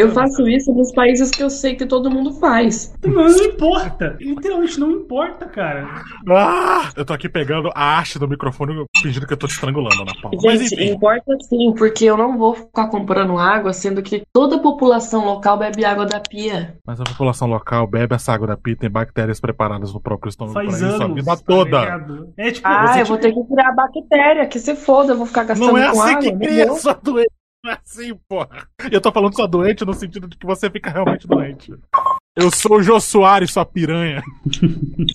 Eu faço isso nos países que eu sei que todo mundo faz. Não, não importa. Literalmente não importa, cara. Ah! Eu tô aqui pegando a haste do microfone fingindo que eu tô te estrangulando na palma. Mas Gente, enfim. importa sim, porque eu não vou ficar comprando água, sendo que toda a população local bebe água da pia. Mas a população local bebe essa água da pia e tem bactérias preparadas no próprio estômago Faz pra isso a anos, vida tá toda. ligado? É tipo, Ah, eu vou ter que tirar a bactéria, que se foda, eu vou ficar gastando Não é com assim água. que cria. Não é assim, porra. Eu tô falando sua doente no sentido de que você fica realmente doente. Eu sou o Jô Soares, sua piranha.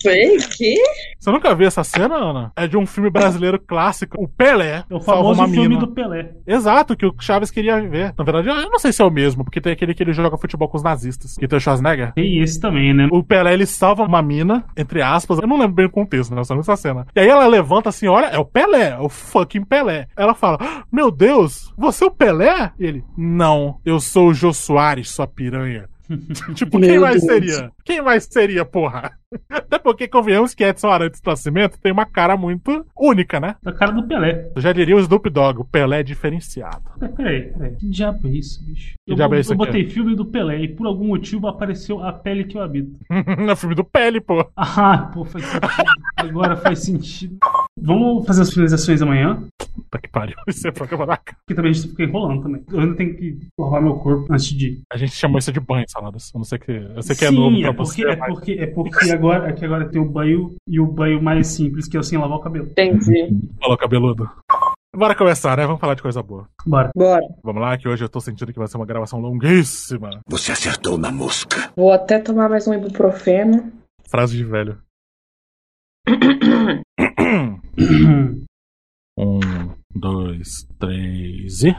Foi? Que? Você nunca viu essa cena, Ana? É de um filme brasileiro clássico. O Pelé. É o famoso uma filme mina. do Pelé. Exato, que o Chaves queria ver. Na verdade, eu não sei se é o mesmo, porque tem aquele que ele joga futebol com os nazistas. Que tem o Schwarzenegger. Tem esse também, né? O Pelé, ele salva uma mina, entre aspas. Eu não lembro bem o contexto, né? Eu só lembro essa cena. E aí ela levanta assim, olha, é o Pelé, é o fucking Pelé. Ela fala, "Ah, meu Deus, você é o Pelé? E ele, não, eu sou o Jô Soares, sua piranha. tipo, quem Meu mais Deus. seria? Quem mais seria, porra? Até porque convenhamos que Edson Arantes do Nascimento tem uma cara muito única, né? A cara do Pelé. Eu já diria o Snoop Dogg, o Pelé é diferenciado. É, Peraí, peraí. Que diabo é isso, bicho? Que eu diabo é isso eu aqui? botei filme do Pelé e por algum motivo apareceu a pele que eu habito. é o filme do Pele, pô. Ah, pô, faz sentido. Agora faz sentido. Vamos fazer as finalizações amanhã? Puta que pariu, isso é programa da cara. Porque também a gente fica enrolando também. Eu ainda tenho que lavar meu corpo antes de ir. A gente chamou isso de banho, saladas. Eu não sei que. Eu sei que é Sim, novo pra é porque, você. é mas- porque, é porque agora, é que agora tem o banho e o banho mais simples, que é o sem lavar o cabelo. Entendi. Falou, cabeludo. Bora começar, né? Vamos falar de coisa boa. Bora. Bora. Vamos lá, que hoje eu tô sentindo que vai ser uma gravação longuíssima. Você acertou na mosca. Vou até tomar mais um ibuprofeno. Frase de velho. um, dois, três e.